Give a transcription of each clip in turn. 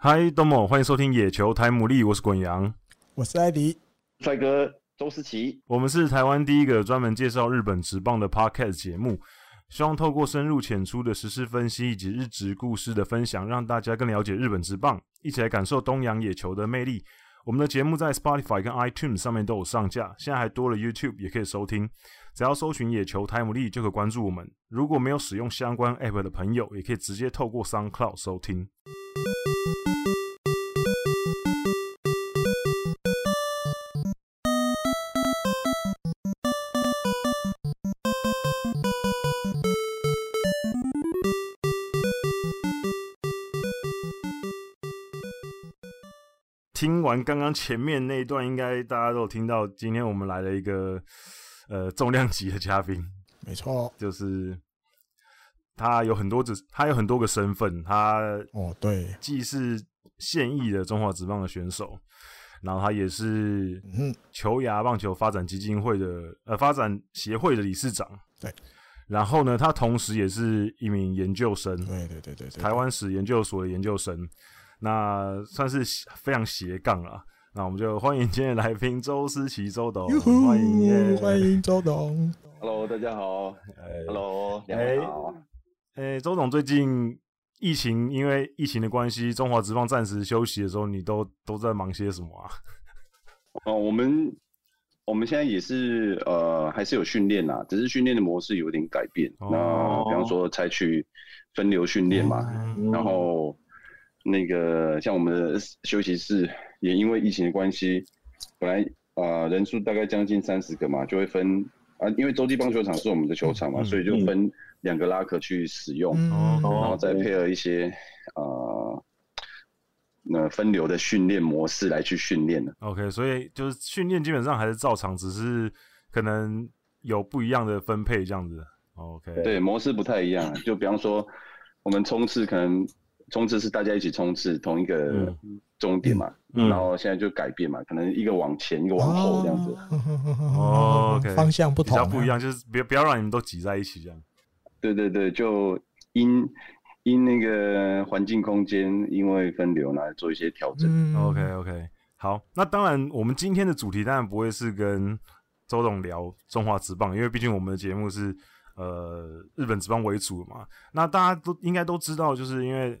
嗨，东某，欢迎收听野球台牡蛎，我是滚羊，我是艾迪，帅哥周思齐，我们是台湾第一个专门介绍日本职棒的 Podcast 节目，希望透过深入浅出的时事分析以及日职故事的分享，让大家更了解日本职棒，一起来感受东洋野球的魅力。我们的节目在 Spotify 跟 iTunes 上面都有上架，现在还多了 YouTube 也可以收听，只要搜寻野球台姆利就可以关注我们。如果没有使用相关 App 的朋友，也可以直接透过 SoundCloud 收听。听完刚刚前面那一段，应该大家都有听到。今天我们来了一个呃重量级的嘉宾，没错，就是他有很多只，他有很多个身份。他哦，对，既是现役的中华职棒的选手，然后他也是球牙棒球发展基金会的呃发展协会的理事长。对，然后呢，他同时也是一名研究生。对对对对，对，台湾史研究所的研究生。那算是非常斜杠了，那我们就欢迎今天的来宾周思琪周董，欢迎欢迎周董。Hello，大家好。Hello，两位好。哎、欸欸，周董最近疫情，因为疫情的关系，中华职棒暂时休息的时候，你都都在忙些什么啊？哦，我们我们现在也是呃，还是有训练啦，只是训练的模式有点改变。哦、那比方说采取分流训练嘛，嗯、然后。那个像我们的休息室也因为疫情的关系，本来啊、呃、人数大概将近三十个嘛，就会分啊，因为洲际棒球场是我们的球场嘛，嗯、所以就分两个拉克去使用，嗯、然后再配合一些啊、呃、那分流的训练模式来去训练的。OK，所以就是训练基本上还是照常，只是可能有不一样的分配这样子。OK，对，模式不太一样，就比方说我们冲刺可能。冲刺是大家一起冲刺同一个终点嘛，嗯嗯、然后现在就改变嘛，可能一个往前，一个往后这样子。哦方向不同，比较不一样，就是不要不要让你们都挤在一起这样。对对对，就因因那个环境空间，因为分流来做一些调整。嗯、OK OK，好，那当然我们今天的主题当然不会是跟周董聊中华职棒，因为毕竟我们的节目是。呃，日本职棒为主嘛，那大家都应该都知道，就是因为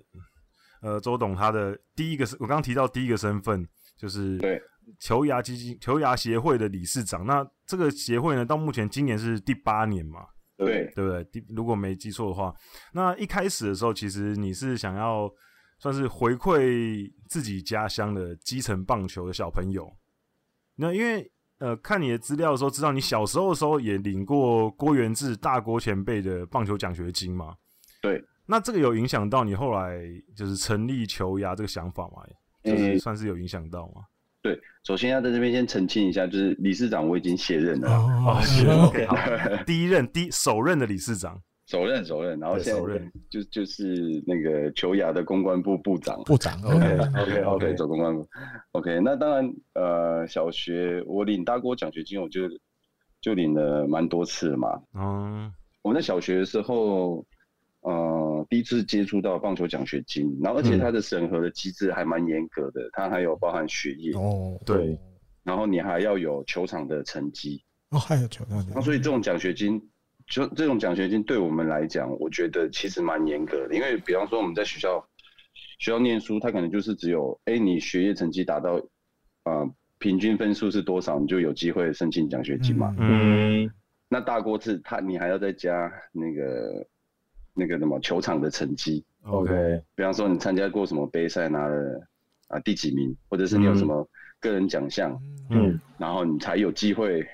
呃，周董他的第一个是我刚刚提到第一个身份就是对球牙基金球牙协会的理事长。那这个协会呢，到目前今年是第八年嘛，对对不对？第如果没记错的话，那一开始的时候，其实你是想要算是回馈自己家乡的基层棒球的小朋友，那因为。呃，看你的资料的时候，知道你小时候的时候也领过郭源治大郭前辈的棒球奖学金嘛？对，那这个有影响到你后来就是成立球牙这个想法吗？就是算是有影响到吗？对，首先要在这边先澄清一下，就是理事长我已经卸任了。哦，是 OK，好，第一任第首任的理事长。首任首任，然后现在就就是那个球雅的公关部部长部长，OK OK OK，走公关部，OK。那当然，呃，小学我领大锅奖学金，我就就领了蛮多次嘛。嗯，我们在小学的时候，呃，第一次接触到棒球奖学金，然后而且它的审核的机制还蛮严格的，它还有包含学业哦，对，然后你还要有球场的成绩。哦，还有球场，那所以这种奖学金。就这种奖学金对我们来讲，我觉得其实蛮严格的。因为比方说我们在学校学校念书，他可能就是只有，哎，你学业成绩达到，呃，平均分数是多少，你就有机会申请奖学金嘛。嗯。嗯，那大锅是他，你还要再加那个那个什么球场的成绩。OK。比方说你参加过什么杯赛拿了啊第几名，或者是你有什么个人奖项，嗯，嗯，然后你才有机会。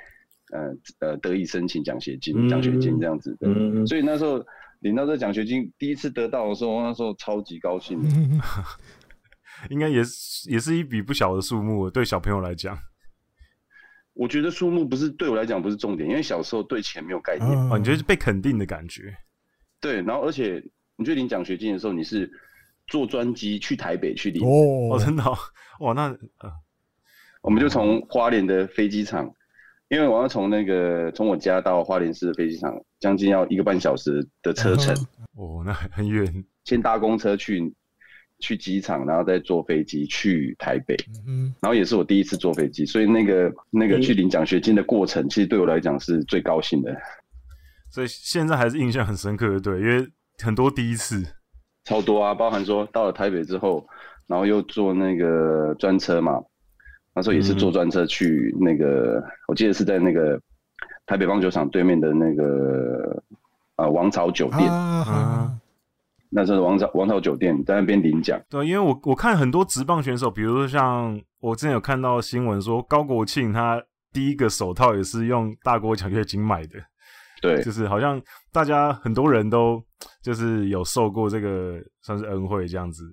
呃呃，得以申请奖学金，奖学金这样子的，嗯、所以那时候领到这奖学金，第一次得到的时候，那时候超级高兴，应该也是也是一笔不小的数目，对小朋友来讲。我觉得数目不是对我来讲不是重点，因为小时候对钱没有概念。哦，哦，你觉得是被肯定的感觉？对，然后而且你去领奖学金的时候，你是坐专机去台北去领哦，哦，真的哦，哇，那呃。我们就从花莲的飞机场，因为我要从那个从我家到花莲市的飞机场，将近要一个半小时的车程。哦，那很远。先搭公车去去机场，然后再坐飞机去台北。嗯，然后也是我第一次坐飞机，所以那个那个去领奖学金的过程，其实对我来讲是最高兴的。所以现在还是印象很深刻的，对，因为很多第一次，超多啊，包含说到了台北之后，然后又坐那个专车嘛。那时候也是坐专车去那个，嗯、我记得是在那个台北棒球场对面的那个啊王朝酒店啊，啊那时候王朝王朝酒店在那边领奖。对，因为我我看很多职棒选手，比如说像我之前有看到新闻说高国庆他第一个手套也是用大国奖学金买的，对，就是好像大家很多人都就是有受过这个算是恩惠这样子。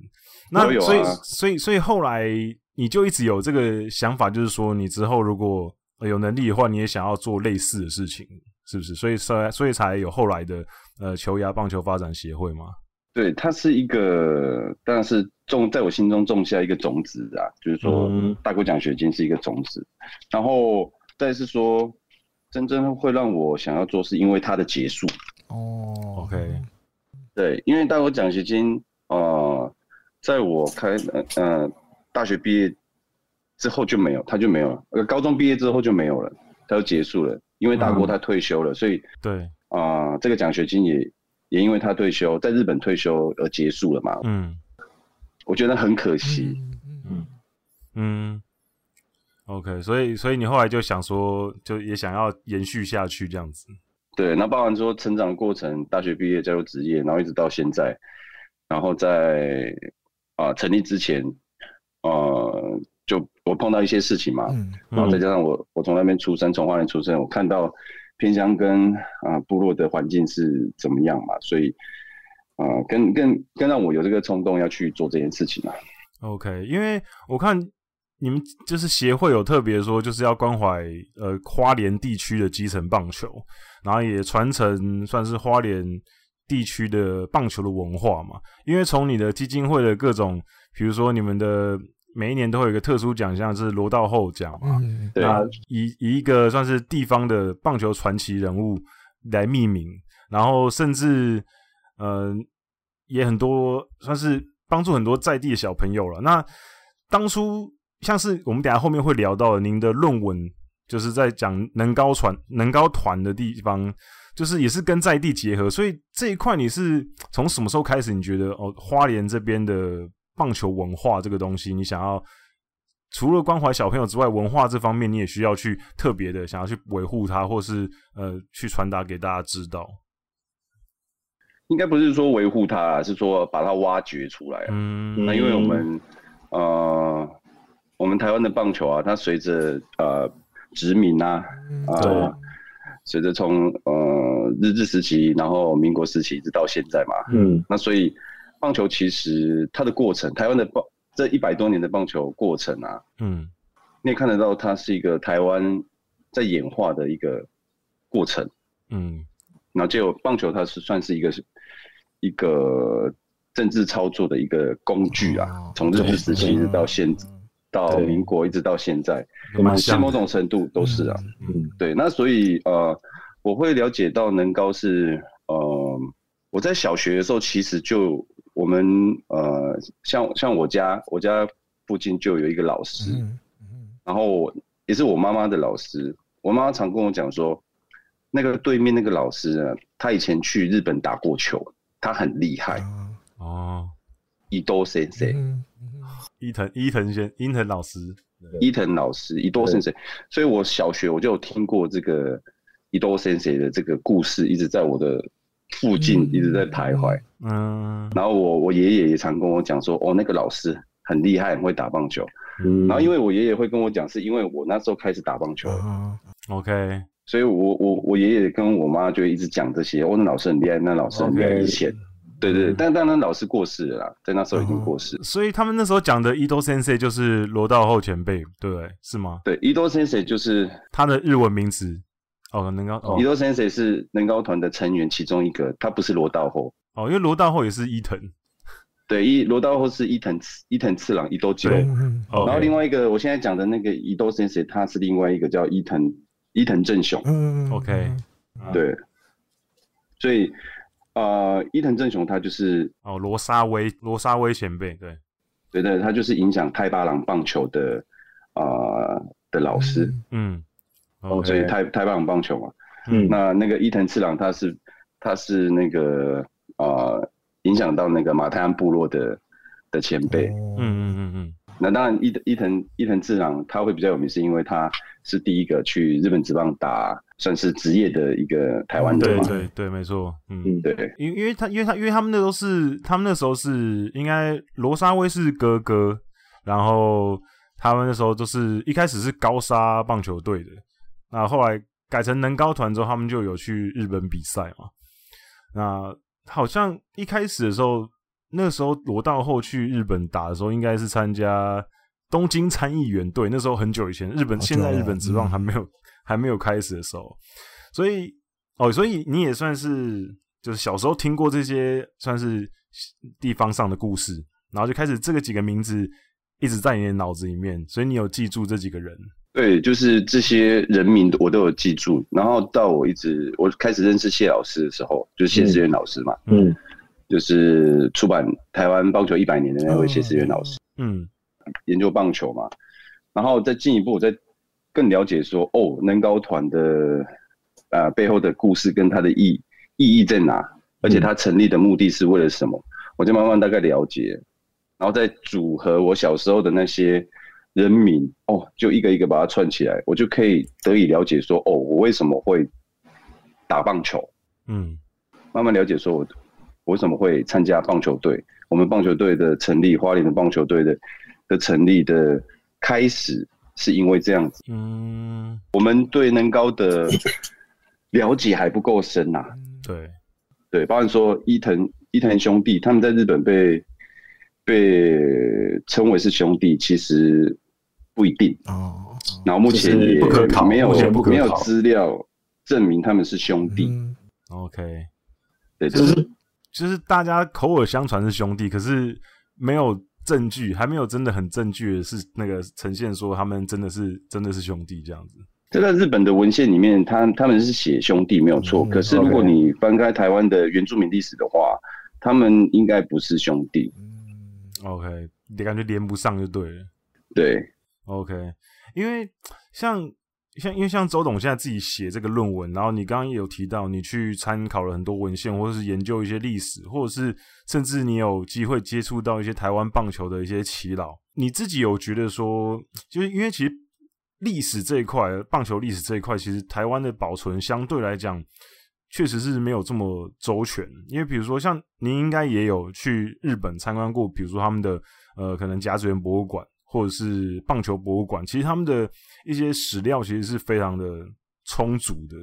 那所以、啊、所以所以后来。你就一直有这个想法，就是说你之后如果有能力的话，你也想要做类似的事情，是不是？所以才所以才有后来的呃球牙棒球发展协会吗？对，它是一个，当然是种在我心中种下一个种子啊，就是说大国奖学金是一个种子，嗯、然后再是说真正会让我想要做，是因为它的结束。哦，OK，对，因为大国奖学金，呃，在我开呃呃。大学毕业之后就没有，他就没有了。呃，高中毕业之后就没有了，他就结束了。因为大国他退休了，嗯、所以对啊、呃，这个奖学金也也因为他退休，在日本退休而结束了嘛。嗯，我觉得很可惜。嗯嗯，嗯，OK，所以所以你后来就想说，就也想要延续下去这样子。对，那包含说成长过程，大学毕业加入职业，然后一直到现在，然后在啊、呃、成立之前。呃，就我碰到一些事情嘛，嗯、然后再加上我，我从那边出生，从花莲出生，我看到偏乡跟啊、呃、部落的环境是怎么样嘛，所以啊、呃，更更更让我有这个冲动要去做这件事情嘛。OK，因为我看你们就是协会有特别说，就是要关怀呃花莲地区的基层棒球，然后也传承算是花莲地区的棒球的文化嘛。因为从你的基金会的各种。比如说，你们的每一年都会有一个特殊奖项，是罗道后奖嘛？嗯，对。那以以一个算是地方的棒球传奇人物来命名，然后甚至呃也很多算是帮助很多在地的小朋友了。那当初像是我们等下后面会聊到的您的论文，就是在讲能高传能高团的地方，就是也是跟在地结合。所以这一块你是从什么时候开始？你觉得哦，花莲这边的。棒球文化这个东西，你想要除了关怀小朋友之外，文化这方面你也需要去特别的想要去维护它，或是呃去传达给大家知道。应该不是说维护它，是说把它挖掘出来。嗯，那因为我们呃，我们台湾的棒球啊，它随着呃殖民啊，啊、呃，随着从呃日治时期，然后民国时期一直到现在嘛，嗯，那所以。棒球其实它的过程，台湾的棒这一百多年的棒球过程啊，嗯，你也看得到它是一个台湾在演化的一个过程，嗯，然后就棒球它是算是一个一个政治操作的一个工具啊，从日治时期一直到现到民国一直到现在，在某种程度都是啊，嗯，对，那所以呃，我会了解到能高是呃，我在小学的时候其实就。我们呃，像像我家，我家附近就有一个老师，嗯嗯、然后也是我妈妈的老师。我妈妈常跟我讲说，那个对面那个老师呢，他以前去日本打过球，他很厉害哦。伊多先生，伊藤伊藤先伊藤老师，伊藤老师伊多先生。所以我小学我就有听过这个伊多先生的这个故事，一直在我的。附近一直在徘徊，嗯，然后我我爷爷也常跟我讲说，哦，那个老师很厉害，很会打棒球，嗯，然后因为我爷爷会跟我讲，是因为我那时候开始打棒球，嗯，OK，所以我我我爷爷跟我妈就一直讲这些，哦，那老师很厉害，那老师很厉害，以前，对对对，但当然老师过世了啦，在那时候已经过世，所以他们那时候讲的伊多先生就是罗道后前辈，对，是吗？对，伊多先生就是他的日文名词。哦，能高哦，伊藤先生是能高团的成员其中一个，他不是罗道后。哦，因为罗道后也是伊藤。对，伊罗道后是伊藤伊藤次郎伊豆吉郎，嗯哦然后另外一个我现在讲的那个伊豆先生，他是另外一个叫伊藤伊藤正雄，嗯 OK 对，所以呃伊藤正雄他就是哦，罗沙威罗沙威前辈，对，对对，他就是影响太八郎棒球的呃的老师，嗯，哦，所以太太棒棒球嘛，嗯。那那个伊藤次郎他是他是那个呃影响到那个马太安部落的的前辈。嗯嗯嗯嗯嗯，那当然伊，伊藤伊藤次郎他会比较有名，是因为他是第一个去日本职棒打算是职业的一个台湾人对嘛。对对，没错，嗯，对。因因为他因为他因为他们那时候是他们那时候是应该罗莎威是哥哥，然后他们那时候都是一开始是高沙棒球队的，那后来改成能高团之后，他们就有去日本比赛嘛。那好像一开始的时候，那时候罗道后去日本打的时候，应该是参加东京参议员队。那时候很久以前，日本现在日本职棒嗯还没有、还没有开始的时候，所以哦，所以你也算是就是小时候听过这些算是地方上的故事，然后就开始这个几个名字一直在你的脑子里面，所以你有记住这几个人。对，就是这些人名我都有记住。然后到我一直我开始认识谢老师的时候，就是谢思源老师嘛，嗯就是出版台湾棒球一百年的那位谢思源老师，嗯。研究棒球嘛。然后再进一步，我再更了解说，哦，能高团的呃背后的故事跟它的意意义在哪，而且它成立的目的是为了什么，我就慢慢大概了解，然后再组合我小时候的那些人名，哦，就一个一个把它串起来，我就可以得以了解说，哦，我为什么会打棒球，嗯。慢慢了解说我我为什么会参加棒球队，我们棒球队的成立，花莲的棒球队的的成立的开始是因为这样子，嗯，我们对能高的了解还不够深呐、啊，对，对，包含说伊藤伊藤兄弟，他们在日本被被称为是兄弟，其实不一定。哦，然后目前也不可考没有目前不可没有资料证明他们是兄弟。嗯 OK，对，就就是是就是大家口耳相传是兄弟，可是没有证据，还没有真的很证据的是那个呈现说他们真的是真的是兄弟这样子。这在日本的文献里面，他他们是写兄弟没有错。嗯可是如果你翻开台湾的原住民历史的话，他们应该不是兄弟。嗯 OK，你感觉连不上就对了。对，OK，因为像像因为像周董现在自己写这个论文，然后你刚刚也有提到你去参考了很多文献，或者是研究一些历史，或者是甚至你有机会接触到一些台湾棒球的一些耆老，你自己有觉得说，就是因为其实历史这一块，棒球历史这一块，其实台湾的保存相对来讲。确实是没有这么周全，因为比如说像您应该也有去日本参观过，比如说他们的呃可能甲子园博物馆或者是棒球博物馆，其实他们的一些史料其实是非常的充足的。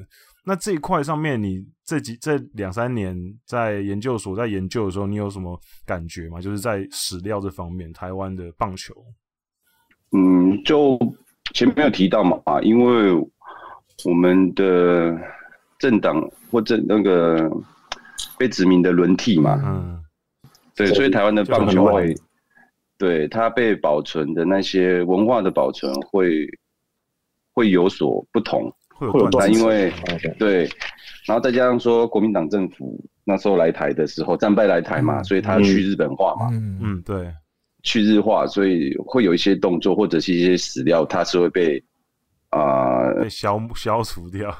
那这一块上面，你这几这两三年在研究所在研究的时候，你有什么感觉吗？就是在史料这方面，台湾的棒球，嗯，就前面有提到嘛，啊，因为我们的政党或者那个被殖民的轮替嘛，嗯对，所以台湾的棒球会，对它被保存的那些文化的保存会会有所不同。会有会有断因为哦对对，然后再加上说国民党政府那时候来台的时候，战败来台嘛，嗯所以他去日本化嘛，嗯嗯对，去日化，所以会有一些动作或者是一些史料，它是会被啊、呃被消消除掉。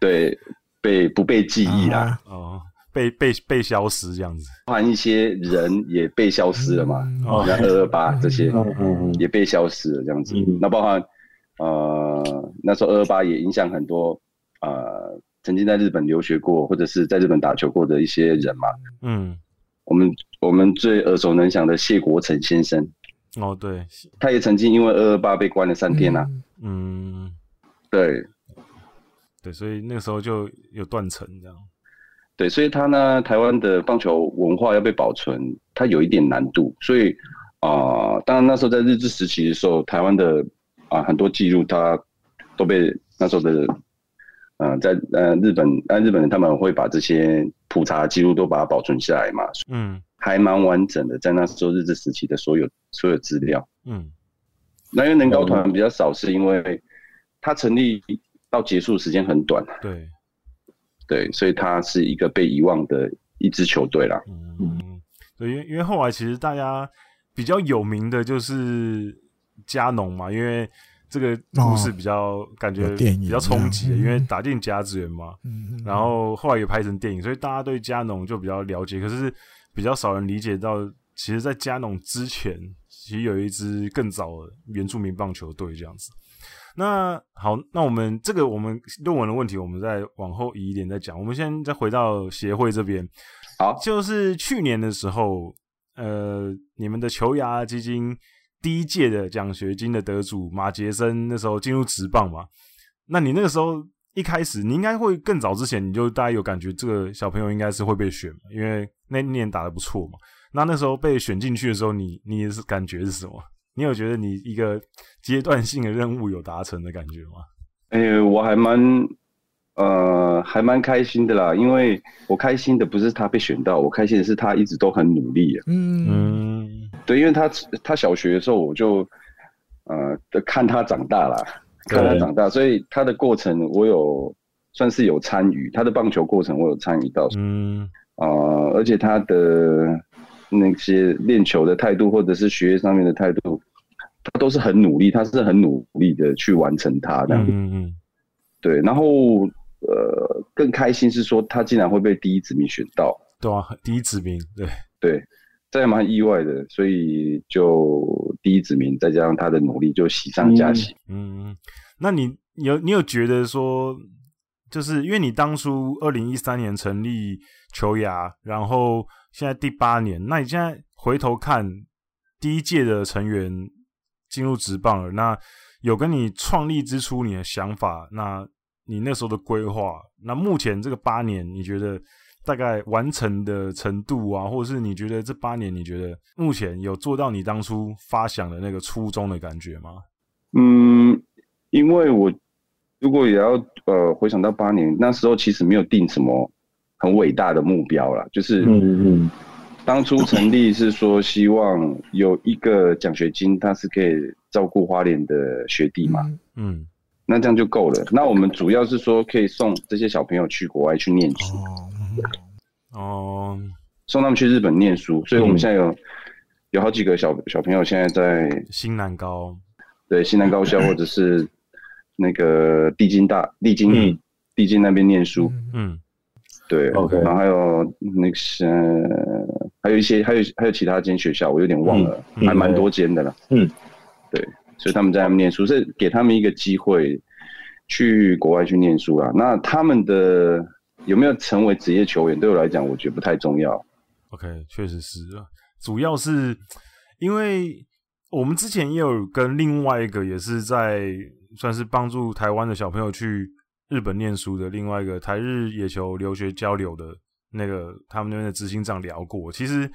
对，被不被记忆啦，啊。哦，被被被消失这样子，包含一些人也被消失了嘛，嗯。哦。像二二八这些嗯嗯嗯。也被消失了这样子。嗯，那包含呃那时候二二八也影响很多呃曾经在日本留学过或者是在日本打球过的一些人嘛，嗯，我们我们最耳熟能详的谢国成先生，哦对，他也曾经因为二二八被关了三天呐、啊，嗯。对。对，所以那个时候就有断层这样。对，所以他呢，台湾的棒球文化要被保存，它有一点难度，所以啊、呃当然那时候在日治时期的时候，台湾的啊、很多记录它都被那时候的呃在呃日本呃日本人他们会把这些普查记录都把它保存下来嘛，嗯还蛮完整的，在那时候日治时期的所有所有资料。嗯，那因为能高团比较少，是因为它成立到结束时间很短。对，对，所以他是一个被遗忘的一支球队啦。嗯，对，因为因为后来其实大家比较有名的就是加农嘛，因为。这个故事比较、哦、感觉比较冲击，因为打进甲子园嘛，嗯、然后后来也拍成电影，所以大家对加农就比较了解。可是比较少人理解到，其实，在加农之前，其实有一支更早的原住民棒球队这样子。那好，那我们这个我们论文的问题，我们再往后移一点再讲。我们先再回到协会这边，好，就是去年的时候，呃，你们的球牙基金。第一届的奖学金的得主马杰森那时候进入职棒嘛？那你那个时候一开始，你应该会更早之前你就大概有感觉这个小朋友应该是会被选嘛？因为那年打得不错嘛。那那时候被选进去的时候，你你是感觉是什么？你有觉得你一个阶段性的任务有达成的感觉吗？哎、欸，我还蛮呃还蛮开心的啦，因为我开心的不是他被选到，我开心的是他一直都很努力。嗯嗯。对，因为他他小学的时候我就，呃，看他长大了，看他长大，所以他的过程我有算是有参与，他的棒球过程我有参与到，嗯，啊、呃，而且他的那些练球的态度或者是学业上面的态度，他都是很努力，他是很努力的去完成他的，嗯嗯，对，然后呃，更开心是说他竟然会被第一指名选到，对啊，第一指名，对对。这还蛮意外的，所以就第一指名，再加上他的努力，就喜上加喜。嗯，那你有你有觉得说，就是因为你当初二零一三年成立球牙，然后现在第八年，那你现在回头看第一届的成员进入职棒了，那有跟你创立之初你的想法，那你那时候的规划，那目前这个八年，你觉得？大概完成的程度啊，或者是你觉得这八年，你觉得目前有做到你当初发想的那个初衷的感觉吗？嗯，因为我如果也要呃回想到八年，那时候其实没有定什么很伟大的目标啦，就是嗯嗯，当初成立是说希望有一个奖学金，它是可以照顾花莲的学弟嘛，嗯，那这样就够了。那我们主要是说可以送这些小朋友去国外去念书。哦哦，送他们去日本念书，所以我们现在有、嗯、有好几个小小朋友现在在新南高，对新南高校 或者是那个帝京大帝京帝京那边念书，嗯，对，OK，然后还有那些还有一些还有还有其他间学校，我有点忘了，嗯、还蛮多间的了，嗯，对，所以他们在那边念书，是给他们一个机会去国外去念书啊，那他们的。有没有成为职业球员？对我来讲，我觉得不太重要。OK，确实是啊，主要是因为我们之前也有跟另外一个也是在算是帮助台湾的小朋友去日本念书的另外一个台日野球留学交流的那个他们那边的执行长聊过。其实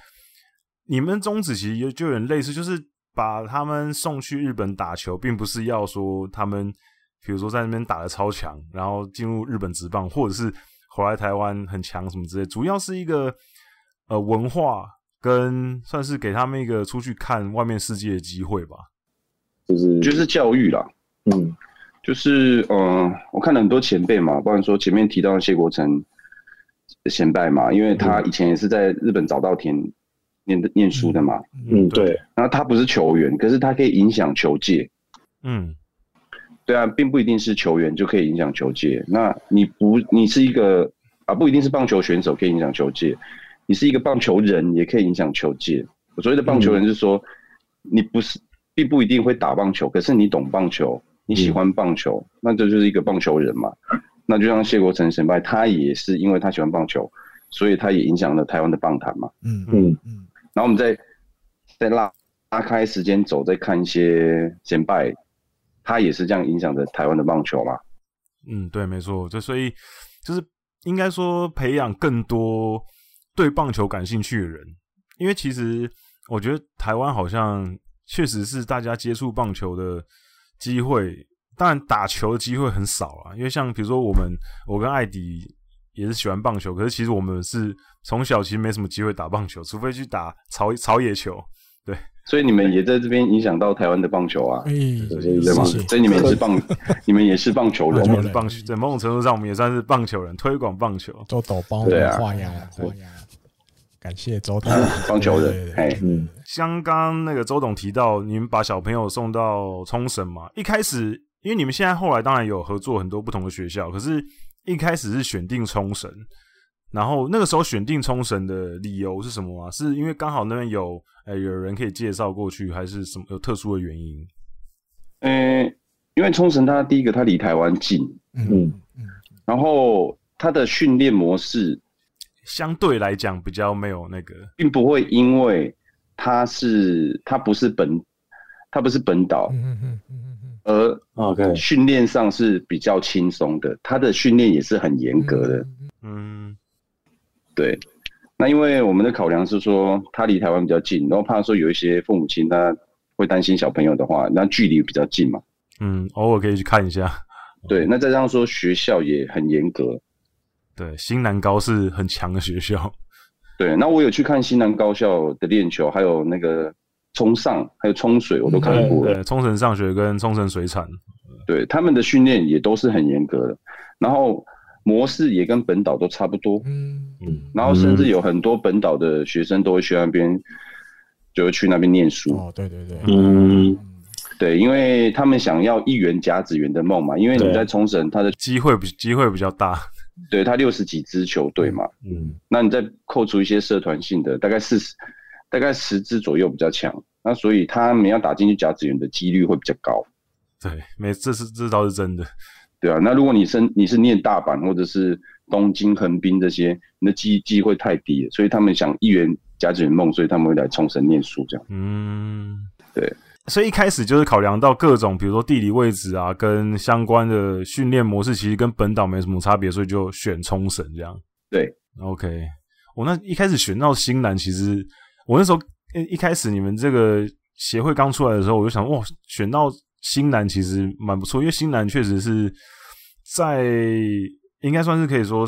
你们宗旨其实就有点类似，就是把他们送去日本打球，并不是要说他们比如说在那边打的超强，然后进入日本职棒，或者是。回来台湾很强什么之类，主要是一个呃文化跟算是给他们一个出去看外面世界的机会吧，就是就是教育啦，嗯，就是嗯、呃，我看了很多前辈嘛，不然说前面提到的谢国成前辈嘛，因为他以前也是在日本早稻田念的念书的嘛，嗯对，然后他不是球员，可是他可以影响球界，嗯。对啊，并不一定是球员就可以影响球界。那你不，你是一个啊，不一定是棒球选手可以影响球界，你是一个棒球人也可以影响球界。我所谓的棒球人是说，嗯、你不是，并不一定会打棒球，可是你懂棒球，你喜欢棒球，嗯、那这就是一个棒球人嘛。那就像谢国成先辈，他也是因为他喜欢棒球，所以他也影响了台湾的棒坛嘛。嗯嗯嗯。然后我们再再拉拉开时间走，再看一些先辈。他也是这样影响着台湾的棒球嘛？嗯，对，没错。就所以就是应该说培养更多对棒球感兴趣的人，因为其实我觉得台湾好像确实是大家接触棒球的机会，当然打球的机会很少啊。因为像比如说我们，我跟艾迪也是喜欢棒球，可是其实我们是从小其实没什么机会打棒球，除非去打草草野球。对，所以你们也在这边影响到台湾的棒球啊，哎，对吗？所以你们也是棒，你们也是棒球人，我们棒球，在某种程度上，我们也算是棒球人，推广棒球，做抖包，对啊，画押，画押。感谢周董，棒球人，哎，嗯，像刚刚那个周董提到，你们把小朋友送到冲绳嘛？一开始，因为你们现在后来当然有合作很多不同的学校，可是一开始是选定冲绳。然后那个时候选定冲绳的理由是什么啊？是因为刚好那边有诶、欸、有人可以介绍过去，还是什么有特殊的原因？嗯、欸，因为冲绳它第一个它离台湾近，嗯嗯，然后它的训练模式相对来讲比较没有那个，并不会因为它是它不是本它不是本岛，嗯嗯嗯嗯嗯，而 OK 训练上是比较轻松的，它的训练也是很严格的，嗯。对，那因为我们的考量是说，他离台湾比较近，然后怕说有一些父母亲他会担心小朋友的话，那距离比较近嘛。嗯，偶尔可以去看一下。对，那再加上说学校也很严格。对，新南高是很强的学校。对，那我有去看新南高校的练球，还有那个冲上，还有冲水，我都看过了。对，冲绳上学跟冲绳水产，对，他们的训练也都是很严格的。然后。模式也跟本岛都差不多，嗯嗯，然后甚至有很多本岛的学生都会去那边，就会去那边念书。哦，对对对，嗯，对，因为他们想要一圆甲子园的梦嘛，因为你在冲绳，他的机会比机会比较大，对他六十几支球队嘛，嗯，那你再扣除一些社团性的，大概四十，大概十支左右比较强，那所以他们要打进去甲子园的几率会比较高。对，没，这是这倒是真的。对啊，那如果你是你是念大阪或者是东京横滨这些，你的机机会太低了，所以他们想一圆甲子园梦，所以他们会来冲绳念书这样。嗯，对，所以一开始就是考量到各种，比如说地理位置啊，跟相关的训练模式，其实跟本岛没什么差别，所以就选冲绳这样。对，OK，我那一开始选到新南，其实我那时候一开始你们这个协会刚出来的时候，我就想哇，选到。新南其实蛮不错，因为新南确实是在应该算是可以说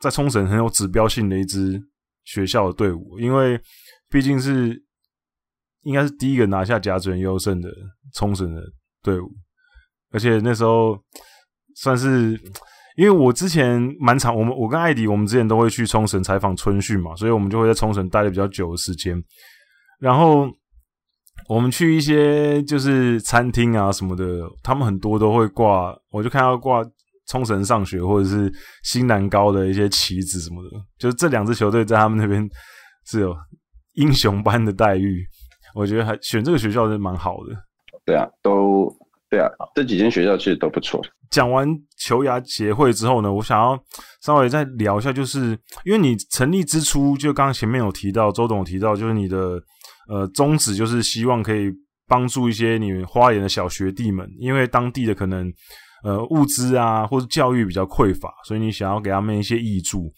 在冲绳很有指标性的一支学校的队伍，因为毕竟是应该是第一个拿下甲子园优胜的冲绳的队伍，而且那时候算是因为我之前蛮长，我们我跟艾迪我们之前都会去冲绳采访春训嘛，所以我们就会在冲绳待了比较久的时间，然后。我们去一些就是餐厅啊什么的，他们很多都会挂，我就看到挂冲绳上学或者是新南高的一些旗子什么的，就是这两支球队在他们那边是有英雄般的待遇，我觉得还选这个学校是蛮好的。对啊，都对啊，这几间学校其实都不错。讲完球牙协会之后呢，我想要稍微再聊一下，就是因为你成立之初，就刚刚前面有提到，周董有提到，就是你的。呃，宗旨就是希望可以帮助一些你们花莲的小学弟们，因为当地的可能呃物资啊或者教育比较匮乏，所以你想要给他们一些挹注。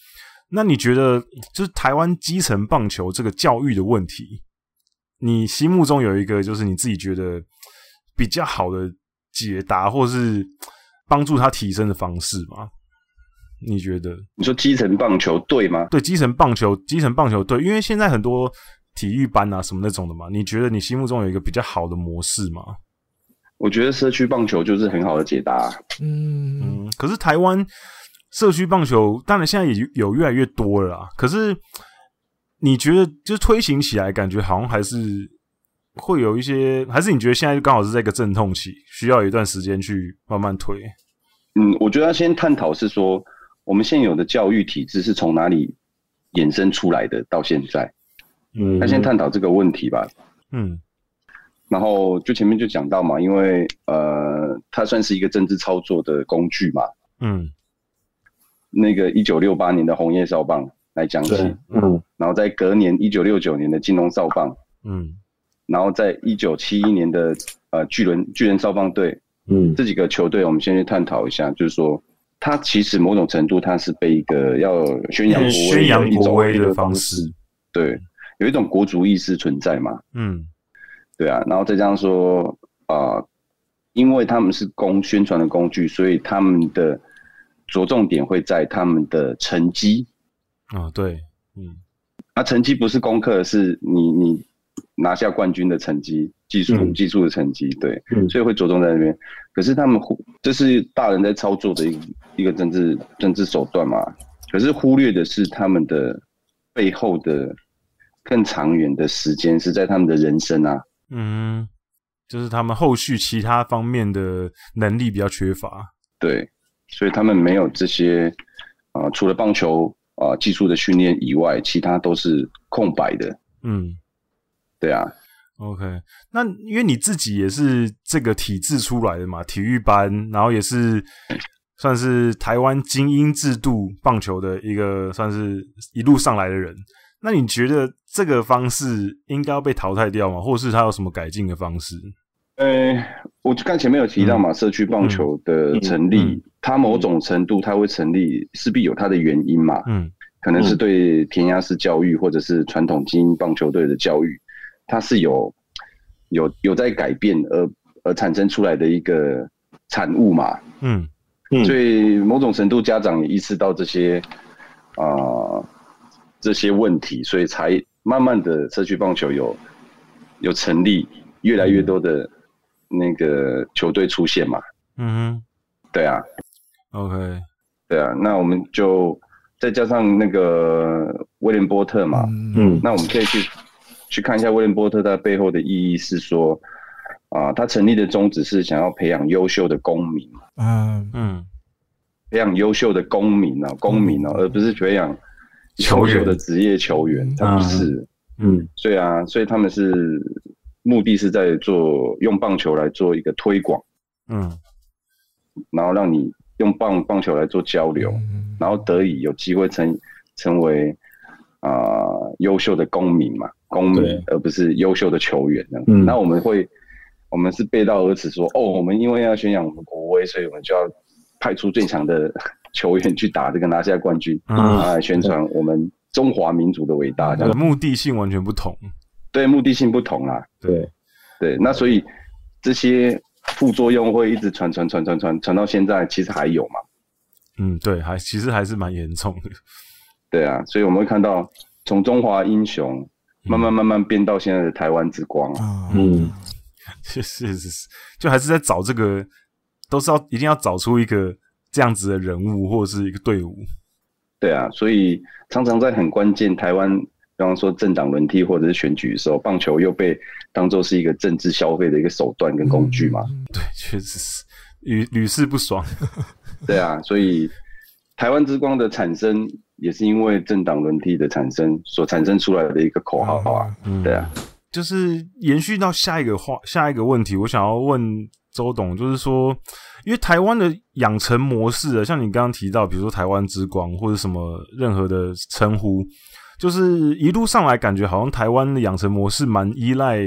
那你觉得，就是台湾基层棒球这个教育的问题，你心目中有一个就是你自己觉得比较好的解答，或是帮助他提升的方式吗？你觉得？你说基层棒球队吗？对，基层棒球，基层棒球队，因为现在很多。体育班啊，什么那种的嘛？你觉得你心目中有一个比较好的模式吗？我觉得社区棒球就是很好的解答。嗯嗯，可是台湾社区棒球当然现在也有越来越多了啦。可是你觉得就推行起来，感觉好像还是会有一些，还是你觉得现在刚好是在一个阵痛期，需要一段时间去慢慢推？嗯，我觉得要先探讨是说，我们现有的教育体制是从哪里衍生出来的，到现在。嗯，那先探讨这个问题吧。嗯，然后就前面就讲到嘛，因为呃，它算是一个政治操作的工具嘛。嗯，那个一九六八年的红叶少棒来讲起，嗯，然后在隔年一九六九年的金龙少棒，嗯，然后在一九七一年的呃巨人巨人少棒队，嗯，这几个球队我们先去探讨一下，就是说它其实某种程度它是被一个要宣扬宣扬国威的方式，对。有一种国族意识存在嘛？嗯，对啊，然后再加上说啊、呃，因为他们是公宣传的工具，所以他们的着重点会在他们的成绩。啊，对，嗯，那成绩不是功课，是你你拿下冠军的成绩，技术、嗯、技术的成绩，对，嗯、所以会着重在那边。可是他们忽这是大人在操作的一个一个政治政治手段嘛？可是忽略的是他们的背后的更长远的时间是在他们的人生啊。嗯，就是他们后续其他方面的能力比较缺乏。对，所以他们没有这些啊、呃，除了棒球啊、呃、技术的训练以外，其他都是空白的。嗯，对啊。OK，那因为你自己也是这个体制出来的嘛，体育班，然后也是算是台湾精英制度棒球的一个，算是一路上来的人。那你觉得这个方式应该要被淘汰掉吗？或者是它有什么改进的方式？呃，我就刚前面有提到嘛，嗯、社区棒球的成立，嗯嗯、它某种程度它会成立，势必有它的原因嘛。嗯，可能是对填鸭式教育，或者是传统精英棒球队的教育。它是有有有在改变而而产生出来的一个产物嘛，嗯，所以某种程度家长也意识到这些啊、呃、这些问题，所以才慢慢的社区棒球有有成立越来越多的那个球队出现嘛，嗯哼，对啊，OK，对啊，那我们就再加上那个威廉波特嘛，嗯，那我们可以去。去看一下威廉波特他背后的意义是说，啊，他成立的宗旨是想要培养优秀的公民，嗯。嗯，培养优秀的公民啊，公民哦，而不是培养优秀的职业球员，他不是，嗯，所以啊，所以他们是目的是在做用棒球来做一个推广，嗯，然后让你用棒棒球来做交流，然后得以有机会成成为啊优秀的公民嘛。公民，而不是优秀的球员。嗯，那我们会，我们是背道而驰，说，哦，我们因为要宣扬我们国威，所以我们就要派出最强的球员去打这个拿下冠军，嗯，来宣传我们中华民族的伟大。这样，目的性完全不同。对，目的性不同啊。对，对，那所以这些副作用会一直传传传传传传到现在，其实还有嘛？嗯，对，还其实还是蛮严重的。对啊，所以我们会看到从中华英雄。慢慢慢慢变到现在的台湾之光啊，嗯，是是是，就还是在找这个，都是要一定要找出一个这样子的人物或者是一个队伍。对啊，所以常常在很关键台湾，比方说政党轮替或者是选举的时候，棒球又被当做是一个政治消费的一个手段跟工具嘛。嗯、对，确实是屡屡试不爽。对啊，所以台湾之光的产生。也是因为政党轮替的产生所产生出来的一个口号啊，嗯、对啊，就是延续到下一个话，下一个问题，我想要问周董，就是说，因为台湾的养成模式啊，像你刚刚提到，比如说台湾之光或者什么任何的称呼，就是一路上来感觉好像台湾的养成模式蛮依赖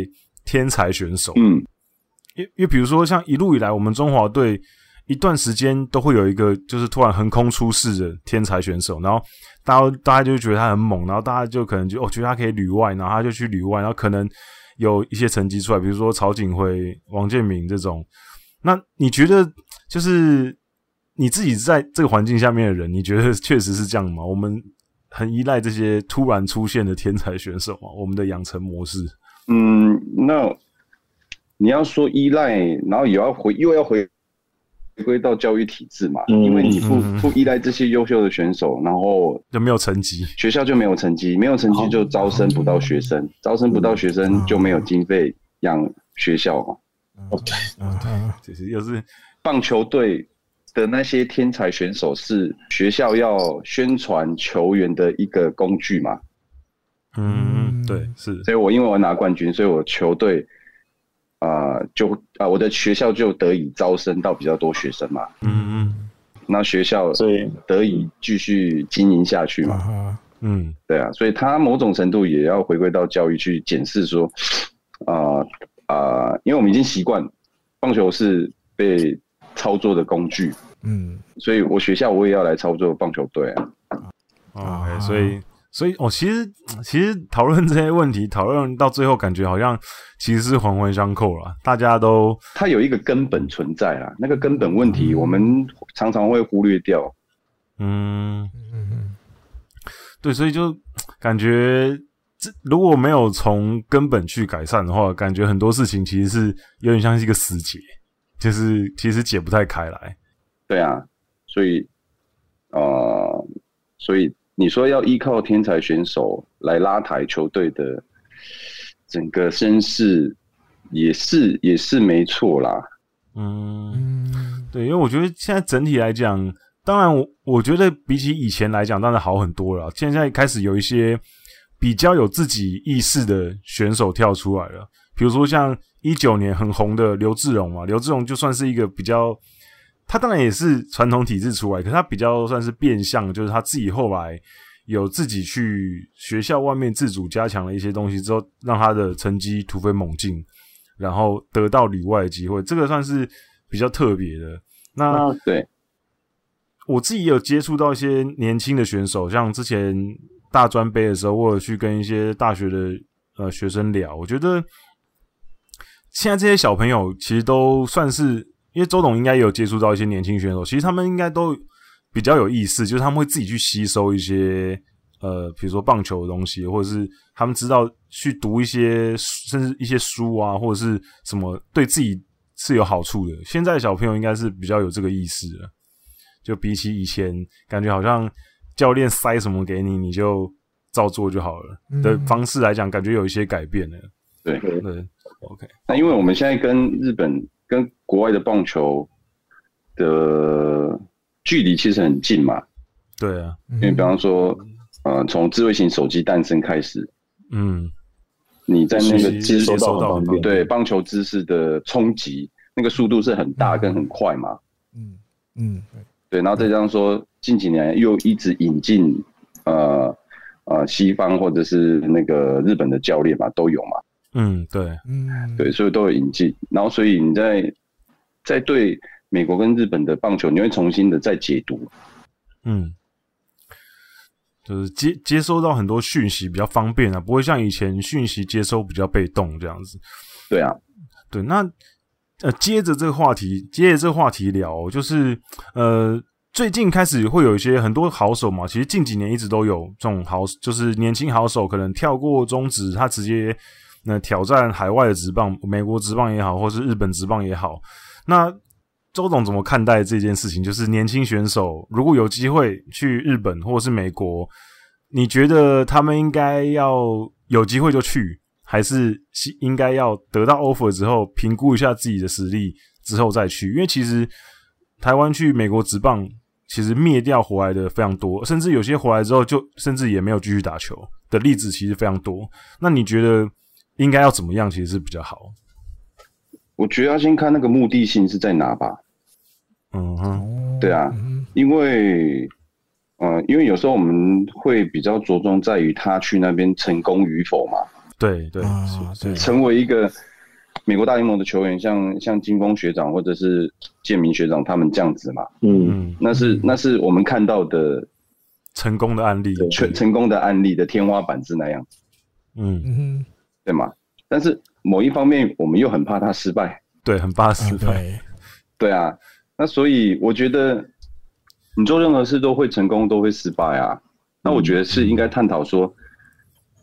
天才选手，嗯，因因为比如说像一路以来我们中华队。一段时间都会有一个，就是突然横空出世的天才选手，然后大家大家就觉得他很猛，然后大家就可能就哦觉得他可以旅外，然后他就去旅外，然后可能有一些成绩出来，比如说曹景辉、王建民这种。那你觉得就是你自己在这个环境下面的人，你觉得确实是这样吗？我们很依赖这些突然出现的天才选手啊？我们的养成模式？嗯，那你要说依赖，然后也要回，又要回。回归到教育体制嘛，因为你不不依赖这些优秀的选手，然后就没有成绩，学校就没有成绩，没有成绩就招生不到学生，招生不到学生就没有经费养学校嘛。OK，对，其实又是棒球队的那些天才选手是学校要宣传球员的一个工具嘛。嗯，对，是。所以我因为我拿冠军，所以我球队。啊、呃，就啊、呃，我的学校就得以招生到比较多学生嘛。嗯嗯，那学校所以得以继续经营下去嘛。嗯，对啊，所以他某种程度也要回归到教育去检视说，啊、呃、啊、呃，因为我们已经习惯棒球是被操作的工具。嗯，所以我学校我也要来操作棒球队啊。啊、okay，所以。所以，哦，其实其实讨论这些问题，讨论到最后，感觉好像其实是环环相扣了。大家都，它有一个根本存在啊，那个根本问题，我们常常会忽略掉。嗯嗯嗯，对，所以就感觉这如果没有从根本去改善的话，感觉很多事情其实是有点像是一个死结，就是其实解不太开来。对啊，所以呃，所以你说要依靠天才选手来拉抬球队的整个声势，也是也是没错啦。嗯，对，因为我觉得现在整体来讲。当然我，我我觉得比起以前来讲，当然好很多了。现在开始有一些比较有自己意识的选手跳出来了，比如说像一九年很红的刘志荣嘛，刘志荣就算是一个比较，他当然也是传统体制出来，可是他比较算是变相，就是他自己后来有自己去学校外面自主加强了一些东西之后，让他的成绩突飞猛进，然后得到旅外的机会，这个算是比较特别的。那对。我自己有接触到一些年轻的选手，像之前大专杯的时候，我有去跟一些大学的呃学生聊。我觉得现在这些小朋友其实都算是，因为周董应该也有接触到一些年轻选手，其实他们应该都比较有意思，就是他们会自己去吸收一些呃，比如说棒球的东西，或者是他们知道去读一些甚至一些书啊，或者是什么对自己是有好处的。现在的小朋友应该是比较有这个意识了。就比起以前，感觉好像教练塞什么给你，你就照做就好了的方式来讲，感觉有一些改变了。对对，对，OK。那因为我们现在跟日本、跟国外的棒球的距离其实很近嘛。对啊，因为比方说，呃，从智慧型手机诞生开始，嗯，你在那个知识到很多对棒球知识的冲击，那个速度是很大跟很快嘛。嗯嗯。嗯对，然后再加上说，近几年又一直引进，呃呃，西方或者是那个日本的教练嘛，都有嘛。嗯，对，嗯，对，所以都有引进。然后，所以你在在对美国跟日本的棒球，你会重新的再解读。嗯，就是接接收到很多讯息比较方便啊，不会像以前讯息接收比较被动这样子。对啊，对，那。呃，接着这个话题，接着这个话题聊，就是呃，最近开始会有一些很多好手嘛，其实近几年一直都有这种好，就是年轻好手可能跳过中职，他直接那、挑战海外的职棒，美国职棒也好，或是日本职棒也好。那周董怎么看待这件事情？就是年轻选手如果有机会去日本或是美国，你觉得他们应该要有机会就去？还是应该要得到 offer 之后，评估一下自己的实力之后再去，因为其实台湾去美国职棒，其实灭掉回来的非常多，甚至有些回来之后就甚至也没有继续打球的例子，其实非常多。那你觉得应该要怎么样，其实是比较好？我觉得要先看那个目的性是在哪吧。嗯哼，对啊，因为，呃，因为有时候我们会比较着重在于他去那边成功与否嘛。对对，是成为一个美国大联盟的球员，像像金峰学长或者是建明学长他们这样子嘛，嗯，那是那是我们看到的成功的案例，全成功的案例的天花板是那样，嗯。嗯，对吗？但是某一方面，我们又很怕他失败，对，很怕失败，对，对啊，那所以我觉得你做任何事都会成功，都会失败啊，那我觉得是应该探讨说。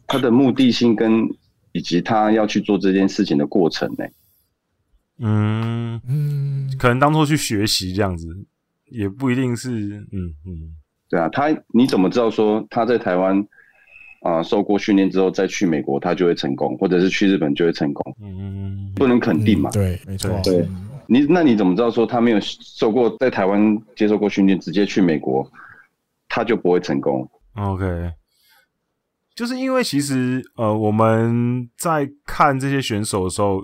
他的目的性跟以及他要去做这件事情的过程呢？嗯嗯，可能当做去学习这样子，也不一定是嗯嗯，对啊，他你怎么知道说他在台湾啊、呃、受过训练之后再去美国他就会成功，或者是去日本就会成功？嗯，不能肯定嘛。嗯、对，没错。对，你那你怎么知道说他没有受过在台湾接受过训练，直接去美国他就不会成功？OK。就是因为其实呃，我们在看这些选手的时候，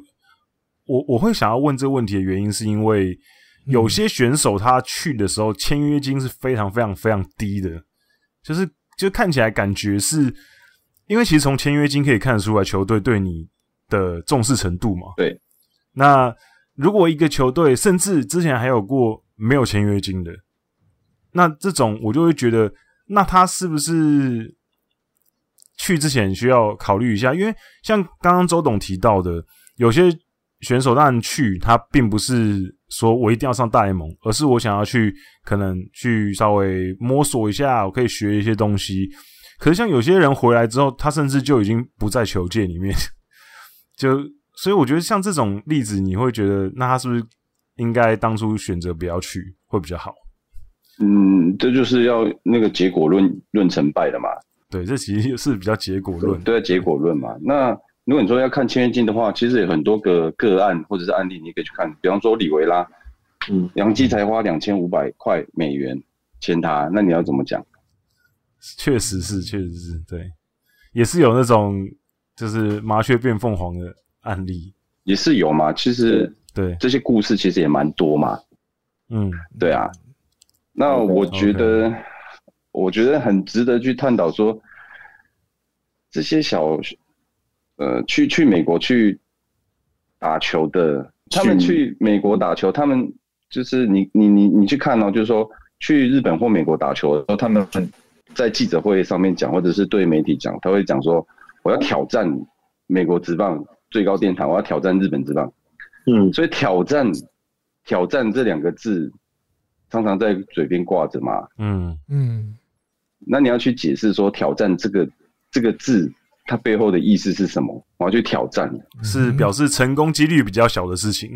我我会想要问这个问题的原因，是因为有些选手他去的时候签约金是非常非常非常低的，就是就看起来感觉是，因为其实从签约金可以看得出来球队对你的重视程度嘛。对。那如果一个球队甚至之前还有过没有签约金的，那这种我就会觉得，那他是不是？去之前需要考虑一下，因为像刚刚周董提到的，有些选手当然去，他并不是说我一定要上大联盟，而是我想要去，可能去稍微摸索一下，我可以学一些东西。可是像有些人回来之后，他甚至就已经不在球界里面，就所以我觉得像这种例子，你会觉得那他是不是应该当初选择不要去会比较好？嗯，这就是要那个结果论论成败的嘛。对，这其实是比较结果论，对，结果论嘛。那如果你说要看签约金的话，其实有很多个个案或者是案例，你可以去看。比方说李维拉，嗯，杨基才花两千五百块美元签他，那你要怎么讲？确实是，确实是，对，也是有那种就是麻雀变凤凰的案例，也是有嘛。其实对这些故事其实也蛮多嘛。嗯，对啊。那我觉得，okay. 我觉得很值得去探讨说，这些小，呃，去去美国去打球的，他们去美国打球，他们就是你你你你去看哦，就是说去日本或美国打球的时候，他们在记者会上面讲，或者是对媒体讲，他会讲说，我要挑战美国职棒最高殿堂，我要挑战日本职棒。嗯，所以挑战挑战这两个字。常常在嘴边挂着嘛，嗯嗯，那你要去解释说挑战这个这个字，它背后的意思是什么？我要去挑战，是表示成功几率比较小的事情。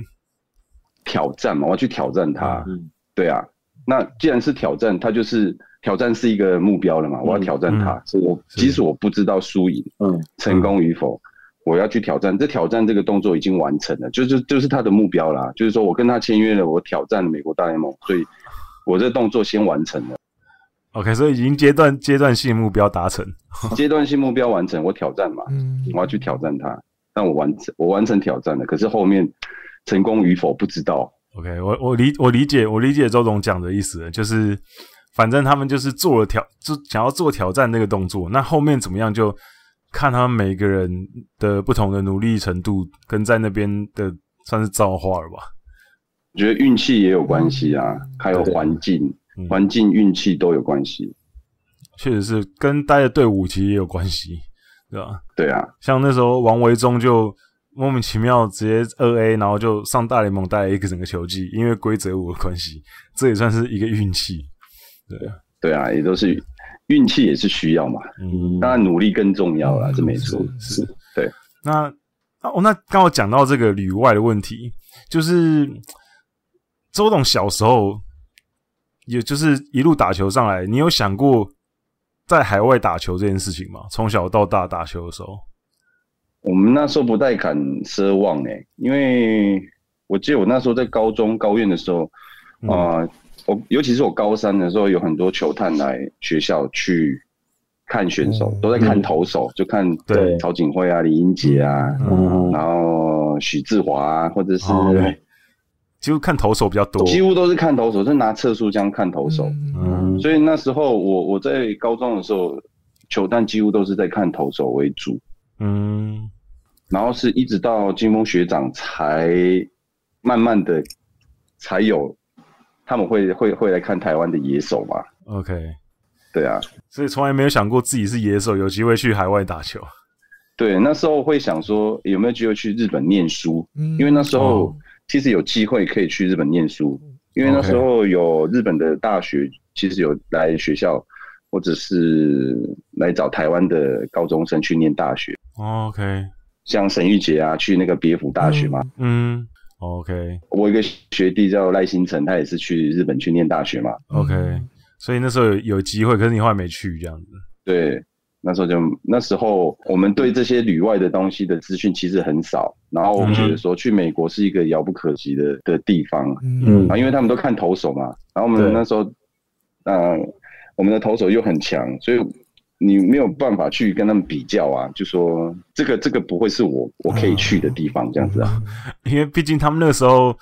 挑战嘛，我要去挑战它。嗯，对啊。那既然是挑战，它就是挑战是一个目标了嘛，我要挑战它。嗯，我即使我不知道输赢，嗯，成功与否，我要去挑战。这挑战这个动作已经完成了，就是就是他的目标啦。就是说我跟他签约了，我挑战美国大联盟，所以。我这动作先完成了，OK，所以已经阶段阶段性目标达成，阶段性目标完成，我挑战嘛，我要去挑战它，但我完成我完成挑战了，可是后面成功与否不知道。OK，我我理我理解我理解周总讲的意思，就是反正他们就是做了挑，就想要做挑战那个动作，那后面怎么样就看他们每个人的不同的努力程度跟在那边的算是造化了吧。我觉得运气也有关系啊，嗯、还有环境，环、嗯、境、运气都有关系。确实是跟待的队伍其实也有关系，对吧？对啊，像那时候王维忠就莫名其妙直接二 A，然后就上大联盟待了一个整个球季，因为规则五的关系，这也算是一个运气。对啊，对啊，也都是运气也是需要嘛。嗯，当然努力更重要啦，这没错。是，是，对。那哦，那刚好讲到这个旅外的问题，就是。周董小时候，也就是一路打球上来，你有想过在海外打球这件事情吗？从小到大打球的时候，我们那时候不太敢奢望诶，因为我记得我那时候在高中高院的时候，啊、嗯。呃，我尤其是我高三的时候，有很多球探来学校去看选手，嗯、都在看投手，嗯、就看对。曹景辉啊、李英杰啊，嗯、然后许志华啊，或者是。哦几乎看投手比较多，几乎都是看投手，是拿测速枪看投手。嗯，所以那时候我我在高中的时候，球探几乎都是在看投手为主。嗯，然后是一直到金峰学长才慢慢的才有他们会会会来看台湾的野手嘛。OK，对啊，所以从来没有想过自己是野手，有机会去海外打球。对，那时候会想说有没有机会去日本念书，因为那时候。哦其实有机会可以去日本念书，因为那时候有日本的大学，其实有来学校，或者是来找台湾的高中生去念大学。OK，像沈玉杰啊，去那个别府大学嘛。嗯，OK。我一个学弟叫赖新成，他也是去日本去念大学嘛。OK，所以那时候有有机会，可是你后来没去这样子。对。那时候就那时候，我们对这些旅外的东西的资讯其实很少，然后我们觉得说去美国是一个遥不可及的的地方，嗯，啊，因为他们都看投手嘛，然后我们那时候，呃，我们的投手又很强，所以你没有办法去跟他们比较啊，就说这个这个不会是我我可以去的地方这样子啊，因为毕竟他们那个时候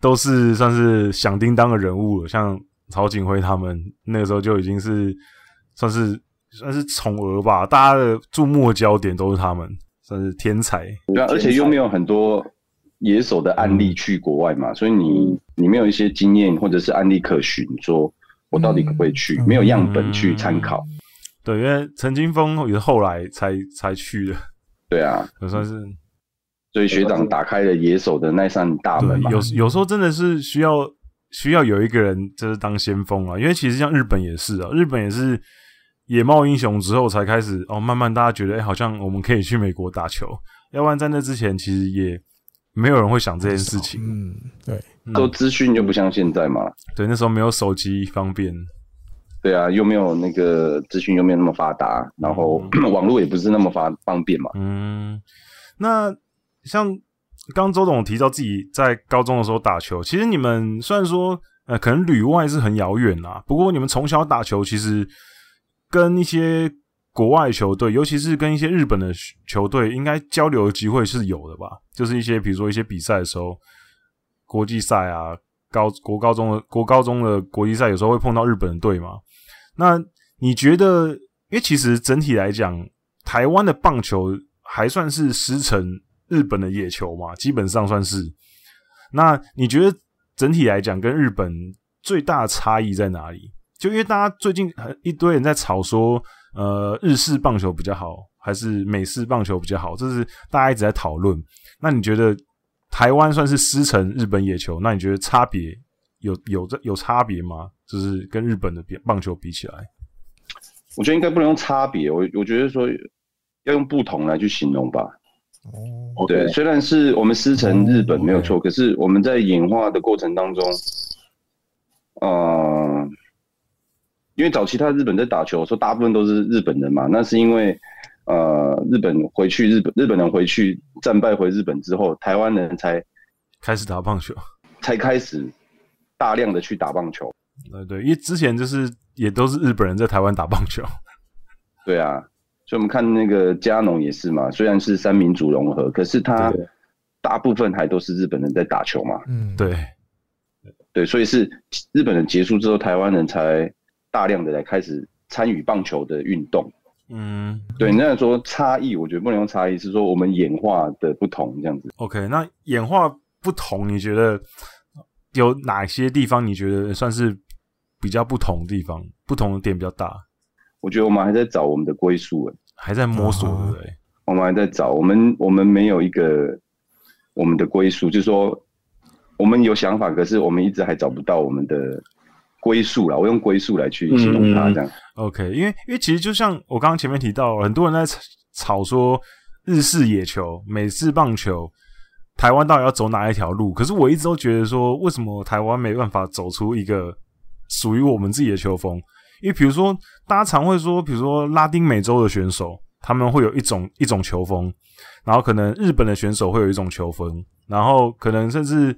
都是算是响叮当的人物了，像曹景辉他们那个时候就已经是算是。算是宠儿吧，大家的注目的焦点都是他们，算是天才。对啊，而且又没有很多野手的案例去国外嘛，嗯、所以你你没有一些经验或者是案例可循，说我到底可不可以去？嗯、没有样本去参考、嗯。对，因为陈金峰也是后来才才去的。对啊，也算是所以学长打开了野手的那扇大门嘛。有有时候真的是需要需要有一个人就是当先锋啊，因为其实像日本也是啊，日本也是野猫英雄之后才开始哦，慢慢大家觉得哎、欸，好像我们可以去美国打球，要不然在那之前其实也没有人会想这件事情。嗯，对，都资讯就不像现在嘛。对，那时候没有手机方便。对啊，又没有那个资讯又没有那么发达，然后、嗯、网络也不是那么发方便嘛。嗯，那像刚周董提到自己在高中的时候打球，其实你们虽然说呃可能旅外是很遥远啦，不过你们从小打球其实跟一些国外球队，尤其是跟一些日本的球队，应该交流的机会是有的吧？就是一些比如说一些比赛的时候，国际赛啊，高国高中的国高中的国际赛，有时候会碰到日本队嘛。那你觉得？因为其实整体来讲，台湾的棒球还算是师承日本的野球嘛，基本上算是。那你觉得整体来讲，跟日本最大的差异在哪里？就因为大家最近一堆人在吵说，呃，日式棒球比较好，还是美式棒球比较好？这是大家一直在讨论。那你觉得台湾算是师承日本野球？那你觉得差别有有这有差别吗？就是跟日本的比棒球比起来，我觉得应该不能用差别，我我觉得说要用不同来去形容吧。哦，对，虽然是我们师承日本没有错，可是我们在演化的过程当中，呃，因为早期他日本在打球，说大部分都是日本人嘛，那是因为呃日本回去日本日本人回去战败回日本之后，台湾人才开始打棒球，才开始大量的去打棒球。对对，因为之前就是也都是日本人在台湾打棒球。对啊，所以我们看那个加农也是嘛，虽然是三民主融合，可是他大部分还都是日本人在打球嘛。嗯，对，对，所以是日本人结束之后，台湾人才大量的来开始参与棒球的运动。嗯，对，那说差异，我觉得不能用差异，是说我们演化的不同这样子。OK，那演化不同，你觉得有哪些地方你觉得算是？比较不同的地方，不同的点比较大。我觉得我们还在找我们的归宿，还在摸索，对不对？我们还在找，我们我们没有一个我们的归宿，就是说我们有想法，可是我们一直还找不到我们的归宿啦。我用归宿来去形容它，这样。嗯、OK，因为因为其实就像我刚刚前面提到，很多人在吵说日式野球、美式棒球，台湾到底要走哪一条路？可是我一直都觉得说，为什么台湾没办法走出一个？属于我们自己的球风，因为比如说，大家常会说，比如说拉丁美洲的选手，他们会有一种一种球风，然后可能日本的选手会有一种球风，然后可能甚至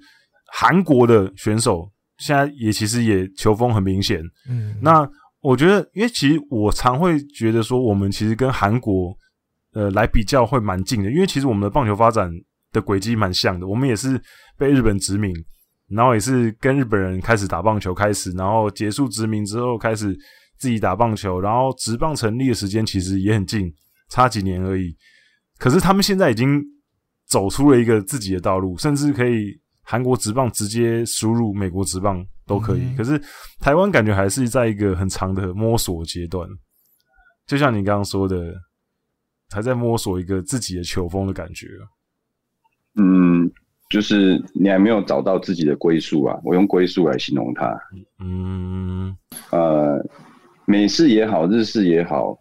韩国的选手现在也其实也球风很明显。嗯，那我觉得，因为其实我常会觉得说，我们其实跟韩国呃来比较会蛮近的，因为其实我们的棒球发展的轨迹蛮像的，我们也是被日本殖民。然后也是跟日本人开始打棒球开始，然后结束殖民之后开始自己打棒球，然后职棒成立的时间其实也很近，差几年而已。可是他们现在已经走出了一个自己的道路，甚至可以韩国职棒直接输入美国职棒都可以。嗯、可是台湾感觉还是在一个很长的摸索阶段，就像你刚刚说的，还在摸索一个自己的球风的感觉。嗯。就是你还没有找到自己的归宿啊，我用归宿来形容它。嗯，呃，美式也好，日式也好，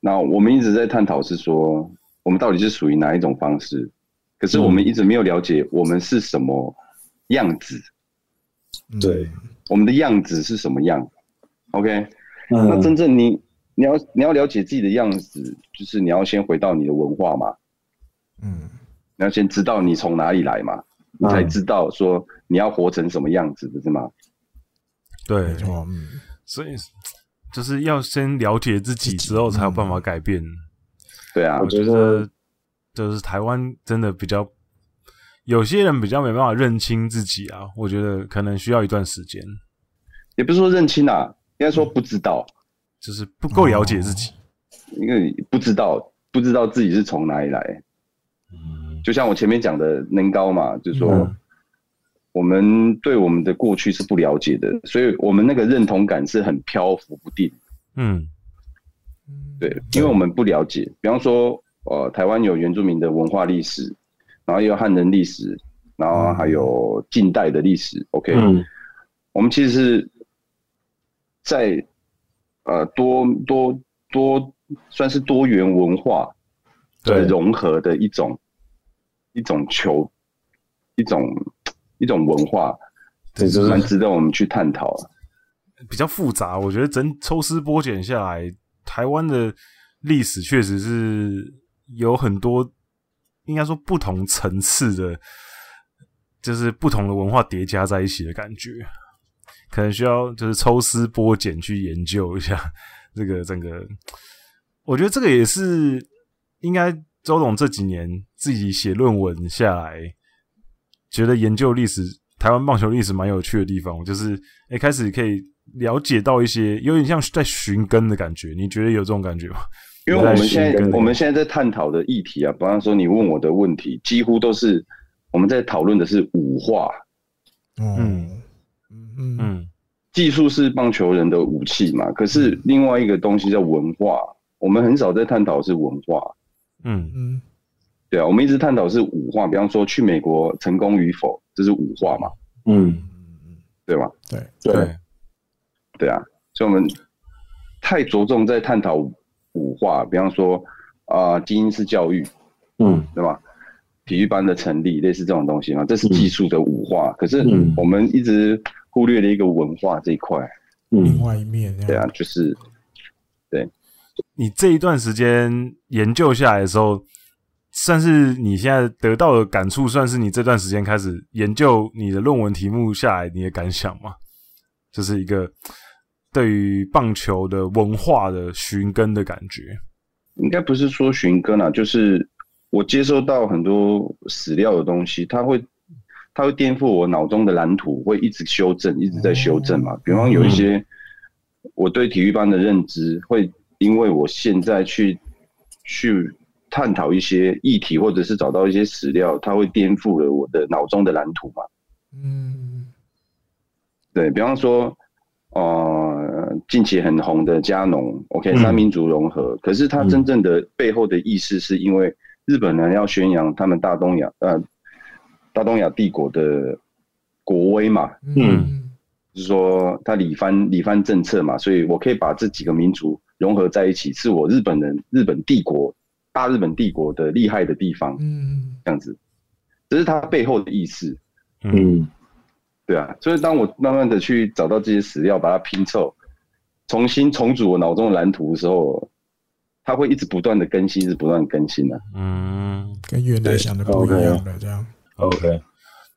那我们一直在探讨是说，我们到底是属于哪一种方式？可是我们一直没有了解我们是什么样子。对，我们的样子是什么样？OK，嗯，那真正你你要你要了解自己的样子，就是你要先回到你的文化嘛。嗯。你要先知道你从哪里来嘛，你才知道说你要活成什么样子，不是吗？对，嗯，所以就是要先了解自己之后，才有办法改变。对啊，我觉得就是台湾真的比较，有些人比较没办法认清自己啊。我觉得可能需要一段时间，也不是说认清啊，应该说不知道，就是不够了解自己，因为不知道不知道自己是从哪里来。就像我前面讲的，能高嘛，就是说，我们对我们的过去是不了解的，所以我们那个认同感是很漂浮不定。嗯，对，因为我们不了解。比方说，呃，台湾有原住民的文化历史，然后也有汉人历史，然后还有近代的历史。OK，嗯，我们其实是在呃多多多算是多元文化的融合的一种一种球一种一种文化，这是蛮值得我们去探讨的。比较复杂，我觉得整抽丝剥茧下来，台湾的历史确实是有很多，应该说不同层次的，就是不同的文化叠加在一起的感觉，可能需要就是抽丝剥茧去研究一下这个整个。我觉得这个也是应该周董这几年自己写论文下来，觉得研究历史台湾棒球历史蛮有趣的地方，就是一开始可以。了解到一些有点像在寻根的感觉，你觉得有这种感觉吗？因为我们现在我们现在在探讨的议题啊，比方说你问我的问题，几乎都是我们在讨论的是五化。嗯。嗯。嗯，技术是棒球人的武器嘛，可是另外一个东西叫文化，我们很少在探讨是文化。嗯。嗯，对啊，我们一直探讨是五化，比方说去美国成功与否，这是五化嘛？嗯，对吧？对。对。对。对啊，所以我们太着重在探讨武化，比方说啊、呃，基因式教育，嗯，对吧？体育班的成立，类似这种东西嘛，这是技术的五化。嗯、可是我们一直忽略了一个文化这一块，嗯，另外一面。对啊，就是对。你这一段时间研究下来的时候，算是你现在得到的感触，算是你这段时间开始研究你的论文题目下来你的感想吗？就是一个。对于棒球的文化的寻根的感觉，应该不是说寻根啊，就是我接收到很多史料的东西，它会它会颠覆我脑中的蓝图，会一直修正，一直在修正嘛。比方有一些我对体育班的认知，会因为我现在去去探讨一些议题，或者是找到一些史料，它会颠覆了我的脑中的蓝图嘛。嗯，对，比方说。呃，近期很红的加农，OK，三民族融合，嗯、可是它真正的背后的意思是因为日本人要宣扬他们大东亚，呃，大东亚帝国的国威嘛，嗯，就是说他理番理番政策嘛，所以我可以把这几个民族融合在一起，是我日本人日本帝国大日本帝国的厉害的地方，嗯，这样子，这是它背后的意思，嗯。对啊，所以当我慢慢的去找到这些史料，把它拼凑，重新重组我脑中的蓝图的时候，它会一直不断的更新，一直不断更新的、啊。嗯，跟原来想的不一样的这样。OK，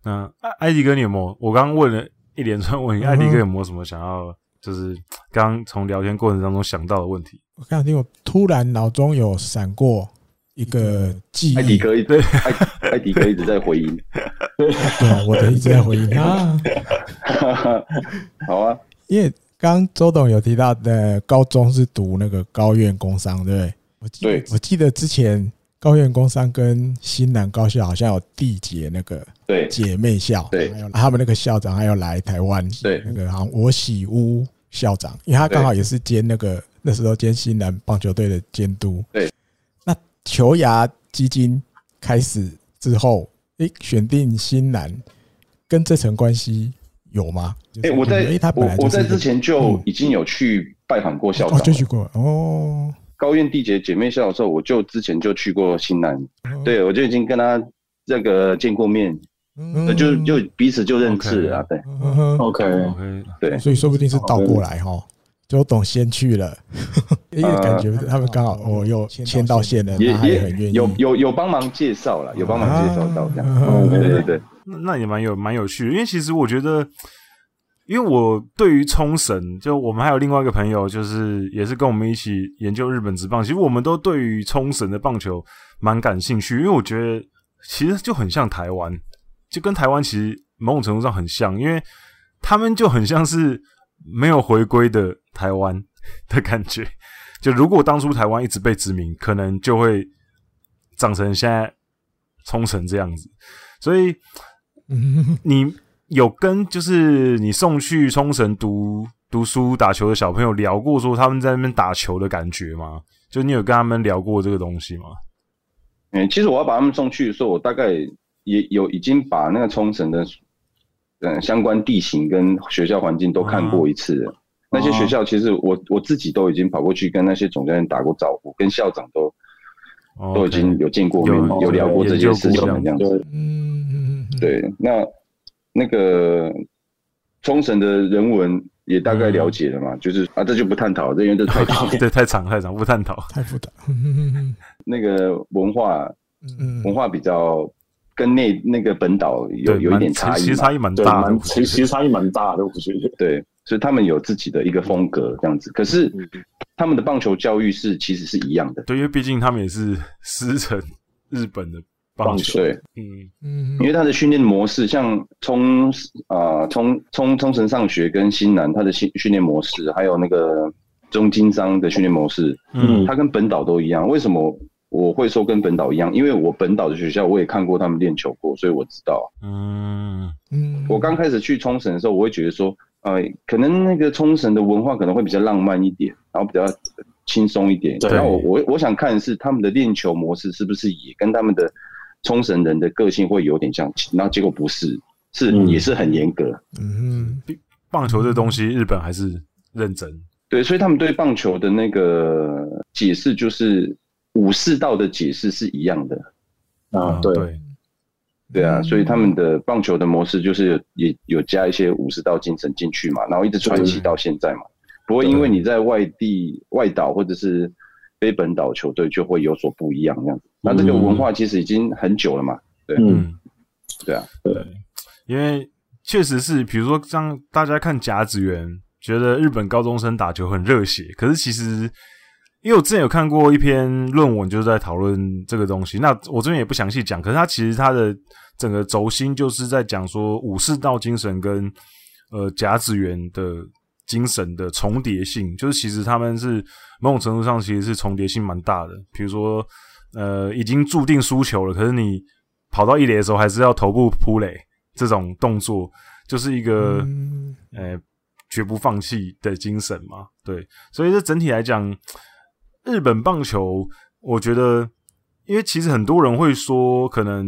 那艾艾迪哥，你有没有？我刚刚问了一连串问题，艾迪哥有没有什么想要，就是刚刚从聊天过程当中想到的问题？我刚听，我突然脑中有闪过。一个记忆，艾迪哥一对，艾艾迪哥一直在回音，对啊，我的一直在回音。啊。好啊，因为刚周董有提到的，高中是读那个高院工商，对不对？我记得，我记得之前高院工商跟新南高校好像有缔结那个对。姐妹校，对，还有他们那个校长还有来台湾，对，那个好像我喜屋校长，因为他刚好也是兼那个那时候兼新南棒球队的监督，对。球牙基金开始之后，诶、欸，选定新南跟这层关系有吗？诶、欸，我在，欸、他我我在之前就已经有去拜访过校长，嗯哦，就去过哦。高院缔结姐妹校的时候，我就之前就去过新南，哦、对我就已经跟他这个见过面，嗯、就就彼此就认识了啊。对，OK，对，所以说不定是倒过来哈。周董先去了，因为感觉他们刚好哦又签到线了，也也很愿意，有有有帮忙介绍了，有帮忙介绍到这样，对对对，那也蛮有蛮有趣。的，因为其实我觉得，因为我对于冲绳，就我们还有另外一个朋友，就是也是跟我们一起研究日本职棒，其实我们都对于冲绳的棒球蛮感兴趣，因为我觉得其实就很像台湾，就跟台湾其实某种程度上很像，因为他们就很像是。没有回归的台湾的感觉，就如果当初台湾一直被殖民，可能就会长成现在冲绳这样子。所以，你有跟就是你送去冲绳读读书打球的小朋友聊过，说他们在那边打球的感觉吗？就你有跟他们聊过这个东西吗？嗯，其实我要把他们送去的时候，我大概也有已经把那个冲绳的嗯相关地形跟学校环境都看过一次了。那些学校其实我我自己都已经跑过去跟那些总教练打过招呼，跟校长都都已经有见过面，有聊过这件事情这样子。嗯嗯嗯，对，那那个冲绳的人文。也大概了解了嘛，就是啊，这就不探讨，这因为这太长，对，太长太长，不探讨，太复杂。那个文化，嗯，文化比较跟那那个本岛有有一点差异，其实差异蛮大的，其实差异蛮大的，我觉得。对，所以他们有自己的一个风格这样子，可是他们的棒球教育是其实是一样的，对，因为毕竟他们也是师承日本的。棒球，对，嗯。嗯，因为他的训练模式，像冲啊冲冲冲绳上学跟新南，他的训训练模式，还有那个中经商的训练模式，嗯，他跟本岛都一样。为什么我会说跟本岛一样？因为我本岛的学校我也看过他们练球过，所以我知道。嗯嗯，我刚开始去冲绳的时候，我会觉得说，呃，可能那个冲绳的文化可能会比较浪漫一点，然后比较轻松一点。对，然后我我我想看的是他们的练球模式是不是也跟他们的。冲绳人的个性会有点像，然后结果不是，是也是很严格。嗯，棒球这东西，日本还是认真。对，所以他们对棒球的那个解释，就是武士道的解释是一样的。啊，对，对。啊，所以他们的棒球的模式就是也有加一些武士道精神进去嘛，然后一直传奇到现在嘛。不过因为你在外地、外岛或者是非本岛球队，就会有所不一样这样子。那这个文化其实已经很久了嘛，对，嗯，对啊，对，因为确实是，比如说像大家看甲子园，觉得日本高中生打球很热血，可是其实，因为我之前有看过一篇论文，就是在讨论这个东西。那我这边也不详细讲，可是它其实它的整个轴心就是在讲说武士道精神跟呃甲子园的精神的重叠性，就是其实他们是某种程度上其实是重叠性蛮大的，比如说。呃，已经注定输球了，可是你跑到一垒的时候，还是要头部扑垒，这种动作就是一个、嗯、呃绝不放弃的精神嘛。对，所以这整体来讲，日本棒球，我觉得，因为其实很多人会说，可能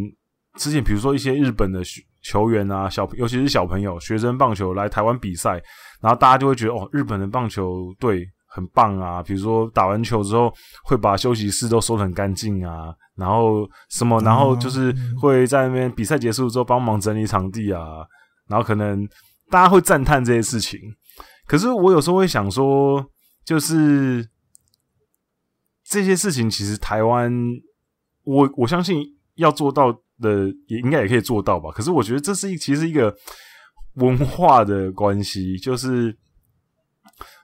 之前比如说一些日本的球员啊，小尤其是小朋友学生棒球来台湾比赛，然后大家就会觉得哦，日本的棒球队。很棒啊！比如说打完球之后，会把休息室都收得很干净啊，然后什么，然后就是会在那边比赛结束之后帮忙整理场地啊，然后可能大家会赞叹这些事情。可是我有时候会想说，就是这些事情其实台湾，我我相信要做到的也应该也可以做到吧。可是我觉得这是一其实一个文化的关系，就是。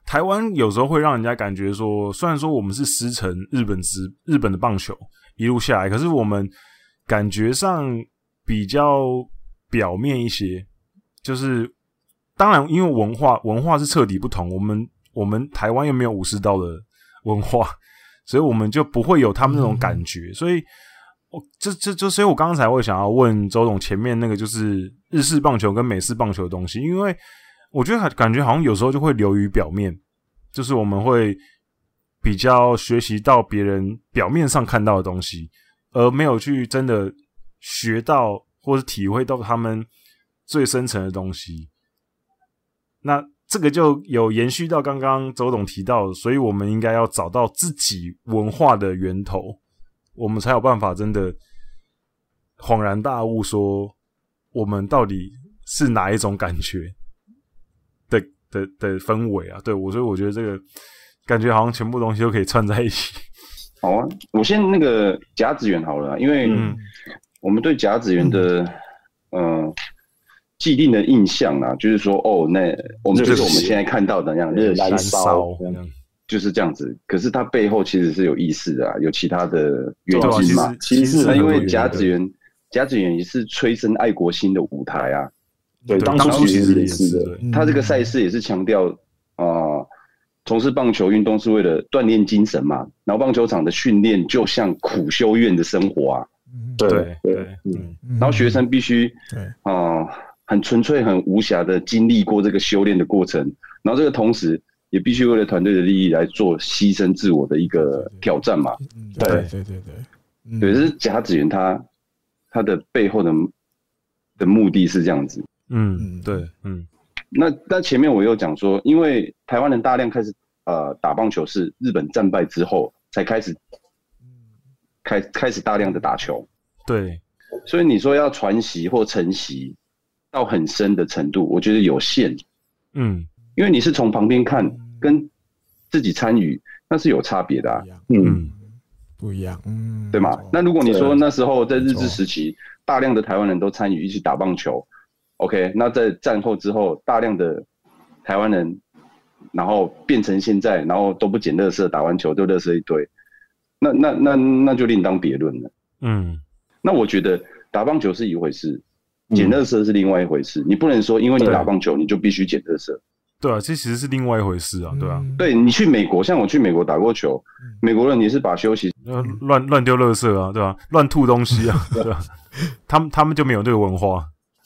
台湾有时候会让人家感觉说，虽然说我们是师承日本职日本的棒球一路下来，可是我们感觉上比较表面一些。就是当然，因为文化文化是彻底不同，我们我们台湾又没有武士道的文化，所以我们就不会有他们那种感觉。所以，我这这就所以我刚才会想要问周董前面那个就是日式棒球跟美式棒球的东西，因为。我觉得感觉好像有时候就会流于表面，就是我们会比较学习到别人表面上看到的东西，而没有去真的学到或是体会到他们最深层的东西。那这个就有延续到刚刚周董提到，所以我们应该要找到自己文化的源头，我们才有办法真的恍然大悟，说我们到底是哪一种感觉。的的氛围啊，对我，所以我觉得这个感觉好像全部东西都可以串在一起。好啊，我先那个甲子园好了，因为我们对甲子园的嗯、呃、既定的印象啊，就是说哦，那我们就是我们现在看到的那样热燃烧，就是这样子。可是它背后其实是有意思的啊，有其他的原因嘛。其实那因为甲子园，甲子园也是催生爱国心的舞台啊。对，当初其实也是的。他这个赛事也是强调啊，从事棒球运动是为了锻炼精神嘛。然后棒球场的训练就像苦修院的生活啊。对对，嗯。然后学生必须对啊，很纯粹、很无瑕的经历过这个修炼的过程。然后这个同时也必须为了团队的利益来做牺牲自我的一个挑战嘛。对对对对。嗯、对，是甲子园他他的背后的的目的是这样子。嗯，对，嗯。那那前面我又讲说，因为台湾人大量开始呃打棒球是日本战败之后才开始，开开始大量的打球。对，所以你说要传习或承袭到很深的程度，我觉得有限。嗯，因为你是从旁边看，跟自己参与那是有差别的啊。嗯，不一样，嗯，对吗？那如果你说那时候在日治时期，大量的台湾人都参与一起打棒球。OK，那在战后之后，大量的台湾人，然后变成现在，然后都不捡垃圾，打完球就垃圾一堆，那那那那就另当别论了。嗯，那我觉得打棒球是一回事，捡垃圾是另外一回事。嗯、你不能说因为你打棒球，你就必须捡垃圾。对啊，这其实是另外一回事啊，对啊。对，你去美国，像我去美国打过球，美国人也是把休息乱乱丢垃圾啊，对吧、啊？乱吐东西啊，对吧、啊？他们他们就没有这个文化。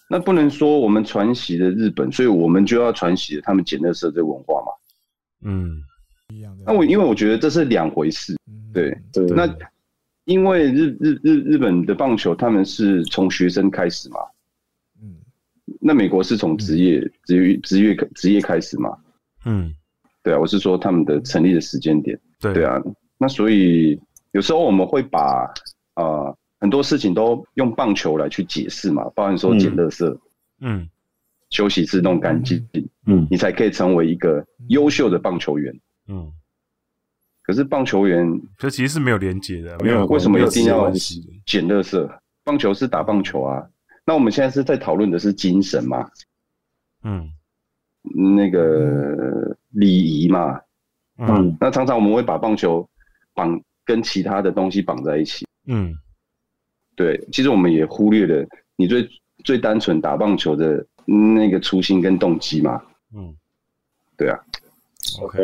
那不能说我们传习的日本，所以我们就要传习他们捡垃圾这个文化嘛？嗯，那我因为我觉得这是两回事，对对。那因为日日日日本的棒球他们是从学生开始嘛，嗯，那美国是从职业职业职业职业开始嘛，嗯，对啊，我是说他们的成立的时间点，对。对啊，那所以有时候我们会把啊。呃很多事情都用棒球来去解释嘛，包含说捡垃圾，嗯，休息室弄干净，嗯，你才可以成为一个优秀的棒球员，嗯。可是棒球员，这其实是没有连接的，没有为什么一定要捡垃圾？棒球是打棒球啊，那我们现在是在讨论的是精神嘛，嗯，那个礼仪嘛，嗯，那常常我们会把棒球绑跟其他的东西绑在一起，嗯。对，其实我们也忽略了你最最单纯打棒球的那个初心跟动机嘛。嗯，对啊。OK，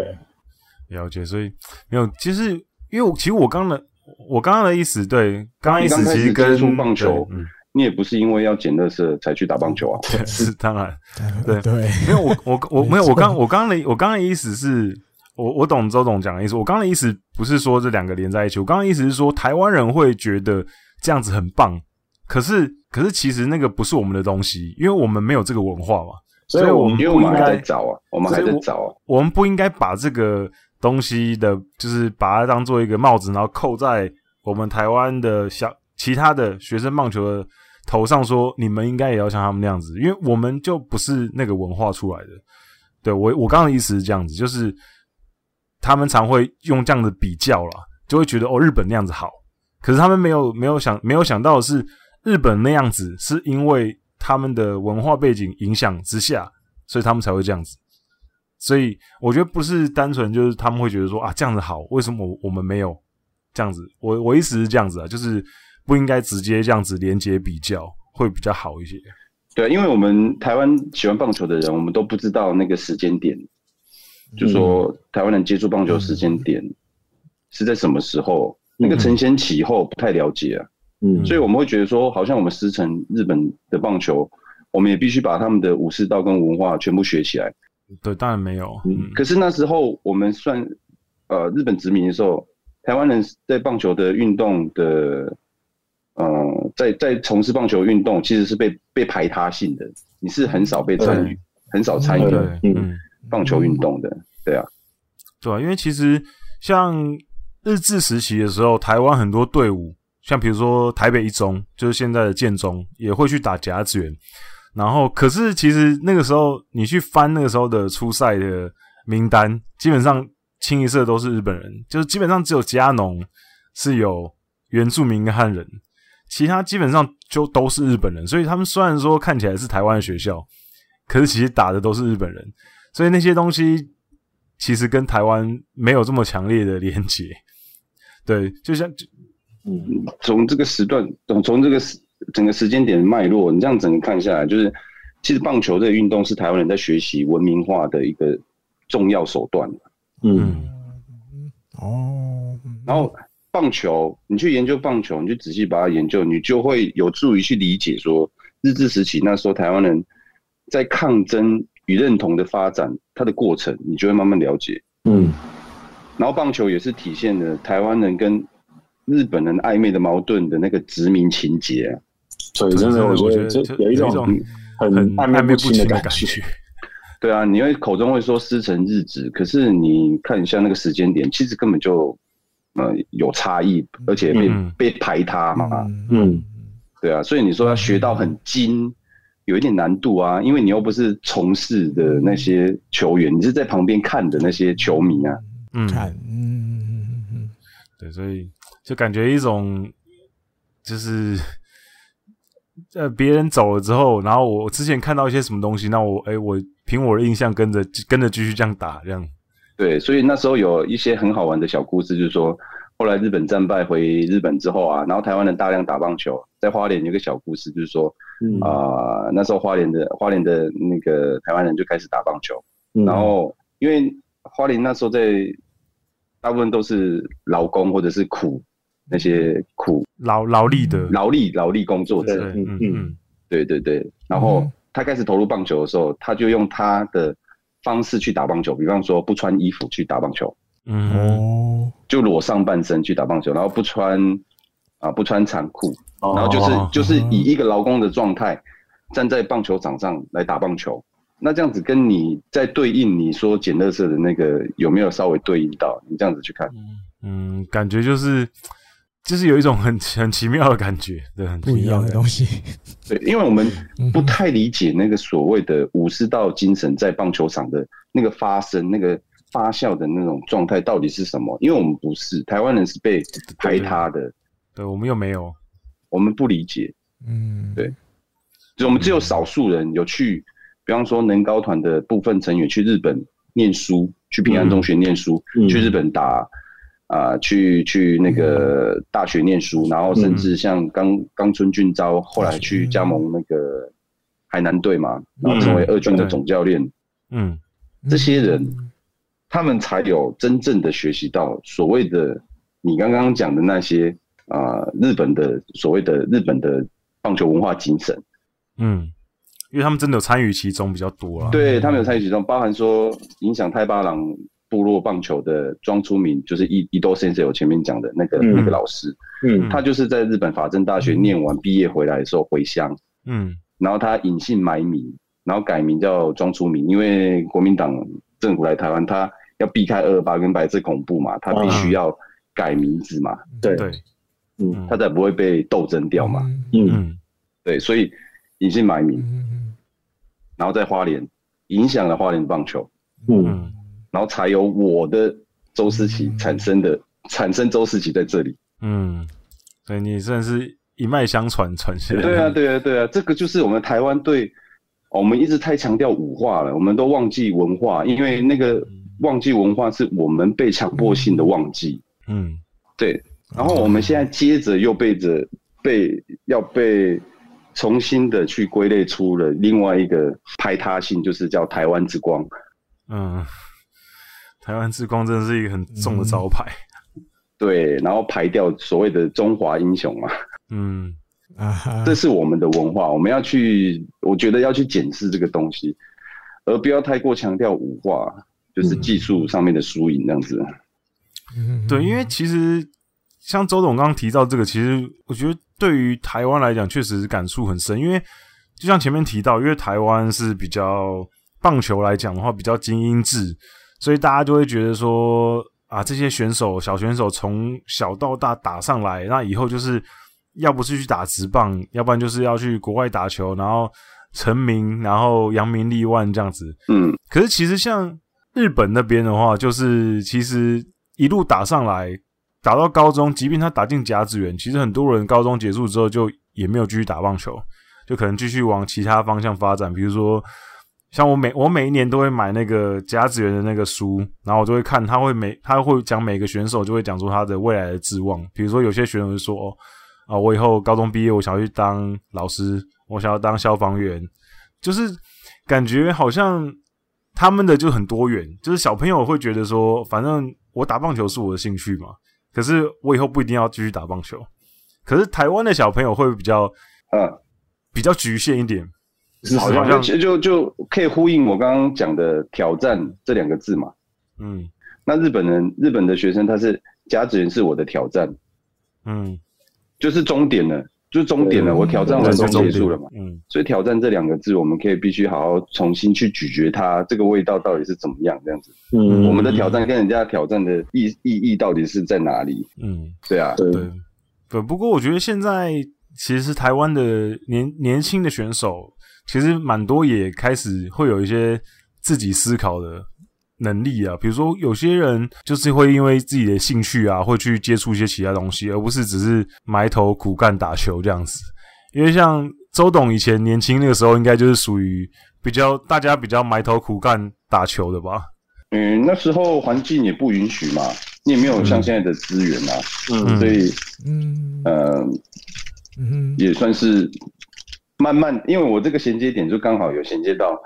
了解。所以没有，其实因为我其实我刚刚的我刚刚的意思，对，刚刚意思其实跟棒球，嗯，你也不是因为要捡垃圾才去打棒球啊。是当然，对对。没有，我我我没有，我刚我刚刚的我刚刚的意思是我我懂周总讲的意思。我刚刚的意思不是说这两个连在一起，我刚刚的意思是说台湾人会觉得。这样子很棒，可是可是其实那个不是我们的东西，因为我们没有这个文化嘛，所以我们不应该找啊，我们还在找啊，我们不应该把这个东西的，就是把它当做一个帽子，然后扣在我们台湾的小其他的学生棒球的头上，说你们应该也要像他们那样子，因为我们就不是那个文化出来的。对，我我刚刚的意思是这样子，就是他们常会用这样的比较啦，就会觉得哦，日本那样子好。可是他们没有没有想没有想到的是，日本那样子是因为他们的文化背景影响之下，所以他们才会这样子。所以我觉得不是单纯就是他们会觉得说啊这样子好，为什么我我们没有这样子？我我意思是这样子啊，就是不应该直接这样子连接比较会比较好一些。对，因为我们台湾喜欢棒球的人，我们都不知道那个时间点，就说台湾人接触棒球时间点是在什么时候。那个承先启后不太了解啊，嗯，所以我们会觉得说，好像我们师承日本的棒球，我们也必须把他们的武士道跟文化全部学起来。对，当然没有。嗯，可是那时候我们算呃日本殖民的时候，台湾人在棒球的运动的，呃，在在从事棒球运动其实是被被排他性的，你是很少被参与，很少参与嗯棒球运动的，对啊，对啊，因为其实像。日治时期的时候，台湾很多队伍，像比如说台北一中，就是现在的建中，也会去打甲子园。然后，可是其实那个时候，你去翻那个时候的初赛的名单，基本上清一色都是日本人，就是基本上只有加农是有原住民跟汉人，其他基本上就都是日本人。所以他们虽然说看起来是台湾的学校，可是其实打的都是日本人。所以那些东西其实跟台湾没有这么强烈的连接。对，就像，嗯，从这个时段，从从这个时整个时间点脉络，你这样整个看下来，就是其实棒球这个运动是台湾人在学习文明化的一个重要手段。嗯，哦，然后棒球，你去研究棒球，你就仔细把它研究，你就会有助于去理解说日治时期那时候台湾人在抗争与认同的发展它的过程，你就会慢慢了解。嗯。然后棒球也是体现了台湾人跟日本人暧昧的矛盾的那个殖民情节啊。所以真的，我觉得这有一种很暧昧不清的感觉。对啊，你会口中会说师承日治，可是你看一下那个时间点，其实根本就呃有差异，而且被、嗯、被排他嘛。嗯，对啊，所以你说要学到很精，有一点难度啊，因为你又不是从事的那些球员，你是在旁边看的那些球迷啊。嗯，看，嗯嗯嗯，对，所以就感觉一种就是。呃，别人走了之后，然后我之前看到一些什么东西，那我哎，我凭我的印象跟着跟着继续这样打，这样。对，所以那时候有一些很好玩的小故事，就是说，后来日本战败回日本之后啊，然后台湾人大量打棒球，在花莲有个小故事，就是说，啊、嗯。呃，那时候花莲的花莲的那个台湾人就开始打棒球，嗯、然后因为花莲那时候在大部分都是劳工或者是苦。那些苦劳劳力的劳力劳力工作者，嗯嗯，对对对。然后他开始投入棒球的时候，他就用他的方式去打棒球，比方说不穿衣服去打棒球，嗯哦，就裸上半身去打棒球，然后不穿啊不穿长裤，然后就是就是以一个劳工的状态站在棒球场上来打棒球。那这样子跟你在对应你说捡垃圾的那个有没有稍微对应到？你这样子去看，嗯，感觉就是。就是有一种很很奇妙的感觉，对，很不一样的东西。对，因为我们不太理解那个所谓的武士道精神在棒球场的那个发生、那个发酵的那种状态到底是什么？因为我们不是台湾人，是被排他的。对，对，我们又没有，我们不理解。嗯，对，就我们只有少数人有去，比方说能高团的部分成员去日本念书，去平安中学念书，嗯、去日本打。啊、呃，去去那个大学念书，然后甚至像冈冈村俊昭后来去加盟那个海南队嘛，然后成为二军的总教练。嗯，这些人他们才有真正的学习到所谓的你刚刚讲的那些啊、呃，日本的所谓的日本的棒球文化精神。嗯，因为他们真的有参与其中比较多啊。对，他们有参与其中，包含说影响太八郎。部落棒球的庄出名，就是伊伊多先生，我前面讲的那个、嗯、那个老师，嗯，他就是在日本法政大学念完毕业回来的时候回乡，嗯，然后他隐姓埋名，然后改名叫庄出名，因为国民党政府来台湾，他要避开二二八跟白色恐怖嘛，他必须要改名字嘛，嗯、对，对，嗯，他才不会被斗争掉嘛，嗯，嗯。对，所以隐姓埋名，然后在花莲影响了花莲棒球，嗯。嗯然后才有我的周思琪产生的，嗯、产生周思琪在这里。嗯，对，你算是一脉相传传下来。对啊，对啊，对啊，这个就是我们台湾对，我们一直太强调武化了，我们都忘记文化，因为那个忘记文化是我们被强迫性的忘记。嗯，对。然后我们现在接着又被着被要被重新的去归类出了另外一个排他性，就是叫台湾之光。嗯。台湾之光真的是一个很重的招牌，嗯、对，然后排掉所谓的中华英雄嘛，嗯。啊，这是我们的文化，我们要去，我觉得要去检视这个东西，而不要太过强调武化，就是技术上面的输赢这样子。嗯，对，因为其实像周董刚刚提到这个，其实我觉得对于台湾来讲，确实是感触很深，因为就像前面提到，因为台湾是比较棒球来讲的话，比较精英制。所以大家就会觉得说啊，这些选手小选手从小到大打上来，那以后就是要不是去打直棒，要不然就是要去国外打球，然后成名，然后扬名立万这样子。嗯，可是其实像日本那边的话，就是其实一路打上来，打到高中，即便他打进甲子园，其实很多人高中结束之后就也没有继续打棒球，就可能继续往其他方向发展，比如说。像我每我每一年都会买那个甲子园的那个书，然后我就会看，他会每他会讲每个选手，就会讲出他的未来的志望。比如说有些选手就说：“哦，啊，我以后高中毕业，我想要去当老师，我想要当消防员。”就是感觉好像他们的就很多元，就是小朋友会觉得说，反正我打棒球是我的兴趣嘛，可是我以后不一定要继续打棒球。可是台湾的小朋友会比较呃比较局限一点。好像就就就可以呼应我刚刚讲的“挑战”这两个字嘛。嗯，那日本人日本的学生他是甲子园是我的挑战，嗯，就是终点了，就是终点了，我挑战完就结束了嘛。嗯，所以挑战这两个字，我们可以必须好好重新去咀嚼它，这个味道到底是怎么样这样子。嗯，我们的挑战跟人家挑战的意意义到底是在哪里？嗯，对啊，对。不不过我觉得现在其实台湾的年年轻的选手，其实蛮多也开始会有一些自己思考的能力啊。比如说有些人就是会因为自己的兴趣啊，会去接触一些其他东西，而不是只是埋头苦干打球这样子。因为像周董以前年轻那个时候，应该就是属于比较大家比较埋头苦干打球的吧？嗯，那时候环境也不允许嘛。你也没有像现在的资源啊，嗯，所以，嗯，呃，嗯，也算是慢慢，因为我这个衔接点就刚好有衔接到，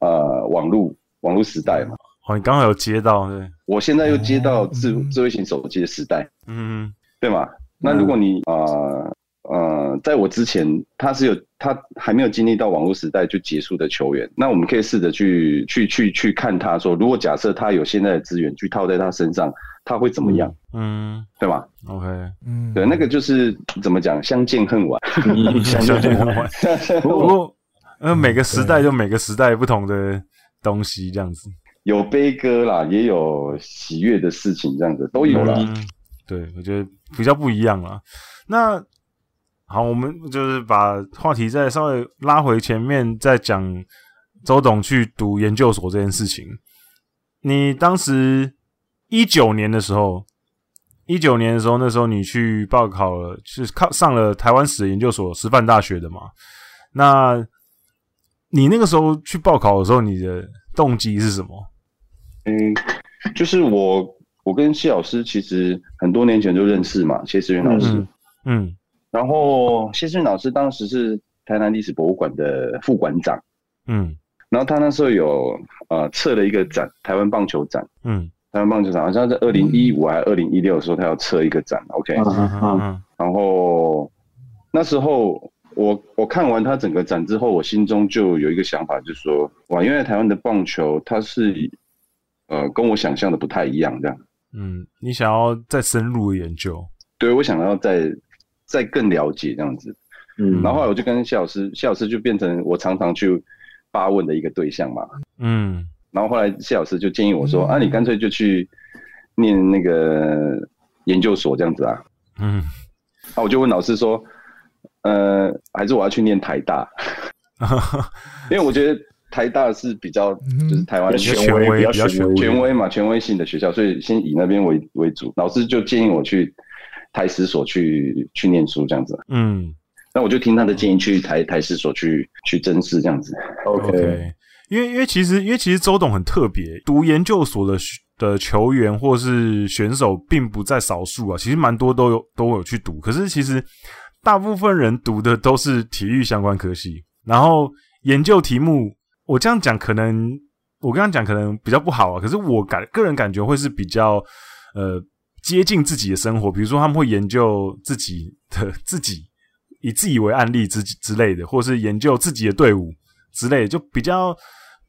呃，网络网络时代嘛。哦，你刚好有接到，对。我现在又接到智智慧型手机的时代，嗯，对吗？那如果你啊。呃呃，在我之前，他是有他还没有经历到网络时代就结束的球员，那我们可以试着去去去去看他说，如果假设他有现在的资源去套在他身上，他会怎么样？嗯，对吧？OK，嗯，对，那个就是怎么讲，相见恨晚，相见恨晚。不过，呃，每个时代就每个时代不同的东西，这样子有悲歌啦，也有喜悦的事情，这样子都有啦。嗯，对，我觉得比较不一样啦。那。好，我们就是把话题再稍微拉回前面，再讲周董去读研究所这件事情。你当时一九年的时候，一九年的时候，那时候你去报考了，是考上了台湾史研究所，师范大学的嘛？那你那个时候去报考的时候，你的动机是什么？嗯，就是我，我跟谢老师其实很多年前就认识嘛，谢思源老师，嗯。嗯然后谢顺老师当时是台南历史博物馆的副馆长，嗯，然后他那时候有呃策了一个展，台湾棒球展，嗯，台湾棒球展好像在二零一五还是二零一六的时候，他要策一个展，OK，嗯嗯，然后那时候我我看完他整个展之后，我心中就有一个想法，就是说哇，因为台湾的棒球它是呃跟我想象的不太一样，这样，嗯，你想要再深入的研究，对，我想要再。再更了解这样子，嗯，然后后来我就跟谢老师，谢老师就变成我常常去发问的一个对象嘛，嗯，然后后来谢老师就建议我说，嗯、啊，你干脆就去念那个研究所这样子啊，嗯，那我就问老师说，呃，还是我要去念台大，因为我觉得台大是比较就是台湾的权威，比较权威，权威嘛，权威性的学校，所以先以那边为为主。老师就建议我去。台史所去去念书这样子，嗯，那我就听他的建议去台台史所去去甄试这样子。OK，, okay. 因为因为其实因为其实周董很特别，读研究所的的球员或是选手并不在少数啊，其实蛮多都有都有去读，可是其实大部分人读的都是体育相关科系，然后研究题目，我这样讲可能我刚刚讲可能比较不好啊，可是我感个人感觉会是比较呃。接近自己的生活，比如说他们会研究自己的 自己，以自己为案例之之类的，或是研究自己的队伍之类的，就比较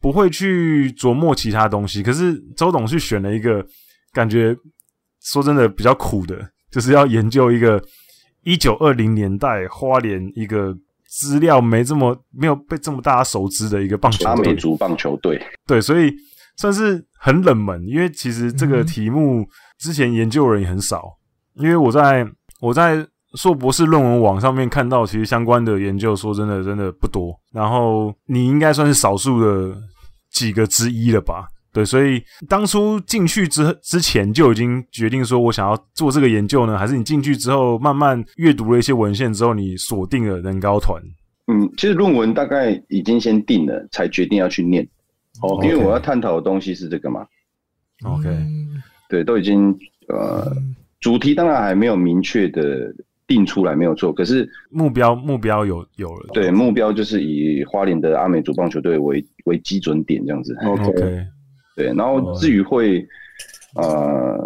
不会去琢磨其他东西。可是周董去选了一个感觉，说真的比较苦的，就是要研究一个一九二零年代花莲一个资料没这么没有被这么大家熟知的一个棒球队，阿美族棒球队。对，所以算是很冷门，因为其实这个题目。嗯之前研究人也很少，因为我在我在硕博士论文网上面看到，其实相关的研究说真的真的不多。然后你应该算是少数的几个之一了吧？对，所以当初进去之之前就已经决定说我想要做这个研究呢，还是你进去之后慢慢阅读了一些文献之后，你锁定了人高团？嗯，其实论文大概已经先定了，才决定要去念。哦，因为我要探讨的东西是这个嘛。OK。对，都已经呃，主题当然还没有明确的定出来，没有错。可是目标目标有有了。对，目标就是以花莲的阿美族棒球队为为基准点这样子。OK。对，然后至于会呃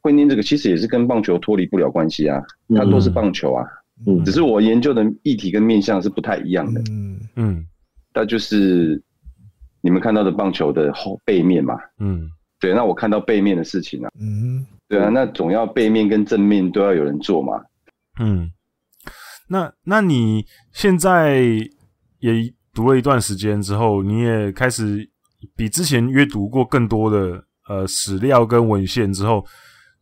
会念这个，其实也是跟棒球脱离不了关系啊，它都是棒球啊。嗯。只是我研究的议题跟面向是不太一样的。嗯嗯。那就是你们看到的棒球的后背面嘛。嗯。对，那我看到背面的事情啊，嗯，对啊，那总要背面跟正面都要有人做嘛，嗯，那那你现在也读了一段时间之后，你也开始比之前阅读过更多的呃史料跟文献之后，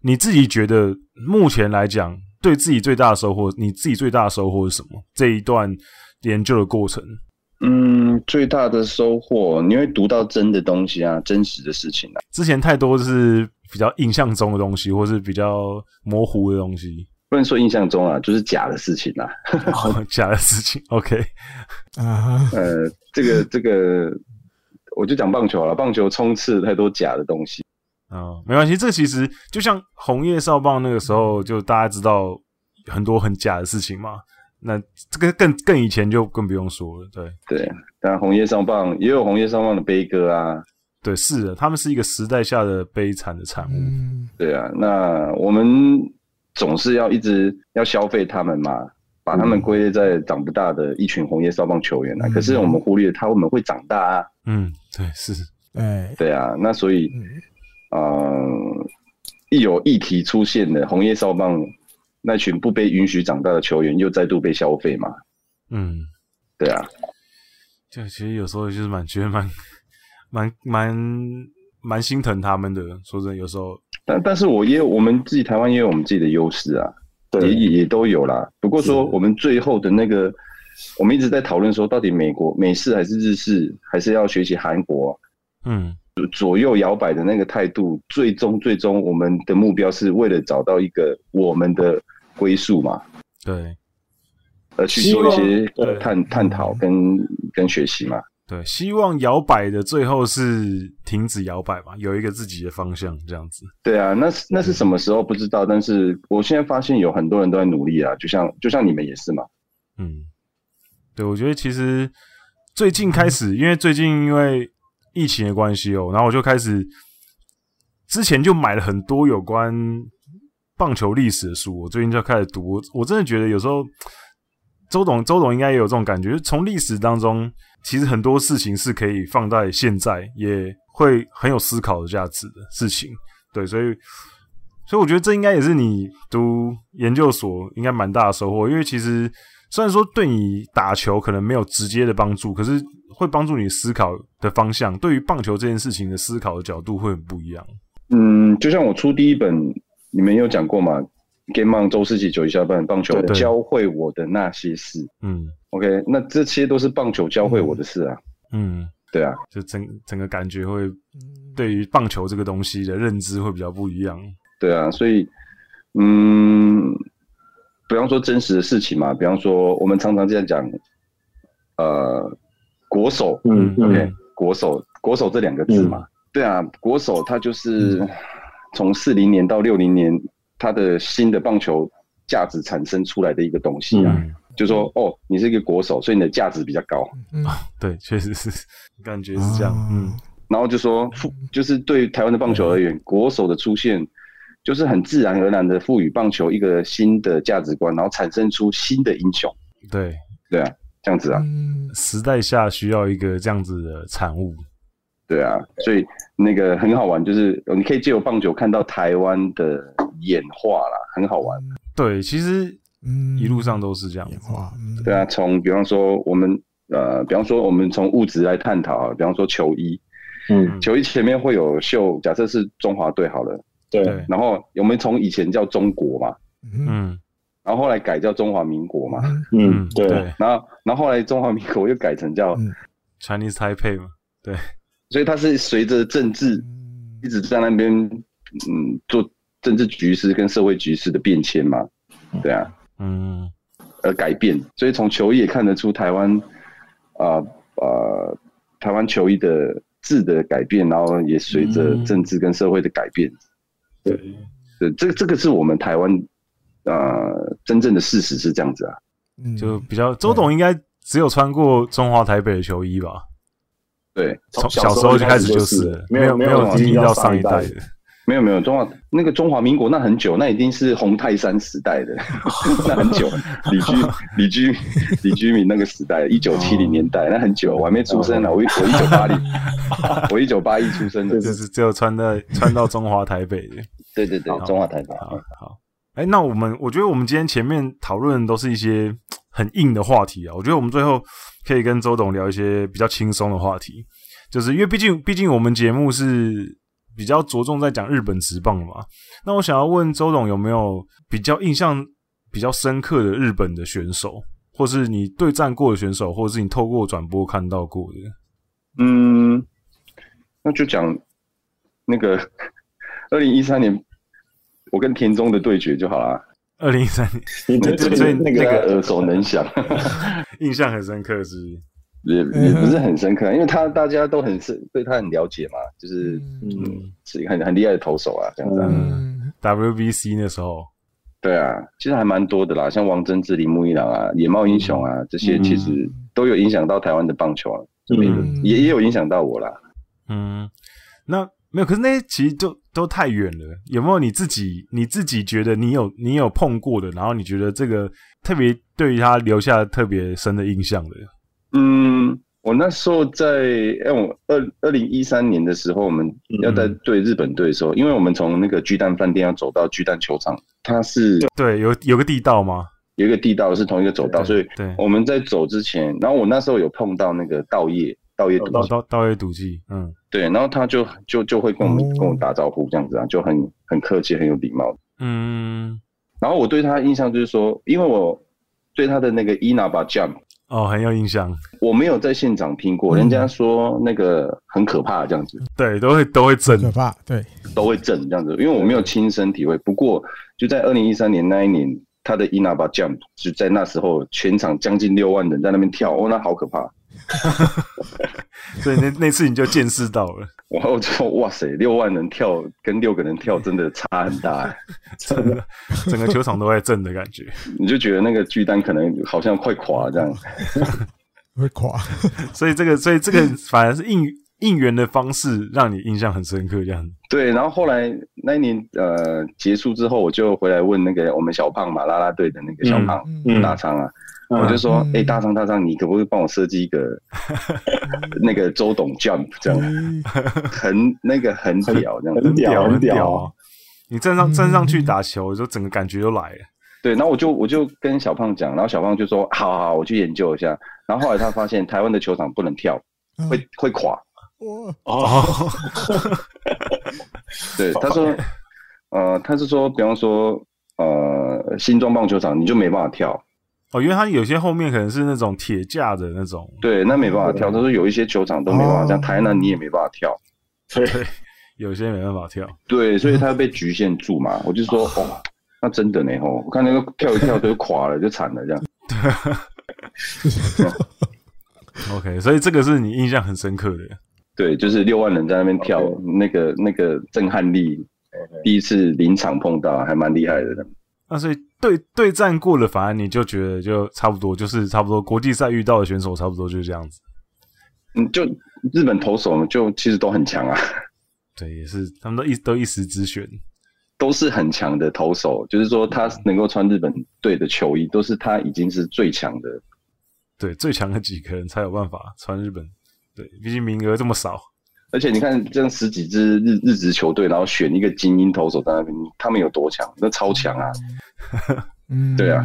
你自己觉得目前来讲，对自己最大的收获，你自己最大的收获是什么？这一段研究的过程？嗯，最大的收获，你会读到真的东西啊，真实的事情啊。之前太多是比较印象中的东西，或是比较模糊的东西。不能说印象中啊，就是假的事情啦啊，假的事情。OK，啊，呃，这个这个，我就讲棒球了，棒球充斥太多假的东西。哦，没关系，这其实就像红叶少棒那个时候，就大家知道很多很假的事情嘛。那这个更更以前就更不用说了，对对。但红叶上棒也有红叶上棒的悲歌啊，对，是的，他们是一个时代下的悲惨的产物。嗯，对啊，那我们。总是要一直要消费他们嘛，把他们归类在长不大的一群红叶少棒球员啊。嗯、可是我们忽略他们会长大啊。嗯，对，是，哎，对啊。那所以，嗯、呃，一有议题出现的红叶少棒那群不被允许长大的球员，又再度被消费嘛。嗯，对啊。就其实有时候就是蛮觉得蛮蛮蛮蛮心疼他们的。说真的，有时候。但但是我也有我们自己台湾也有我们自己的优势啊，对，也也都有啦。不过说我们最后的那个，我们一直在讨论说，到底美国美式还是日式，还是要学习韩国？嗯，左右摇摆的那个态度，最终最终我们的目标是为了找到一个我们的归宿嘛？对，而去做一些探探讨跟跟学习嘛。对，希望摇摆的最后是停止摇摆嘛，有一个自己的方向，这样子。对啊，那是那是什么时候不知道，但是我现在发现有很多人都在努力啊，就像就像你们也是嘛。嗯，对，我觉得其实最近开始，因为最近因为疫情的关系哦，然后我就开始之前就买了很多有关棒球历史的书，我最近就开始读，我真的觉得有时候周董周董应该也有这种感觉，从历史当中。其实很多事情是可以放在现在，也会很有思考的价值的事情。对，所以，所以我觉得这应该也是你读研究所应该蛮大的收获。因为其实虽然说对你打球可能没有直接的帮助，可是会帮助你思考的方向，对于棒球这件事情的思考的角度会很不一样。嗯，就像我出第一本，你们有讲过嘛？Game On 周世纪九一下半棒球教会我的那些事。嗯。OK，那这些都是棒球教会我的事啊。嗯，对啊，就整整个感觉会对于棒球这个东西的认知会比较不一样。对啊，所以，嗯，比方说真实的事情嘛，比方说我们常常这样讲，呃，国手，嗯，OK，国手，国手这两个字嘛，嗯、对啊，国手他就是从四零年到六零年，它的新的棒球价值产生出来的一个东西啊。嗯就说哦，你是一个国手，所以你的价值比较高。嗯，对，确实是，感觉是这样。嗯，然后就说，就是对台湾的棒球而言，国手的出现，就是很自然而然的赋予棒球一个新的价值观，然后产生出新的英雄。对，对啊，这样子啊，时代下需要一个这样子的产物。对啊，所以那个很好玩，就是你可以借由棒球看到台湾的演化啦，很好玩。对，其实。嗯，一路上都是这样子。嗯、对啊，从比方说我们呃，比方说我们从物质来探讨啊，比方说球衣，嗯，球衣前面会有绣，假设是中华队好了，对。然后我们从以前叫中国嘛，嗯，然后后来改叫中华民国嘛，嗯，对。然后然后后来中华民国又改成叫 Chinese Taipei 嘛，对。所以它是随着政治一直在那边嗯做政治局势跟社会局势的变迁嘛，对啊。嗯，而改变，所以从球衣也看得出台湾，啊、呃、呃，台湾球衣的质的改变，然后也随着政治跟社会的改变。对，对，这个这个是我们台湾，呃，真正的事实是这样子啊。嗯，就比较周董应该只有穿过中华台北的球衣吧？对，从小时候就开始就是，没有没有经历到上一代的。没有没有中华那个中华民国那很久，那已经是红泰山时代的，那很久，李居李居李居民那个时代，一九七零年代，那很久，我还没出生呢，我我一九八零，我一九八一出生的，就是只有穿在穿到中华台北的，对对对，中华台北。好，好，哎，那我们我觉得我们今天前面讨论的都是一些很硬的话题啊，我觉得我们最后可以跟周董聊一些比较轻松的话题，就是因为毕竟毕竟我们节目是比较着重在讲日本职棒嘛。那我想要问周董有没有比较印象比较深刻的日本的选手，或是你对战过的选手，或者是你透过转播看到过的？嗯，那就讲那个 二零一三年。我跟田中的对决就好了。二零一三年，所以那个耳熟能详，印象很深刻是，也也不是很深刻，因为他大家都很深，对他很了解嘛，就是嗯，是一个很很厉害的投手啊，这样子。嗯，WBC 那时候，对啊，其实还蛮多的啦，像王贞治、铃木一朗啊、野猫英雄啊这些，其实都有影响到台湾的棒球啊，嗯，也也有影响到我啦。嗯，那。没有，可是那些其实都都太远了。有没有你自己你自己觉得你有你有碰过的，然后你觉得这个特别对于他留下特别深的印象的？嗯，我那时候在哎，我二二零一三年的时候，我们要在对日本队的时候，嗯、因为我们从那个巨蛋饭店要走到巨蛋球场，它是对有有个地道吗？有一个地道是同一个走道，所以对我们在走之前，然后我那时候有碰到那个稻叶。稻叶赌稻稻叶赌技，嗯，对，然后他就就就会跟我们、嗯、跟我打招呼这样子啊，就很很客气，很有礼貌。嗯，然后我对他印象就是说，因为我对他的那个伊娜巴 jump 哦很有印象，我没有在现场听过，嗯、人家说那个很可怕这样子，对，都会都会震，可怕，对，都会震这样子，因为我没有亲身体会。不过就在二零一三年那一年，他的伊那巴 jump 就在那时候全场将近六万人在那边跳，哦，那好可怕。所以那那次你就见识到了，然后就哇塞，六万人跳跟六个人跳真的差很大，真的，整个球场都在震的感觉，你就觉得那个巨蛋可能好像快垮这样，会垮。所以这个，所以这个反而是应应援的方式让你印象很深刻，这样。对，然后后来那一年呃结束之后，我就回来问那个我们小胖嘛，啦啦队的那个小胖、嗯、大仓啊。我就说，哎、嗯欸，大张大张，你可不可以帮我设计一个 那个周董 jump 这样，很那个很屌这样，很屌很屌啊！你站上站上去打球，就整个感觉就来了。对，然后我就我就跟小胖讲，然后小胖就说，好好好，我去研究一下。然后后来他发现台湾的球场不能跳，会会垮。哦，对，他说，呃，他是说，比方说，呃，新庄棒球场你就没办法跳。哦，因为它有些后面可能是那种铁架的那种，对，那没办法跳。他说有一些球场都没办法，哦、像台南你也没办法跳，对，有些没办法跳，对，所以它被局限住嘛。我就说，哦，那真的呢，哦，我看那个跳一跳都垮了，就惨了这样。对，OK，所以这个是你印象很深刻的，对，就是六万人在那边跳.那个那个震撼力.第一次临场碰到，还蛮厉害的。那所以对对战过了，反而你就觉得就差不多，就是差不多国际赛遇到的选手差不多就是这样子。嗯，就日本投手就其实都很强啊。对，也是他们都一都一时之选，都是很强的投手。就是说他能够穿日本队的球衣，都是他已经是最强的。对，最强的几个人才有办法穿日本。对，毕竟名额这么少。而且你看，这样十几支日日职球队，然后选一个精英投手在那边，他们有多强？那超强啊！嗯，对啊。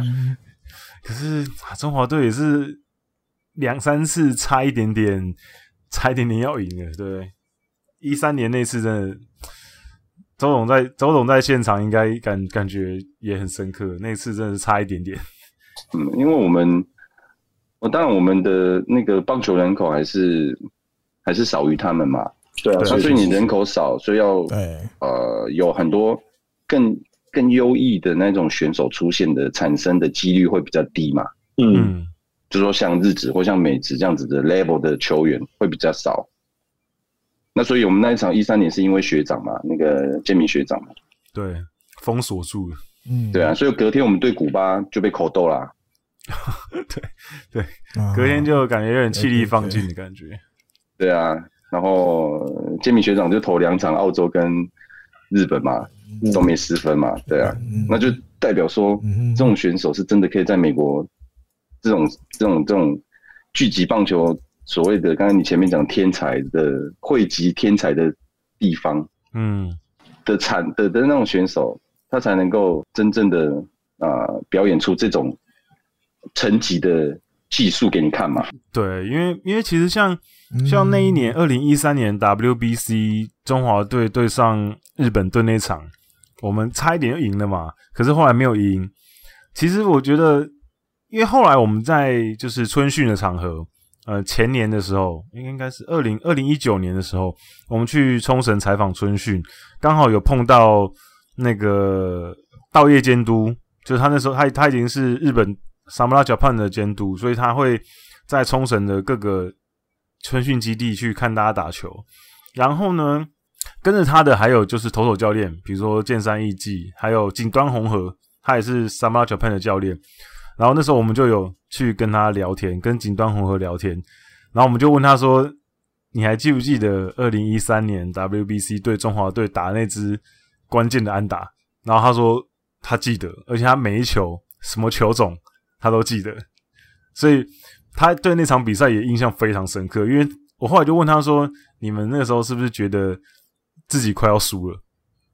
可是中华队也是两三次差一点点，差一点点要赢了，对不对？一三年那次真的，周董在周董在现场应该感感觉也很深刻，那次真的是差一点点。嗯，因为我们，我当然我们的那个棒球人口还是。还是少于他们嘛？对啊，所以你人口少，所以要呃有很多更更优异的那种选手出现的产生的几率会比较低嘛。嗯，就说像日职或像美职这样子的 level 的球员会比较少。那所以我们那一场一三年是因为学长嘛，那个建民学长嘛，对，封锁住了。嗯，对啊，所以隔天我们对古巴就被口斗啦。对对，隔天就感觉有点气力放尽的感觉。对啊，然后建民学长就投两场澳洲跟日本嘛，都没失分嘛，对啊，那就代表说这种选手是真的可以在美国这种这种这种聚集棒球所谓的刚才你前面讲天才的汇集天才的地方，嗯，的产的的那种选手，他才能够真正的啊、呃、表演出这种层级的技术给你看嘛。对，因为因为其实像像那一年二零一三年 WBC 中华队对上日本队那场，我们差一点就赢了嘛，可是后来没有赢。其实我觉得，因为后来我们在就是春训的场合。呃，前年的时候，应该应该是二零二零一九年的时候，我们去冲绳采访春训，刚好有碰到那个道业监督，就是他那时候他他已经是日本 Samurai Japan 的监督，所以他会在冲绳的各个春训基地去看大家打球。然后呢，跟着他的还有就是投手教练，比如说剑山义季，还有井端红河，他也是 Samurai Japan 的教练。然后那时候我们就有去跟他聊天，跟井端红河聊天。然后我们就问他说：“你还记不记得二零一三年 WBC 对中华队打那支关键的安打？”然后他说他记得，而且他每一球什么球种他都记得，所以他对那场比赛也印象非常深刻。因为我后来就问他说：“你们那时候是不是觉得自己快要输了？”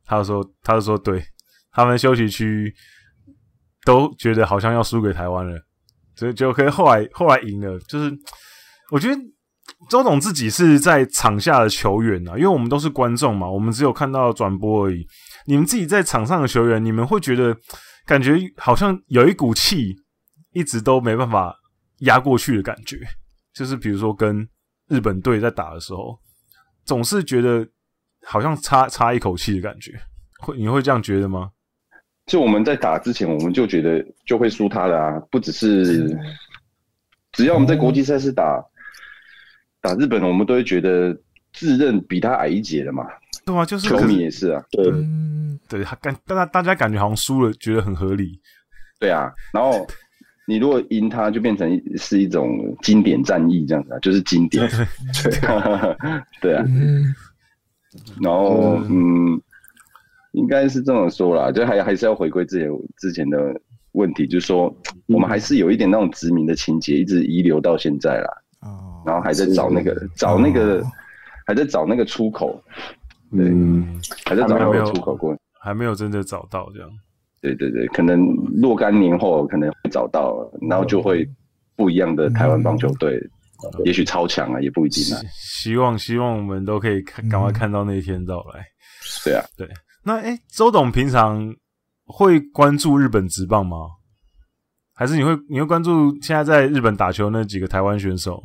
他就说：“他就说对，他们休息区。”都觉得好像要输给台湾了，所以就可以后来 后来赢了。就是我觉得周董自己是在场下的球员啊，因为我们都是观众嘛，我们只有看到转播而已。你们自己在场上的球员，你们会觉得感觉好像有一股气一直都没办法压过去的感觉，就是比如说跟日本队在打的时候，总是觉得好像差差一口气的感觉。会你会这样觉得吗？就我们在打之前，我们就觉得就会输他的啊，不只是，只要我们在国际赛事打打日本，我们都会觉得自认比他矮一截的嘛。对啊，就是球迷也是啊。对，对他感大家大家感觉好像输了，觉得很合理。对啊，然后你如果赢他，就变成是一种经典战役这样子啊，就是经典。对，对啊。然后嗯。应该是这么说啦，就还还是要回归自己之前的问题，就是说我们还是有一点那种殖民的情节，一直遗留到现在啦。哦，然后还在找那个找那个，还在找那个出口。嗯，还在找那个出口过，还没有真的找到这样。对对对，可能若干年后可能会找到，然后就会不一样的台湾棒球队，也许超强啊，也不一定啊。希望希望我们都可以看赶快看到那一天到来。对啊，对。那哎、欸，周董平常会关注日本职棒吗？还是你会你会关注现在在日本打球那几个台湾选手？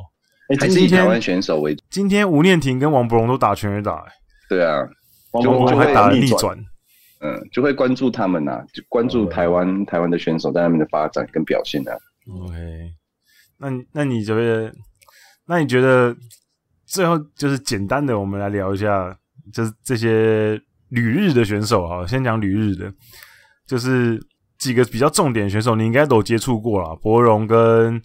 哎、欸，还是台湾选手为主。今天吴念婷跟王柏融都打全垒打、欸，对啊，王柏融还打了逆转，嗯，就会关注他们呐、啊，就关注台湾、oh, 台湾的选手在那边的发展跟表现啊。OK，那那你觉得？那你觉得最后就是简单的，我们来聊一下，就是这些。旅日的选手啊，先讲旅日的，就是几个比较重点选手，你应该都接触过了。柏荣跟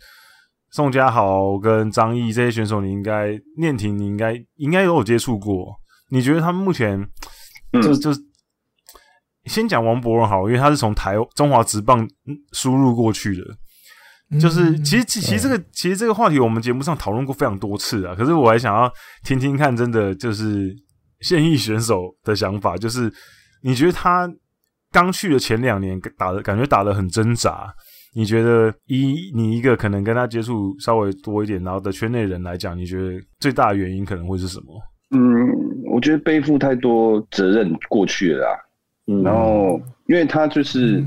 宋家豪跟张毅这些选手，你应该念婷，你应该应该都有接触过。你觉得他们目前就、嗯、就先讲王柏融好，因为他是从台中华职棒输入过去的。就是其实其实这个其实这个话题我们节目上讨论过非常多次啊，可是我还想要听听看，真的就是。现役选手的想法就是，你觉得他刚去的前两年打的感觉打得很挣扎。你觉得一你一个可能跟他接触稍微多一点，然后的圈内人来讲，你觉得最大的原因可能会是什么？嗯，我觉得背负太多责任过去了啦。嗯，然后因为他就是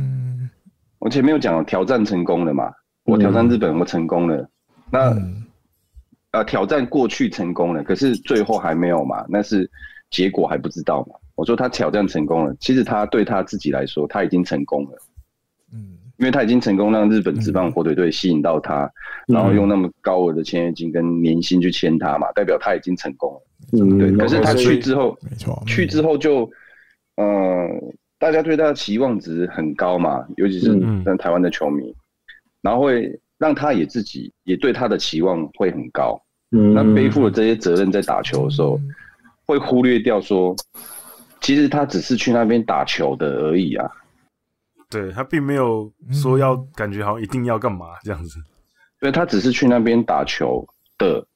我前面有讲挑战成功了嘛，我挑战日本我成功了，那呃挑战过去成功了，可是最后还没有嘛，那是。结果还不知道嘛？我说他挑战成功了，其实他对他自己来说，他已经成功了。嗯，因为他已经成功让日本职棒火腿队吸引到他，嗯、然后用那么高额的签约金跟年薪去签他嘛，代表他已经成功了。嗯，对。可是他去之后，没错，去之后就，呃，大家对他的期望值很高嘛，尤其是像台湾的球迷，然后会让他也自己也对他的期望会很高。嗯，那背负了这些责任，在打球的时候。会忽略掉说，其实他只是去那边打球的而已啊。对，他并没有说要感觉好像一定要干嘛这样子。对，他只是去那边打球的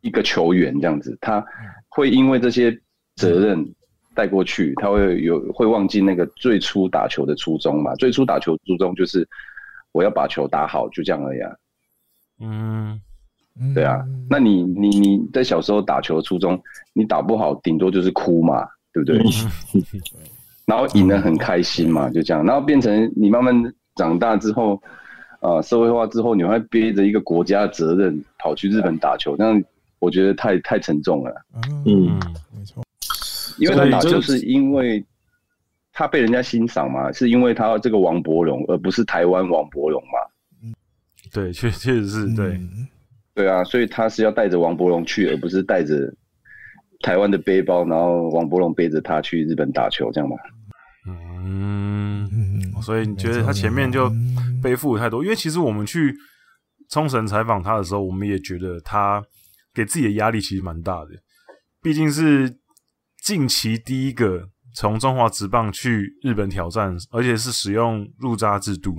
一个球员这样子。他会因为这些责任带过去，他会有会忘记那个最初打球的初衷嘛？最初打球初衷就是我要把球打好，就这样而已啊。嗯，对啊。那你你你在小时候打球的初衷，你打不好，顶多就是哭嘛，对不对？然后赢得很开心嘛，就这样。然后变成你慢慢长大之后，啊、呃，社会化之后，你会背着一个国家的责任跑去日本打球，那样我觉得太太沉重了。嗯。因为他打球是因为他被人家欣赏嘛，是因为他这个王柏融，而不是台湾王柏融嘛。嗯，对，确确实是对，对啊，所以他是要带着王柏融去，而不是带着台湾的背包，然后王柏融背着他去日本打球，这样嘛。嗯，所以你觉得他前面就背负太多？因为其实我们去冲绳采访他的时候，我们也觉得他给自己的压力其实蛮大的，毕竟是。近期第一个从中华职棒去日本挑战，而且是使用入札制度，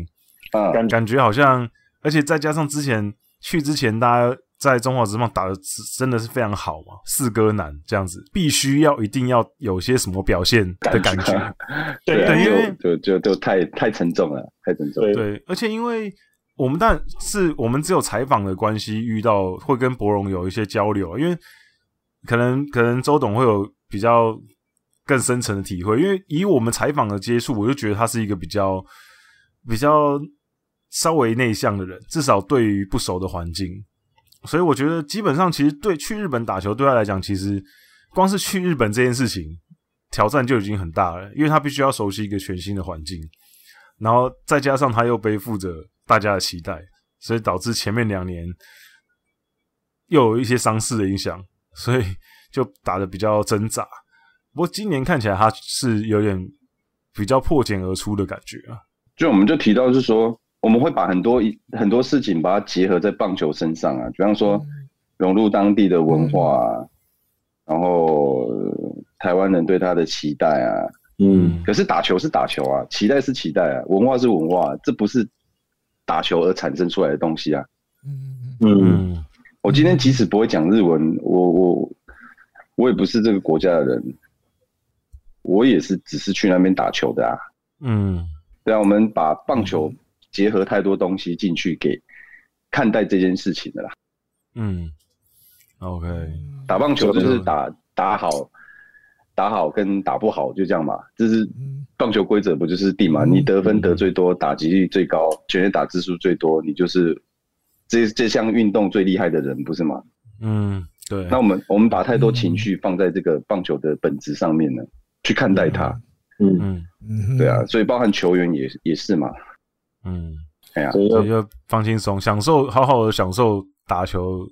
感感觉好像，而且再加上之前去之前，大家在中华职棒打的真的是非常好嘛，四哥难这样子，必须要一定要有些什么表现的感觉，对对，因为就就就太太沉重了，太沉重了。对，而且因为我们但是我们只有采访的关系，遇到会跟博荣有一些交流，因为可能可能周董会有。比较更深层的体会，因为以我们采访的接触，我就觉得他是一个比较比较稍微内向的人，至少对于不熟的环境，所以我觉得基本上其实对去日本打球对他来讲，其实光是去日本这件事情挑战就已经很大了，因为他必须要熟悉一个全新的环境，然后再加上他又背负着大家的期待，所以导致前面两年又有一些伤势的影响，所以。就打得比较挣扎，不过今年看起来他是有点比较破茧而出的感觉啊。就我们就提到是说，我们会把很多很多事情把它结合在棒球身上啊，比方说融入当地的文化啊，然后台湾人对他的期待啊，嗯，可是打球是打球啊，期待是期待啊，文化是文化，这不是打球而产生出来的东西啊。嗯嗯，我今天即使不会讲日文，我我。我也不是这个国家的人，我也是只是去那边打球的啊。嗯，对啊，我们把棒球结合太多东西进去给看待这件事情的啦。嗯，OK，打棒球就是打打好，打好跟打不好就这样嘛，这是棒球规则不就是定嘛？你得分得最多，打击率最高，全垒打字数最多，你就是这这项运动最厉害的人，不是吗？嗯。对，那我们我们把太多情绪放在这个棒球的本质上面呢，嗯、去看待它，嗯。嗯。嗯，对啊，所以包含球员也也是嘛，嗯，哎呀，所以要放轻松，享受好好的享受打球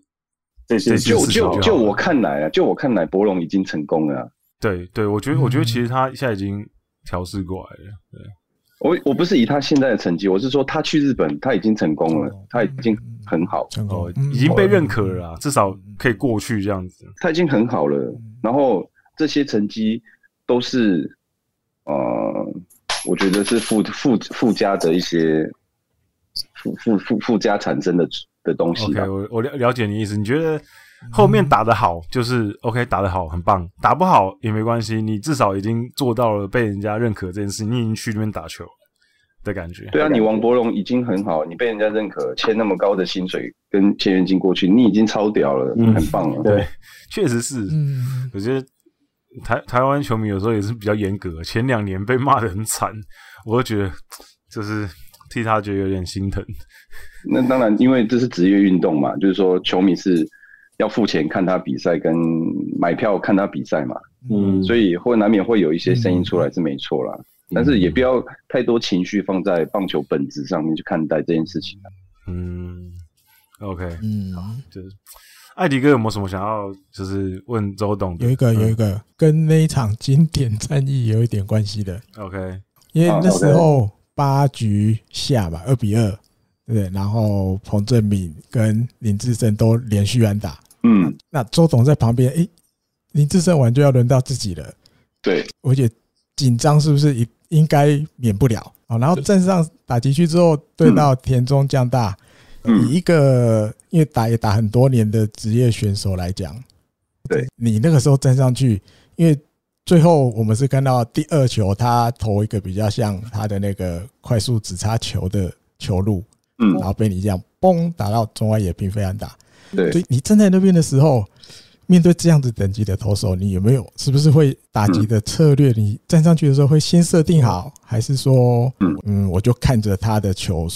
这些就就就我看来啊，就我看来，博龙已经成功了。对对，我觉得我觉得其实他现在已经调试过来了，对。我我不是以他现在的成绩，我是说他去日本他已经成功了，他已经很好，成功已经被认可了啦，至少可以过去这样子。他已经很好了，然后这些成绩都是呃，我觉得是附附附加的一些附附附附加产生的的东西。OK，我我了了解你意思，你觉得？后面打得好就是 OK，打得好很棒，打不好也没关系，你至少已经做到了被人家认可这件事，你已经去那边打球的感觉。对啊，你王柏荣已经很好，你被人家认可，签那么高的薪水跟签约金过去，你已经超屌了，嗯、很棒了。对，确实是。嗯，我觉得台台湾球迷有时候也是比较严格，前两年被骂得很惨，我都觉得就是替他觉得有点心疼。那当然，因为这是职业运动嘛，就是说球迷是。要付钱看他比赛，跟买票看他比赛嘛，嗯，所以会难免会有一些声音出来是没错啦，嗯、但是也不要太多情绪放在棒球本质上面去看待这件事情。嗯，OK，嗯，好，就是艾迪哥有没有什么想要就是问周董？有一个，有一个跟那一场经典战役有一点关系的。OK，因为那时候八局下吧，二比二，对，然后彭正敏跟林志胜都连续安打。嗯，那周董在旁边，哎，林志胜完就要轮到自己了，对，而且紧张是不是应应该免不了？啊？然后站上打击区之后，对到田中将大，以一个因为打也打很多年的职业选手来讲，对，你那个时候站上去，因为最后我们是看到第二球，他投一个比较像他的那个快速直插球的球路，嗯，然后被你这样嘣打到中外野平飞安打。对，所以你站在那边的时候，面对这样子等级的投手，你有没有是不是会打击的策略？你站上去的时候会先设定好，还是说，嗯，我就看着他的球，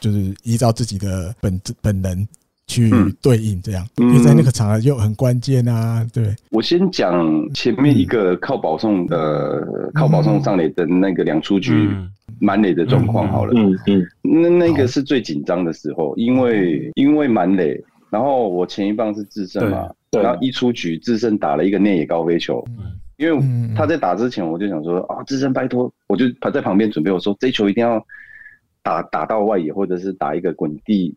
就是依照自己的本本能去对应这样？因为在那个场合又很关键啊。对，我先讲前面一个靠保送的靠保送上垒的那个两出局满垒的状况好了。嗯嗯，那那个是最紧张的时候，因为因为满垒。然后我前一棒是智胜嘛，然后一出局，智胜打了一个内野高飞球，因为他在打之前，我就想说啊，智胜拜托，我就他在旁边准备，我说这球一定要打打到外野，或者是打一个滚地，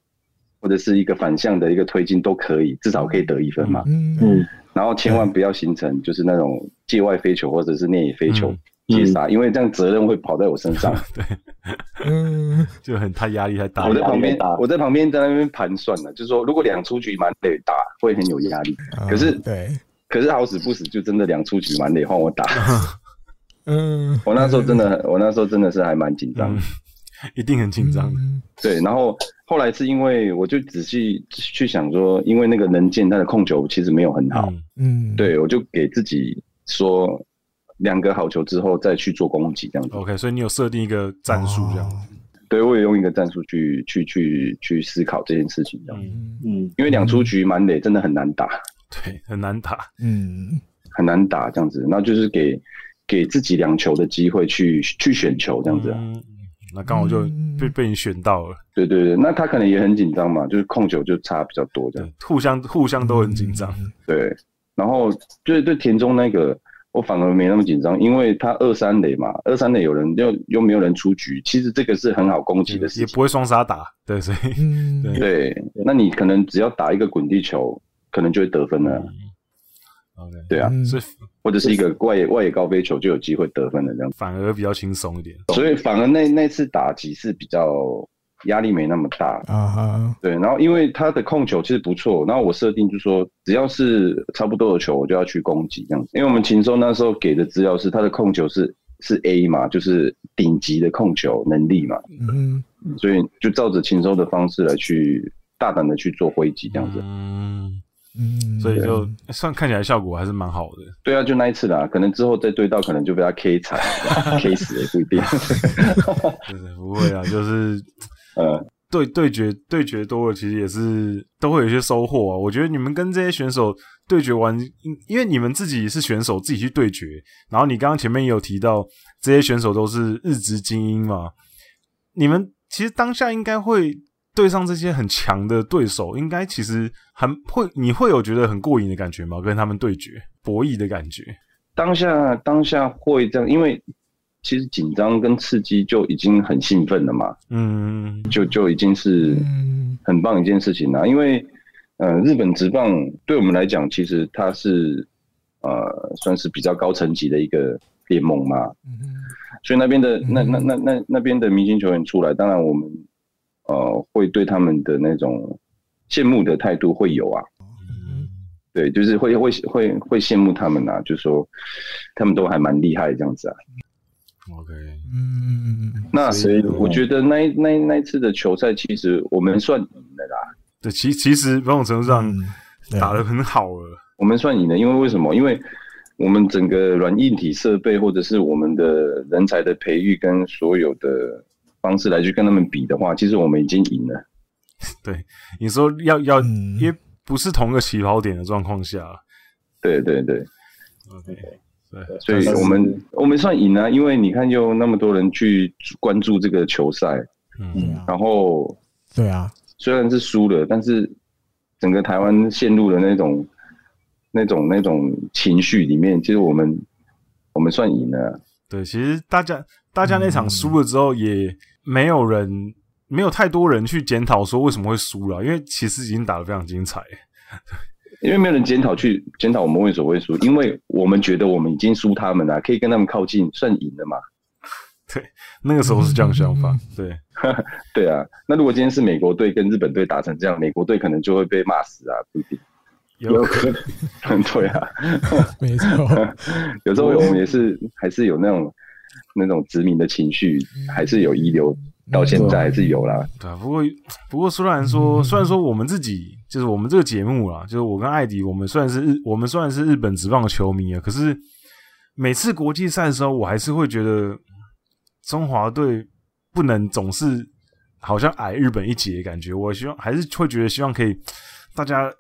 或者是一个反向的一个推进都可以，至少可以得一分嘛。嗯，然后千万不要形成就是那种界外飞球或者是内野飞球。接杀，因为这样责任会跑在我身上。对，嗯，就很他压力太大。我在旁边，我在旁边在那边盘算了，就是说，如果两出局满垒打，会很有压力。可是，对，可是好死不死，就真的两出局满垒换我打。嗯，我那时候真的，我那时候真的是还蛮紧张，一定很紧张。对，然后后来是因为我就仔细去想说，因为那个能见他的控球其实没有很好。嗯，对，我就给自己说。两个好球之后再去做攻击，这样子。OK，所以你有设定一个战术这样子。对，我也用一个战术去去去去思考这件事情这样子。嗯，因为两出局满垒真的很难打。对，很难打。嗯，很难打这样子，那就是给给自己两球的机会去去选球这样子。嗯，那刚好就被被你选到了。对对对，那他可能也很紧张嘛，就是控球就差比较多这样。互相互相都很紧张。对，然后就是对田中那个。我反而没那么紧张，因为他二三垒嘛，二三垒有人又又没有人出局，其实这个是很好攻击的事情，也不会双杀打，对，所以，嗯、对，对，那你可能只要打一个滚地球，可能就会得分了。OK，对啊，所以或者是一个外野外野高飞球就有机会得分了，这样反而比较轻松一点。所以反而那那次打击是比较。压力没那么大啊，对，然后因为他的控球其实不错，然后我设定就是说，只要是差不多的球，我就要去攻击这样子。因为我们禽兽那时候给的资料是他的控球是是 A 嘛，就是顶级的控球能力嘛，嗯，所以就照着禽兽的方式来去大胆的去做挥击这样子，嗯嗯，所以就算看起来效果还是蛮好的。对啊，就那一次啦，可能之后再对到，可能就被他 K 惨，K 死也不一定。不会啊，就是。呃，对对决对决多了，其实也是都会有一些收获啊。我觉得你们跟这些选手对决完，因因为你们自己是选手，自己去对决。然后你刚刚前面也有提到，这些选手都是日职精英嘛。你们其实当下应该会对上这些很强的对手，应该其实很会，你会有觉得很过瘾的感觉吗？跟他们对决博弈的感觉，当下当下会这样，因为。其实紧张跟刺激就已经很兴奋了嘛，嗯，就就已经是很棒一件事情了。因为，呃，日本职棒对我们来讲，其实它是呃算是比较高层级的一个联盟嘛，嗯，所以那边的那那那那那边的明星球员出来，当然我们呃会对他们的那种羡慕的态度会有啊，嗯，对，就是会会会会羡慕他们啊，就是说他们都还蛮厉害这样子啊。OK，嗯，那所以我觉得那那那一次的球赛，其实我们算赢的啦。对，其其实某种程度上打得很好了。我们算赢了，因为为什么？因为我们整个软硬体设备，或者是我们的人才的培育，跟所有的方式来去跟他们比的话，其实我们已经赢了。对，你说要要，因为不是同个起跑点的状况下。对对对，OK。对，所以我们我们算赢了，因为你看，有那么多人去关注这个球赛，嗯，然后对啊，虽然是输了，但是整个台湾陷入了那种那种那种情绪里面，其实我们我们算赢了。对，其实大家大家那场输了之后，也没有人、嗯、没有太多人去检讨说为什么会输了，因为其实已经打得非常精彩。因为没有人检讨去检讨我们为什么会输，因为我们觉得我们已经输他们了，可以跟他们靠近，算赢了嘛。对，那个时候是这样想法。对，对啊。那如果今天是美国队跟日本队打成这样，美国队可能就会被骂死啊，不一定。有可能，对啊，没错。有时候我们也是还是有那种那种殖民的情绪，还是有遗留到现在还是有啦。对啊，不过不过虽然说虽然说我们自己就是我们这个节目啦，就是我跟艾迪，我们虽然是日我们虽然是日本职棒的球迷啊，可是每次国际赛的时候，我还是会觉得中华队不能总是好像矮日本一截的感觉。我希望还是会觉得希望可以大家。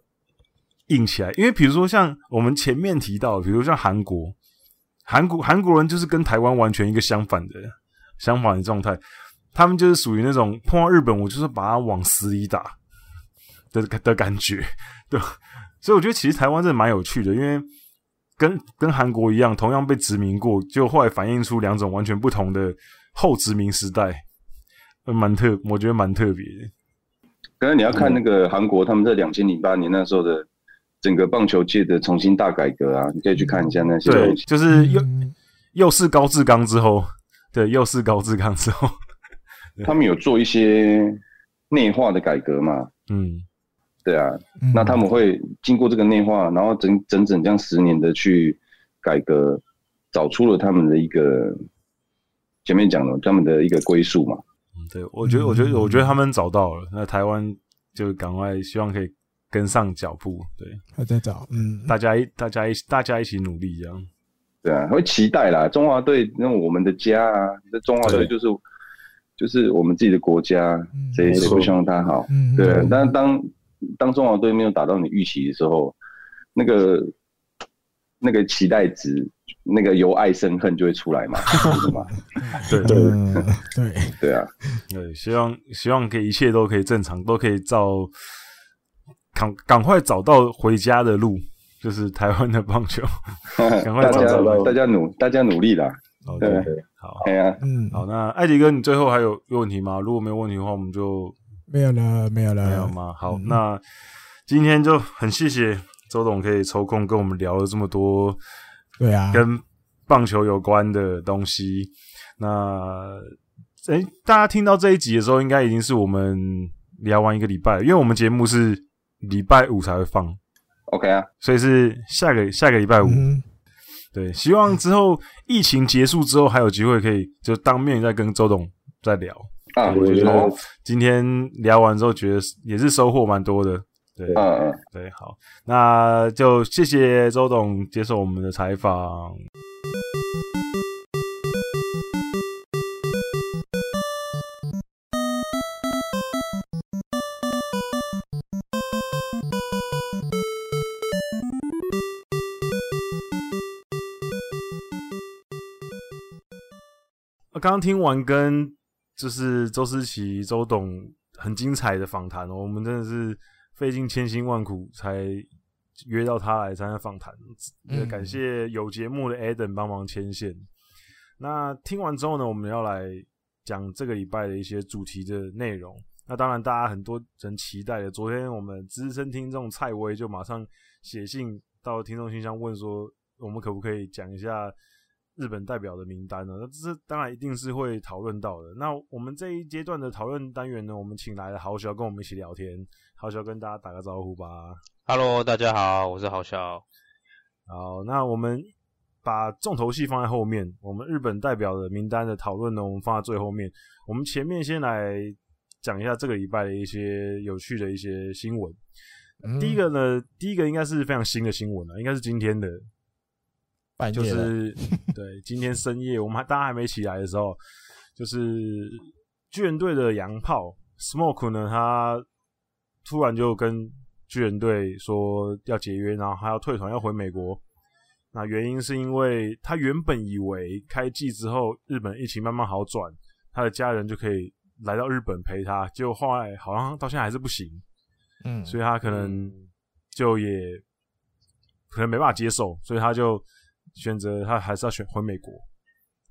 硬起来，因为比如说像我们前面提到，比如像韩国，韩国韩国人就是跟台湾完全一个相反的相反的状态，他们就是属于那种碰到日本，我就是把他往死里打的的感觉，对，所以我觉得其实台湾真的蛮有趣的，因为跟跟韩国一样，同样被殖民过，就后来反映出两种完全不同的后殖民时代，蛮特，我觉得蛮特别的。刚才你要看那个韩国，他们在两千零八年那时候的。整个棒球界的重新大改革啊，你可以去看一下那些东西。对，就是又又是高志刚之后，对，又是高志刚之后，他们有做一些内化的改革嘛？嗯，对啊，嗯、那他们会经过这个内化，然后整整整这样十年的去改革，找出了他们的一个前面讲了他们的一个归宿嘛。嗯，对，我觉得，我觉得，我觉得他们找到了。那台湾就赶快希望可以。跟上脚步，对，还在找，嗯，大家一，大家一，大家一起努力，这样，对啊，会期待啦。中华队，那我们的家啊，这中华队就是，对就是我们自己的国家，谁谁、嗯、不希望他好？嗯、对。嗯、但是当当中华队没有打到你预期的时候，那个那个期待值，那个由爱生恨就会出来嘛，是吗？对对对对啊，对，希望希望可以一切都可以正常，都可以照。赶赶快找到回家的路，就是台湾的棒球。赶快找到，大家努，大家努力啦。对，好，对啊，嗯，好。那艾迪哥，你最后还有有问题吗？如果没有问题的话，我们就没有了，没有了，没有吗？好，那今天就很谢谢周董可以抽空跟我们聊了这么多，对啊，跟棒球有关的东西。那诶，大家听到这一集的时候，应该已经是我们聊完一个礼拜了，因为我们节目是。礼拜五才会放，OK 啊，所以是下个下个礼拜五，嗯、对，希望之后疫情结束之后还有机会可以就当面再跟周董再聊啊。我觉得今天聊完之后觉得也是收获蛮多的，对，嗯嗯，对，好，那就谢谢周董接受我们的采访。刚刚听完跟就是周思齐周董很精彩的访谈哦，我们真的是费尽千辛万苦才约到他来参加访谈，也感谢有节目的 Adam 帮忙牵线。那听完之后呢，我们要来讲这个礼拜的一些主题的内容。那当然，大家很多人期待的，昨天我们资深听众蔡威就马上写信到听众信箱问说，我们可不可以讲一下？日本代表的名单呢？那这当然一定是会讨论到的。那我们这一阶段的讨论单元呢，我们请来了豪小跟我们一起聊天。豪小跟大家打个招呼吧。Hello，大家好，我是豪小。好，那我们把重头戏放在后面。我们日本代表的名单的讨论呢，我们放在最后面。我们前面先来讲一下这个礼拜的一些有趣的一些新闻。嗯、第一个呢，第一个应该是非常新的新闻了，应该是今天的。就是对，今天深夜我们还大家还没起来的时候，就是巨人队的洋炮 Smoke 呢，他突然就跟巨人队说要解约，然后还要退团，要回美国。那原因是因为他原本以为开季之后日本疫情慢慢好转，他的家人就可以来到日本陪他，结果后来好像到现在还是不行。嗯，所以他可能就也可能没办法接受，所以他就。选择他还是要选回美国，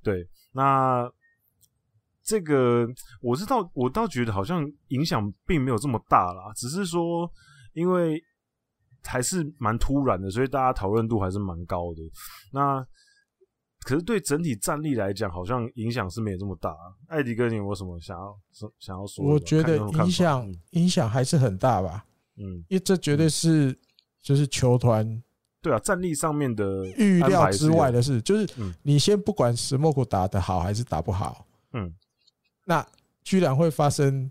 对，那这个我是倒我倒觉得好像影响并没有这么大啦，只是说因为还是蛮突然的，所以大家讨论度还是蛮高的。那可是对整体战力来讲，好像影响是没有这么大。艾迪哥，你有没有什么想要说想要说？我觉得影响影响还是很大吧，嗯，因为这绝对是就是球团。对啊，战力上面的预料之外的事，就是你先不管石墨谷打得好还是打不好，嗯，那居然会发生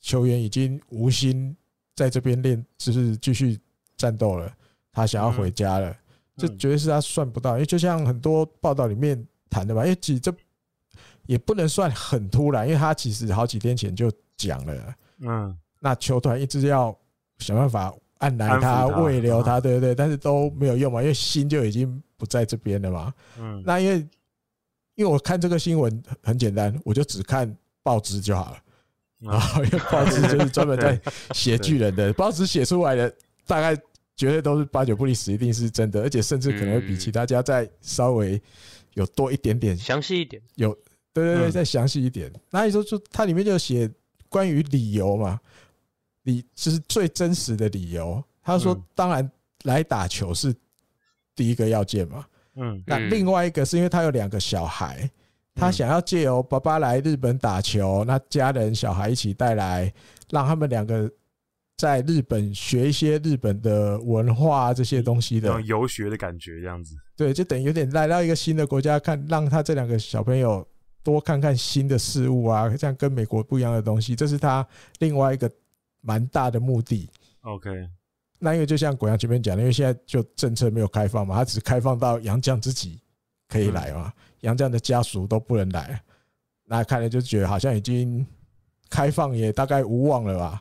球员已经无心在这边练，就是继续战斗了，他想要回家了，这绝对是他算不到，因为就像很多报道里面谈的吧，因为其实这也不能算很突然，因为他其实好几天前就讲了，嗯，那球团一直要想办法。按来他，慰留他，对不对？但是都没有用嘛，因为心就已经不在这边了嘛。嗯，那因为因为我看这个新闻很简单，我就只看报纸就好了。然后因为报纸就是专门在写巨人的，报纸写出来的大概绝对都是八九不离十，一定是真的，而且甚至可能会比其他家再稍微有多一点点详细一点。有，对对对，再详细一点。那你说就它里面就写关于理由嘛？理就是最真实的理由。他说：“当然来打球是第一个要件嘛。嗯，那另外一个是因为他有两个小孩，他想要借由爸爸来日本打球，那家人小孩一起带来，让他们两个在日本学一些日本的文化这些东西的游学的感觉，这样子。对，就等于有点来到一个新的国家看，让他这两个小朋友多看看新的事物啊，这样跟美国不一样的东西，这是他另外一个。”蛮大的目的，OK。那因为就像国阳前面讲的，因为现在就政策没有开放嘛，他只开放到杨绛自己可以来嘛，杨绛的家属都不能来。那看来就觉得好像已经开放也大概无望了吧？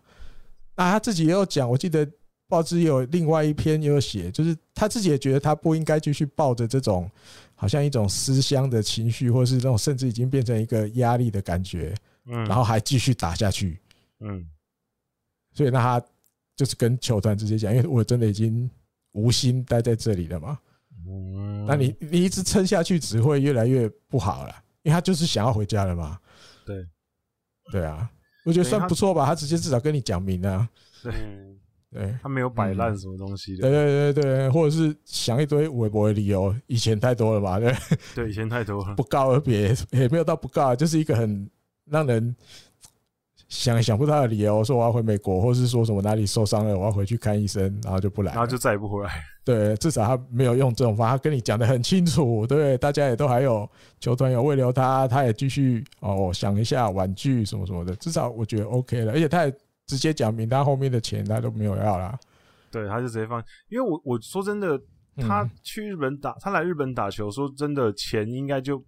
那他自己也有讲，我记得报纸也有另外一篇也有写，就是他自己也觉得他不应该继续抱着这种好像一种思乡的情绪，或是这种甚至已经变成一个压力的感觉，嗯，然后还继续打下去，嗯。所以那他就是跟球团直接讲，因为我真的已经无心待在这里了嘛。嗯，那你你一直撑下去，只会越来越不好了。因为他就是想要回家了嘛。对，对啊，我觉得算不错吧。他直接至少跟你讲明了。对，对，他没有摆烂什么东西的。对对对对，或者是想一堆微博的理由，以前太多了吧？对，对，以前太多了。不告而别也没有到不告，就是一个很让人。想想不到的理由，说我要回美国，或是说什么哪里受伤了，我要回去看医生，然后就不来，然后就再也不回来。对，至少他没有用这种方法，他跟你讲的很清楚，对，大家也都还有球团有慰留他，他也继续哦想一下婉拒什么什么的，至少我觉得 OK 了，而且他也直接讲明他后面的钱他都没有要啦。对，他就直接放，因为我我说真的，他去日本打，他来日本打球，说真的钱应该就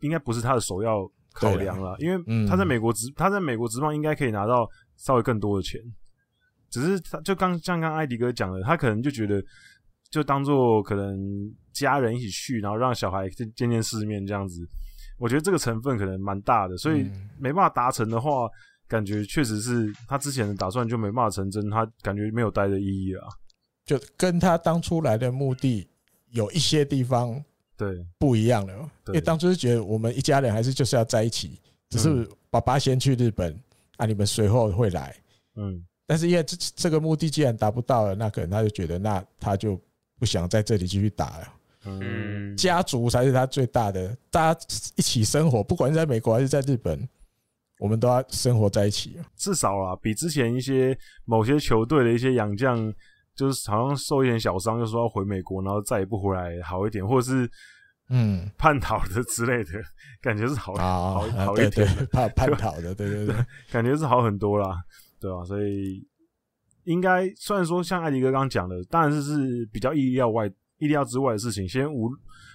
应该不是他的首要。考量了，因为他在美国职，他在美国职棒应该可以拿到稍微更多的钱，只是他就刚像刚艾迪哥讲的，他可能就觉得就当做可能家人一起去，然后让小孩见见世面这样子，我觉得这个成分可能蛮大的，所以没办法达成的话，感觉确实是他之前的打算就没办法成真，他感觉没有待的意义了，就跟他当初来的目的有一些地方。对，不一样了，因为当初是觉得我们一家人还是就是要在一起，只是爸爸先去日本，啊，你们随后会来，嗯，但是因为这这个目的既然达不到了，那可能他就觉得，那他就不想在这里继续打了，嗯，家族才是他最大的，大家一起生活，不管是在美国还是在日本，我们都要生活在一起，至少啊，比之前一些某些球队的一些洋将。就是好像受一点小伤，就说要回美国，然后再也不回来，好一点，或者是嗯叛逃的之类的，感觉是好好好一点，叛叛逃的，对对对，感觉是好很多啦，对吧？所以应该虽然说像艾迪哥刚刚讲的，当然是是比较意料外、意料之外的事情。先无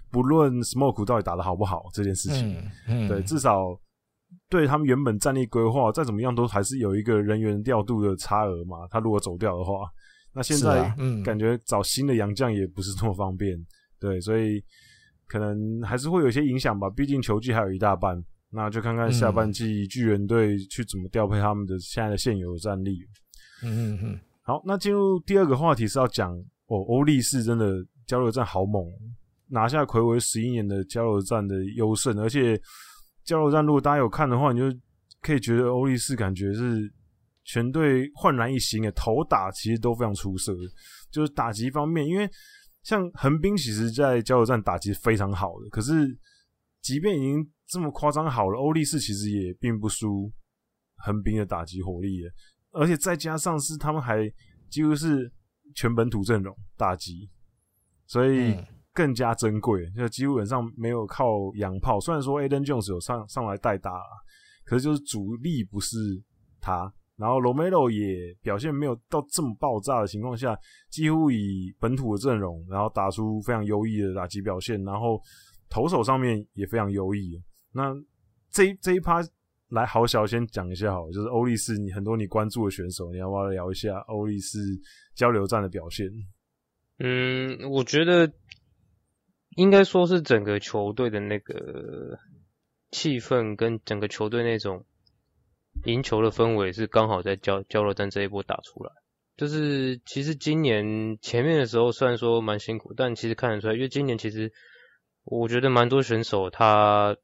不论 Smoke 到底打的好不好这件事情，嗯，对，至少对他们原本战力规划再怎么样，都还是有一个人员调度的差额嘛。他如果走掉的话。那现在嗯感觉找新的洋将也不是这么方便，对，所以可能还是会有一些影响吧。毕竟球季还有一大半，那就看看下半季巨人队去怎么调配他们的现在的现有的战力。嗯嗯嗯。好，那进入第二个话题是要讲哦，欧力士真的交流战好猛，拿下魁违十一年的交流战的优胜，而且交流战如果大家有看的话，你就可以觉得欧力士感觉是。全队焕然一新诶，头打其实都非常出色，就是打击方面，因为像横滨其实在交流站打击非常好的，可是即便已经这么夸张好了，欧力士其实也并不输横滨的打击火力，而且再加上是他们还几乎是全本土阵容打击，所以更加珍贵，就基本上没有靠洋炮。虽然说 Aden Jones 有上上来代打，可是就是主力不是他。然后 Romero 也表现没有到这么爆炸的情况下，几乎以本土的阵容，然后打出非常优异的打击表现，然后投手上面也非常优异。那这这一趴来，好小先讲一下好，就是欧力士，你很多你关注的选手，你要不要聊一下欧力士交流战的表现？嗯，我觉得应该说是整个球队的那个气氛跟整个球队那种。赢球的氛围是刚好在交交流战这一波打出来，就是其实今年前面的时候虽然说蛮辛苦，但其实看得出来，因为今年其实我觉得蛮多选手他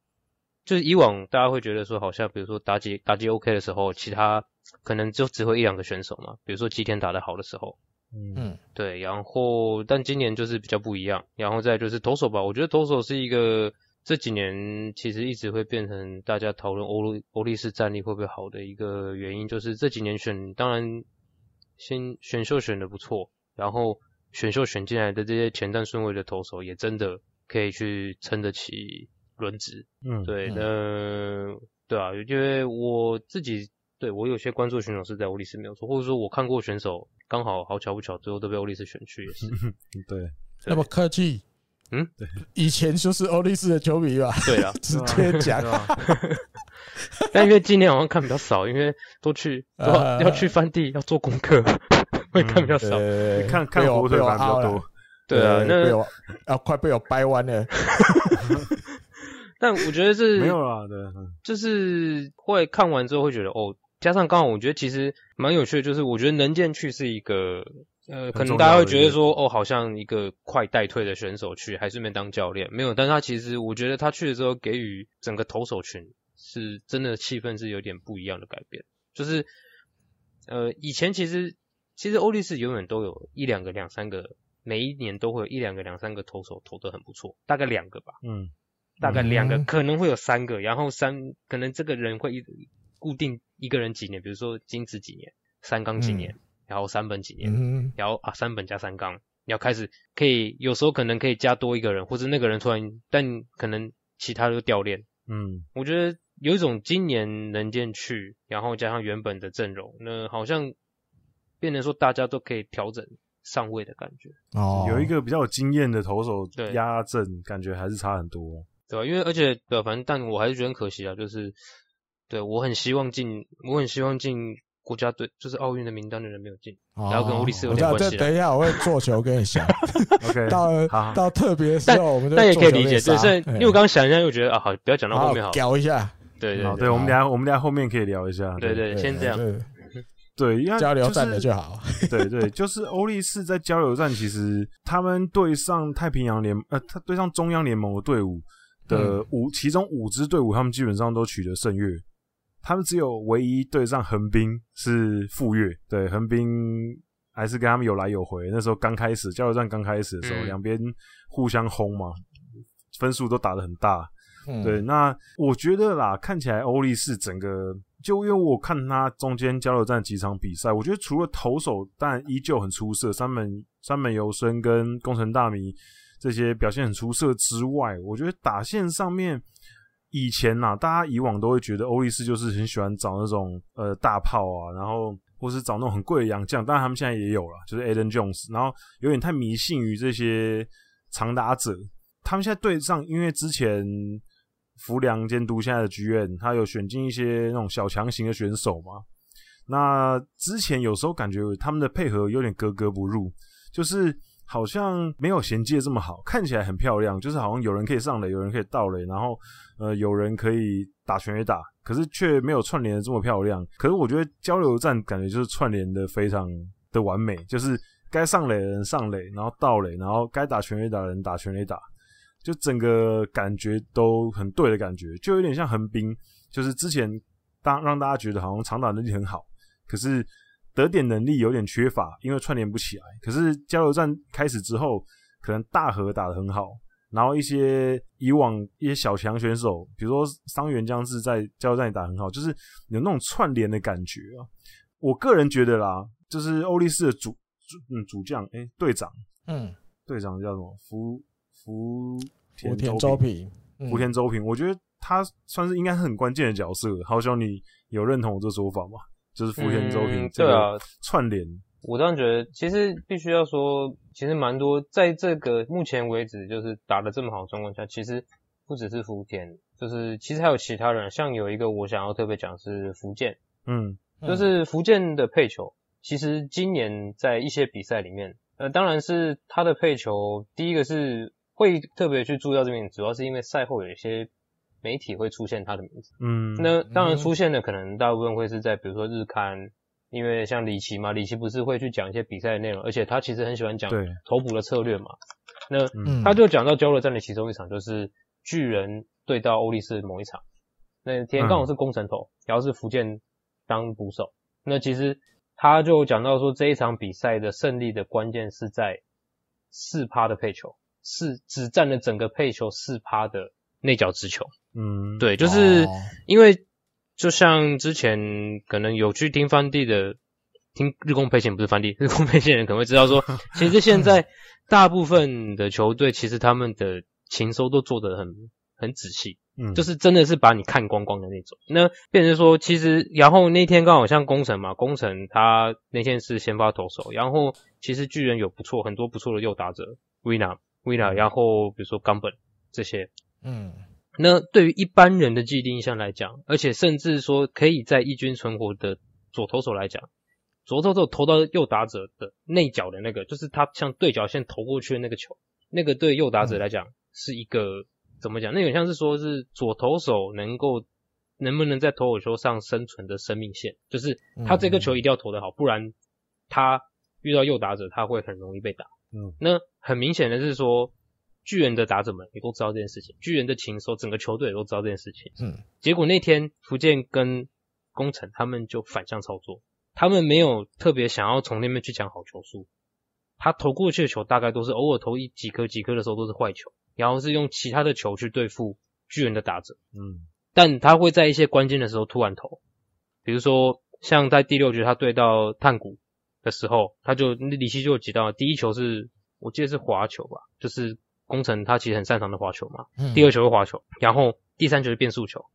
就是以往大家会觉得说好像比如说打击打击 OK 的时候，其他可能就只会一两个选手嘛，比如说吉田打得好的时候，嗯，对，然后但今年就是比较不一样，然后再就是投手吧，我觉得投手是一个。这几年其实一直会变成大家讨论欧欧力士战力会不会好的一个原因，就是这几年选，当然先选秀选的不错，然后选秀选进来的这些前段顺位的投手也真的可以去撑得起轮值。嗯，对，那对啊，因为我自己对我有些关注的选手是在欧力士没有错，或者说我看过选手刚好好巧不巧最后都被欧力士选去也是。对，对那么客气。嗯，对，以前就是欧力士的球迷吧？对啊，直接讲。但因为今年好像看比较少，因为都去都要，要去翻地，要做功课，会看比较少。嗯、看看火腿比较多。对啊，那要、啊、快被我掰弯了。但我觉得是没有啦，对，就是会看完之后会觉得哦，加上刚好我觉得其实蛮有趣的，就是我觉得能见去是一个。呃，可能大家会觉得说，哦，好像一个快带退的选手去，还顺便当教练，没有。但是他其实，我觉得他去的时候，给予整个投手群是真的气氛是有点不一样的改变。就是，呃，以前其实其实欧力士永远都有一两个、两三个，每一年都会有一两个、两三个投手投得很不错，大概两个吧，嗯，大概两个，可能会有三个，然后三可能这个人会一固定一个人几年，比如说金子几年，三冈几年。嗯然后三本几年，嗯、然后啊三本加三钢，要开始可以有时候可能可以加多一个人，或者那个人突然，但可能其他都掉链。嗯，我觉得有一种今年能见去，然后加上原本的阵容，那好像变成说大家都可以调整上位的感觉。哦，有一个比较有经验的投手压阵，感觉还是差很多，对吧？因为而且对，反正但我还是觉得很可惜啊，就是对我很希望进，我很希望进。国家队就是奥运的名单的人没有进，哦、然后跟欧力士有点关系。等一下，我会做球跟你想。OK，到好到特别的时候，我们但也可以理解，就是因为我刚刚想一下，又觉得啊，好，不要讲到后面好，聊一下。对对对，对，我们俩我们俩后面可以聊一下。对对，先这样。对，因为交流站的就好。对对，就是欧力士在交流站，其实他们对上太平洋联呃，他对上中央联盟的队伍的五，其中五支队伍，他们基本上都取得胜利。他们只有唯一对上横滨是富越，对，横滨还是跟他们有来有回。那时候刚开始交流战刚开始的时候，两边、嗯、互相轰嘛，分数都打得很大。嗯、对，那我觉得啦，看起来欧力士整个，就因为我看他中间交流战几场比赛，我觉得除了投手，但依旧很出色，三门三门游伸跟宫城大迷这些表现很出色之外，我觉得打线上面。以前呐、啊，大家以往都会觉得欧力士就是很喜欢找那种呃大炮啊，然后或是找那种很贵的洋将，当然他们现在也有了，就是 Aden Jones，然后有点太迷信于这些长打者。他们现在对上，因为之前福良监督现在的剧院，他有选进一些那种小强型的选手嘛。那之前有时候感觉他们的配合有点格格不入，就是。好像没有衔接这么好，看起来很漂亮，就是好像有人可以上垒，有人可以倒垒，然后呃有人可以打全垒打，可是却没有串联的这么漂亮。可是我觉得交流战感觉就是串联的非常的完美，就是该上垒的人上垒，然后盗垒，然后该打全垒打的人打全垒打，就整个感觉都很对的感觉，就有点像横滨，就是之前当让大家觉得好像长打能力很好，可是。得点能力有点缺乏，因为串联不起来。可是交流战开始之后，可能大和打得很好，然后一些以往一些小强选手，比如说桑原将至在加油站里打很好，就是有那种串联的感觉啊。我个人觉得啦，就是欧力士的主主嗯主将哎队长嗯队长叫什么福福田周平福田周平，我觉得他算是应该很关键的角色。好像你有认同我这说法吗？就是福田周平这个串联。我当然觉得，其实必须要说，其实蛮多，在这个目前为止，就是打得这么好的状况下，其实不只是福田，就是其实还有其他人，像有一个我想要特别讲是福建，嗯，就是福建的配球，其实今年在一些比赛里面，呃，当然是他的配球，第一个是会特别去注意到这边，主要是因为赛后有一些媒体会出现他的名字，嗯，那当然出现的可能大部分会是在比如说日刊。因为像李琦嘛，李琦不是会去讲一些比赛的内容，而且他其实很喜欢讲投捕的策略嘛。那他就讲到交流战的其中一场，就是巨人对到欧力士某一场，那天刚好是攻城投，然后是福建当捕手。那其实他就讲到说，这一场比赛的胜利的关键是在四趴的配球，是只占了整个配球四趴的内角直球。嗯，对，就是因为。就像之前可能有去听翻地的，听日工配线不是翻地，日工配线人可能会知道说，其实现在大部分的球队其实他们的情搜都做得很很仔细，嗯，就是真的是把你看光光的那种。那变成说，其实然后那天刚好像工程嘛，工程他那天是先发投手，然后其实巨人有不错很多不错的右打者，Wina Wina，然后比如说冈本这些，嗯。那对于一般人的既定印象来讲，而且甚至说可以在异军存活的左投手来讲，左投手投到右打者的内角的那个，就是他向对角线投过去的那个球，那个对右打者来讲是一个怎么讲？那有点像是说是左投手能够能不能在投手球上生存的生命线，就是他这个球一定要投得好，不然他遇到右打者他会很容易被打。嗯，那很明显的是说。巨人的打者们也都知道这件事情，巨人的情搜，整个球队也都知道这件事情。嗯，结果那天福建跟工程他们就反向操作，他们没有特别想要从那边去抢好球数，他投过去的球大概都是偶尔投一几颗几颗的时候都是坏球，然后是用其他的球去对付巨人的打者。嗯，但他会在一些关键的时候突然投，比如说像在第六局他对到炭谷的时候，他就李希就有提到第一球是我记得是滑球吧，就是。宫城他其实很擅长的滑球嘛，第二球是滑球，然后第三球是变速球，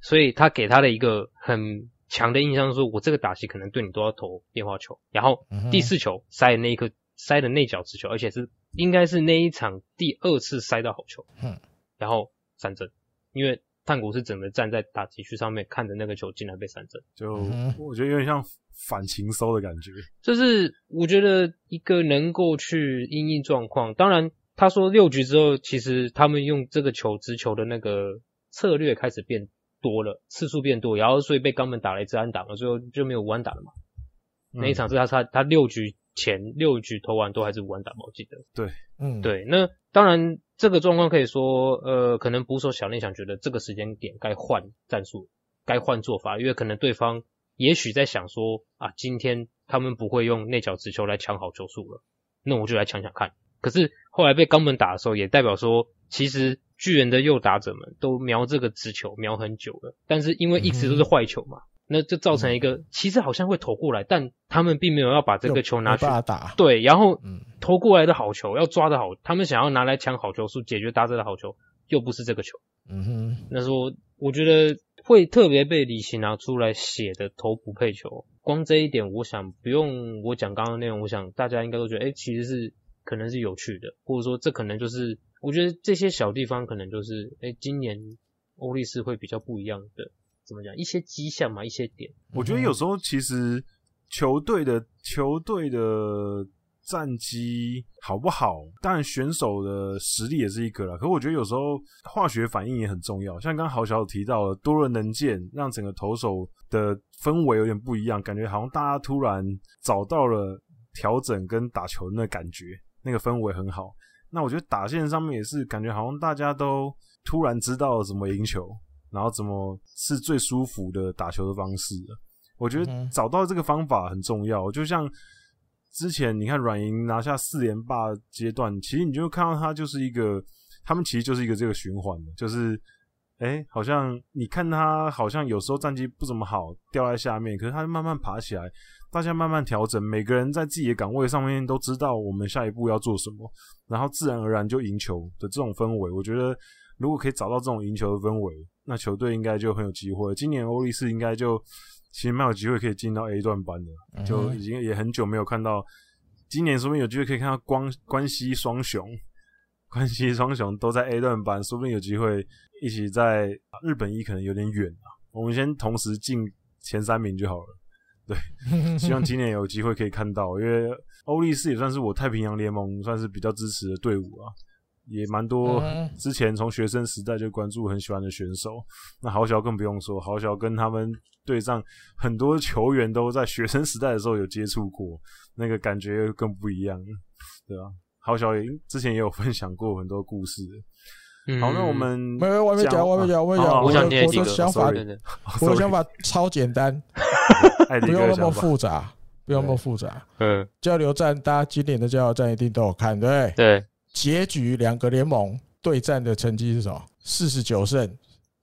所以他给他的一个很强的印象是说，我这个打击可能对你都要投变化球，然后第四球塞的那一颗塞的内角直球，而且是应该是那一场第二次塞到好球，嗯。然后三振，因为炭谷是整个站在打击区上面看着那个球竟然被三振，就我觉得有点像反情搜的感觉，就是我觉得一个能够去因应状况，当然。他说六局之后，其实他们用这个球直球的那个策略开始变多了，次数变多，然后所以被冈本打了一支安打了，最后就没有无安打了嘛。嗯、那一场是他他他六局前六局投完都还是无安打嘛，我记得。对，嗯，对。那当然这个状况可以说，呃，可能捕手小内想觉得这个时间点该换战术，该换做法，因为可能对方也许在想说啊，今天他们不会用内角直球来抢好球数了，那我就来抢抢看。可是后来被冈本打的时候，也代表说，其实巨人的右打者们都瞄这个直球瞄很久了，但是因为一直都是坏球嘛，嗯、那就造成一个其实好像会投过来，但他们并没有要把这个球拿去打。对，然后投过来的好球要抓的好，他们想要拿来抢好球数，解决打者的好球，又不是这个球。嗯哼，那时候我觉得会特别被李琦拿出来写的投不配球，光这一点，我想不用我讲刚刚的内容，我想大家应该都觉得，哎，其实是。可能是有趣的，或者说这可能就是，我觉得这些小地方可能就是，诶，今年欧力士会比较不一样的，怎么讲？一些迹象嘛，一些点。我觉得有时候其实球队的球队的战绩好不好，当然选手的实力也是一个啦。可我觉得有时候化学反应也很重要，像刚刚豪小提到的多人能见，让整个投手的氛围有点不一样，感觉好像大家突然找到了调整跟打球的那感觉。那个氛围很好，那我觉得打线上面也是感觉好像大家都突然知道怎么赢球，然后怎么是最舒服的打球的方式。我觉得找到这个方法很重要。就像之前你看软银拿下四连霸阶段，其实你就看到他就是一个，他们其实就是一个这个循环的，就是哎，好像你看他好像有时候战绩不怎么好，掉在下面，可是他慢慢爬起来，大家慢慢调整，每个人在自己的岗位上面都知道我们下一步要做什么，然后自然而然就赢球的这种氛围，我觉得如果可以找到这种赢球的氛围，那球队应该就很有机会。今年欧力士应该就其实蛮有机会可以进到 A 段班的，就已经也很久没有看到，今年说不定有机会可以看到光关西双雄。关西双雄都在 A 段班，说不定有机会一起在日本一可能有点远啊。我们先同时进前三名就好了。对，希望今年有机会可以看到，因为欧力士也算是我太平洋联盟算是比较支持的队伍啊，也蛮多之前从学生时代就关注很喜欢的选手。那豪小更不用说，豪小跟他们对上很多球员都在学生时代的时候有接触过，那个感觉更不一样，对吧？豪小也之前也有分享过很多故事。嗯、好，那我们没有外面讲，外面讲，外面讲。我想我的想法，我的想法超简单，不用那么复杂，不用那么复杂。嗯，交流战，大家今年的交流战一定都有看，对对。结局两个联盟对战的成绩是什么？四十九胜，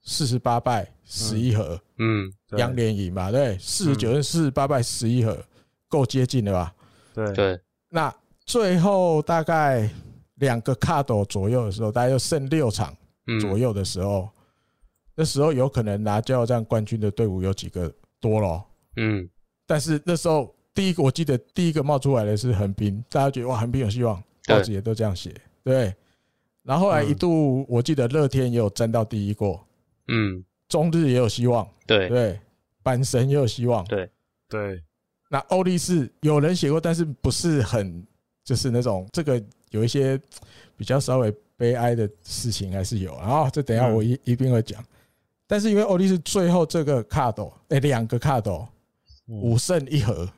四十八败，十一和。嗯，杨连赢嘛？对，四十九胜，四十八败，十一和，够接近了吧？对对。那最后大概两个卡斗左右的时候，大概就剩六场左右的时候，那时候有可能拿加油站冠军的队伍有几个多了。嗯，但是那时候第一个我记得第一个冒出来的是横滨，大家觉得哇横滨有希望，报纸也都这样写。对，然后后来一度我记得乐天也有争到第一过，嗯，中日也有希望，对对，阪神也有希望，对对。那欧力士有人写过，但是不是很。就是那种这个有一些比较稍微悲哀的事情还是有啊，这等一下我一一定会讲。但是因为欧力士最后这个卡斗，哎，两个卡斗五胜一和，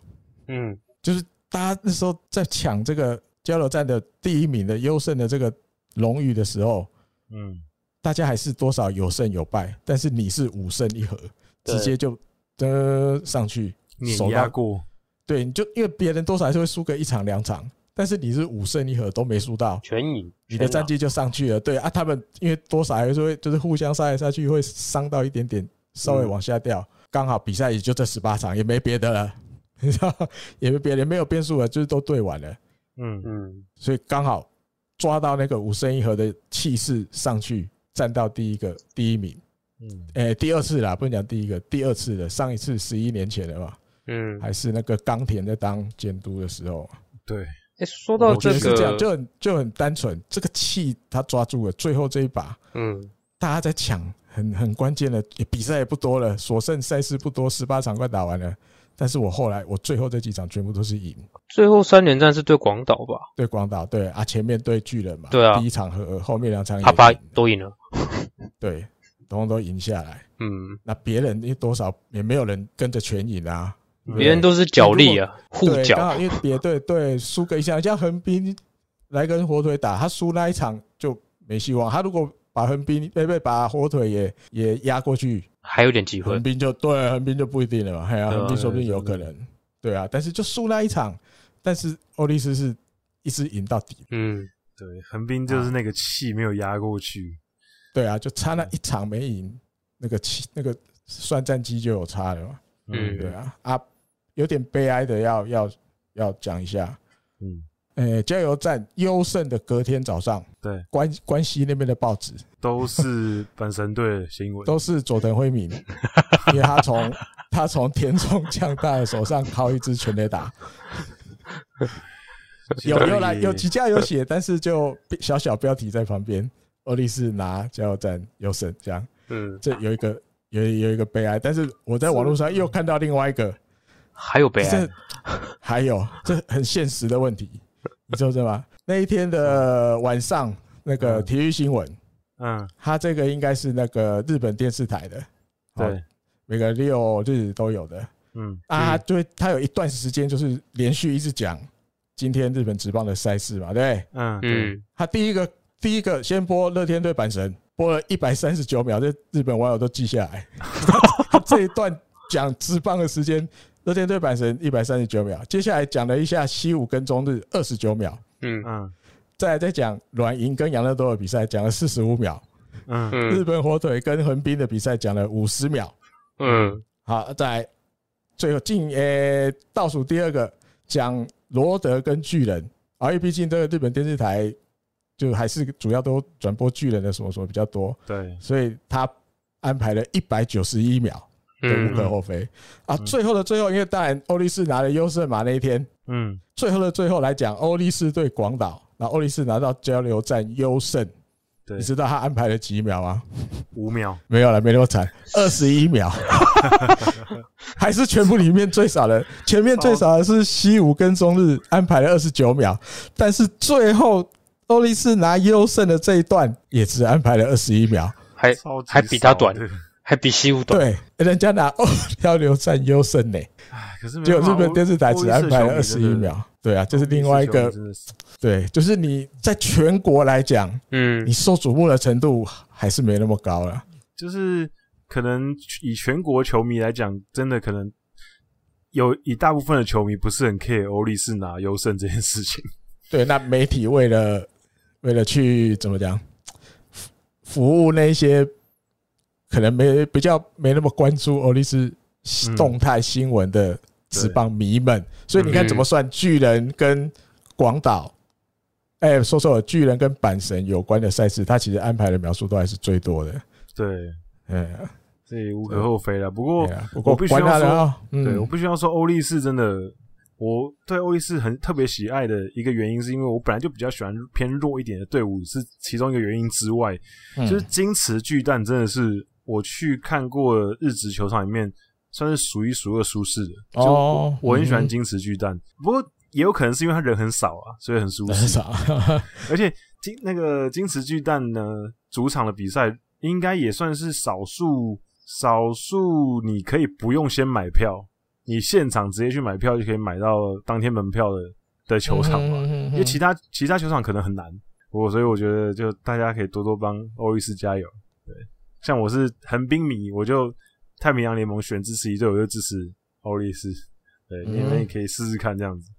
嗯，就是大家那时候在抢这个交流战的第一名的优胜的这个荣誉的时候，嗯，大家还是多少有胜有败，但是你是五胜一和，直接就的上去碾压过，对，你就因为别人多少还是会输个一场两场。但是你是五胜一和都没输到，全赢，你的战绩就上去了。对啊，他们因为多少还是会就是互相杀来杀去，会伤到一点点，稍微往下掉。刚好比赛也就这十八场，也没别的了，你知道，也没别的，没有变数了，就是都对完了。嗯嗯，所以刚好抓到那个五胜一和的气势上去，站到第一个第一名。嗯，诶，第二次啦，不能讲第一个，第二次的，上一次十一年前的吧。嗯，还是那个冈田在当监督的时候。对。哎，说到这个，是这样，就很就很单纯，这个气他抓住了，最后这一把，嗯，大家在抢，很很关键的，比赛也不多了，所剩赛事不多，十八场快打完了，但是我后来我最后这几场全部都是赢，最后三连战是对广岛吧？对广岛，对啊，前面对巨人嘛，对啊，第一场和后面两场他把都赢了，对，统统都赢下来，嗯，那别人因为多少也没有人跟着全赢啊。别人都是角力啊，互角。刚好因为别队对输个一下，像横滨来跟火腿打，他输那一场就没希望。他如果把横滨被被把火腿也 也压过去，还有点机会。横滨就对，横滨就不一定了嘛。哎呀，横滨说不定有可能。对啊，但是就输那一场，但是欧力士是一直赢到底。嗯，对，横滨就是那个气没有压过去。对啊，就差那一场没赢，那个气那个算战绩就有差了嘛。嗯，对啊，啊。有点悲哀的要，要要要讲一下，嗯，诶，加油站优胜的隔天早上，对，关关西那边的报纸。都是本神队新闻，都是佐藤辉明，因为他从他从田中将大的手上掏一支全垒打，有有来有几家有写，但是就小小标题在旁边，欧力士拿加油站优胜这样，嗯，这有一个有有一个悲哀，但是我在网络上又看到另外一个。还有悲哀，还有这很现实的问题，你知道吗？那一天的晚上，那个体育新闻，嗯，他这个应该是那个日本电视台的，对，每个六日都有的，嗯啊，对，他有一段时间就是连续一直讲今天日本职棒的赛事嘛，对，嗯嗯，他第一个第一个先播乐天对阪神，播了一百三十九秒，这日本网友都记下来，他 这一段讲职棒的时间。乐天对阪神一百三十九秒，接下来讲了一下西武跟中日二十九秒，嗯。嗯，再来再讲软银跟养乐多的比赛，讲了四十五秒，嗯，日本火腿跟横滨的比赛讲了五十秒。嗯，好，再来最后进呃倒数第二个讲罗德跟巨人，啊，因为毕竟这个日本电视台就还是主要都转播巨人的什么什么比较多，对，所以他安排了一百九十一秒，都无可厚非啊。最后的最后，因为当然欧力士拿了优胜嘛那一天，嗯，最后的最后来讲，欧力士对广岛，然后欧力士拿到交流战优胜。你知道他安排了几秒吗？五秒，没有了，没那么惨，二十一秒，还是全部里面最少的。前面最少的是西武跟中日安排了二十九秒，但是最后欧力士拿优胜的这一段也只安排了二十一秒，还还比他短，还比西武短。对，人家拿交流战优胜呢。可是，就日本电视台只安排了二十一秒。对啊，这是另外一个。对，就是你在全国来讲，嗯，你受瞩目的程度还是没那么高了。就是可能以全国球迷来讲，真的可能有一大部分的球迷不是很 care 欧力士拿优胜这件事情。对，那媒体为了为了去怎么讲服务那些可能没比较没那么关注欧力士动态新闻的职棒迷们，所以你看怎么算巨人跟广岛。哎、欸，说说了，巨人跟阪神有关的赛事，他其实安排的描述都还是最多的。对，哎，这也无可厚非了。不过，我必须要说，对，我必须要说，欧力士真的，我对欧力士很特别喜爱的一个原因，是因为我本来就比较喜欢偏弱一点的队伍，是其中一个原因之外，就是金池巨蛋真的是我去看过日职球场里面算是数一数二舒适的。哦，我很喜欢金池巨蛋，不过。也有可能是因为他人很少啊，所以很舒适。很少，而且金那个金池巨蛋呢，主场的比赛应该也算是少数少数你可以不用先买票，你现场直接去买票就可以买到当天门票的的球场嘛。因为其他其他球场可能很难，我所以我觉得就大家可以多多帮欧力士加油。对，像我是横滨迷，我就太平洋联盟选支持一队，我就支持欧力士。对，你们也可以试试看这样子。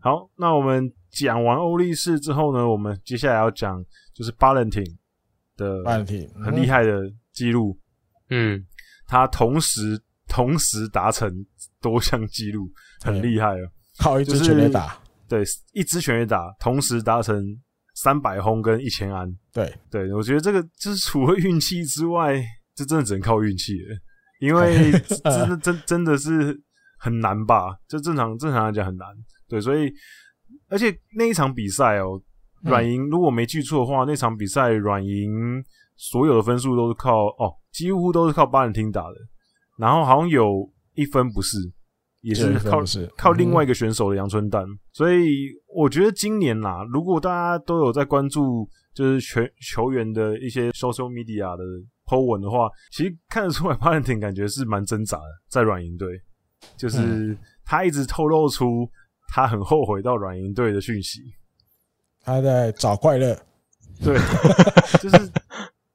好，那我们讲完欧力士之后呢，我们接下来要讲就是巴伦廷的很厉害的记录。嗯，他同时同时达成多项记录，很厉害哦。靠一支全垒打，对，一支全垒打，同时达成三百轰跟一千安。对，对我觉得这个就是除了运气之外，这真的只能靠运气了，因为 真的真真的是很难吧？就正常正常来讲很难。对，所以而且那一场比赛哦，软银如果没记错的话，那场比赛软银所有的分数都是靠哦，几乎都是靠巴伦汀打的，然后好像有一分不是，也是靠是。靠另外一个选手的阳春蛋。所以我觉得今年啦，如果大家都有在关注，就是全球员的一些 social media 的 po 文的话，其实看得出来巴伦廷感觉是蛮挣扎的，在软银队，就是他一直透露出。他很后悔到软银队的讯息，他在找快乐，对，就是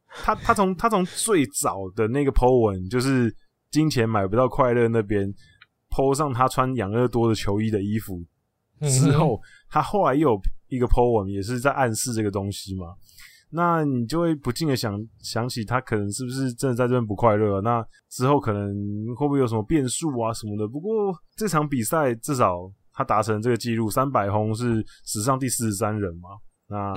他他从他从最早的那个 po 文，就是金钱买不到快乐那边 po 上他穿养乐多的球衣的衣服之后，他后来又有一个 po 文，也是在暗示这个东西嘛。那你就会不禁的想想起他可能是不是真的在这边不快乐？那之后可能会不会有什么变数啊什么的？不过这场比赛至少。他达成这个记录，三百轰是史上第四十三人嘛？那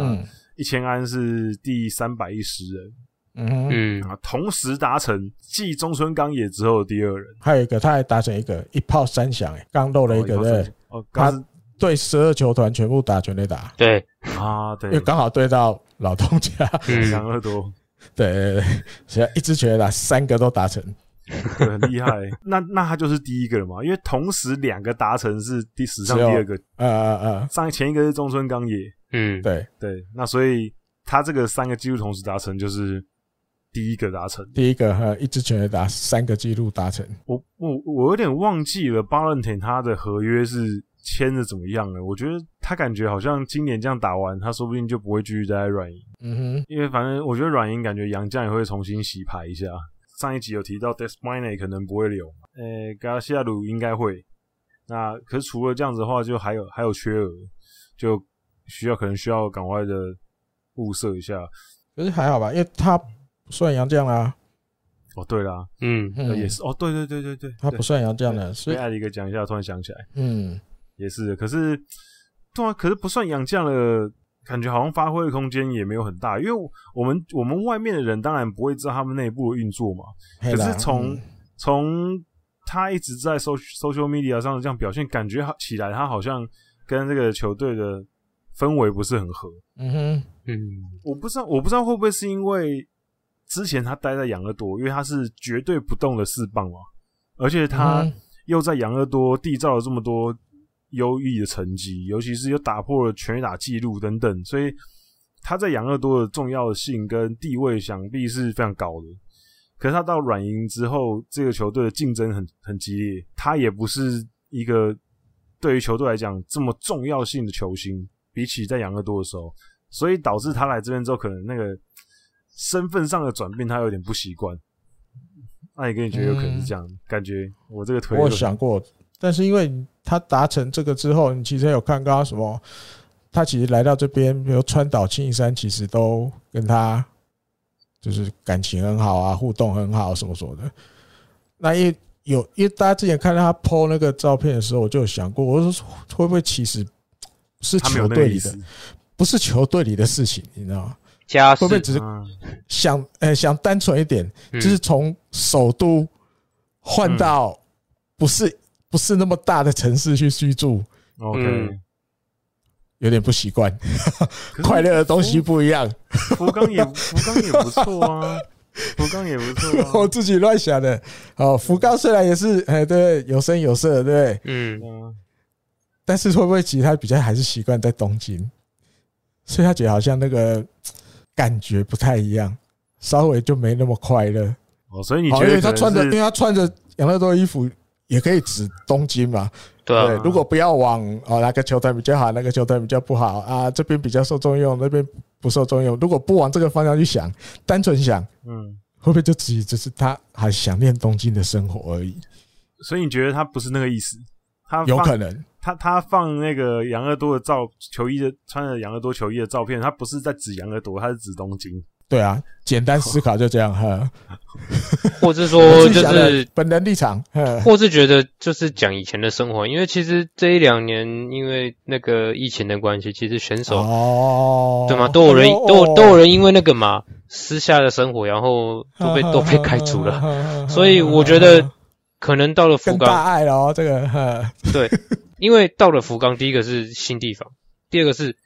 一千安是第三百一十人。嗯嗯啊，同时达成继中村刚也之后的第二人。还有一个，他还达成一个一炮三响，哎，刚漏了一个对。哦，他对十二球团全部打全垒打。对。啊，对，因为刚好对到老东家。两二多。对对对，只要一支全垒打三个都达成。很厉害，那那他就是第一个了嘛？因为同时两个达成是第史上第二个，呃呃呃，上前一个是中村刚也，嗯，对。对，那所以他这个三个记录同时达成就是第一个达成，第一个和，一支全垒打三个记录达成。我我我有点忘记了巴伦廷他的合约是签的怎么样了？我觉得他感觉好像今年这样打完，他说不定就不会继续待在软银，嗯哼，因为反正我觉得软银感觉杨将也会重新洗牌一下。上一集有提到 Despaigne 可能不会留，呃，Garcia 鲁应该会。那可是除了这样子的话，就还有还有缺额，就需要可能需要赶快的物色一下。可是还好吧，因为他不算杨将啦。哦，对啦，嗯，也是。哦，对对对对对，他不算杨将的。所以艾迪哥讲一下，突然想起来，嗯，也是。可是，对啊，可是不算杨将了感觉，好像发挥的空间也没有很大。因为我们我们外面的人当然不会知道他们内部的运作嘛。可是从从他一直在 social social media 上这样表现，感觉好起来他好像跟这个球队的氛围不是很合。嗯哼，嗯，我不知道，我不知道会不会是因为。之前他待在养乐多，因为他是绝对不动的四棒嘛，而且他又在养乐多缔造了这么多优异的成绩，尤其是又打破了全垒打纪录等等，所以他在养乐多的重要性跟地位想必是非常高的。可是他到软银之后，这个球队的竞争很很激烈，他也不是一个对于球队来讲这么重要性的球星，比起在养乐多的时候，所以导致他来这边之后，可能那个。身份上的转变，他有点不习惯。那你跟你觉得有可能是这样？嗯、感觉我这个推，我想过，但是因为他达成这个之后，你其实有看刚刚什么？他其实来到这边，比如川岛、青山，其实都跟他就是感情很好啊，互动很好，什么什么的。那因为有，因为大家之前看到他 po 那个照片的时候，我就有想过，我说会不会其实是球队里的，不是球队里的事情，你知道吗？家会不会只是想呃、欸、想单纯一点，就是从首都换到不是不是那么大的城市去居住？OK，有点不习惯，快乐的东西不一样。福冈也福冈也不错啊，福冈也不错。我自己乱想的。哦，福冈虽然也是哎、欸、对有声有色，对，嗯，但是会不会其实他比较还是习惯在东京，所以他觉得好像那个。感觉不太一样，稍微就没那么快乐哦。所以你觉得，因为他穿着，因为他穿着养乐多的衣服，也可以指东京嘛？对。如果不要往哦，哪个球队比较好，哪个球队比较不好啊？这边比较受重用，那边不受重用。如果不往这个方向去想，单纯想，嗯，会不会就只只是他还想念东京的生活而已？所以你觉得他不是那个意思？他有可能。他他放那个养乐多的照球衣的穿着养乐多球衣的照片，他不是在指养乐多，他是指东京。对啊，简单思考就这样哈。或是说就是本人立场，或是觉得就是讲以前的生活，因为其实这一两年因为那个疫情的关系，其实选手哦，对吗？都有人都有都有人因为那个嘛私下的生活，然后都被都被开除了，所以我觉得可能到了福冈大爱了哦，这个对。因为到了福冈，第一个是新地方，第二个是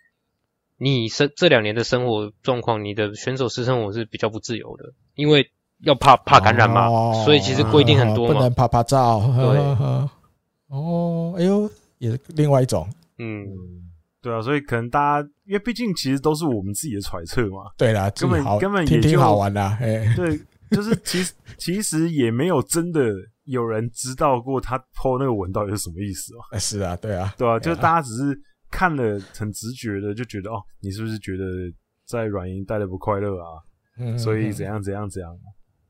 你生这两年的生活状况，你的选手私生活是比较不自由的，因为要怕怕感染嘛，哦、所以其实规定很多嘛，不能拍拍照。对，哦，哎呦，也是另外一种，嗯，对啊，所以可能大家，因为毕竟其实都是我们自己的揣测嘛，对啦，根本根本也挺好玩的，哎，对，就是其实 其实也没有真的。有人知道过他 po 那个文到底是什么意思吗？是啊，对啊，对啊，就是大家只是看了很直觉的，就觉得哦，你是不是觉得在软银待的不快乐啊？嗯，所以怎样怎样怎样？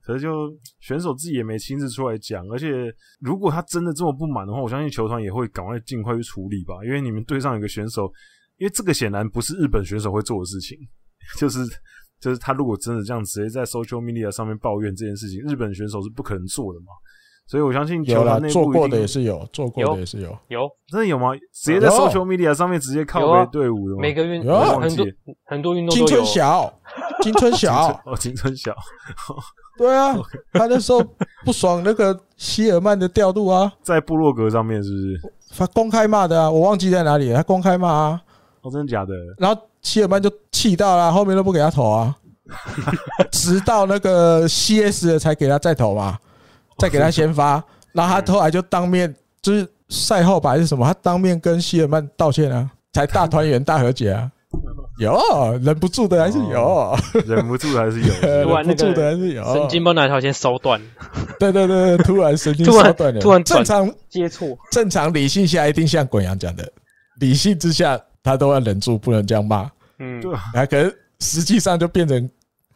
可是就选手自己也没亲自出来讲，而且如果他真的这么不满的话，我相信球团也会赶快尽快去处理吧。因为你们队上有个选手，因为这个显然不是日本选手会做的事情，就是就是他如果真的这样直接在 social media 上面抱怨这件事情，日本选手是不可能做的嘛。所以我相信有啦，做过的也是有，做过的也是有，有。真的有吗？直接在 social media 上面直接靠北队伍的吗？每个运动很多很多运动都有。金春小，金春小哦，金春小，对啊，他那时候不爽那个希尔曼的调度啊，在部落格上面是不是？他公开骂的啊，我忘记在哪里了，他公开骂啊，哦，真的假的？然后希尔曼就气到了，后面都不给他投啊，直到那个 CS 才给他再投嘛。再给他先发，然后他后来就当面，就是赛后吧还是什么，他当面跟希尔曼道歉啊，才大团圆大和解啊。有忍不住的还是有，忍不住的还是有，忍不住的还是有。神经把哪条线烧断？对对对，突然神经 烧断了，突然正常接触，正常理性下一定像滚阳讲的，理性之下他都要忍住，不能这样骂。嗯，对。啊，可是实际上就变成。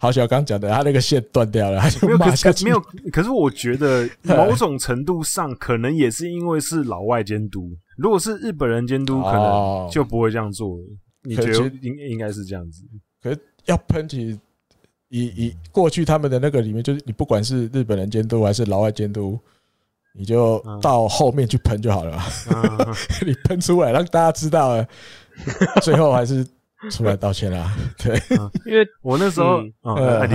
好，小刚讲的，他那个线断掉了，他就骂下去。没有，可是我觉得 某种程度上，可能也是因为是老外监督。如果是日本人监督，可能就不会这样做。你觉得应应该是这样子？可是要喷起以以过去他们的那个里面，就是你不管是日本人监督还是老外监督，你就到后面去喷就好了嘛。你喷出来让大家知道了，最后还是出来道歉啦。对，因为我那时候，呃，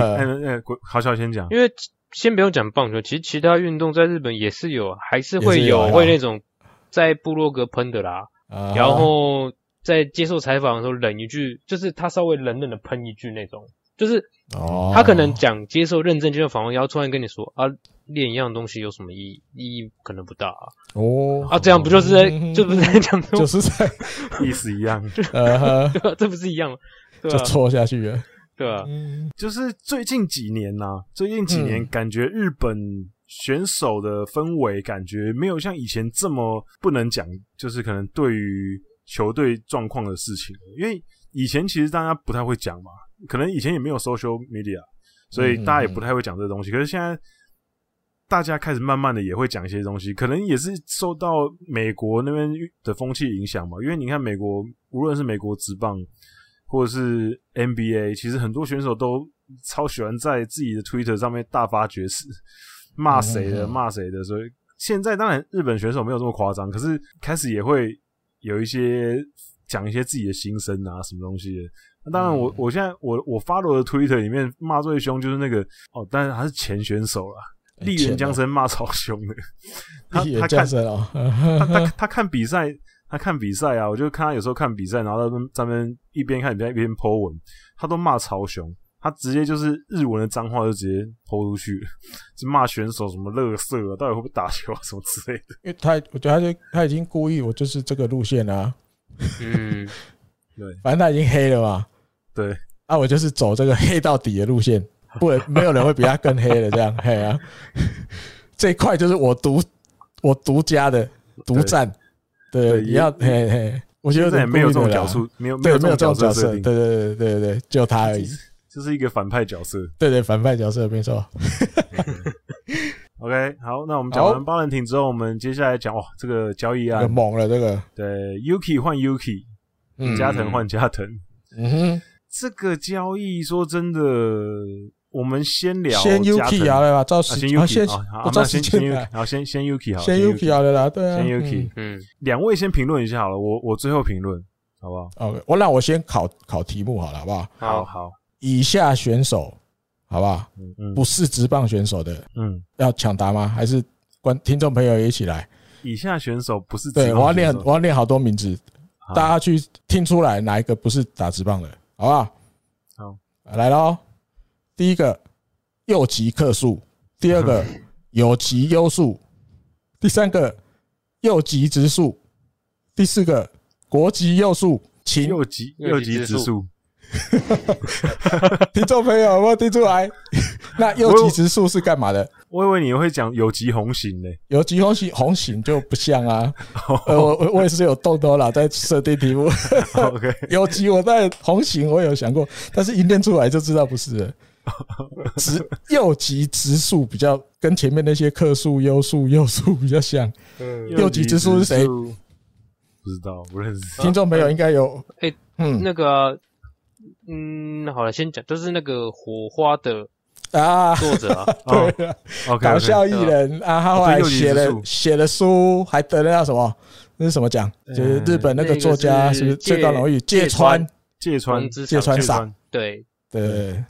好小先讲，因为先不用讲棒球，其实其他运动在日本也是有，还是会有会那种在部落格喷的啦，然后在接受采访的时候冷一句，就是他稍微冷冷的喷一句那种。就是，他可能讲接受认证接受访问，然后突然跟你说啊，练一样东西有什么意义？意义可能不大啊。哦，啊，这样不就是在，就不是在讲，就是在 意思一样，呃，这不是一样吗？就错下去了，对吧？就是最近几年呐，最近几年感觉日本选手的氛围感觉没有像以前这么不能讲，就是可能对于球队状况的事情，因为以前其实大家不太会讲嘛。可能以前也没有 social media，所以大家也不太会讲这个东西。可是现在大家开始慢慢的也会讲一些东西，可能也是受到美国那边的风气影响嘛。因为你看美国，无论是美国职棒或者是 NBA，其实很多选手都超喜欢在自己的 Twitter 上面大发厥词，骂谁的骂谁的。所以现在当然日本选手没有这么夸张，可是开始也会有一些讲一些自己的心声啊，什么东西的。当然我，我我现在我我 follow 的 Twitter 里面骂最凶就是那个哦，但是他是前选手啦，立原江生骂超凶的。他他看他他他看比赛，他看比赛啊，我就看他有时候看比赛，然后在那边一边看比赛一边 po 文，他都骂超凶，他直接就是日文的脏话就直接 po 出去，就骂选手什么乐色啊，到底会不会打球啊什么之类的。因为他我觉得他就他已经故意，我就是这个路线啊。嗯，对，反正他已经黑了嘛。对，啊，我就是走这个黑到底的路线，不，没有人会比他更黑的这样，嘿啊，这一块就是我独我独家的独占，对，你要嘿嘿，我觉得没有这种角色，没有没有这种角色，对对对对对，就他而已，这是一个反派角色，对对反派角色没错。OK，好，那我们讲完巴伦廷之后，我们接下来讲哇，这个交易案。猛了，这个。对，Yuki 换 Yuki，加藤换加藤，嗯哼。这个交易说真的，我们先聊先 Yuki 好了吧，照时先 Yuki 好，那先先 Yuki 好，先先 Yuki 好，先 Yuki 好了啦，对啊，先 Yuki，嗯，两位先评论一下好了，我我最后评论，好不好？OK，我那我先考考题目好了，好不好？好好，以下选手，好不好？嗯嗯，不是职棒选手的，嗯，要抢答吗？还是观听众朋友也一起来？以下选手不是，对，我要念，我要念好多名字，大家去听出来哪一个不是打职棒的。好不好？好，来喽。第一个右极客数，第二个 有极优数，第三个右极直数，第四个国籍优数，请右极右极直数。听众朋友有没有听出来？那右极直数是干嘛的？我以为你会讲有极红型呢，有极红型红型就不像啊。呃，我我我也是有动头脑在设定题目。OK，有极我在红型我有想过，但是一念出来就知道不是了。直右极直数比较跟前面那些克数、优数、优数比较像。右极直数是谁？不知道，不认识。听众朋友应该有。哎，嗯，那个，嗯，好了，先讲，就是那个火花的。啊，作者啊，对啊，搞笑艺人啊，他后来写了写了书，还得了什么？那是什么奖？就是日本那个作家，是不是最高荣誉？芥川，芥川，芥川赏。对对，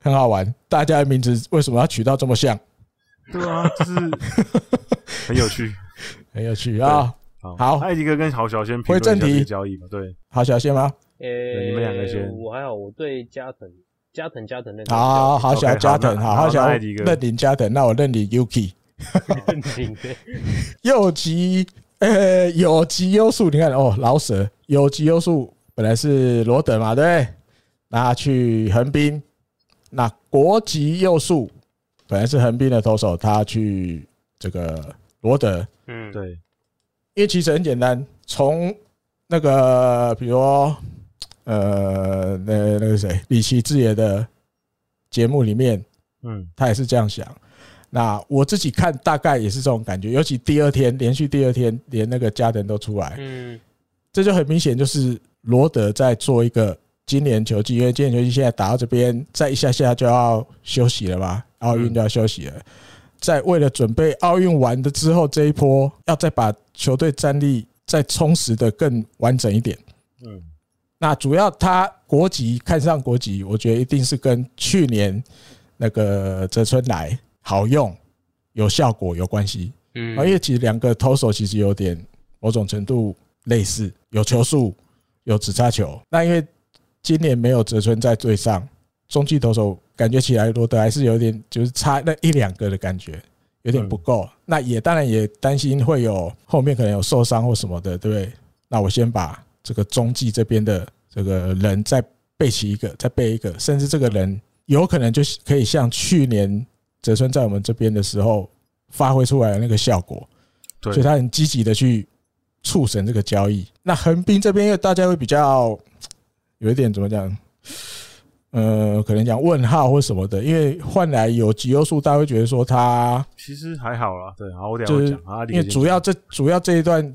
很好玩。大家的名字为什么要取到这么像？对啊，就是很有趣，很有趣啊。好，艾迪哥跟郝小仙回正题交易嘛？对，郝小仙吗？呃，你们两个先。我还好，我对加藤。加藤加藤那个好好好，小加藤，好好小认领加藤，那我认领 Yuki。认领对，右击呃有击优数，你看哦，老舍有击优数本来是罗德嘛，对不对？那去横滨，那国籍右数本来是横滨的投手，他去这个罗德。嗯，对，因为其实很简单，从那个比如。呃，那那个谁，里崎智也的节目里面，嗯，他也是这样想。那我自己看，大概也是这种感觉。尤其第二天，连续第二天，连那个加藤都出来，嗯，这就很明显，就是罗德在做一个今年球季，因为今年球季现在打到这边，再一下下就要休息了吧？奥运就要休息了。在为了准备奥运完的之后这一波，要再把球队战力再充实的更完整一点。嗯，那主要他国籍看上国籍，我觉得一定是跟去年那个泽村来好用、有效果有关系。嗯，因为其实两个投手其实有点某种程度类似，有球速，有指叉球。那因为今年没有泽村在队上，中继投手感觉起来罗德还是有点就是差那一两个的感觉，有点不够。那也当然也担心会有后面可能有受伤或什么的，对不对？那我先把这个中继这边的这个人再备齐一个，再备一个，甚至这个人有可能就可以像去年泽村在我们这边的时候。发挥出来的那个效果，所以他很积极的去促成这个交易。那横滨这边，因为大家会比较有一点怎么讲，呃，可能讲问号或什么的，因为换来有极优数，大家会觉得说他其实还好啦。对，好，我等下讲啊，因为主要这主要这一段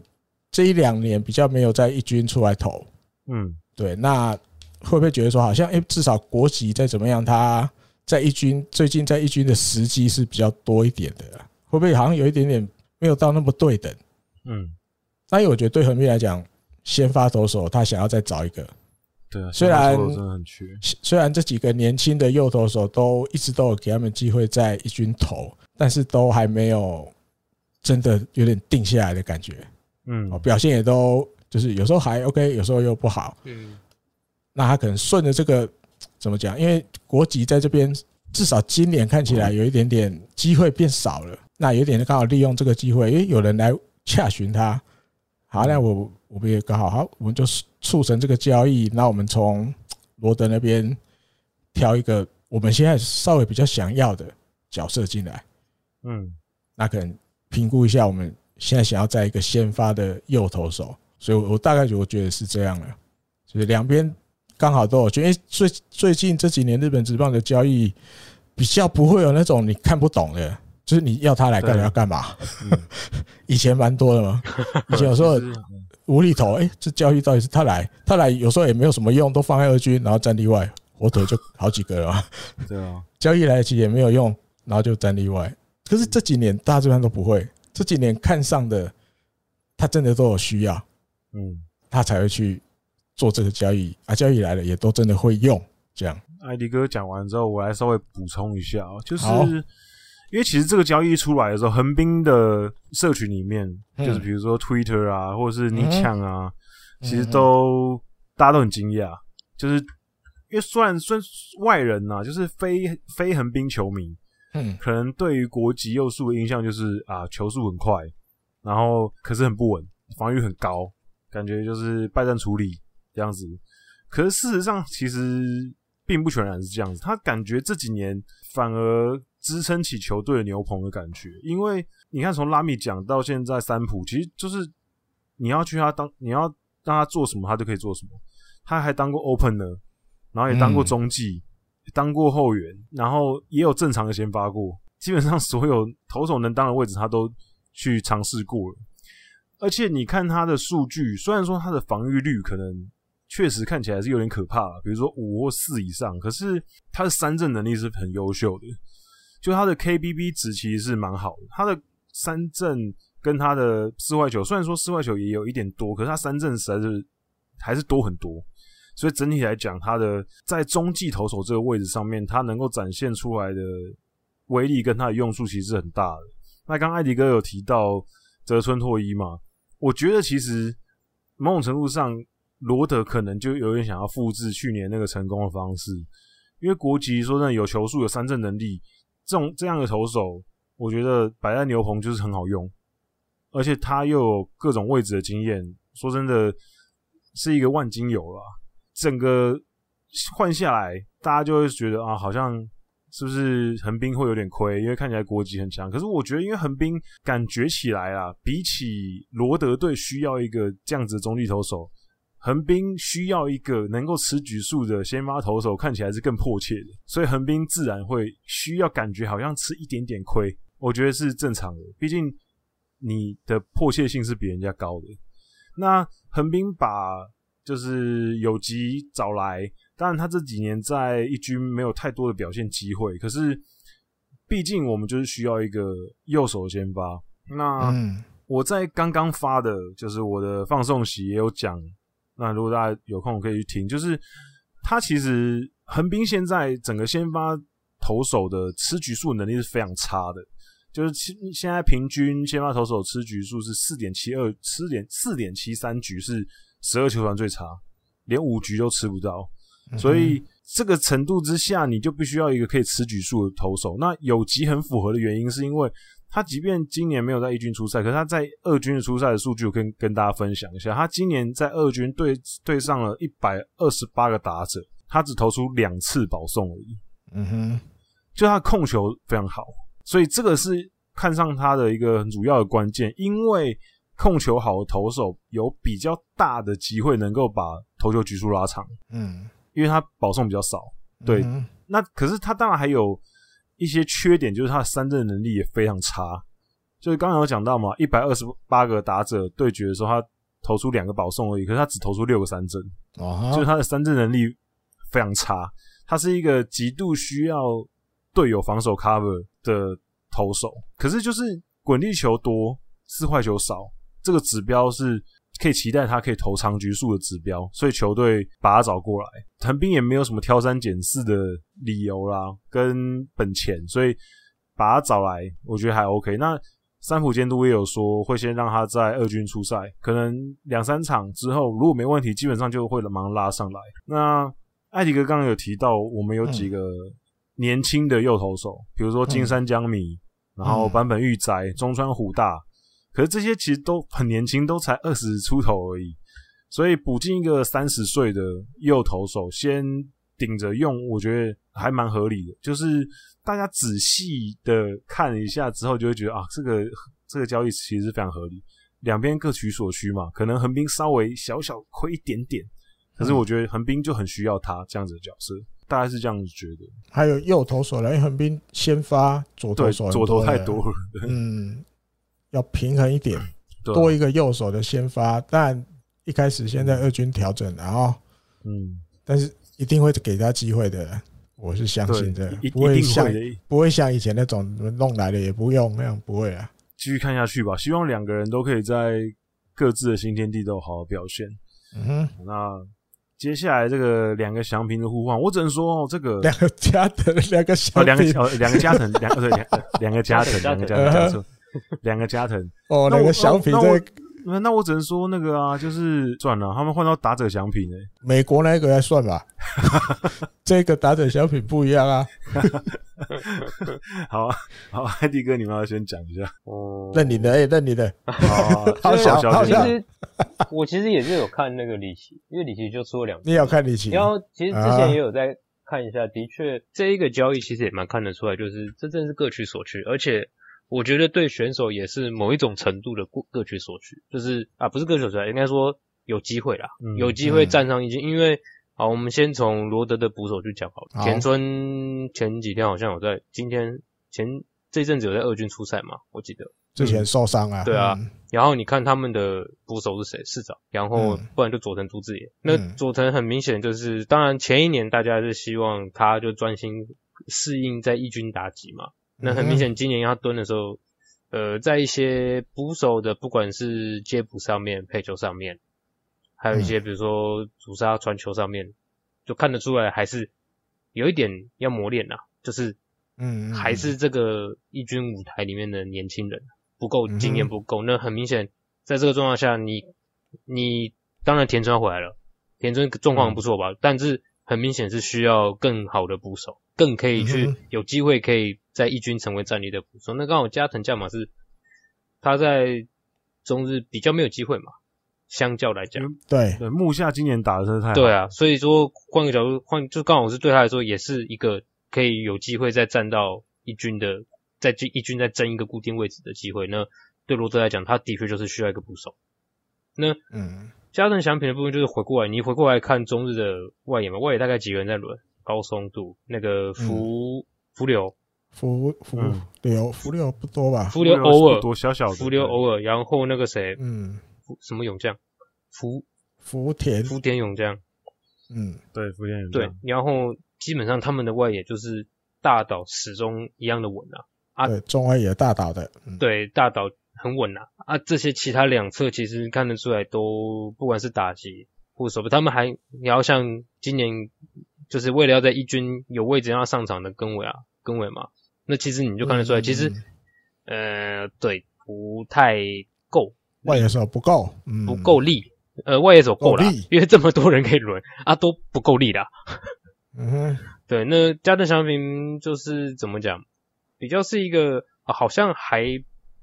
这一两年比较没有在一军出来投，嗯，对。那会不会觉得说，好像诶，至少国籍再怎么样，他在一军最近在一军的时机是比较多一点的。会不会好像有一点点没有到那么对等？嗯，但我觉得对横滨来讲，先发投手他想要再找一个。对啊，虽然虽然这几个年轻的右投手都一直都有给他们机会在一军投，但是都还没有真的有点定下来的感觉。嗯，表现也都就是有时候还 OK，有时候又不好。嗯，那他可能顺着这个怎么讲？因为国籍在这边，至少今年看起来有一点点机会变少了。那有点刚好利用这个机会，因为，有人来洽询他，好，那我我们也刚好好，我们就促成这个交易。那我们从罗德那边挑一个我们现在稍微比较想要的角色进来，嗯，那可能评估一下我们现在想要在一个先发的右投手，所以我大概我觉得是这样了，就是两边刚好都有，觉得最最近这几年日本职棒的交易比较不会有那种你看不懂的。就是你要他来干，要干嘛？以前蛮多的嘛。以前有时候无厘头，哎，这交易到底是他来，他来有时候也没有什么用，都放在二军，然后战例外，火腿就好几个了嘛。对啊，交易来其实也没有用，然后就战例外。可是这几年大家基本上都不会，这几年看上的，他真的都有需要，嗯，他才会去做这个交易啊。交易来了也都真的会用。这样，艾迪哥讲完之后，我来稍微补充一下啊，就是。因为其实这个交易出来的时候，横滨的社群里面，就是比如说 Twitter 啊，或者是你抢啊，其实都大家都很惊讶，就是因为虽然算外人呐，就是非非横滨球迷，嗯，可能对于国籍优树的印象就是啊，球速很快，然后可是很不稳，防御很高，感觉就是败战处理这样子。可是事实上，其实并不全然是这样子，他感觉这几年反而。支撑起球队的牛棚的感觉，因为你看从拉米讲到现在三浦，其实就是你要去他当，你要让他做什么，他就可以做什么。他还当过 opener，然后也当过中继，当过后援，然后也有正常的先发过。基本上所有投手能当的位置，他都去尝试过了。而且你看他的数据，虽然说他的防御率可能确实看起来是有点可怕，比如说五或四以上，可是他的三振能力是很优秀的。就他的 KBB 值其实是蛮好的，他的三振跟他的四坏球，虽然说四坏球也有一点多，可是他三振实在是还是多很多，所以整体来讲，他的在中继投手这个位置上面，他能够展现出来的威力跟他的用处其实是很大的。那刚艾迪哥有提到泽村拓一嘛，我觉得其实某种程度上，罗德可能就有点想要复制去年那个成功的方式，因为国籍说真的有球速、有三振能力。这种这样的投手，我觉得摆在牛棚就是很好用，而且他又有各种位置的经验。说真的，是一个万金油了。整个换下来，大家就会觉得啊，好像是不是横滨会有点亏？因为看起来国籍很强。可是我觉得，因为横滨感觉起来啊，比起罗德队需要一个这样子的中继投手。横滨需要一个能够持局数的先发投手，看起来是更迫切的，所以横滨自然会需要感觉好像吃一点点亏，我觉得是正常的。毕竟你的迫切性是比人家高的。那横滨把就是有吉找来，当然他这几年在一军没有太多的表现机会，可是毕竟我们就是需要一个右手先发。那我在刚刚发的，就是我的放送席也有讲，那如果大家有空可以去听，就是他其实横滨现在整个先发投手的吃局数能力是非常差的。就是现现在平均先发投手吃局数是四点七二，四点四点七三局是十二球团最差，连五局都吃不到。所以这个程度之下，你就必须要一个可以吃局数的投手。那有吉很符合的原因，是因为他即便今年没有在一军出赛，可是他在二军的出赛的数据，我跟跟大家分享一下。他今年在二军对对上了一百二十八个打者，他只投出两次保送而已。嗯哼，就他控球非常好。所以这个是看上他的一个很主要的关键，因为控球好的投手有比较大的机会能够把投球局数拉长，嗯，因为他保送比较少，对。嗯、那可是他当然还有一些缺点，就是他的三振能力也非常差。就是刚刚有讲到嘛，一百二十八个打者对决的时候，他投出两个保送而已，可是他只投出六个三振，哦，就是他的三振能力非常差。他是一个极度需要队友防守 cover 的投手，可是就是滚地球多，四坏球少，这个指标是可以期待他可以投长局数的指标，所以球队把他找过来，横滨也没有什么挑三拣四的理由啦，跟本钱，所以把他找来，我觉得还 OK。那三浦监督也有说，会先让他在二军出赛，可能两三场之后，如果没问题，基本上就会马上拉上来。那艾迪哥刚刚有提到，我们有几个。嗯年轻的右投手，比如说金山江米，嗯、然后坂本裕哉、中川虎大，可是这些其实都很年轻，都才二十出头而已。所以补进一个三十岁的右投手，先顶着用，我觉得还蛮合理的。就是大家仔细的看一下之后，就会觉得啊，这个这个交易其实是非常合理，两边各取所需嘛。可能横滨稍微小小亏一点点，可是我觉得横滨就很需要他这样子的角色。大概是这样子觉得，还有右投手来，因为横滨先发左投手左投太多了，嗯，要平衡一点，多一个右手的先发。但一开始现在二军调整，然后，嗯，但是一定会给他机会的，我是相信的，不会像不会像以前那种弄来的也不用那样，不会啊。继续看下去吧，希望两个人都可以在各自的新天地都好好表现。嗯哼，那。接下来这个两个祥平的互换，我只能说哦，这个两个加藤，两个翔平，两个两个加藤，两个对两两个加藤，两个加藤，两个加藤。哦，两个小品在那那我只能说那个啊，就是算了，他们换到打者翔平诶，美国那个来算吧，这个打者奖品不一样啊。好啊，好，艾迪哥，你们要先讲一下。哦，认你的，哎，认你的。好，好小，好小。其实我其实也是有看那个李奇，因为李奇就出了两。你有看李奇？然后其实之前也有在看一下，的确这一个交易其实也蛮看得出来，就是真正是各取所需，而且。我觉得对选手也是某一种程度的各各取所需，就是啊，不是各取所需，应该说有机会啦，嗯、有机会站上一军。嗯、因为好，我们先从罗德的捕手去讲好了。好田村前几天好像有在，今天前这阵子有在二军出赛嘛？我记得之前受伤啊。对啊，嗯、然后你看他们的捕手是谁？市长，然后不然就佐藤都志也。嗯、那佐藤很明显就是，当然前一年大家是希望他就专心适应在一军打击嘛。那很明显，今年要蹲的时候，呃，在一些捕手的不管是接捕上面、配球上面，还有一些比如说主杀传球上面，就看得出来还是有一点要磨练呐，就是，嗯，还是这个一军舞台里面的年轻人不够经验不够。那很明显，在这个状况下，你你当然田村回来了，田村状况不错吧？但是很明显是需要更好的捕手。更可以去有机会可以在一军成为战力的补手。那刚好加藤将马是他在中日比较没有机会嘛，相较来讲，对对，木下今年打的真的太好。对啊，所以说换个角度换，就刚好是对他来说也是一个可以有机会再站到一军的，在一军再争一个固定位置的机会。那对罗德来讲，他的确就是需要一个捕手。那嗯，加藤翔平的部分就是回过来，你回过来看中日的外野嘛，外野大概几个人在轮？高松度那个福福流，福福流福流不多吧？福流偶尔多小小的，福流偶尔，然后那个谁，嗯，什么勇将，福福田。福田勇将，嗯，对，福田勇将，对，然后基本上他们的外野就是大岛始终一样的稳啊，啊，对，中外野大岛的，嗯、对，大岛很稳啊，啊，这些其他两侧其实看得出来都不管是打击或什么，他们还你要像今年就是为了要在一军有位置让他上场的根尾啊，根尾嘛，那其实你就看得出来，嗯、其实呃，对，不太够。外野手不够，嗯、不够力。呃，外野手够了，因为这么多人可以轮啊，都不够力的。嗯哼，对，那加藤翔平就是怎么讲，比较是一个、啊、好像还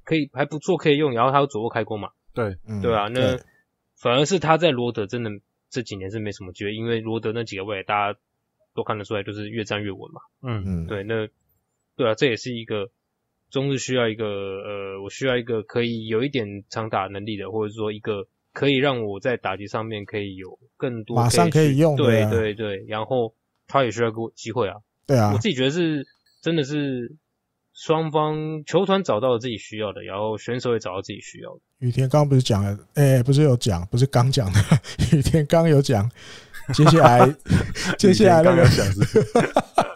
可以还不错可以用，然后他有左握开弓嘛。对，对啊，那反而是他在罗德真的这几年是没什么机会，因为罗德那几个位大家都看得出来，就是越站越稳嘛。嗯嗯，对，那对啊，这也是一个。中日需要一个呃，我需要一个可以有一点长打能力的，或者说一个可以让我在打击上面可以有更多马上可以用的，对对对，然后他也需要给我机会啊，对啊，我自己觉得是真的是双方球团找到了自己需要的，然后选手也找到自己需要的。雨田刚刚不是讲了，哎、欸，不是有讲，不是刚讲的，雨田刚有讲，接下来 接下来那个。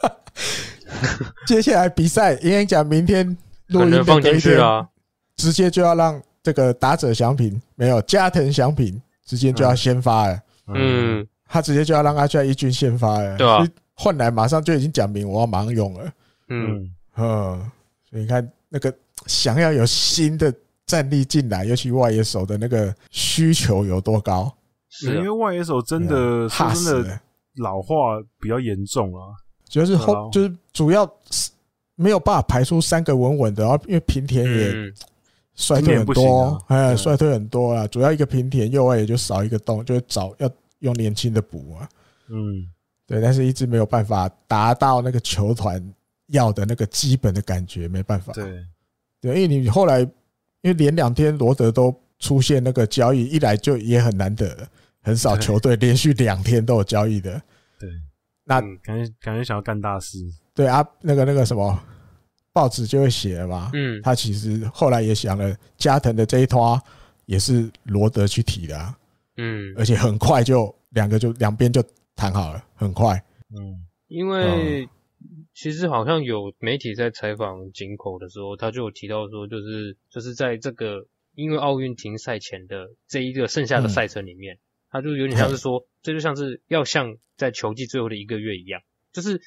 接下来比赛，应该讲明天录音的隔一天，直接就要让这个打者祥平没有加藤祥平直接就要先发了。嗯，他直接就要让阿帅一军先发了。对啊，换来马上就已经讲明我要马上用了。嗯嗯，所以你看那个想要有新的战力进来，尤其外野手的那个需求有多高？是因为外野手真的真的老化比较严重啊。就是后就是主要是没有办法排出三个稳稳的，然后因为平田也衰退很多，哎，衰退很多啊。主要一个平田右外也就少一个洞，就找要用年轻的补啊。嗯，对，但是一直没有办法达到那个球团要的那个基本的感觉，没办法。对，对，因为你后来因为连两天罗德都出现那个交易，一来就也很难得，很少球队连续两天都有交易的。对。那感觉感觉想要干大事，对啊，那个那个什么报纸就会写了嘛。嗯，他其实后来也想了，加藤的这一拖也是罗德去提的，啊，嗯，而且很快就两个就两边就谈好了，很快。嗯，因为其实好像有媒体在采访井口的时候，他就有提到说，就是就是在这个因为奥运停赛前的这一个剩下的赛程里面。他就有点像是说，这就像是要像在球季最后的一个月一样，就是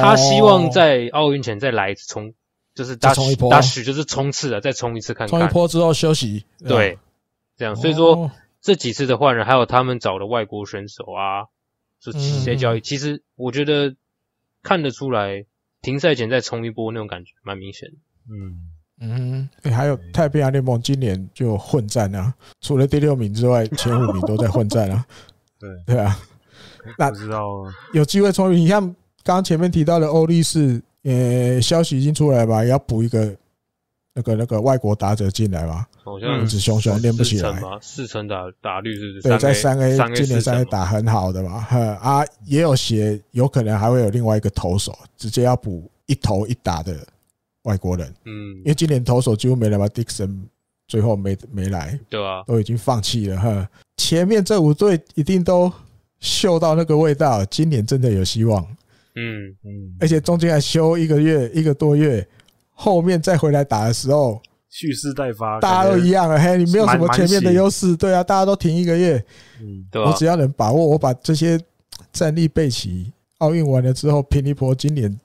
他希望在奥运前再来一次冲，就是打冲一波，打许就是冲刺了，再冲一次看看。冲一波之后休息，对，这样。所以说这几次的换人，还有他们找的外国选手啊，就这些交易，其实我觉得看得出来，停赛前再冲一波那种感觉蛮明显的。嗯。嗯，还有太平洋联盟今年就混战啊，除了第六名之外，前五名都在混战啊。对对啊，那知道有机会冲。你像刚刚前面提到的欧力士，呃，消息已经出来吧？要补一个那个那个外国打者进来吧？好像名字熊熊练不起来。四成打打率是不是？对，在三 A 今年三 A 打很好的嘛。啊，也有写有可能还会有另外一个投手，直接要补一投一打的。外国人，嗯，因为今年投手几乎没来嘛，Dixon 最后没没来，对啊，都已经放弃了哈。前面这五队一定都嗅到那个味道，今年真的有希望，嗯嗯，而且中间还休一个月一个多月，后面再回来打的时候蓄势待发，大家都一样了，嘿，你没有什么前面的优势，对啊，大家都停一个月，嗯，我只要能把握，我把这些战力备齐，奥运完了之后拼一波，今年。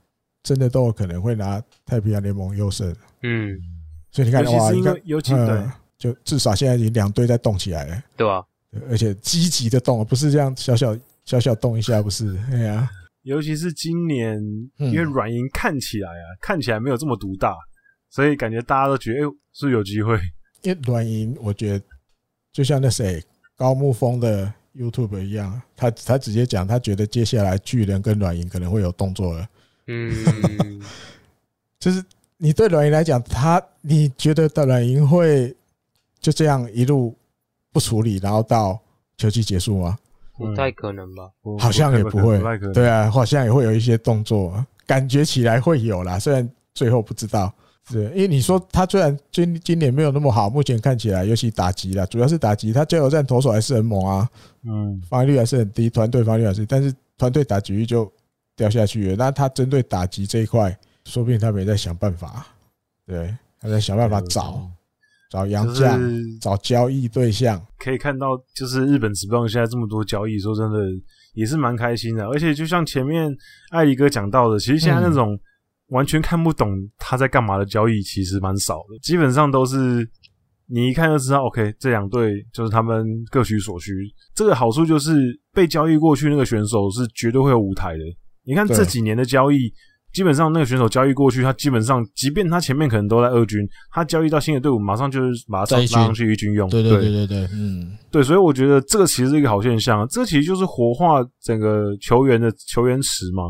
真的都有可能会拿太平洋联盟优胜，嗯，所以你看的话，应该尤其对，就至少现在已经两队在动起来了，对吧？而且积极的动，不是这样小小小小动一下，不是？哎呀，尤其是今年，因为软银看起来啊，看起来没有这么独大，所以感觉大家都觉得，哎，是不是有机会？因为软银，我觉得就像那谁高木峰的 YouTube 一样，他他直接讲，他觉得接下来巨人跟软银可能会有动作了。嗯，就是你对软银来讲，他你觉得的软银会就这样一路不处理，然后到球季结束吗？不太可能吧？好像也不会。对啊，好像也会有一些动作，感觉起来会有啦。虽然最后不知道，对，因为你说他虽然今今年没有那么好，目前看起来，尤其打击啦，主要是打击，他加油站投手还是很猛啊，嗯，防御率还是很低，团队防御还是，但是团队打击率就掉下去了。那他针对打击这一块，说不定他们也在想办法，对，他在想办法找找洋将，找交易对象。可以看到，就是日本职棒现在这么多交易，说真的也是蛮开心的。而且就像前面艾迪哥讲到的，其实现在那种。完全看不懂他在干嘛的交易其实蛮少的，基本上都是你一看就知道，OK，这两队就是他们各取所需。这个好处就是被交易过去那个选手是绝对会有舞台的。你看这几年的交易，基本上那个选手交易过去，他基本上即便他前面可能都在二军，他交易到新的队伍，马上就是把他拉上去一军用。对对对对对，嗯，对，所以我觉得这个其实是一个好现象，这其实就是活化整个球员的球员池嘛。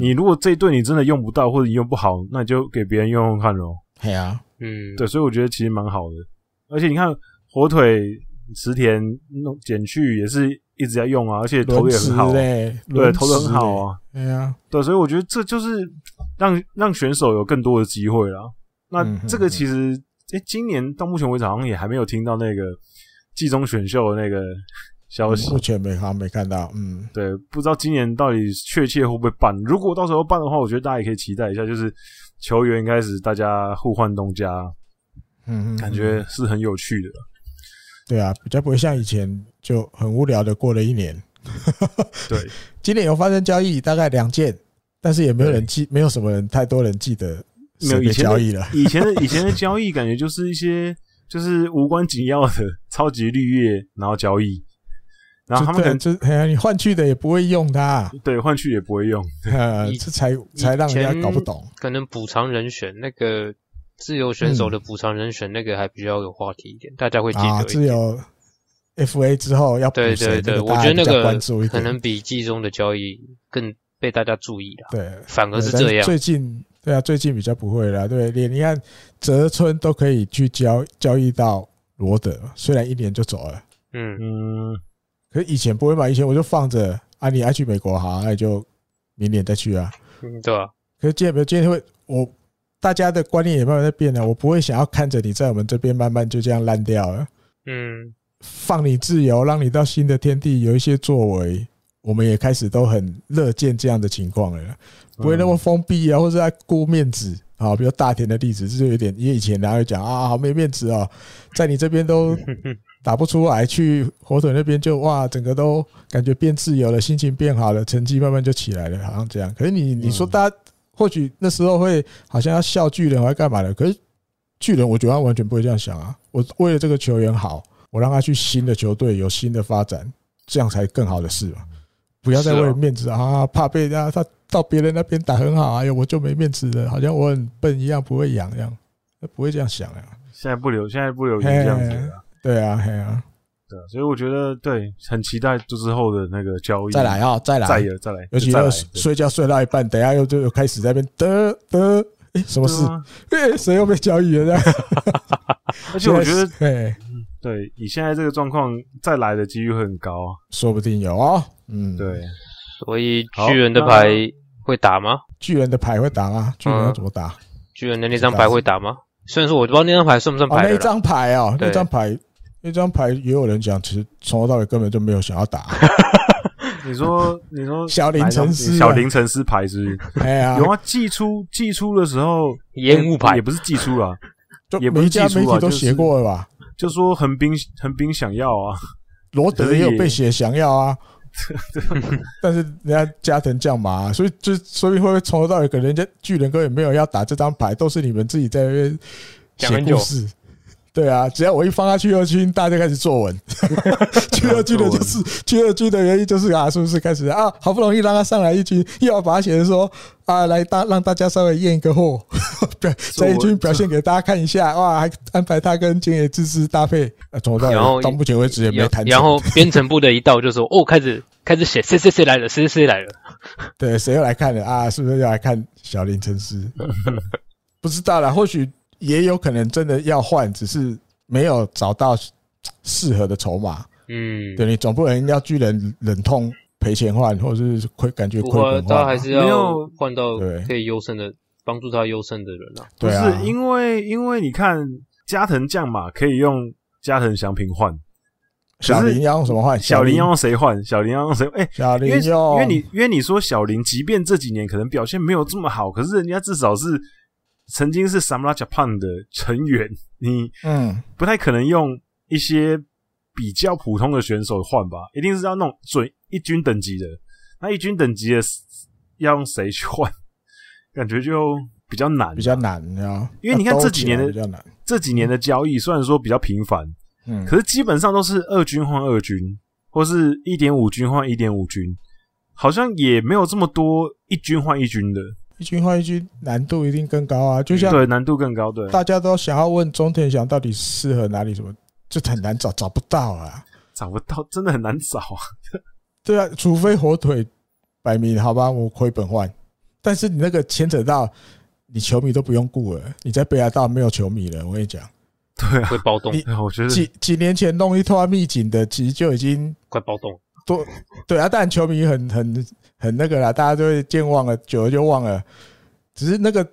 你如果这一队你真的用不到或者你用不好，那你就给别人用用看喽。对啊，嗯，对，所以我觉得其实蛮好的。而且你看火腿池田弄减去也是一直在用啊，而且投也很好，对，投的很好啊。对啊，对，所以我觉得这就是让让选手有更多的机会啦。那这个其实，诶，今年到目前为止好像也还没有听到那个季中选秀的那个。消息目前没看，没看到。嗯，对，不知道今年到底确切会不会办。如果到时候办的话，我觉得大家也可以期待一下，就是球员开始大家互换东家，嗯嗯，感觉是很有趣的。对啊，比较不会像以前就很无聊的过了一年。对，今年有发生交易，大概两件，但是也没有人记，没有什么人太多人记得没有以前交易了。以前的以前的 交易，感觉就是一些就是无关紧要的超级绿叶，然后交易。然后他们可能就哎呀，你换去的也不会用它，对，换去也不会用，呃，这才才让人家搞不懂。可能补偿人选那个自由选手的补偿人选那个还比较有话题一点，大家会记得。啊，自由 FA 之后要补谁？对对对，我觉得那个可能比季中的交易更被大家注意了。对，反而是这样。最近对啊，最近比较不会了。对，你你看泽村都可以去交交易到罗德，虽然一年就走了。嗯嗯。可是以前不会嘛，以前我就放着啊，你爱去美国好，那就明年再去啊。嗯，对啊。可是今天没有，今天会我大家的观念也慢慢在变了，我不会想要看着你在我们这边慢慢就这样烂掉了。嗯，放你自由，让你到新的天地有一些作为，我们也开始都很乐见这样的情况了，不会那么封闭啊，或者在顾面子啊。比如大田的例子，就是有点，因为以前然后讲啊，好没面子哦，在你这边都。打不出来，去火腿那边就哇，整个都感觉变自由了，心情变好了，成绩慢慢就起来了，好像这样。可是你你说，大家或许那时候会好像要笑巨人，还干嘛的？可是巨人，我觉得他完全不会这样想啊。我为了这个球员好，我让他去新的球队有新的发展，这样才更好的事嘛。不要再为了面子啊，怕被人家他到别人那边打很好，哎呦，我就没面子了，好像我很笨一样，不会养这样，不会这样想呀。现在不留，现在不留，这样子。对啊，对啊，对，所以我觉得对，很期待这之后的那个交易。再来啊，再来，再来，再来，尤其是睡觉睡到一半，等下又就又开始在那边得得，哎，什么事？哎，谁又被交易了？这样。而且我觉得，对，对，以现在这个状况，再来的几率会很高啊，说不定有哦。嗯，对。所以巨人的牌会打吗？巨人的牌会打吗？巨人要怎么打？巨人的那张牌会打吗？虽然说我不知道那张牌算不算牌。那张牌哦，那张牌。那张牌也有人讲，其实从头到尾根本就没有想要打。你说，你说小林沉思，小林沉思牌是？哎呀，有啊，寄出寄出的时候烟雾牌也不是寄出了，就每家媒体都写过了吧？就说横滨横滨想要啊，罗德也有被写想要啊，但是人家加藤将马，所以就所以会不会从头到尾可能人家巨人哥也没有要打这张牌，都是你们自己在那边写故事。对啊，只要我一放他去二军，大家就开始作文。去二军的就是 去二军的原因就是啊，是不是开始啊？好不容易让他上来一军，又要把他写的说啊，来大让大家稍微验一个货，在一军表现给大家看一下。哇，还安排他跟菅野智之搭配。啊，从头到到目前为止也没谈。然后编程部的一到就说哦，开始开始写谁谁谁来了，谁谁来了。对，谁又来看了啊？是不是又来看小林诚司？不知道啦，或许。也有可能真的要换，只是没有找到适合的筹码。嗯，对，你总不能要巨人忍痛赔钱换，或者是亏感觉亏本换。他还是要换到可以优胜的帮助他优胜的人啊。不是因为因为你看加藤将马可以用加藤祥平换。小林要用什么换？小林要用谁换？小林要用谁？哎、欸，小林因为因为你因为你说小林，即便这几年可能表现没有这么好，可是人家至少是曾经是 Samurai Japan 的成员，你嗯，不太可能用一些比较普通的选手换吧？一定是要弄准一军等级的。那一军等级的要用谁去换？感觉就比较难，比较难，你知道？因为你看这几年的这几年的交易，虽然说比较频繁。嗯，可是基本上都是二军换二军，或是一点五军换一点五军，好像也没有这么多一军换一军的。一军换一军难度一定更高啊！就像对难度更高，对，大家都想要问中田翔到底适合哪里，什么就很难找，找不到啊，找不到，真的很难找啊。对啊，除非火腿摆明好吧，我亏本换，但是你那个牵扯到你球迷都不用顾了，你在北海道没有球迷了，我跟你讲。对啊，会暴动。我觉得几几年前弄一套秘境的，其实就已经快暴动。对对啊，但球迷很很很那个啦，大家都会健忘了，久了就忘了。只是那个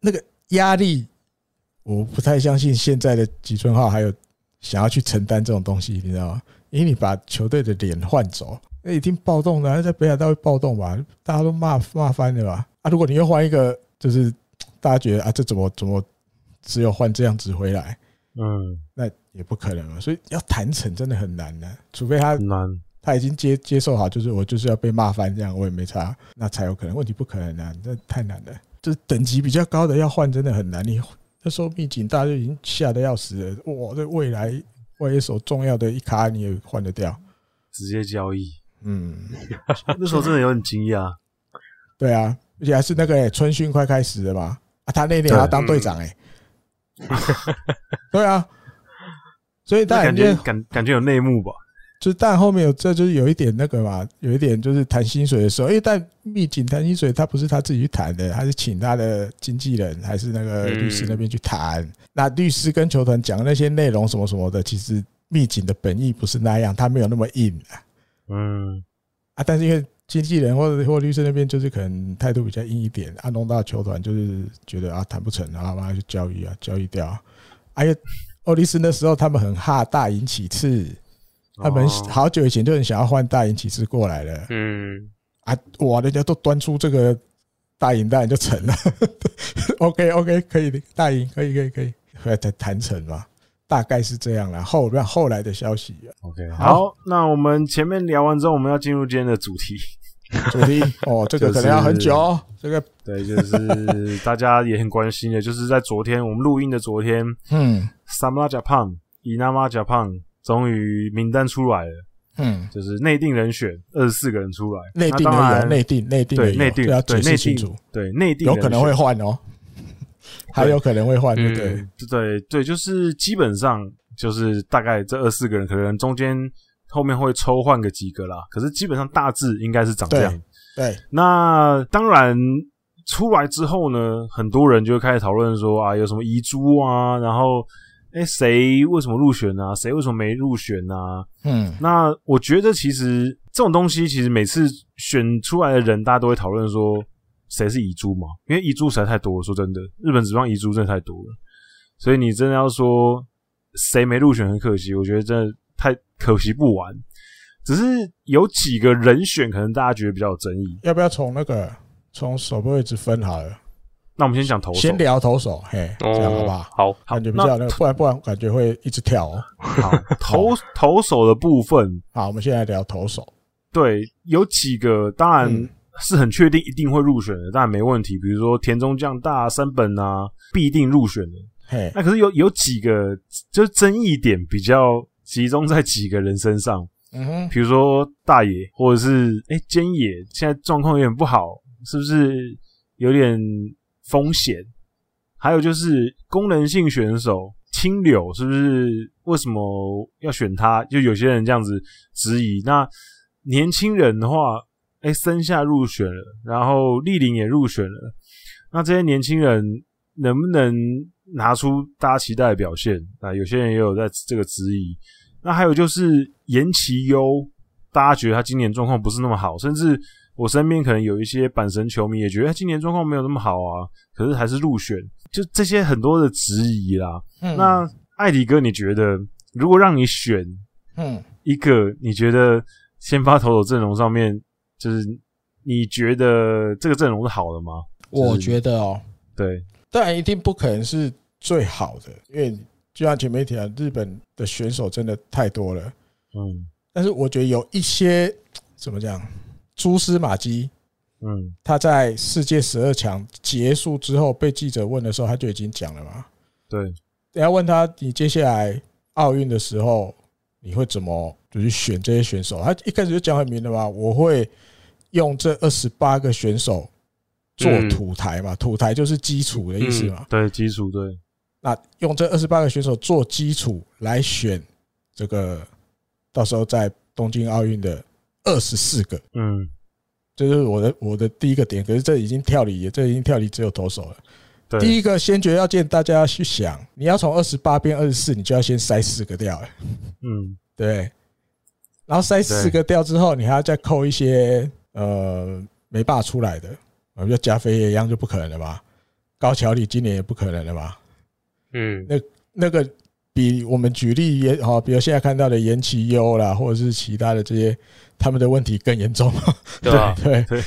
那个压力，我不太相信现在的吉村浩还有想要去承担这种东西，你知道吗？因为你把球队的脸换走，那一定暴动的，在北海道会暴动吧？大家都骂骂翻了吧？啊，如果你又换一个，就是大家觉得啊，这怎么怎么只有换这样子回来？嗯，那也不可能嘛，所以要谈成真的很难的，除非他难，他已经接接受好，就是我就是要被骂翻这样，我也没差，那才有可能。问题不可能啊，这太难了，就是等级比较高的要换真的很难。你那时候秘境大家就已经吓得要死了，哇，这未来万一手重要的一卡你也换得掉，直接交易。嗯，那时候真的有点惊讶。对啊，而且还是那个、欸、春训快开始了嘛，啊，他那年还要当队长哎、欸。对啊，所以但感觉感感觉有内幕吧？就是但后面有这就是有一点那个嘛，有一点就是谈薪水的时候，因为但秘境谈薪水，他不是他自己去谈的，他是请他的经纪人还是那个律师那边去谈。那律师跟球团讲那些内容什么什么的，其实秘境的本意不是那样，他没有那么硬啊。嗯，啊，但是因为。经纪人或者或律师那边就是可能态度比较硬一点，啊，弄到球团就是觉得啊谈不成，然后就交易啊，交易掉。哎呀，欧力斯那时候他们很怕大赢其次，他们好久以前就很想要换大隐启次过来了。嗯，啊，哇，人家都端出这个大隐，大隐就成了。OK OK，可以的，大隐可以可以可以，后来才谈成嘛。大概是这样了，后让后来的消息。OK，好，那我们前面聊完之后，我们要进入今天的主题。主题哦，这个可能要很久。这个对，就是大家也很关心的，就是在昨天我们录音的昨天，嗯，Samurai Japan、Inama Japan 终于名单出来了。嗯，就是内定人选二十四个人出来，内定内定，内定对内定要解释清楚，对内定有可能会换哦。还有可能会换，对不对？对对对，就是基本上就是大概这二四个人，可能中间后面会抽换个几个啦。可是基本上大致应该是长这样。对，对那当然出来之后呢，很多人就会开始讨论说啊，有什么遗珠啊，然后哎，谁为什么入选啊？谁为什么没入选啊？嗯，那我觉得其实这种东西，其实每次选出来的人，大家都会讨论说。谁是遗珠嘛？因为遗珠实在太多了，说真的，日本职棒遗珠真的太多了，所以你真的要说谁没入选很可惜，我觉得真的太可惜不完。只是有几个人选，可能大家觉得比较有争议。要不要从那个从守备位置分好了？那我们先讲投手，先聊投手，嘿，这样好不好？好，感觉比较那个，不然不然感觉会一直跳哦。好，投 投手的部分，好，我们现在聊投手。对，有几个，当然。嗯是很确定一定会入选的，当然没问题。比如说田中将大、三本啊，必定入选的。嘿，那可是有有几个就是争议点比较集中在几个人身上。嗯哼，比如说大野或者是哎菅野，现在状况有点不好，是不是有点风险？还有就是功能性选手青柳，是不是为什么要选他？就有些人这样子质疑。那年轻人的话。哎，森下入选了，然后栗林也入选了。那这些年轻人能不能拿出大家期待的表现？啊，有些人也有在这个质疑。那还有就是岩崎优，大家觉得他今年状况不是那么好，甚至我我身边可能有一些阪神球迷也觉得今年状况没有那么好啊，可是还是入选，就这些很多的质疑啦。嗯，那艾迪哥，你觉得如果让你选，嗯，一个你觉得先发投手阵容上面，就是你觉得这个阵容是好的吗？我觉得哦，对，当然一定不可能是最好的，因为就像前面提到，日本的选手真的太多了，嗯，但是我觉得有一些怎么讲，蛛丝马迹，嗯，他在世界十二强结束之后被记者问的时候，他就已经讲了嘛，对，等下问他你接下来奥运的时候你会怎么就去选这些选手？他一开始就讲很明的嘛，我会用这二十八个选手。做土台嘛，土台就是基础的意思嘛。嗯、对，基础对。那用这二十八个选手做基础来选这个，到时候在东京奥运的二十四个。嗯，这是我的我的第一个点。可是这已经跳离，这已经跳离只有投手了。对。第一个先决要件，大家要去想，你要从二十八变二十四，你就要先筛四个掉。嗯，对。然后筛四个掉之后，你还要再扣一些呃没办法出来的。我们就加菲也一样就不可能了吧？高桥里今年也不可能了吧？嗯，那那个比我们举例也好，比如现在看到的岩崎优啦，或者是其他的这些，他们的问题更严重。对 对对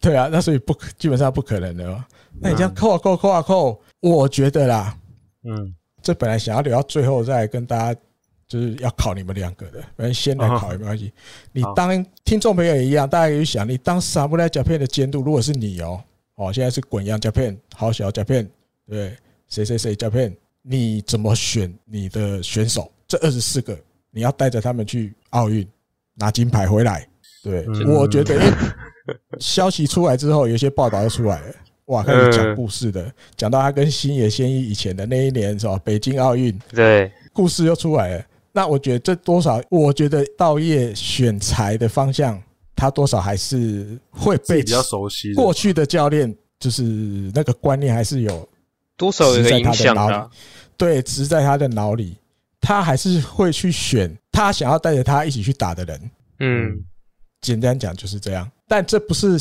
对啊，那所以不基本上不可能的嘛。那你这样扣啊扣扣啊扣，我觉得啦，嗯，这本来想要留到最后再跟大家。就是要考你们两个的，反正先来考也没关系。你当听众朋友也一样，大家可以想，你当萨姆莱甲片的监督，如果是你哦，哦，现在是滚阳甲片，好小甲片，对，谁谁谁甲片，你怎么选你的选手？这二十四个，你要带着他们去奥运拿金牌回来。对，我觉得消息出来之后，有些报道就出来了，哇，开始讲故事的，讲到他跟星野仙一以前的那一年是吧？北京奥运，对，故事又出来了。那我觉得这多少，我觉得道业选材的方向，他多少还是会被比较熟悉。过去的教练就是那个观念还是有多少有影响啊？对，植在他的脑里，他还是会去选他想要带着他一起去打的人。嗯，简单讲就是这样。但这不是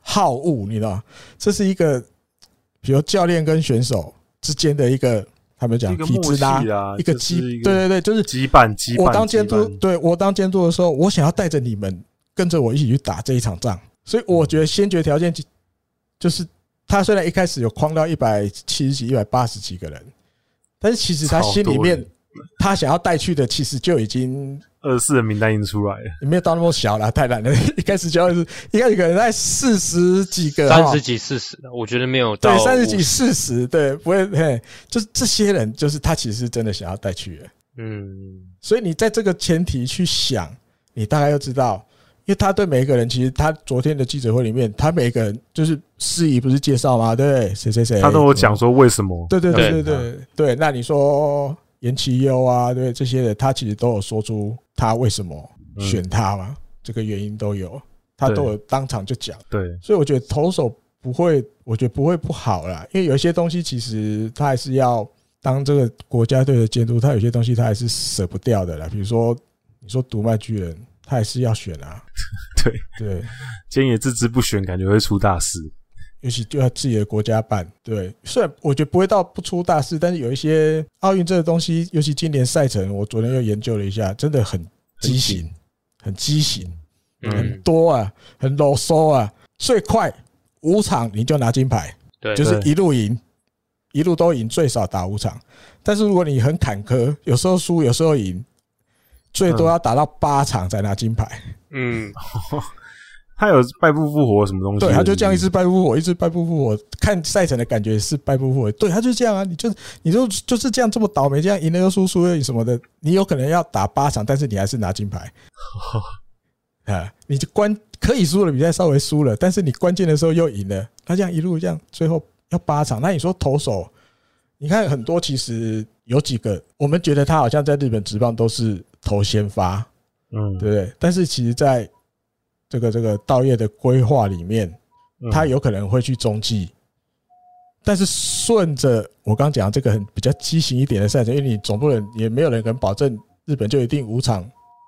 好恶，你知道吗？这是一个，比如教练跟选手之间的一个。他们讲体制啦一个羁，对对对，就是羁绊。我当监督，对我当监督的时候，我想要带着你们跟着我一起去打这一场仗。所以我觉得先决条件就就是他虽然一开始有框到一百七十几、一百八十几个人，但是其实他心里面他想要带去的其实就已经。二十四人名单已经出来了，没有到那么小了，太难了。一开始就是一开始可能在四十几个，三十几、四十，我觉得没有到对三十几、四十，对，不会，嘿，就是这些人，就是他其实是真的想要带去的，嗯，所以你在这个前提去想，你大概要知道，因为他对每一个人，其实他昨天的记者会里面，他每一个人就是司仪不是介绍吗？对，谁谁谁，他跟我讲说为什么？对对对对对对，那你说。岩崎优啊，对这些的，他其实都有说出他为什么选他嘛，这个原因都有，他都有当场就讲。对，所以我觉得投手不会，我觉得不会不好啦，因为有一些东西其实他还是要当这个国家队的监督，他有些东西他还是舍不掉的啦。比如说，你说读卖巨人，他还是要选啊。对对，菅野智之不选，感觉会出大事。尤其就要自己的国家办，对，虽然我觉得不会到不出大事，但是有一些奥运这个东西，尤其今年赛程，我昨天又研究了一下，真的很畸形，很畸形，很多啊，很啰嗦啊。最快五场你就拿金牌，对，就是一路赢，一路都赢，最少打五场。但是如果你很坎坷，有时候输，有时候赢，最多要打到八场才拿金牌。嗯。他有败不复活什么东西？对，他就这样一直败不复活，一直败不复活。看赛程的感觉是败不复活。对，他就这样啊，你就你就就是这样这么倒霉，这样赢了又输，输了什么的。你有可能要打八场，但是你还是拿金牌。啊，你就关可以输了比赛稍微输了，但是你关键的时候又赢了。他这样一路这样，最后要八场。那你说投手，你看很多其实有几个，我们觉得他好像在日本职棒都是投先发，嗯，对不对？但是其实，在这个这个道业的规划里面，他有可能会去中继，但是顺着我刚讲这个很比较畸形一点的赛程，因为你总不能也没有人能保证日本就一定五场，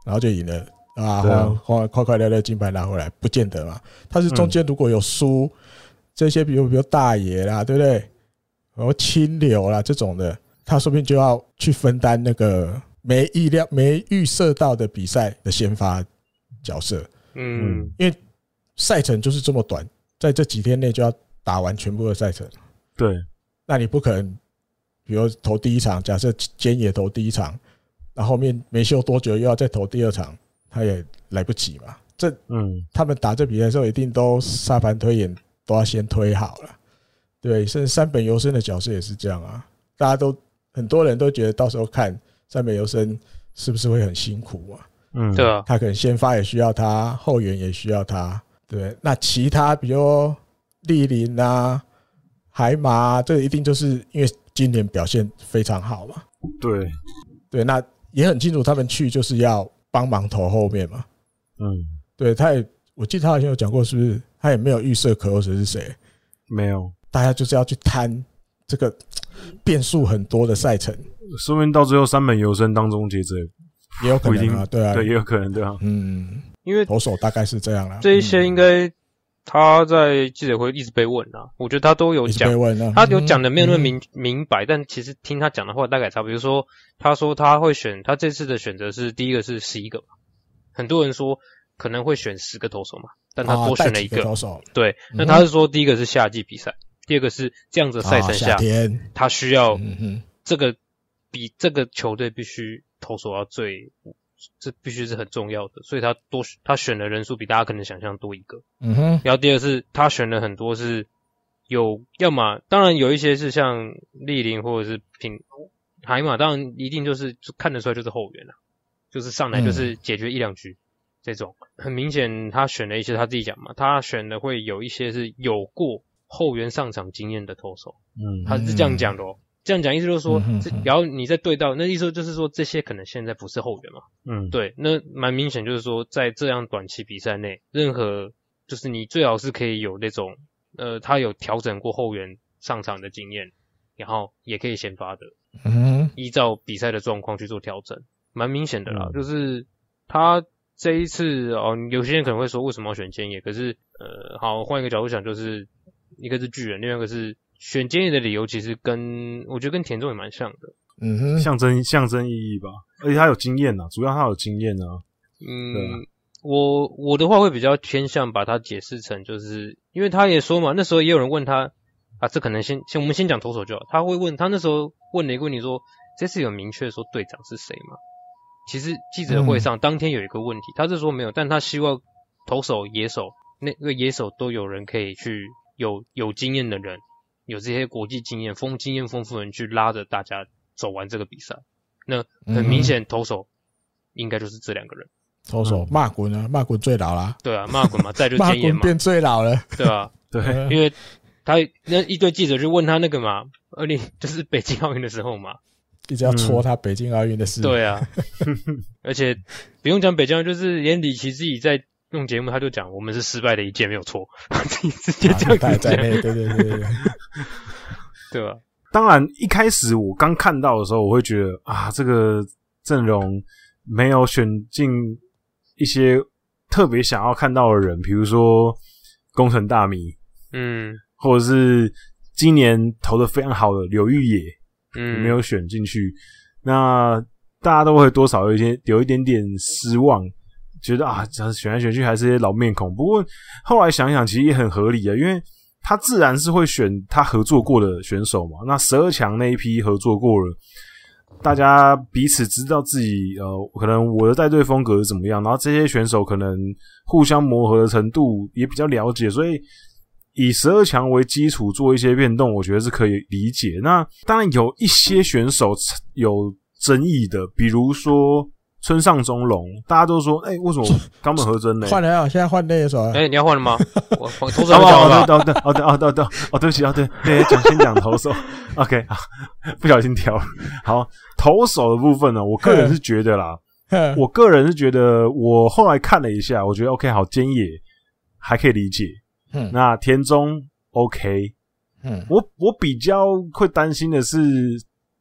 然后就赢了啊，快快快乐乐金牌拿回来，不见得嘛。他是中间如果有输、嗯、这些，比如比如大爷啦，对不对？然后清流啦这种的，他说不定就要去分担那个没意料、没预设到的比赛的先发角色。嗯，因为赛程就是这么短，在这几天内就要打完全部的赛程。对，那你不可能，比如投第一场，假设菅野投第一场，那后面没休多久又要再投第二场，他也来不及嘛。这，嗯，他们打这比赛的时候，一定都沙盘推演都要先推好了。对，甚至三本由伸的角色也是这样啊。大家都很多人都觉得到时候看三本由伸是不是会很辛苦啊？嗯，对啊，他可能先发也需要他，后援也需要他。对，那其他比如立林啊。海马、啊，这一定就是因为今年表现非常好嘛。对，对，那也很清楚他们去就是要帮忙投后面嘛。嗯，对，他也，我记得他好像有讲过，是不是？他也没有预设 closer 是谁，没有。大家就是要去摊这个变数很多的赛程，说明到最后三本游生当终结者也有可能啊，对啊，对，也有可能对啊。嗯，因为投手大概是这样啦。这一些应该。他在记者会一直被问啊，我觉得他都有讲，他有讲的没有那么明明白，但其实听他讲的话大概差不多。比如说，他说他会选，他这次的选择是第一个是十一个，很多人说可能会选十个投手嘛，但他多选了一个投手。对，那他是说第一个是夏季比赛，第二个是这样子赛程下，他需要这个比这个球队必须投手要最。这必须是很重要的，所以他多他选的人数比大家可能想象多一个。嗯哼。然后第二是，他选了很多是有，要么当然有一些是像立林或者是平海马，当然一定就是看得出来就是后援了，就是上来就是解决一两局这种。很明显，他选了一些他自己讲嘛，他选的会有一些是有过后援上场经验的投手。嗯，他是这样讲的哦。这样讲意思就是说，然后你再对到那意思就是说，这些可能现在不是后援嘛。嗯，对，那蛮明显就是说，在这样短期比赛内，任何就是你最好是可以有那种呃，他有调整过后援上场的经验，然后也可以先发的。嗯，依照比赛的状况去做调整，蛮明显的啦。就是他这一次哦，有些人可能会说，为什么要选菅野？可是呃，好，换一个角度想，就是一个是巨人，另外一个是。选菅野的理由其实跟我觉得跟田中也蛮像的，嗯哼，象征象征意义吧，而且他有经验呐，主要他有经验啊。嗯，我我的话会比较偏向把它解释成，就是因为他也说嘛，那时候也有人问他啊，这可能先先我们先讲投手就好，他会问他那时候问了一个问题说，这次有明确说队长是谁吗？其实记者会上当天有一个问题，他是说没有，但他希望投手、野手那个野手都有人可以去有有经验的人。有这些国际经验丰经验丰富的人去拉着大家走完这个比赛，那很明显投手应该就是这两个人。投手骂滚呢？骂滚最老啦。对啊，骂滚嘛，再就 菅野嘛。变最老了。对啊，对，因为他那一堆记者就问他那个嘛，二零 就是北京奥运的时候嘛，一直要戳他北京奥运的事。对啊，而且不用讲北京奥运，就是连李琦自己在。用节目他就讲，我们是失败的一届，没有错，直接这样子讲，对对对对，对吧？当然，一开始我刚看到的时候，我会觉得啊，这个阵容没有选进一些特别想要看到的人，比如说工程大米，嗯，或者是今年投的非常好的柳裕也，嗯，没有选进去，那大家都会多少有一些有一点点失望。觉得啊，选来选去还是些老面孔。不过后来想想，其实也很合理啊，因为他自然是会选他合作过的选手嘛。那十二强那一批合作过了，大家彼此知道自己呃，可能我的带队风格是怎么样，然后这些选手可能互相磨合的程度也比较了解，所以以十二强为基础做一些变动，我觉得是可以理解。那当然有一些选手有争议的，比如说。村上中龙，大家都说，哎、欸，为什么 冈本和真呢？换了啊，现在换那一首。哎、欸，你要换了吗？我投手讲了。哦对哦对哦对哦对哦，对不起哦对对，讲先讲投手。OK，好，不小心挑。好，投手的部分呢，我个人是觉得啦，我个人是觉得，我后来看了一下，我觉得 OK，好，菅野还可以理解。嗯，那田中 OK。嗯，我我比较会担心的是。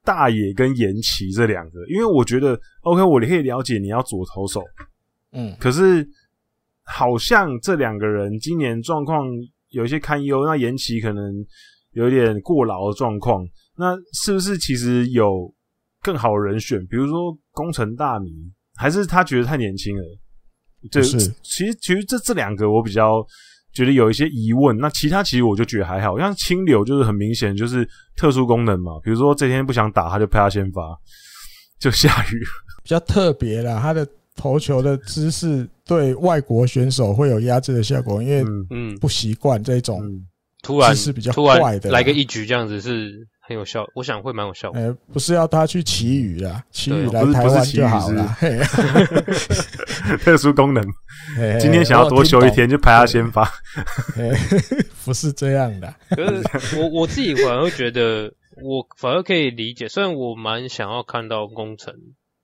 大野跟岩崎这两个，因为我觉得，OK，我可以了解你要左投手，嗯，可是好像这两个人今年状况有一些堪忧，那延崎可能有点过劳的状况，那是不是其实有更好的人选？比如说宫城大弥，还是他觉得太年轻了？对，其实其实这这两个我比较觉得有一些疑问。那其他其实我就觉得还好，像清流就是很明显就是特殊功能嘛，比如说这天不想打，他就派他先发，就下雨，比较特别啦，他的。投球的姿势对外国选手会有压制的效果，因为嗯不习惯这种突然姿势比较怪的，来个一局这样子是很有效，我想会蛮有效。哎，不是要他去祈雨啊，祈雨来台湾就好了。特殊功能，今天想要多休一天就拍他先发，不是这样的。可是我我自己反而觉得，我反而可以理解，虽然我蛮想要看到工程。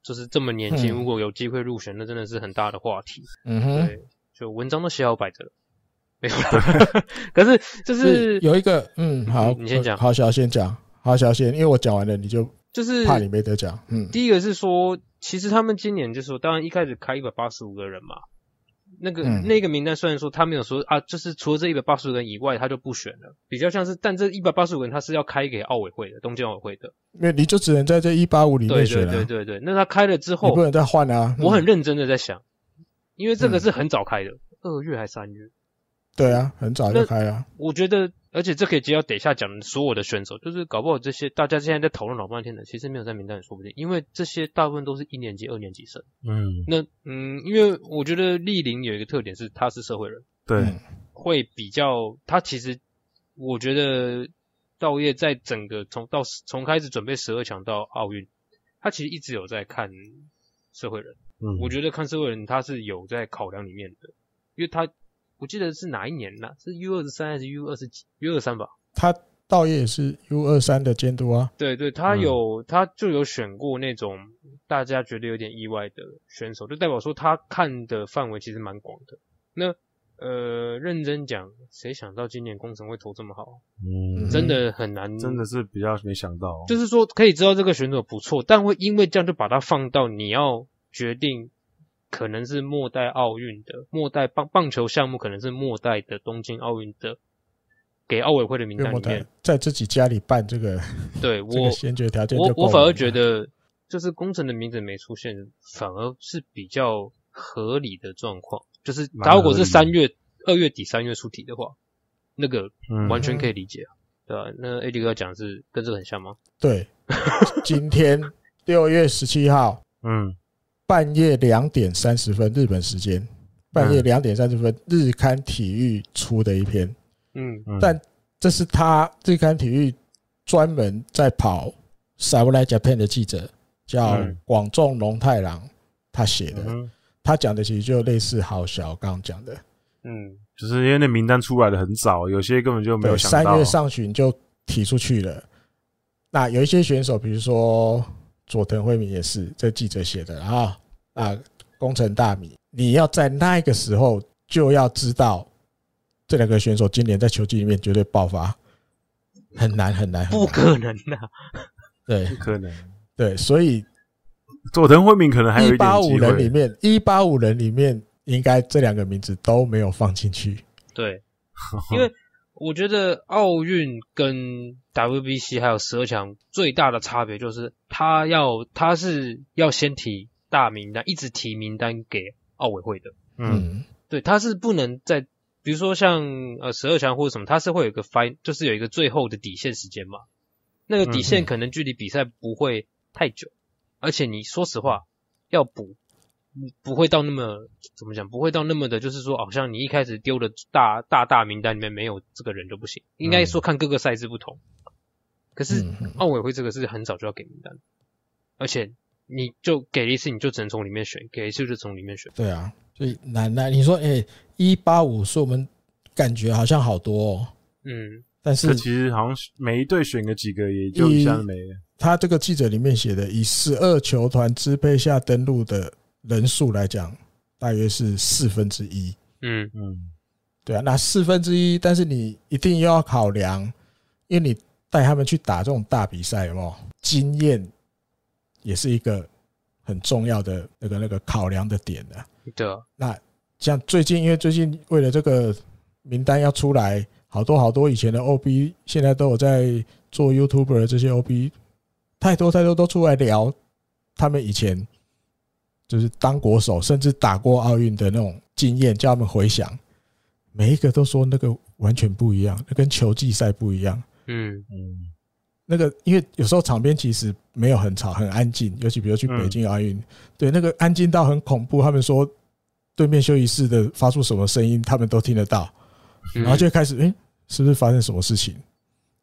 就是这么年轻，如果有机会入选，那真的是很大的话题。嗯哼，对，就文章都写好摆着了，没有啦。可是就是有一个，嗯，好，你先讲，好，小先讲，好，小先，因为我讲完了，你就就是怕你没得奖。嗯，第一个是说，其实他们今年就是说，当然一开始开一百八十五个人嘛。那个、嗯、那个名单虽然说他没有说啊，就是除了这一百八十五人以外，他就不选了，比较像是，但这一百八十五人他是要开给奥委会的，东京奥委会的，那你就只能在这一八五里面选了。对对对对，那他开了之后，你不能再换啊。我很认真的在想，因为这个是很早开的，二、嗯、月还是三月？对啊，很早就开啊。我觉得。而且这可以接到等一下讲的所有的选手，就是搞不好这些大家现在在讨论老半天的，其实没有在名单里说不定，因为这些大部分都是一年级、二年级生。嗯，那嗯，因为我觉得立林有一个特点是他是社会人，对，会比较他其实我觉得道业在整个从到从开始准备十二强到奥运，他其实一直有在看社会人。嗯，我觉得看社会人他是有在考量里面的，因为他。我记得是哪一年呢？是 U 二十三还是 U 二十几？U 二三吧。他倒也是 U 二三的监督啊。对对，他有、嗯、他就有选过那种大家觉得有点意外的选手，就代表说他看的范围其实蛮广的。那呃，认真讲，谁想到今年工程会投这么好？嗯，真的很难，真的是比较没想到。就是说可以知道这个选手不错，但会因为这样就把他放到你要决定。可能是末代奥运的末代棒棒球项目，可能是末代的东京奥运的给奥委会的名单里面，在自己家里办这个，对 我先决条件我我反而觉得，就是工程的名字没出现，反而是比较合理的状况。就是，他如果是三月二月底三月出题的话，那个完全可以理解，嗯、对吧、啊？那 AD 哥讲是跟这个很像吗？对，今天六月十七号，嗯。半夜两点三十分，日本时间。半夜两点三十分，日刊体育出的一篇。嗯，但这是他日刊体育专门在跑 Samurai Japan 的记者，叫广仲龙太郎，他写的。他讲的其实就类似好小刚刚讲的。嗯，就是因为那名单出来的很早，有些根本就没有想到。三月上旬就提出去了。那有一些选手，比如说。佐藤惠明也是这记者写的啊啊，工程大米，你要在那个时候就要知道这两个选手今年在球季里面绝对爆发，很难很难，不可能的，对，不可能，对，所以佐藤惠明可能还有一八五人里面，一八五人里面应该这两个名字都没有放进去，对，因为。我觉得奥运跟 WBC 还有十二强最大的差别就是，他要他是要先提大名单，一直提名单给奥委会的。嗯，对，他是不能在，比如说像呃十二强或者什么，他是会有一个 fine，就是有一个最后的底线时间嘛。那个底线可能距离比赛不会太久，而且你说实话要补。不会到那么怎么讲？不会到那么的，就是说，好像你一开始丢的大大大名单里面没有这个人就不行。应该说看各个赛制不同。可是奥委会这个是很早就要给名单，而且你就给了一次，你就只能从里面选，给一次就从里面选。对啊，所以难难。你说，哎，一八五是我们感觉好像好多哦。嗯，但是其实好像每一队选个几个，也就一下没了。他这个记者里面写的，以十二球团支配下登录的。人数来讲，大约是四分之一。嗯嗯，对啊，那四分之一，但是你一定要考量，因为你带他们去打这种大比赛，有没有经验，也是一个很重要的那个那个考量的点的。对啊，那像最近，因为最近为了这个名单要出来，好多好多以前的 OB 现在都有在做 YouTuber 的这些 OB，太多太多都出来聊他们以前就是当国手，甚至打过奥运的那种经验，叫他们回想，每一个都说那个完全不一样，那跟球技赛不一样。嗯嗯。那个，因为有时候场边其实没有很吵，很安静。尤其比如去北京奥运，对那个安静到很恐怖。他们说对面休息室的发出什么声音，他们都听得到。然后就开始，诶，是不是发生什么事情？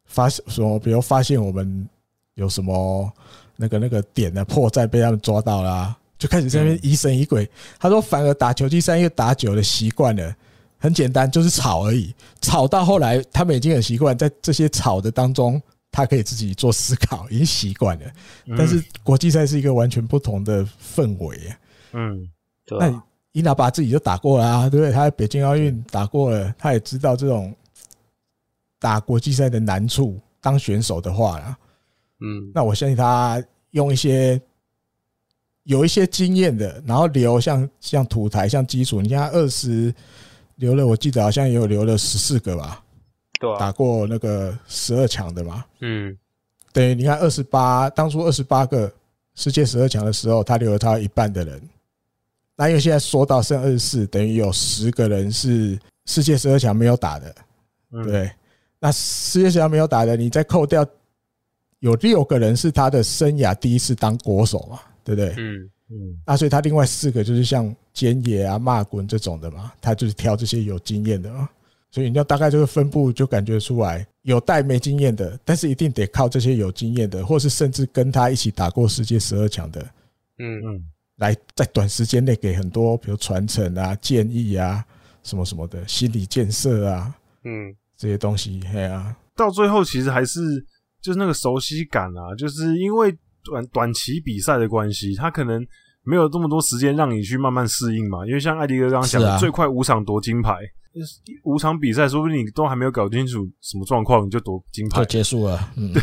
发现什么？比如发现我们有什么那个那个点的破绽被他们抓到了，就开始在那边疑神疑鬼。他说，反而打球击赛，因为打久了习惯了，很简单，就是吵而已。吵到后来，他们已经很习惯在这些吵的当中。他可以自己做思考，已经习惯了。但是国际赛是一个完全不同的氛围。嗯，那伊娜巴自己就打过了啊，对不对？他在北京奥运打过了，他也知道这种打国际赛的难处。当选手的话啦，嗯，那我相信他用一些有一些经验的，然后留像像土台像基础。你看他二十留了，我记得好像也有留了十四个吧。对打过那个十二强的嘛？嗯，等于你看二十八，当初二十八个世界十二强的时候，他留了他一半的人。那因为现在说到剩二十四，等于有十个人是世界十二强没有打的，对。那世界十二强没有打的，你再扣掉有六个人是他的生涯第一次当国手嘛？对不对？嗯嗯。那所以他另外四个就是像菅野啊、骂滚这种的嘛，他就是挑这些有经验的嘛。所以你要大概这个分布就感觉出来，有带没经验的，但是一定得靠这些有经验的，或是甚至跟他一起打过世界十二强的，嗯嗯，来在短时间内给很多比如传承啊、建议啊、什么什么的心理建设啊，嗯，这些东西，嘿啊，到最后其实还是就是那个熟悉感啊，就是因为短短期比赛的关系，他可能没有这么多时间让你去慢慢适应嘛，因为像艾迪哥刚刚讲的，最快五场夺金牌。五场比赛，说不定你都还没有搞清楚什么状况，你就夺金牌就结束了。嗯，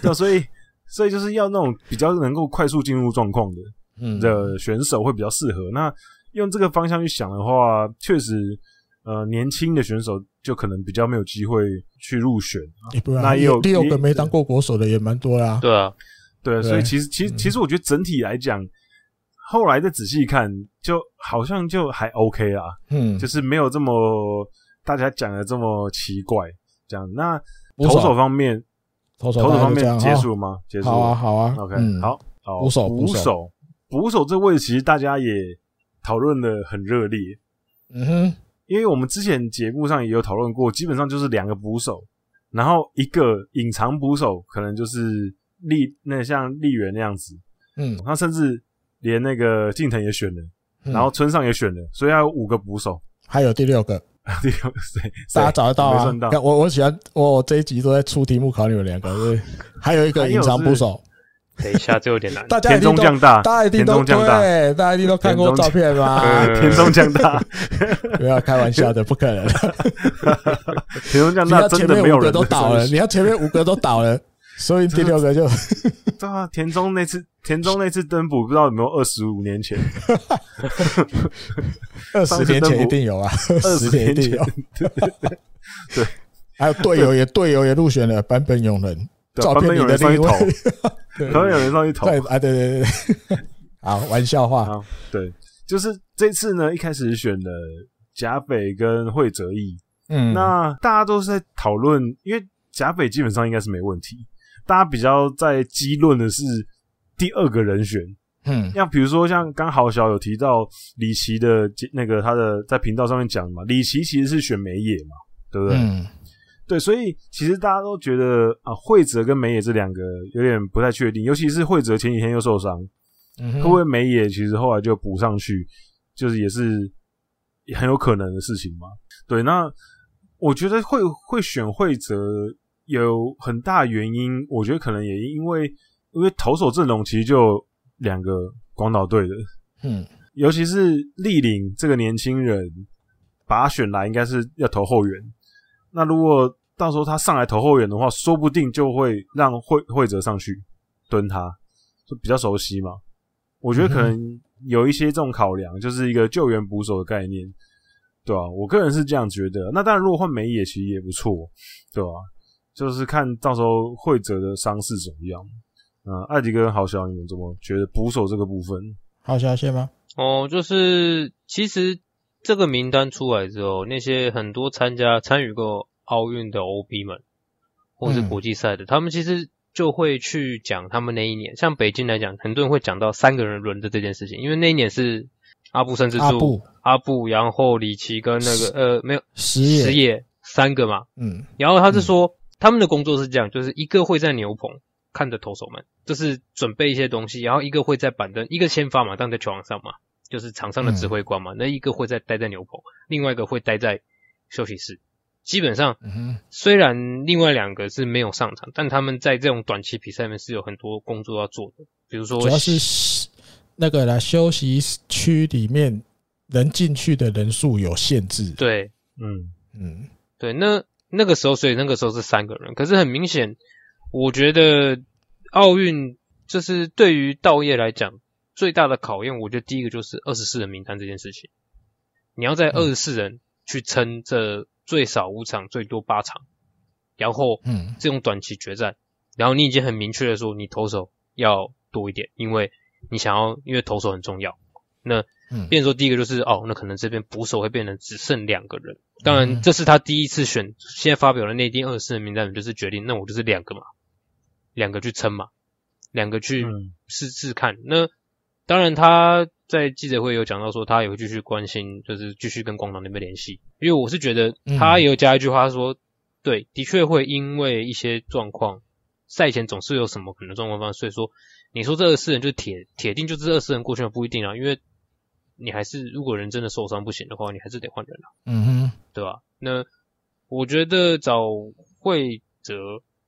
对，所以所以就是要那种比较能够快速进入状况的，嗯，的选手会比较适合。那用这个方向去想的话，确实，呃，年轻的选手就可能比较没有机会去入选。那也有第六个没当过国手的也蛮多啦。对啊，对，所以其实其实其实我觉得整体来讲。后来再仔细看，就好像就还 OK 啦，嗯，就是没有这么大家讲的这么奇怪。这样，那投手方面，投手方面结束了吗？结束了。好啊，好啊，OK，好，好。捕手，捕手，捕手这位置其实大家也讨论的很热烈。嗯哼，因为我们之前节目上也有讨论过，基本上就是两个捕手，然后一个隐藏捕手，可能就是立那像立原那样子。嗯，他甚至。连那个近藤也选了，然后村上也选了，所以他有五个捕手，还有第六个，第六个谁？大家找得到啊？我我喜欢我这一集都在出题目考你们两个，对，还有一个隐藏捕手，等一下这有点难。大家一定都，大家一定都对，大家一定都看过照片吧？田中降大，不要开玩笑的，不可能。田中降大真的没有人都倒了，你要前面五个都倒了。所以第六个就，对啊，田中那次，田中那次登补不知道有没有二十五年前，二十年前一定有啊，二十年一定有，对，还有队友也队友也入选了版本永人，照片里的那一位，坂本勇人上去投，对。啊，对对对，好玩笑话，对，就是这次呢，一开始选了甲斐跟惠泽义，嗯，那大家都是在讨论，因为甲斐基本上应该是没问题。大家比较在激论的是第二个人选，嗯，像比如说像刚好小有提到李琦的那个他的在频道上面讲嘛，李琦其实是选美野嘛，对不对？嗯，对，所以其实大家都觉得啊，惠泽跟美野这两个有点不太确定，尤其是惠泽前几天又受伤，嗯，会不会梅野其实后来就补上去，就是也是很有可能的事情嘛。对，那我觉得会会选惠泽。有很大原因，我觉得可能也因为因为投手阵容其实就两个广岛队的，嗯，尤其是立领这个年轻人，把他选来应该是要投后援。那如果到时候他上来投后援的话，说不定就会让惠惠泽上去蹲他，就比较熟悉嘛。我觉得可能有一些这种考量，就是一个救援捕手的概念，对吧、啊？我个人是这样觉得。那当然，如果换美野其实也不错，对吧、啊？就是看到时候会泽的伤势怎么样。嗯，艾迪哥、好小，你们怎么觉得捕手这个部分？好小先吗？哦，就是其实这个名单出来之后，那些很多参加参与过奥运的 OB 们，或是国际赛的，嗯、他们其实就会去讲他们那一年。像北京来讲，很多人会讲到三个人轮的这件事情，因为那一年是阿布甚至助、阿布、然后李奇跟那个呃没有石野石野三个嘛。嗯，然后他是说、嗯、他们的工作是这样，就是一个会在牛棚看着投手们，就是准备一些东西，然后一个会在板凳，一个先发嘛，当在球场上嘛。就是场上的指挥官嘛，嗯、那一个会在待在牛棚，另外一个会待在休息室。基本上，嗯、虽然另外两个是没有上场，但他们在这种短期比赛里面是有很多工作要做的。比如说，主要是那个啦休息区里面能进去的人数有限制。对，嗯嗯，对。那那个时候，所以那个时候是三个人。可是很明显，我觉得奥运就是对于道业来讲。最大的考验，我觉得第一个就是二十四人名单这件事情。你要在二十四人去撑这最少五场，最多八场，然后，嗯，这种短期决战，然后你已经很明确的说，你投手要多一点，因为你想要，因为投手很重要。那，嗯，变成说第一个就是，哦，那可能这边捕手会变成只剩两个人。当然，这是他第一次选，现在发表的内定二十四人名单，就是决定，那我就是两个嘛，两个去撑嘛，两个去试试看。那当然，他在记者会有讲到说，他也会继续关心，就是继续跟广岛那边联系。因为我是觉得，他也有加一句话说，对，的确会因为一些状况，赛前总是有什么可能状况发生。所以说，你说这二十四人就是铁铁定就是二十四人过去了，不一定啊，因为你还是如果人真的受伤不行的话，你还是得换人啊。嗯哼，对吧？那我觉得找会泽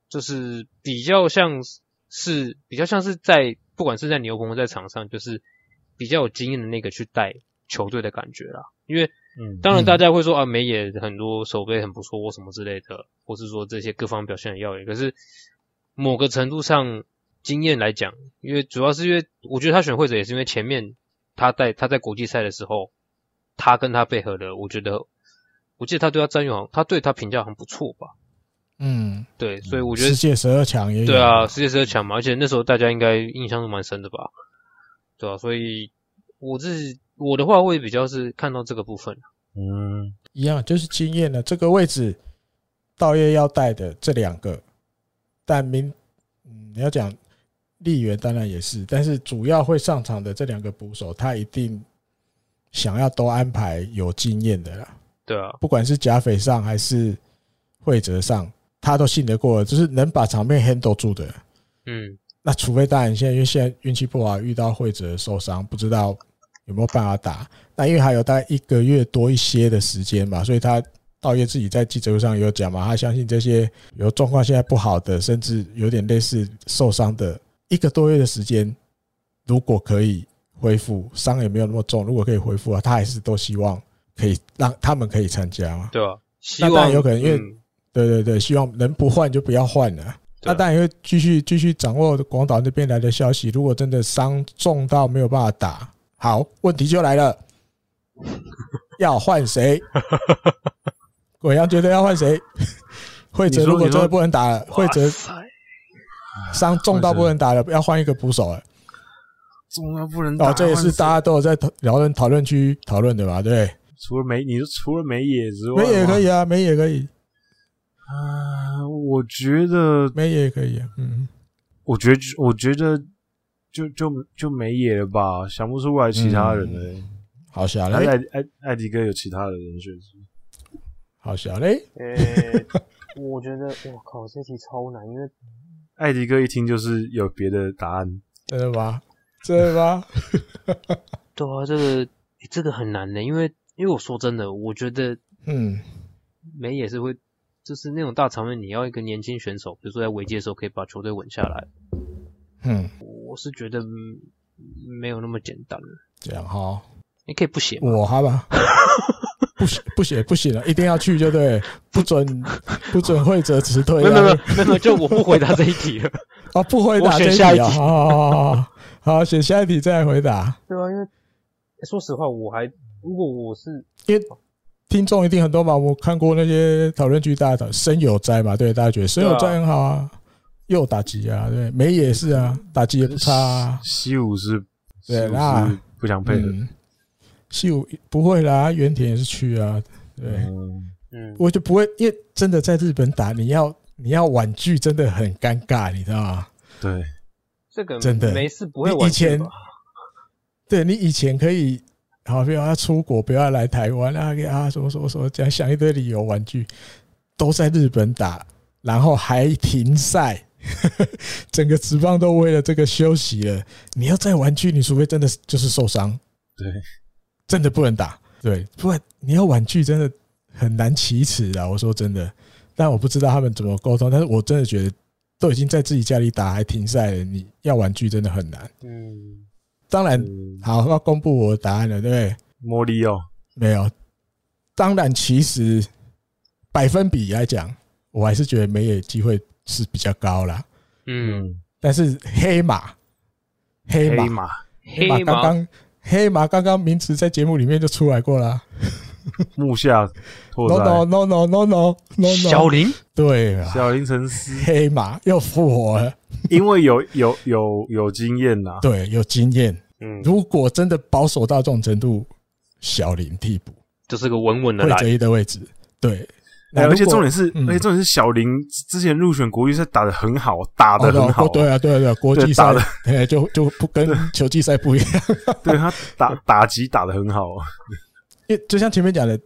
就是比较像是比较像是在。不管是在牛棚在场上，就是比较有经验的那个去带球队的感觉啦。因为，嗯，当然大家会说啊，美野很多守备很不错或什么之类的，或是说这些各方表现很耀眼。可是某个程度上，经验来讲，因为主要是因为我觉得他选会泽也是因为前面他在他在国际赛的时候，他跟他配合的，我觉得我记得他对他赞誉好，他对他评价很不错吧。嗯，对，所以我觉得世界十二强也有。对啊，世界十二强嘛，而且那时候大家应该印象都蛮深的吧，对啊，所以我自己我的话会比较是看到这个部分，嗯，一样就是经验的这个位置，道叶要带的这两个，但明，嗯，你要讲立原当然也是，但是主要会上场的这两个捕手，他一定想要都安排有经验的啦，对啊，不管是甲斐上还是惠泽上。他都信得过，就是能把场面 handle 住的。嗯，那除非当然现在因为现在运气不好，遇到惠泽受伤，不知道有没有办法打。那因为还有大概一个月多一些的时间嘛，所以他稻叶自己在记者会上有讲嘛，他相信这些有状况现在不好的，甚至有点类似受伤的，一个多月的时间，如果可以恢复，伤也没有那么重，如果可以恢复啊，他还是都希望可以让他们可以参加嘛。对啊，那当然有可能因为。对对对，希望能不换就不要换了。那当然也会继续继续掌握广岛那边来的消息。如果真的伤重到没有办法打，好，问题就来了，要换谁？鬼阳觉得要换谁？会泽如果真的不能打了，会泽伤重到不能打了，要换一个捕手了。重到不能打，哦，这也是大家都有在讨论讨论区讨论的吧？对，除了美，你说除了美野之外，美野可以啊，美野可以。啊，我觉得美野也可以啊。嗯，我觉得，我觉得就就就美野了吧，想不出来其他人嘞、欸嗯。好小嘞，艾艾艾迪哥有其他的人选是？好小嘞。呃、欸，我觉得，我靠，这题超难，因为艾迪哥一听就是有别的答案。真的吗？真的吗？对啊，这个、欸、这个很难的，因为因为我说真的，我觉得，嗯，美也是会。就是那种大场面，你要一个年轻选手，比如说在危机的时候可以把球队稳下来。嗯，我是觉得没有那么简单。这样哈，你可以不写。我好吧，不写不写不行了，一定要去就对，不准不准会者辞退。没有没有没有，就我不回答这一题了。啊，不回答这一题啊。好好好好好，选下一题再来回答。对啊，因为说实话，我还如果我是因为听众一定很多嘛，我看过那些讨论区，大家讨森友哉嘛，对，大家觉得森友哉很好啊，又打击啊，对，没也是啊，打击也不差啊。西武是，对，那不想配合。西武不会啦，原田也是去啊，对，嗯，我就不会，因为真的在日本打，你要你要婉拒，真的很尴尬，你知道吗？对。这个真的没事，不会。以前，对你以前可以，好，不要要出国，不要来台湾啊，啊，什么什么什么，这样想一堆理由玩具，都在日本打，然后还停赛，整个职棒都为了这个休息了。你要再玩具，你除非真的就是受伤，对，真的不能打，对，不然你要婉拒真的很难启齿啊。我说真的，但我不知道他们怎么沟通，但是我真的觉得。都已经在自己家里打还停赛了，你要婉拒真的很难。嗯，当然，好，要公布我的答案了，对不对？莫利奥没有。当然，其实百分比来讲，我还是觉得梅野机会是比较高啦。嗯，但是黑马，黑马，黑马，刚刚黑马刚刚名词在节目里面就出来过了。木下拓哉，no no no no no no no，小林，对，小林诚司，黑马又复活了，因为有有有有经验呐，对，有经验。嗯，如果真的保守到这种程度，小林替补。就是个稳稳的会择一的位置。对，而且重点是，而且重点是小林之前入选国际赛打得很好，打得很好。对啊，对啊，对啊，国际赛就就不跟球季赛不一样。对他打打击打得很好。因为就像前面讲的，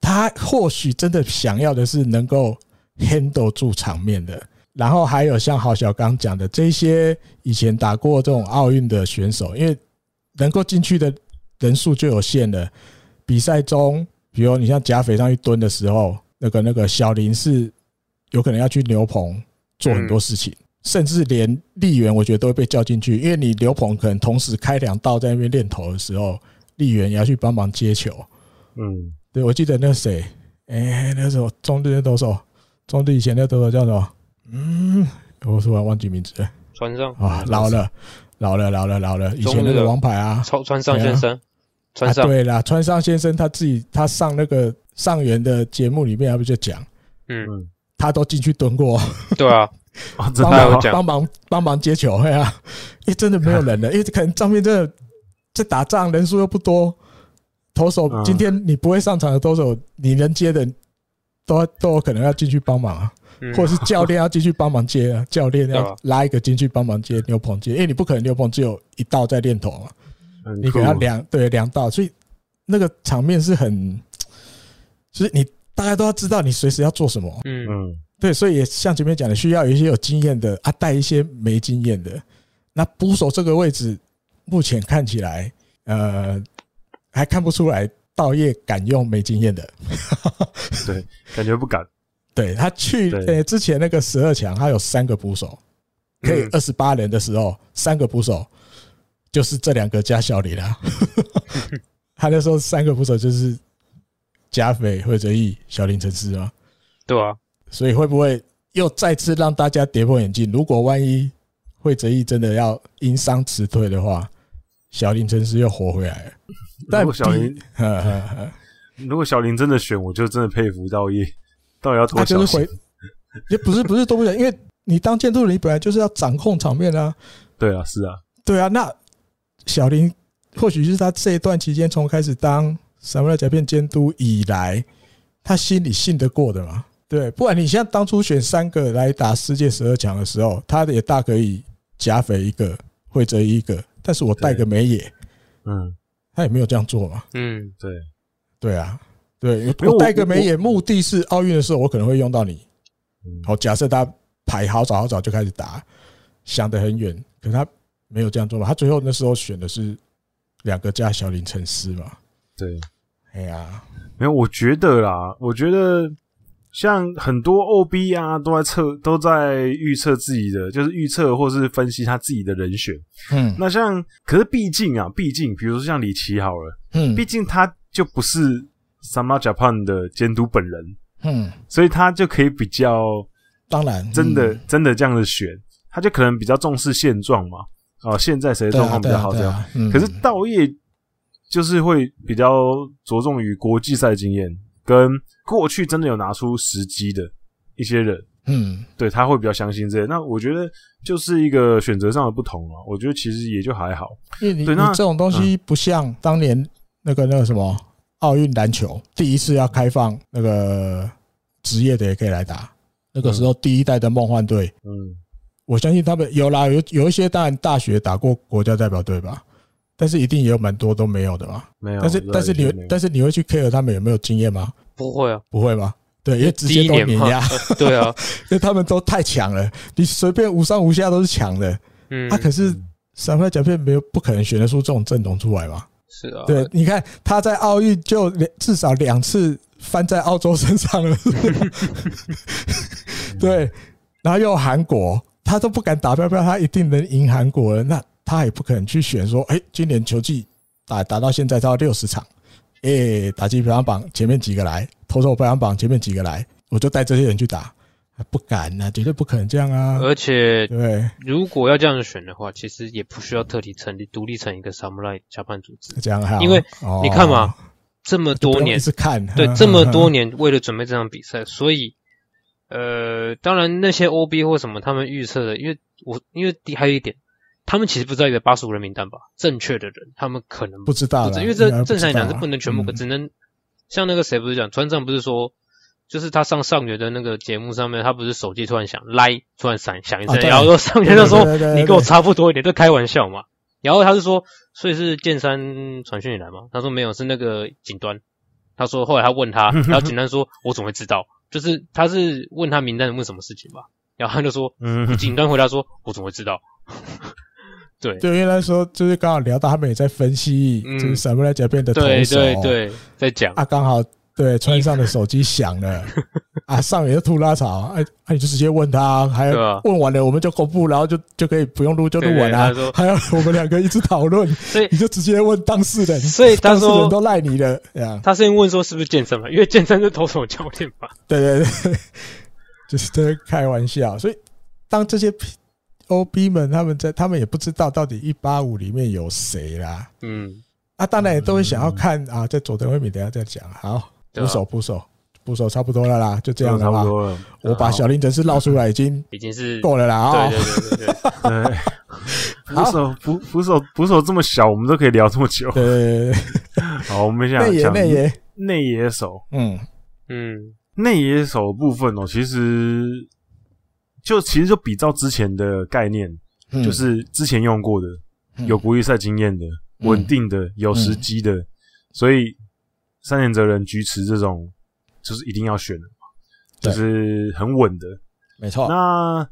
他或许真的想要的是能够 handle 住场面的，然后还有像郝小刚讲的这些以前打过这种奥运的选手，因为能够进去的人数就有限了。比赛中，比如你像贾斐上去蹲的时候，那个那个小林是有可能要去牛棚做很多事情，甚至连丽媛我觉得都会被叫进去，因为你牛棚可能同时开两道在那边练头的时候，丽媛也要去帮忙接球。嗯，对，我记得那谁，哎、欸，那时候中队的投手，中队以前的投手叫什么？嗯，我突然忘记名字了。川上啊，老了，老了，老了，老了。以前那个王牌啊，川川上先生，川上。对啦，川上先生他自己他上那个上元的节目里面，他不就讲，嗯，他都进去蹲过。对啊，帮忙帮忙帮忙接球，对啊，因为真的没有 人了，因为可能上面真的在打仗，人数又不多。投手今天你不会上场的投手，你能接的都都有可能要进去帮忙啊，或者是教练要进去帮忙接啊，教练要拉一个进去帮忙接牛棚接，因为你不可能牛棚只有一道在练投嘛，你给他两对两道，所以那个场面是很，就是你大家都要知道你随时要做什么，嗯嗯，对，所以也像前面讲的，需要有一些有经验的啊，带一些没经验的，那捕手这个位置目前看起来，呃。还看不出来，道业敢用没经验的，对，感觉不敢。对他去呃之前那个十二强，他有三个捕手，可以二十八人的时候，三个捕手就是这两个加小李啦。他那时候三个捕手就是贾斐、会泽毅、小林诚司啊。对啊，所以会不会又再次让大家跌破眼镜？如果万一会泽义真的要因伤辞退的话，小林诚司又活回来了。如果小林，如果小林真的选，我就真的佩服稻叶，到底要多小心？也不是不是都不选，因为你当监督人，你本来就是要掌控场面啊。对啊，是啊，对啊。那小林或许是他这一段期间从开始当什么甲片监督以来，他心里信得过的嘛。对，不然你现在当初选三个来打世界十二强的时候，他也大可以甲斐一个，会泽一个，但是我带个美野，嗯。他也没有这样做嘛。嗯，对，对啊，对，我带个美野，目的是奥运的时候我可能会用到你。好，假设他排好早好早就开始打，想得很远，可是他没有这样做嘛。他最后那时候选的是两个加小林诚司嘛。对，哎呀，没有，我觉得啦，我觉得。像很多 OB 啊，都在测，都在预测自己的，就是预测或是分析他自己的人选。嗯，那像，可是毕竟啊，毕竟，比如说像李奇好了，嗯，毕竟他就不是 Sama Japan 的监督本人，嗯，所以他就可以比较，当然，真的真的这样子选，他就可能比较重视现状嘛。哦，现在谁的状况比较好这样。可是稻叶就是会比较着重于国际赛经验，跟过去真的有拿出时机的一些人，嗯，对他会比较相信这些。那我觉得就是一个选择上的不同了。我觉得其实也就还好。因为你对那这种东西不像当年那个那个什么奥运篮球第一次要开放那个职业的也可以来打，那个时候第一代的梦幻队，嗯。我相信他们有啦，有有一些当然大学打过国家代表队吧，但是一定也有蛮多都没有的吧。没有，但是但是你但是你会去 care 他们有没有经验吗？不会啊，不会吗？对，因为直接都碾压。对啊，因为他们都太强了，你随便五上五下都是强的。嗯，他可是三分甲片没有不可能选得出这种阵容出来嘛？是啊，对，你看他在奥运就至少两次翻在澳洲身上了，对，然后又韩国。他都不敢打标标，他一定能赢韩国了。那他也不可能去选说，哎，今年球季打打到现在到六十场，哎，打击排行榜前面几个来，投手排行榜前面几个来，我就带这些人去打，不敢啊，绝对不可能这样啊。而且，对，如果要这样子选的话，其实也不需要特地成立独立成一个 Samurai Japan 组织，这样好。因为你看嘛，这么多年是看对这么多年为了准备这场比赛，所以。呃，当然那些 OB 或什么，他们预测的，因为我因为还有一点，他们其实不知道一个八十五人名单吧？正确的人，他们可能不知道，因为这正常来讲是不能全部，嗯、只能像那个谁不是讲，船长不是说，就是他上上元的那个节目上面，他不是手机突然响，来突然闪响一声，然后说上元就说你跟我差不多一点，这开玩笑嘛？然后他是说，所以是剑山传讯以来嘛？他说没有，是那个警端。他说后来他问他，然后警端说，我怎么会知道？就是他是问他名单问什么事情吧，然后他就说，嗯，警端回答说，我怎么会知道？对，对，原来说就是刚好聊到他们也在分析，就是什么来讲变得投手，对对对，在讲。啊，刚好对川上的手机响了。啊，上也是吐拉槽，哎，那你就直接问他，还要问完了我们就公布，然后就就可以不用录就录完了，还要我们两个一直讨论，所以你就直接问当事人，所以当事人都赖你的，他先问说是不是健身嘛，因为健身是投手教练嘛，对对对，就是在开玩笑，所以当这些 OB 们他们在，他们也不知道到底一八五里面有谁啦，嗯，啊，当然也都会想要看啊，在佐藤辉明等下再讲，好，捕手捕手。捕手差不多了啦，就这样了吧。我把小林真是绕出来，已经已经是够了啦啊！对对对对对。捕手捕捕手捕手这么小，我们都可以聊这么久。对对对。好，我们现在讲内野内野手。嗯嗯，内野手部分哦，其实就其实就比照之前的概念，就是之前用过的，有国际赛经验的、稳定的、有时机的，所以山田哲人菊池这种。就是一定要选的，就是很稳的，没错。那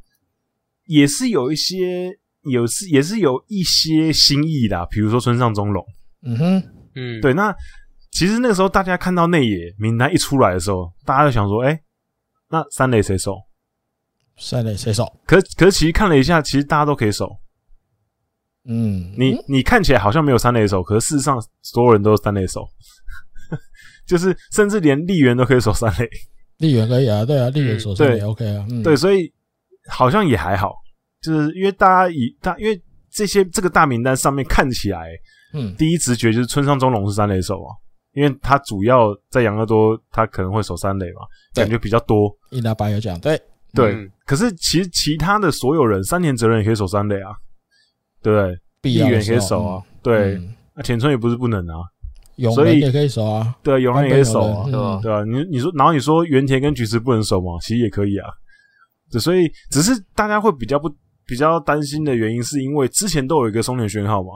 也是有一些，有是也是有一些新意的，比如说村上中隆。嗯哼，嗯，对。那其实那个时候大家看到内野名单一出来的时候，大家就想说，哎、欸，那三垒谁守？三垒谁守？可可是其实看了一下，其实大家都可以守。嗯，你你看起来好像没有三垒手，可是事实上所有人都是三垒手。就是，甚至连立原都可以守三垒，立原可以啊，对啊，立原守三垒 OK 啊，对，所以好像也还好，就是因为大家以大，因为这些这个大名单上面看起来，嗯，第一直觉就是村上中龙是三垒手啊，因为他主要在养乐多，他可能会守三垒嘛，感觉比较多。一拿八有讲，对对，可是其实其他的所有人，山田哲人也可以守三垒啊，对不对？立原也可以守啊，对，那田村也不是不能啊。所以也可以守啊，对啊，永人也可以守啊，对吧？对啊，你你说，然后你说原田跟菊池不能守吗？其实也可以啊。对，所以只是大家会比较不比较担心的原因，是因为之前都有一个松田宣浩嘛，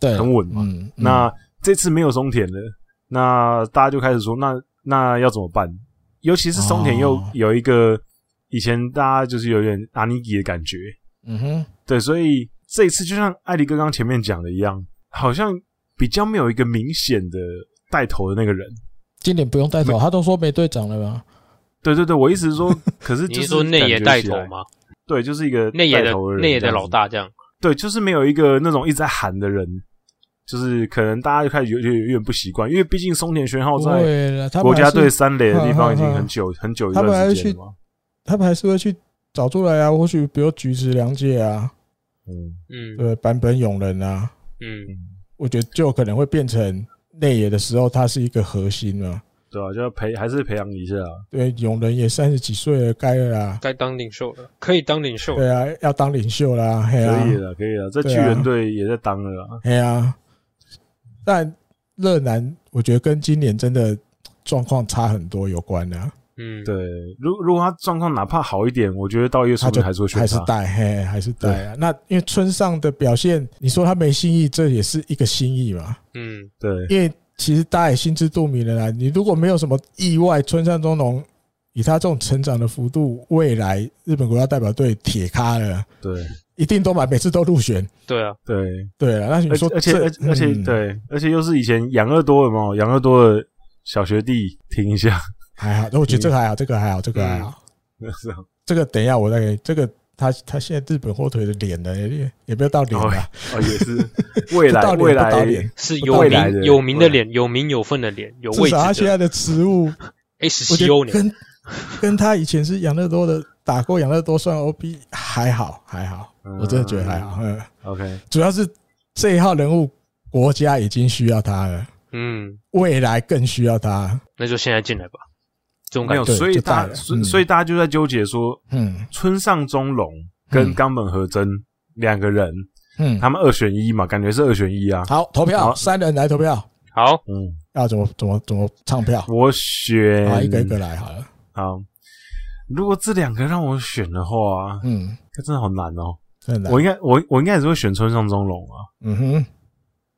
对，很稳嘛。那这次没有松田了，那大家就开始说，那那要怎么办？尤其是松田又有一个以前大家就是有点阿尼基的感觉，嗯哼，对，所以这一次就像艾迪哥刚前面讲的一样，好像。比较没有一个明显的带头的那个人，今年不用带头，他都说没队长了吗？对对对，我意思是说，可是 就是说内野带头吗？对，就是一个内野的内野的老大这样。对，就是没有一个那种一直在喊的人，就是可能大家就开始有点有点不习惯，因为毕竟松田宣浩在国家队三垒的地方已经很久很久一段时间了嘛。他们还是会去找出来啊，或许比如菊池凉介啊。嗯嗯，对，坂本永人啊，嗯，我觉得就可能会变成内野的时候，他是一个核心了。对啊，就要培还是培养一下。啊对，永仁也三十几岁了，该了啦，该当领袖了，可以当领袖。对啊，要当领袖啦，可以了，可以了。这巨人队也在当了。对啊，但热男我觉得跟今年真的状况差很多有关的。嗯，对，如如果他状况哪怕好一点，我觉得到月他就还是会选他，还是带，嘿，还是带啊。那因为村上的表现，你说他没新意，这也是一个新意嘛。嗯，对，因为。其实大家也心知肚明的啦。你如果没有什么意外，村上宗隆以他这种成长的幅度，未来日本国家代表队铁咖了。对，一定都买，每次都入选。对啊，对对啊。那你说，而且而且而且、嗯、对，而且又是以前养乐多的嘛，养乐多的小学弟，听一下还好。那我觉得这个还好，这个还好，这个还好。这个等一下我再给这个。他他现在日本火腿的脸呢，也也没有到脸了，哦，也是 未来未来是有名有名的脸，有名有份的脸，有位置。至少他现在的职务 SCO，跟跟他以前是养乐多的打过养乐多算 OB 还好还好，我真的觉得还好。嗯，OK，主要是这一号人物国家已经需要他了，嗯，未来更需要他，那就现在进来吧。没有，所以大所以所以大家就在纠结说，嗯，村上中隆跟冈本和真两个人，嗯，他们二选一嘛，感觉是二选一啊。好，投票，三人来投票。好，嗯，要怎么怎么怎么唱票？我选，好，一个一个来好了。好，如果这两个让我选的话，嗯，这真的好难哦，真的，我应该我我应该也是会选村上中隆啊。嗯哼。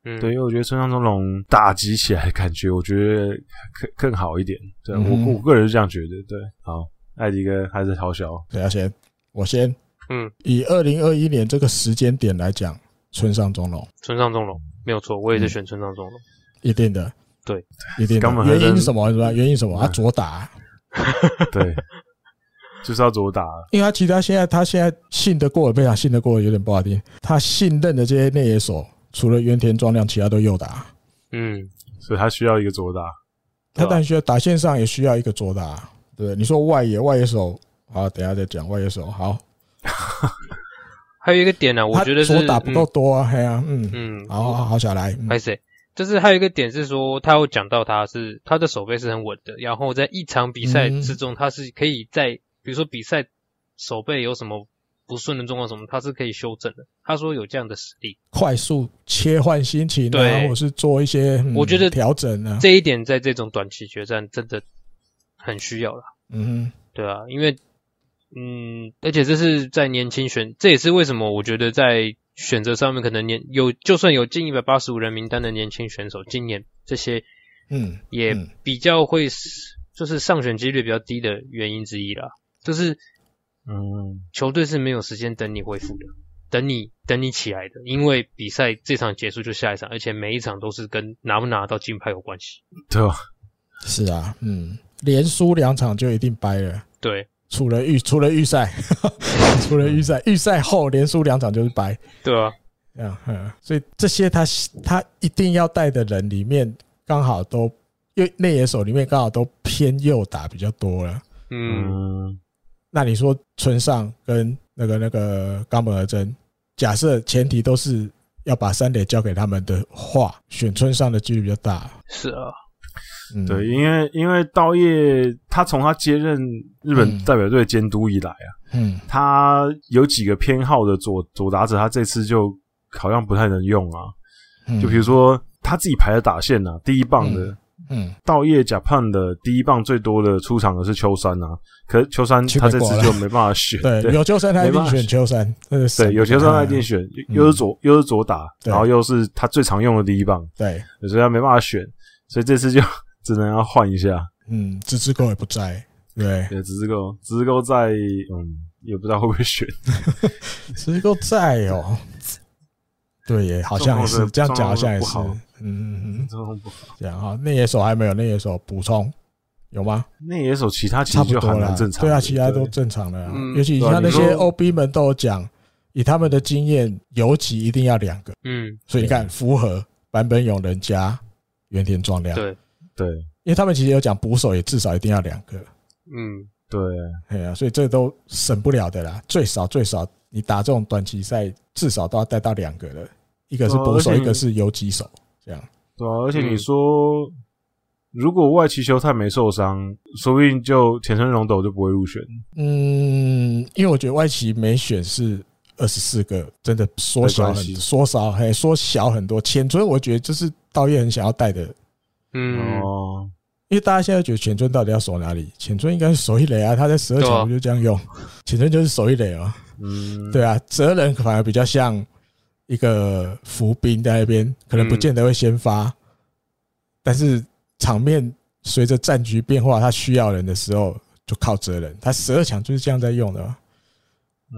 嗯，对，因为我觉得村上中龙打击起来感觉，我觉得更更好一点。对、嗯、我我个人是这样觉得。对，好，艾迪哥还是好小，谁要先？我先。嗯，以二零二一年这个时间点来讲，村上中龙，村上中龙没有错，我也是选村上中龙、嗯，一定的，对，一定的。原因是什么？是吧？原因什么？他左打，对，就是要左打，因为他其他现在他现在信得过，非常信得过，有点不好听。他信任的这些内野手。除了原田壮亮，其他都右打。嗯，所以他需要一个左打。他但需要打线上也需要一个左打。对，你说外野外野手，好，等一下再讲外野手。好，还有一个点呢、啊，我觉得是左打不够多啊。嘿啊，嗯嗯，好好好，小来。还是，就是还有一个点是说，他有讲到他是他的手背是很稳的，然后在一场比赛之中，他是可以在比如说比赛手背有什么。不顺的状况什么，他是可以修正的。他说有这样的实力，快速切换心情，对，或是做一些我觉得调整啊。这一点在这种短期决战真的很需要了。嗯哼，对啊，因为嗯，而且这是在年轻选，这也是为什么我觉得在选择上面可能年有就算有近一百八十五人名单的年轻选手，今年这些嗯也比较会就是上选几率比较低的原因之一啦，就是。嗯，球队是没有时间等你恢复的，等你等你起来的，因为比赛这场结束就下一场，而且每一场都是跟拿不拿到金牌有关系。对吧？是啊，嗯，连输两场就一定掰了。对，除了预除了预赛，除了预赛，预赛后连输两场就是掰。对啊，嗯嗯，所以这些他他一定要带的人里面，刚好都因为内野手里面刚好都偏右打比较多了。嗯。那你说村上跟那个那个冈本和真，假设前提都是要把三垒交给他们的话，选村上的几率比较大。是啊，嗯，对，因为因为稻叶他从他接任日本代表队监督以来啊，嗯，他有几个偏好的左左打者，他这次就好像不太能用啊。就比如说他自己排的打线啊，第一棒的。嗯，稻叶 Japan 的第一棒最多的出场的是秋山啊，可是秋山他这次就没办法选，对，有秋山他一定选秋山，对，有秋山他一定选，又是左又是左打，然后又是他最常用的第一棒，对，所以他没办法选，所以这次就 只能要换一下。嗯，直之沟也不在，对，对，直之沟，直之沟在，嗯，也不知道会不会选，直之沟在哦，对耶，好像也是这样讲，好像也是。嗯嗯嗯，这样不好。这样哈，内野手还没有内野手补充有吗？内野手其他其实就还蛮正常，对啊，其他都正常的。尤其像那些 OB 们都有讲，以他们的经验，游击一定要两个。嗯，所以你看，符合版本勇人加原田壮亮。对对，因为他们其实有讲捕手也至少一定要两个。嗯，对，哎呀，所以这都省不了的啦，最少最少你打这种短期赛，至少都要带到两个的，一个是捕手，一个是游击手，这样。对啊，而且你说，如果外崎修太没受伤，说不定就浅村荣斗就不会入选。嗯，因为我觉得外崎没选是二十四个，真的缩小很缩少，还缩小很多。浅村我觉得就是道叶很想要带的，嗯哦，因为大家现在觉得浅村到底要守哪里？浅村应该是守一垒啊，他在十二强就这样用，浅村就是守一垒啊。嗯，对啊，哲人反而比较像一个伏兵在那边，可能不见得会先发，嗯、但是场面随着战局变化，他需要人的时候就靠哲人。他十二强就是这样在用的，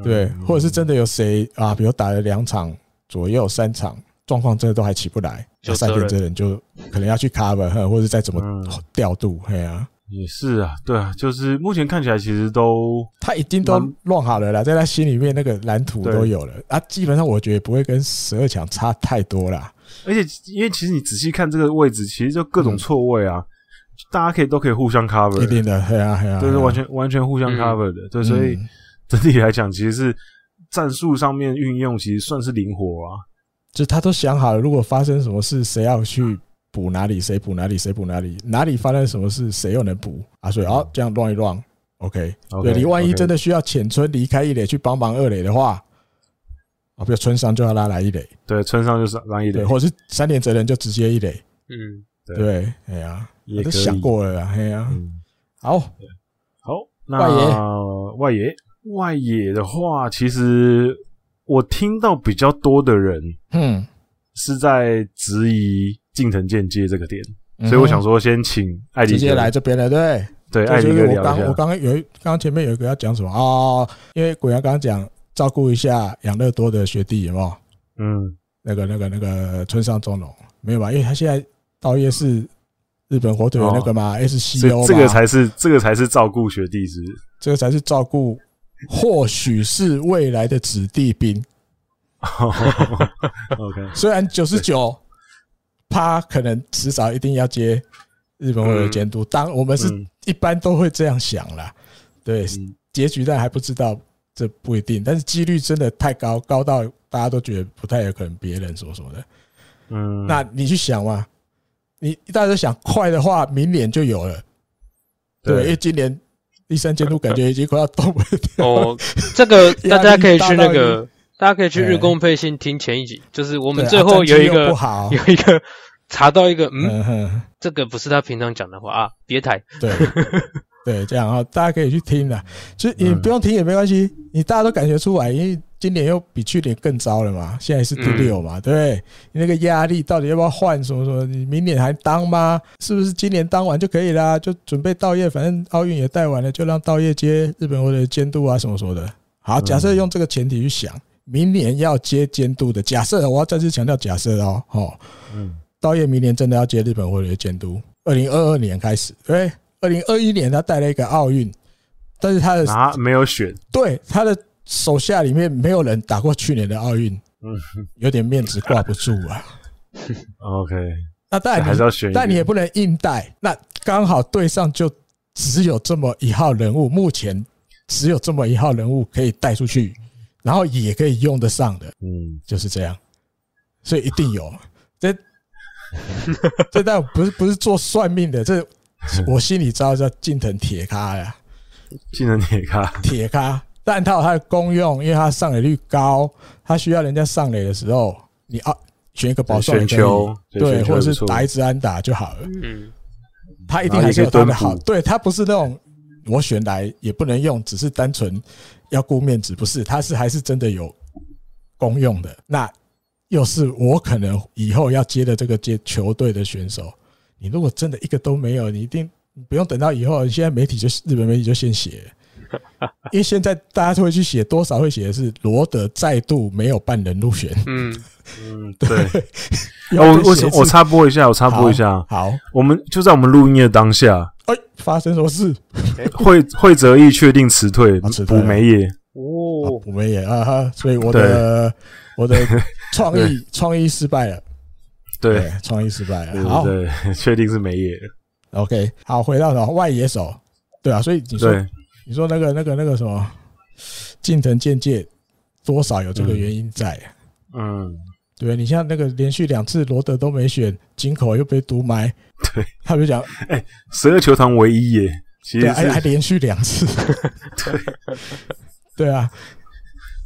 对，或者是真的有谁啊，比如打了两场左右三场，状况真的都还起不来，就三点哲人就可能要去 cover，或者再怎么调度，嘿啊。也是啊，对啊，就是目前看起来其实都他已经都乱好了啦，在他心里面那个蓝图都有了。啊，基本上我觉得不会跟十二强差太多啦。而且因为其实你仔细看这个位置，其实就各种错位啊，大家可以都可以互相 cover，一定的，对啊，对啊，就是完全完全互相 cover 的，对，所以整体来讲，其实是战术上面运用其实算是灵活啊，就他都想好了，如果发生什么事，谁要去。补哪里？谁补哪里？谁补哪里？哪里发生什么事？谁又能补啊？所以啊，这样乱一乱，OK。对，你万一真的需要浅村离开一垒去帮忙二垒的话，啊，比如村上就要拉来一垒，对，村上就是拉一垒，或者是三点责任就直接一垒，嗯，对，哎呀，也都想过了，哎呀，好，好，那外野，外野，外野的话，其实我听到比较多的人，嗯，是在质疑。近藤健介这个点，所以我想说，先请艾迪直接来这边来，对对，艾迪哥聊一下。我刚我刚刚有一，刚刚前面有一个要讲什么啊、哦？因为古阳刚刚讲照顾一下养乐多的学弟，有没有？嗯，那个那个那个村上宗隆没有吧？因为他现在稻叶是日本火腿的那个嘛，SCO，这个才是这个才是照顾学弟是，这个才是照顾，或许是未来的子弟兵。OK，虽然九十九。他可能迟早一定要接日本会的监督，当我们是一般都会这样想啦。对，结局但还不知道，这不一定，但是几率真的太高，高到大家都觉得不太有可能别人所说的。嗯，那你去想嘛，你大家都想快的话，明年就有了。对，因为今年第三监督感觉已经快要动不了。哦，这个 大家可以去那个。大家可以去日工配信听前一集，就是我们最后有一个 有一个查到一个，嗯，这个不是他平常讲的话啊，别抬。对 对，这样啊，大家可以去听的，其实你不用听也没关系，你大家都感觉出来，因为今年又比去年更糟了嘛，现在是第六嘛，对不对？你那个压力到底要不要换？什么什么？你明年还当吗？是不是今年当完就可以啦？就准备稻叶，反正奥运也带完了，就让稻叶接日本或者监督啊什么什么的。好，假设用这个前提去想。明年要接监督的，假设我要再次强调假设哦，哦，嗯，稻叶明年真的要接日本火腿的监督，二零二二年开始，对，二零二一年他带了一个奥运，但是他的啊没有选，对，他的手下里面没有人打过去年的奥运，嗯，有点面子挂不住啊。OK，那当然还是要选，但你也不能硬带，那刚好对上就只有这么一号人物，目前只有这么一号人物可以带出去。然后也可以用得上的，嗯，就是这样，所以一定有。这 这但不是不是做算命的，这 我心里知道叫近藤铁咖呀，近藤铁咖，铁咖。但它有它的功用，因为它上垒率高，它需要人家上垒的时候，你啊选一个保送球，对，或者是打一支安打就好了。嗯，它一定还是有它的好，对，它不是那种我选来也不能用，只是单纯。要顾面子不是，他是还是真的有功用的。那又是我可能以后要接的这个接球队的选手。你如果真的一个都没有，你一定你不用等到以后。现在媒体就日本媒体就先写，因为现在大家都会去写，多少会写的是罗德再度没有办人入选。嗯 嗯，对。我我我插播一下，我插播一下。好，我们就在我们录音的当下。哎，发生什么事？会会泽义确定辞退，补梅野哦，补梅野啊哈，所以我的我的创意创意失败了，对，创意失败了。好，对，确定是梅野。OK，好，回到了外野手，对啊，所以你说你说那个那个那个什么近藤健介多少有这个原因在。嗯，嗯对，你像那个连续两次罗德都没选，金口又被毒埋，对，他就讲，哎、欸，十二球团唯一耶，其实还还连续两次，对，对啊。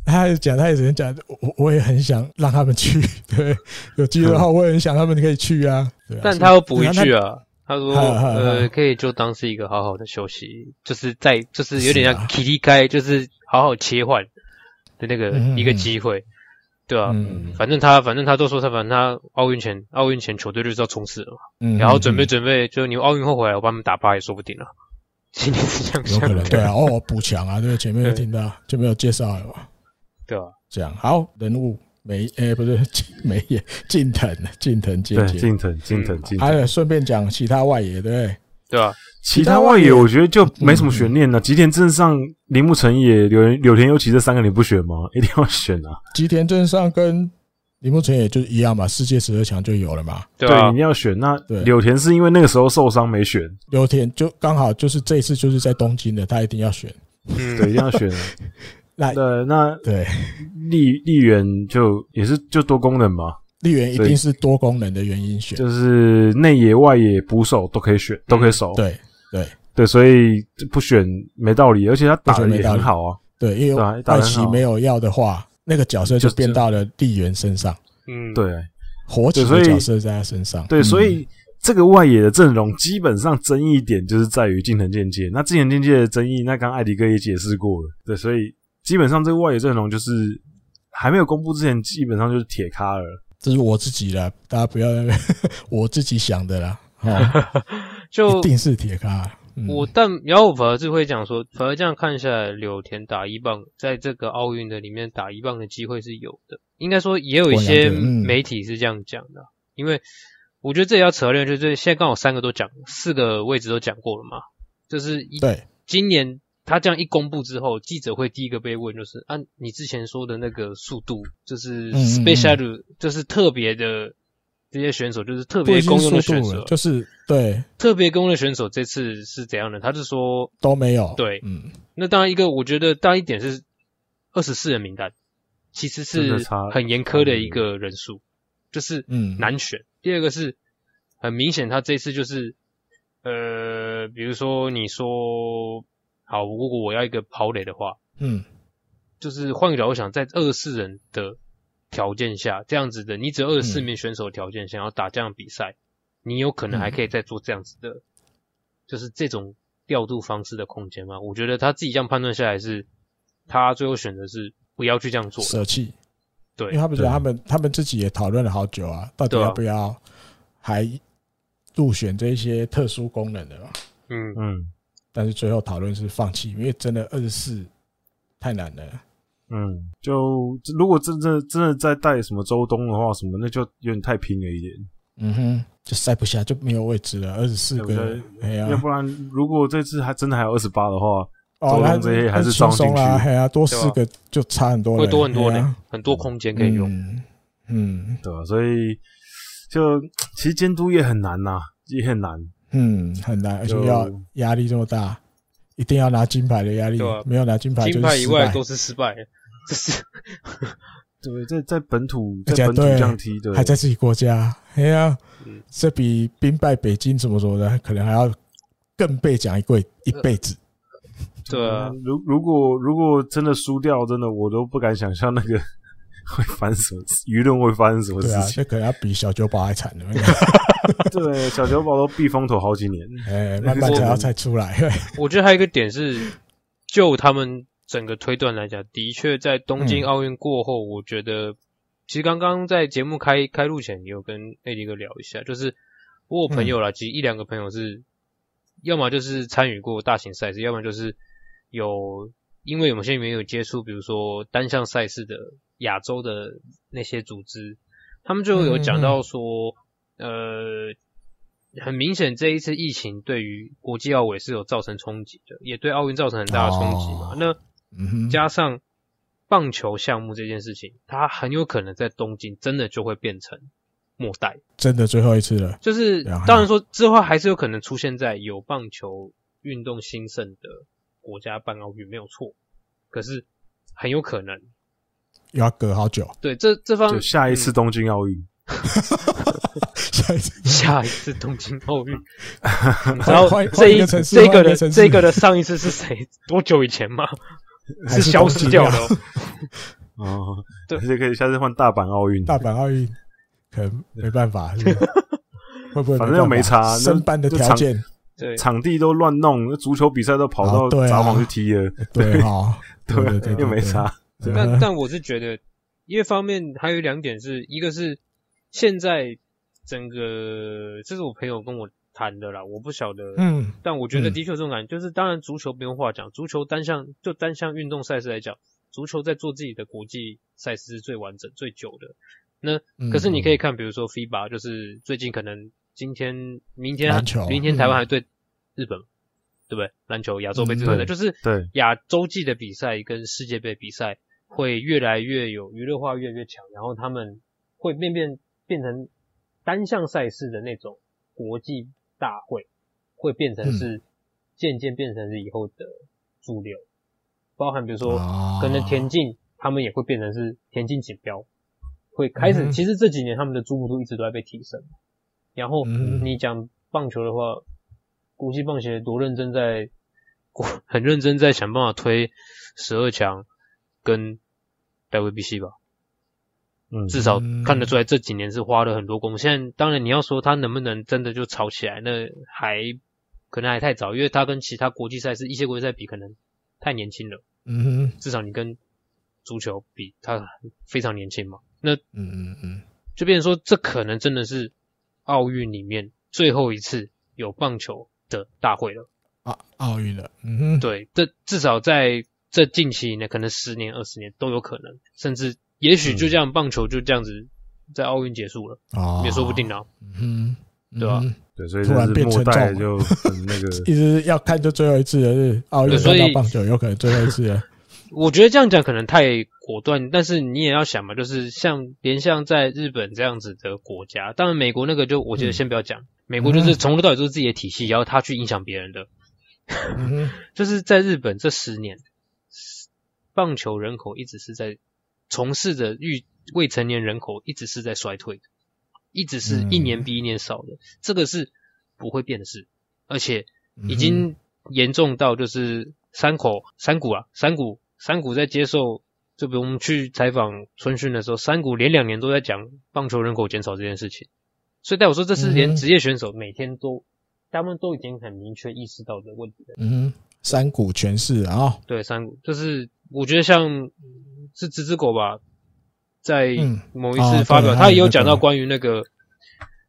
他讲，他也只能讲，我我也很想让他们去，对，有机会的话，我也很想他们可以去啊。对啊，但他又补一句啊，他说，呃，可以就当是一个好好的休息，就是在，就是有点像 K T 开，就是好好切换的那个一个机会，对啊，反正他，反正他都说他，反正他奥运前，奥运前球队就是要冲刺了嘛，然后准备准备，就你奥运后回来，我把他们打趴也说不定了。今天是这样想的，对啊，哦，补强啊，对，前面有听到就没有介绍了嘛。对啊，这样好人物没诶、欸，不是 没也近藤近藤健介，近藤近藤近藤，还有顺便讲其他外野，对不对？对啊，其他外野我觉得就没什么悬念了。吉田镇上、铃木成也、柳柳田优起这三个你不选吗？一定要选啊！吉田镇上跟铃木成也就一样嘛，世界十二强就有了嘛。对，啊、对，一定要选。那柳田是因为那个时候受伤没选，柳田就刚好就是这一次就是在东京的，他一定要选。嗯，对，一定要选。那对，那对立立原就也是就多功能嘛，立原一定是多功能的原因选，就是内野外野捕手都可以选，都可以守。对对对，所以不选没道理，而且他打的也很好啊。对，因为外奇没有要的话，那个角色就变到了立原身上。嗯，对，活起的角色在他身上。对，所以这个外野的阵容基本上争议点就是在于近藤健介。那近藤健介的争议，那刚刚艾迪哥也解释过了。对，所以。基本上这个外野阵容就是还没有公布之前，基本上就是铁咖了。这是我自己的，大家不要 我自己想的啦。就一定是铁咖。嗯、我但然后我反而是会讲说，反而这样看下来，柳田打一棒，在这个奥运的里面打一棒的机会是有的。应该说也有一些媒体是这样讲的，因为我觉得这也要扯到，就是现在刚好三个都讲，四个位置都讲过了嘛，就是一对今年。他这样一公布之后，记者会第一个被问就是：按、啊、你之前说的那个速度，就是 special，就是特别的这些选手，就是特别公用的选手，就是对特别公用的选手，这次是怎样的？他是说都没有。对，嗯，那当然一个，我觉得大一点是二十四人名单，其实是很严苛的一个人数，就是嗯难选。第二个是很明显，他这次就是呃，比如说你说。好，如果我要一个跑垒的话，嗯，就是换个角度想，在二十四人的条件下，这样子的，你只有二十四名选手的条件，想要打这样比赛，你有可能还可以再做这样子的，嗯、就是这种调度方式的空间吗？我觉得他自己这样判断下来是，他最后选择是不要去这样做，舍弃。对，因为他们觉得他们他们自己也讨论了好久啊，到底要不要还入选这些特殊功能的嘛？嗯嗯。但是最后讨论是放弃，因为真的二十四太难了。嗯，就如果真正真的再带什么周东的话，什么那就有点太拼了一点。嗯哼，就塞不下，就没有位置了。二十四个，哎呀，要不然如果这次还真的还有二十八的话，周东这些还是装进去，哎呀，多四个就差很多了，会多很多呢，很多空间可以用。嗯，对吧？所以就其实监督也很难呐，也很难。嗯，很难，而且要压力这么大，一定要拿金牌的压力，啊、没有拿金牌就是失败，金牌以外都是失败，这是 对，在在本土在本土这样踢，对，还在自己国家，哎呀，嗯、这比兵败北京什么什么的，可能还要更被讲一贵一辈子。对啊，如如果如果真的输掉，真的我都不敢想象那个。会发生什么？舆论会发生什么事情？对啊，这可能要比小酒保还惨了。对，小酒保都避风头好几年，哎，慢慢才要才出来。我觉得还有一个点是，就他们整个推断来讲，的确在东京奥运过后，我觉得其实刚刚在节目开开录前，也有跟艾迪哥聊一下，就是我有朋友啦，其实一两个朋友是，要么就是参与过大型赛事，要么就是有因为有些没有接触，比如说单项赛事的。亚洲的那些组织，他们就有讲到说，呃，很明显这一次疫情对于国际奥委是有造成冲击的，也对奥运造成很大的冲击嘛。那加上棒球项目这件事情，它很有可能在东京真的就会变成末代，真的最后一次了。就是当然说之后还是有可能出现在有棒球运动兴盛的国家办奥运没有错，可是很有可能。又要隔好久。对，这这方就下一次东京奥运。嗯 下一次，下一次东京奥运，然后这一这个的这个的上一次是谁？多久以前吗？是消失掉了。哦，对，而且可以下次换大阪奥运。大阪奥运可能没办法，会不会？反正又没差，申办的条件，对，场地都乱弄，那足球比赛都跑到札幌去踢了，对哈，对，又没差。但但我是觉得，一方面还有两点是，一个是。现在整个这是我朋友跟我谈的啦，我不晓得，嗯，但我觉得的确有这种感觉，嗯、就是当然足球不用话讲，足球单项就单项运动赛事来讲，足球在做自己的国际赛事是最完整、最久的。那可是你可以看，比如说 FIBA，就是最近可能今天、明天、明天台湾还对日本，嗯、对不对？篮球亚洲杯之类的，就是对亚洲际的比赛跟世界杯比赛会越来越有娱乐化，越来越强，然后他们会变变。变成单项赛事的那种国际大会，会变成是渐渐变成是以后的主流，包含比如说可能田径，他们也会变成是田径锦标，会开始。其实这几年他们的注目度一直都在被提升。然后你讲棒球的话，国际棒协多认真在，很认真在想办法推十二强跟 WBC 吧。嗯，至少看得出来这几年是花了很多功。现在当然你要说他能不能真的就炒起来，那还可能还太早，因为他跟其他国际赛事一些国际赛比，可能太年轻了。嗯哼，至少你跟足球比，他非常年轻嘛。那嗯嗯嗯，就变成说这可能真的是奥运里面最后一次有棒球的大会了啊，奥运了。嗯哼，对，这至少在这近期呢，可能十年、二十年都有可能，甚至。也许就这样，棒球就这样子在奥运结束了，也说不定啊。嗯，对吧？对，所以突然变沉重，就 那个一直要看就最后一次了，是奥运看到棒球有可能最后一次了。我觉得这样讲可能太果断，但是你也要想嘛，就是像连像在日本这样子的国家，当然美国那个就我觉得先不要讲，美国就是从头到尾都是自己的体系，然后他去影响别人的。就是在日本这十年，棒球人口一直是在。从事的育未成年人口一直是在衰退的，一直是一年比一年少的，嗯、这个是不会变的事，而且已经严重到就是山口山谷啊山谷山谷在接受，就比如我们去采访春训的时候，山谷连两年都在讲棒球人口减少这件事情，所以代我说这是连职业选手每天都他们都已经很明确意识到的问题了。嗯，山谷全是啊，对山谷就是我觉得像。是直之狗吧，在某一次发表，他也有讲到关于那个，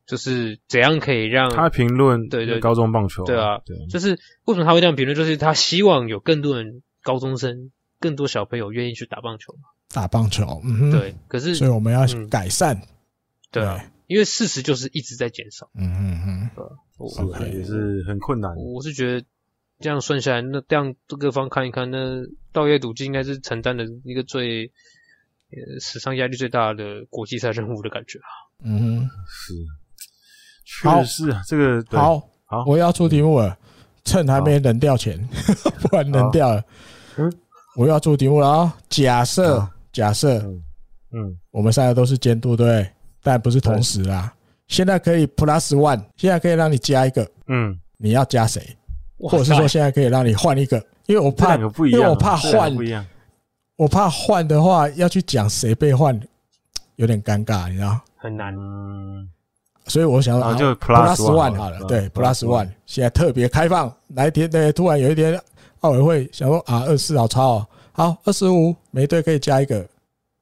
就是怎样可以让他评论对对高中棒球，对啊，对，就是为什么他会这样评论，就是他希望有更多人高中生，更多小朋友愿意去打棒球嘛，打棒球，嗯，对，可是所以我们要改善，对啊，因为事实就是一直在减少，嗯嗯嗯，是也是很困难，我是觉得。这样算下来，那这样各方看一看，那稻叶笃纪应该是承担的一个最呃史上压力最大的国际赛任务的感觉啊。嗯，是，确实是啊，这个好，好，我要出题目了，趁还没冷掉前，不然冷掉了。嗯，我要出题目了啊！假设，假设，嗯，我们三个都是监督，对，但不是同时啦。现在可以 plus one，现在可以让你加一个，嗯，你要加谁？或者是说现在可以让你换一个，因为我怕，因为我怕换，我怕换的话要去讲谁被换，有点尴尬，你知道？很难，所以我想要就 plus one 好了，对，plus one 现在特别开放，哪一天对，突然有一天奥委会想说啊，二十四好超，哦。好，二十五每队可以加一个，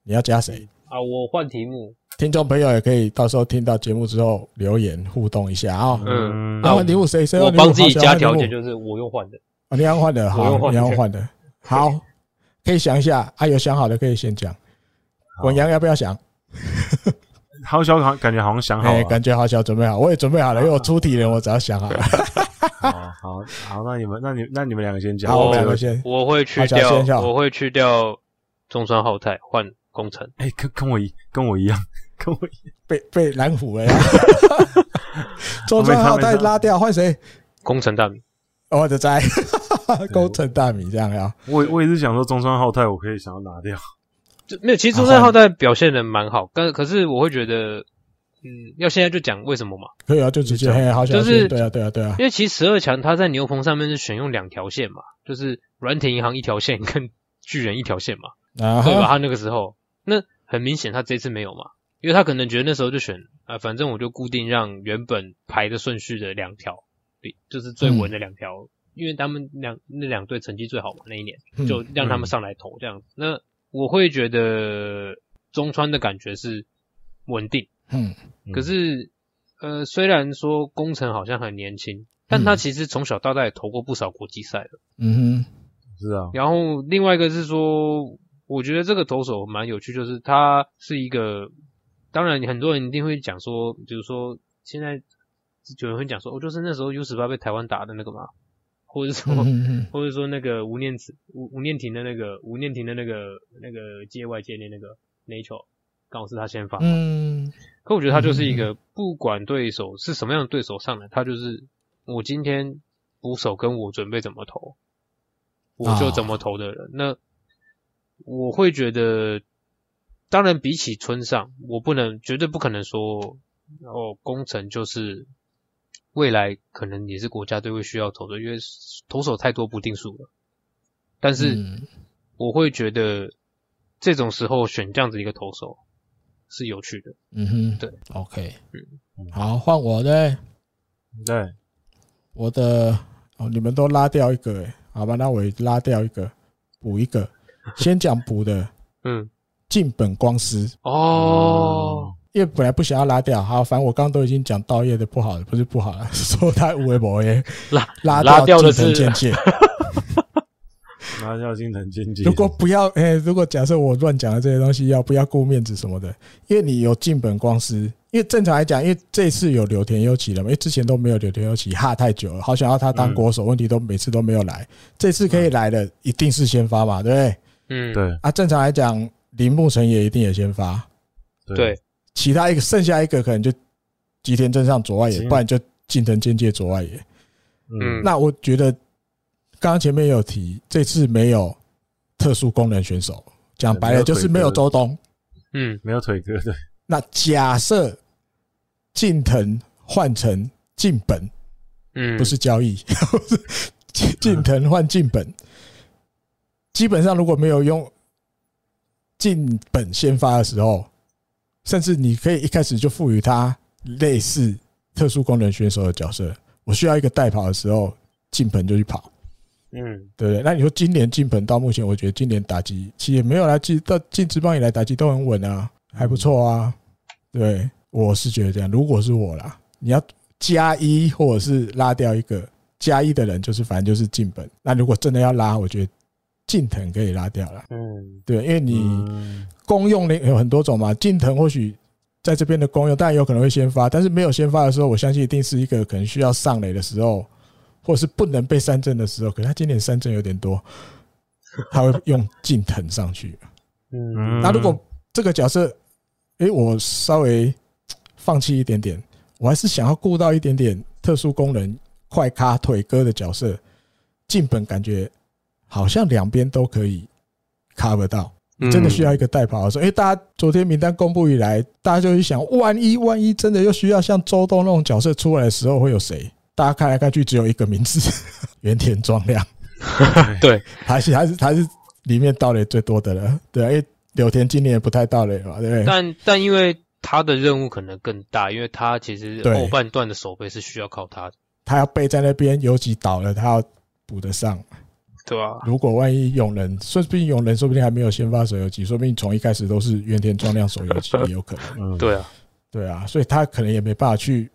你要加谁？啊，我换题目。听众朋友也可以到时候听到节目之后留言互动一下啊。嗯，那换题目谁谁？我帮自己加条件，就是我用换的。啊，你要换的，好，你要换的，好，可以想一下啊，有想好的可以先讲。滚阳要不要想？好小好，感觉好像想好了，感觉好小，准备好，我也准备好了，因为我出题了，我只要想好了。好好好，那你们，那你那你们两个先讲，我们两个先，我会去掉，我会去掉中川浩太，换宫城。哎，跟跟我一跟我一样。跟我一被被蓝虎了呀！中川浩太拉掉，换谁？工程大米，我的在 工程大米这样呀。我我也是想说中川浩太，我可以想要拿掉。就没有。其实中山浩太表现的蛮好，但可是我会觉得，嗯，要现在就讲为什么嘛？可以啊，就直接嘿，好，就是对啊，对啊，对啊。因为其实十二强他在牛棚上面是选用两条线嘛，就是软体银行一条线跟巨人一条线嘛，啊、对吧？他那个时候，那很明显他这次没有嘛，因为他可能觉得那时候就选啊，反正我就固定让原本排的顺序的两条，对，就是最稳的两条。嗯因为他们两那两队成绩最好嘛，那一年就让他们上来投这样子。嗯、那我会觉得中川的感觉是稳定，嗯，可是呃，虽然说宫城好像很年轻，但他其实从小到大也投过不少国际赛了，嗯哼，是啊。然后另外一个是说，我觉得这个投手蛮有趣，就是他是一个，当然很多人一定会讲说，比如说现在有人会讲说，哦，就是那时候 U 十八被台湾打的那个嘛。或者说，或者说那个吴念慈、吴吴念庭的那个吴念庭的那个那个界外界内那个那一球，刚好是他先发。嗯，可我觉得他就是一个不管对手是什么样的对手上来，他就是我今天捕手跟我准备怎么投，我就怎么投的人。那我会觉得，当然比起村上，我不能绝对不可能说哦，工程就是。未来可能也是国家队会需要投的，因为投手太多不定数了。但是我会觉得这种时候选这样子一个投手是有趣的。嗯哼，对，OK，嗯，好，换我的，对，我的哦，你们都拉掉一个，诶，好吧，那我也拉掉一个，补一个，先讲补的，嗯，近本光司哦。因为本来不想要拉掉，好，反正我刚刚都已经讲稻叶的不好了，不是不好了，说他无为博耶拉拉拉掉的是 拉掉近藤健介。如果不要，哎，如果假设我乱讲的这些东西，要不要顾面子什么的？因为你有进本光司，因为正常来讲，因为这次有柳田优起了嘛，因为之前都没有柳田优起，哈太久了，好想要他当国手，问题都每次都没有来，这次可以来的，一定是先发嘛，对不对？嗯，对。啊，正常来讲，铃木成也一定也先发，对。其他一个剩下一个可能就吉田正上左外野，不然就近藤健介左外野。嗯，那我觉得刚刚前面也有提，这次没有特殊功能选手，讲白了就是没有周东。嗯，没有腿哥对。那假设近藤换成近本，嗯，不是交易，近藤换近本，基本上如果没有用进本先发的时候。甚至你可以一开始就赋予他类似特殊功能选手的角色。我需要一个代跑的时候，进本就去跑。嗯，对不对？那你说今年进本到目前，我觉得今年打击其实也没有来，进到进职棒以来打击都很稳啊，还不错啊。对，我是觉得这样。如果是我啦，你要加一或者是拉掉一个加一的人，就是反正就是进本。那如果真的要拉，我觉得近藤可以拉掉了。嗯，对，因为你。功用呢有很多种嘛，近藤或许在这边的功用，当然有可能会先发，但是没有先发的时候，我相信一定是一个可能需要上垒的时候，或者是不能被三振的时候。可是他今年三振有点多，他会用近藤上去。嗯，那如果这个角色，诶，我稍微放弃一点点，我还是想要顾到一点点特殊功能、快咖腿哥的角色，近本感觉好像两边都可以 cover 到。真的需要一个代跑的时候，因为大家昨天名单公布以来，大家就会想，万一万一真的又需要像周东那种角色出来的时候，会有谁？大家看来看去，只有一个名字，原田壮亮。对，还是还是还是里面盗垒最多的了。对，因为柳田今年也不太盗垒嘛，对不对？但但因为他的任务可能更大，因为他其实后半段的守备是需要靠他的。他要背在那边，游击倒了，他要补得上。对啊，如果万一永人，说不定永人说不定还没有先发手游机，说不定从一开始都是原田壮亮手游机 也有可能。嗯，对啊，对啊，所以他可能也没办法去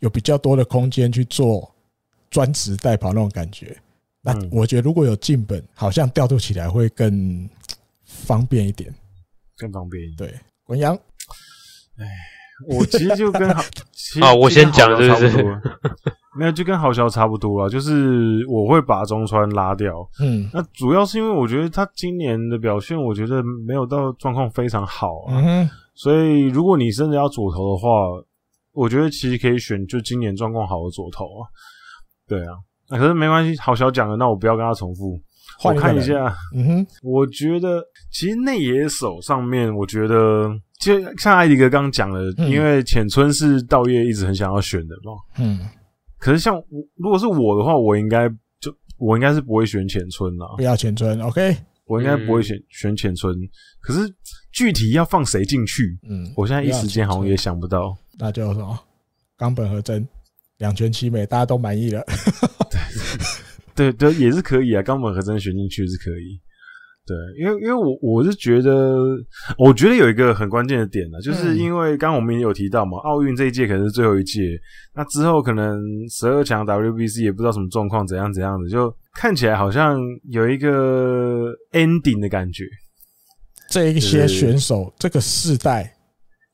有比较多的空间去做专职代跑那种感觉。那我觉得如果有进本，好像调度起来会更方便一点，更方便。对，文阳，哎，我其实就跟好 啊，我先讲的就是。没有，就跟豪洨差不多了，就是我会把中川拉掉。嗯，那主要是因为我觉得他今年的表现，我觉得没有到状况非常好啊。嗯，所以如果你真的要左投的话，我觉得其实可以选就今年状况好的左投啊。对啊，那可是没关系，豪洨讲了，那我不要跟他重复。我看一下，嗯哼，我觉得其实内野手上面，我觉得就像艾迪哥刚刚讲的，嗯、因为浅村是道业一直很想要选的嘛，嗯，可是像我如果是我的话，我应该就我应该是不会选浅村啦，不要浅村，OK，我应该不会选、嗯、选浅村，可是具体要放谁进去，嗯，我现在一时间好像也想不到，那就什么冈本和真两全其美，大家都满意了。对对对，也是可以啊，冈本和真选进去是可以。对，因为因为我我是觉得，我觉得有一个很关键的点呢，就是因为刚刚我们也有提到嘛，奥运这一届可能是最后一届，那之后可能十二强 WBC 也不知道什么状况，怎样怎样的，就看起来好像有一个 ending 的感觉。这一些选手，这个世代，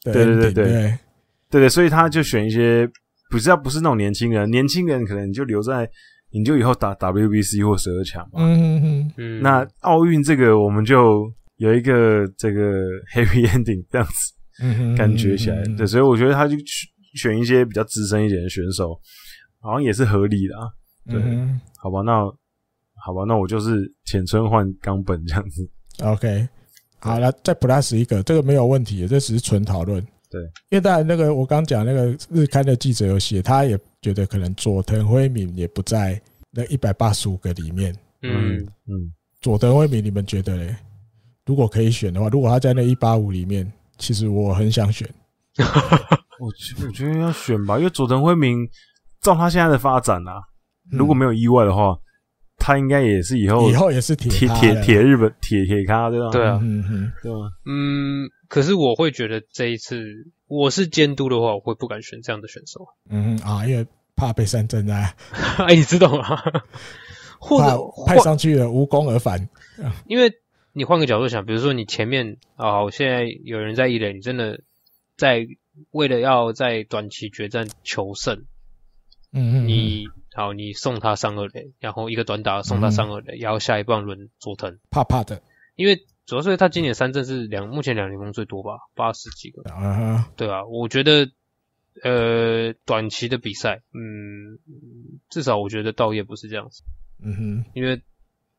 对对对对对对对，所以他就选一些比较不是那种年轻人，年轻人可能就留在。你就以后打 WBC 或十二强嘛。嗯嗯嗯。那奥运这个，我们就有一个这个 happy ending 这样子，嗯感觉起来，对，所以我觉得他就选一些比较资深一点的选手，好像也是合理的啊。对，好吧，那好吧，那我就是浅村换冈本这样子。OK，好了，再 plus 一个，这个没有问题，这只是纯讨论。对，因为当然那个我刚讲那个日刊的记者有写，他也觉得可能佐藤辉明也不在那一百八十五个里面。嗯嗯，佐藤辉明，你们觉得嘞？如果可以选的话，如果他在那一八五里面，其实我很想选。我 我觉得要选吧，因为佐藤辉明照他现在的发展啊，如果没有意外的话，他应该也是以后以后也是铁铁铁铁日本铁铁咖对吧？对啊，嗯哼，对吗？嗯。可是我会觉得这一次我是监督的话，我会不敢选这样的选手。嗯啊，因为怕被三振啊。哎，你知道吗？或者派上去了无功而返。因为你换个角度想，比如说你前面啊，我现在有人在一垒，你真的在为了要在短期决战求胜，嗯嗯，你好，你送他上二垒，然后一个短打送他上二垒，然后下一棒轮佐藤，怕怕的，因为。主要是他今年三振是两，目前两联盟最多吧，八十几个。Uh huh. 对啊，我觉得，呃，短期的比赛，嗯，至少我觉得道叶不是这样子。嗯哼、uh，huh. 因为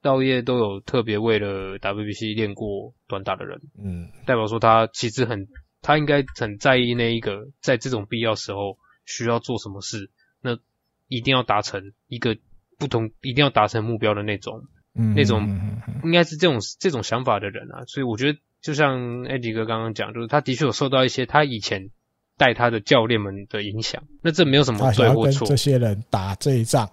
道叶都有特别为了 WBC 练过短打的人，嗯、uh，huh. 代表说他其实很，他应该很在意那一个，在这种必要时候需要做什么事，那一定要达成一个不同，一定要达成目标的那种。嗯，那种应该是这种这种想法的人啊，所以我觉得就像艾迪哥刚刚讲，就是他的确有受到一些他以前带他的教练们的影响，那这没有什么对或错。这些人打这一仗，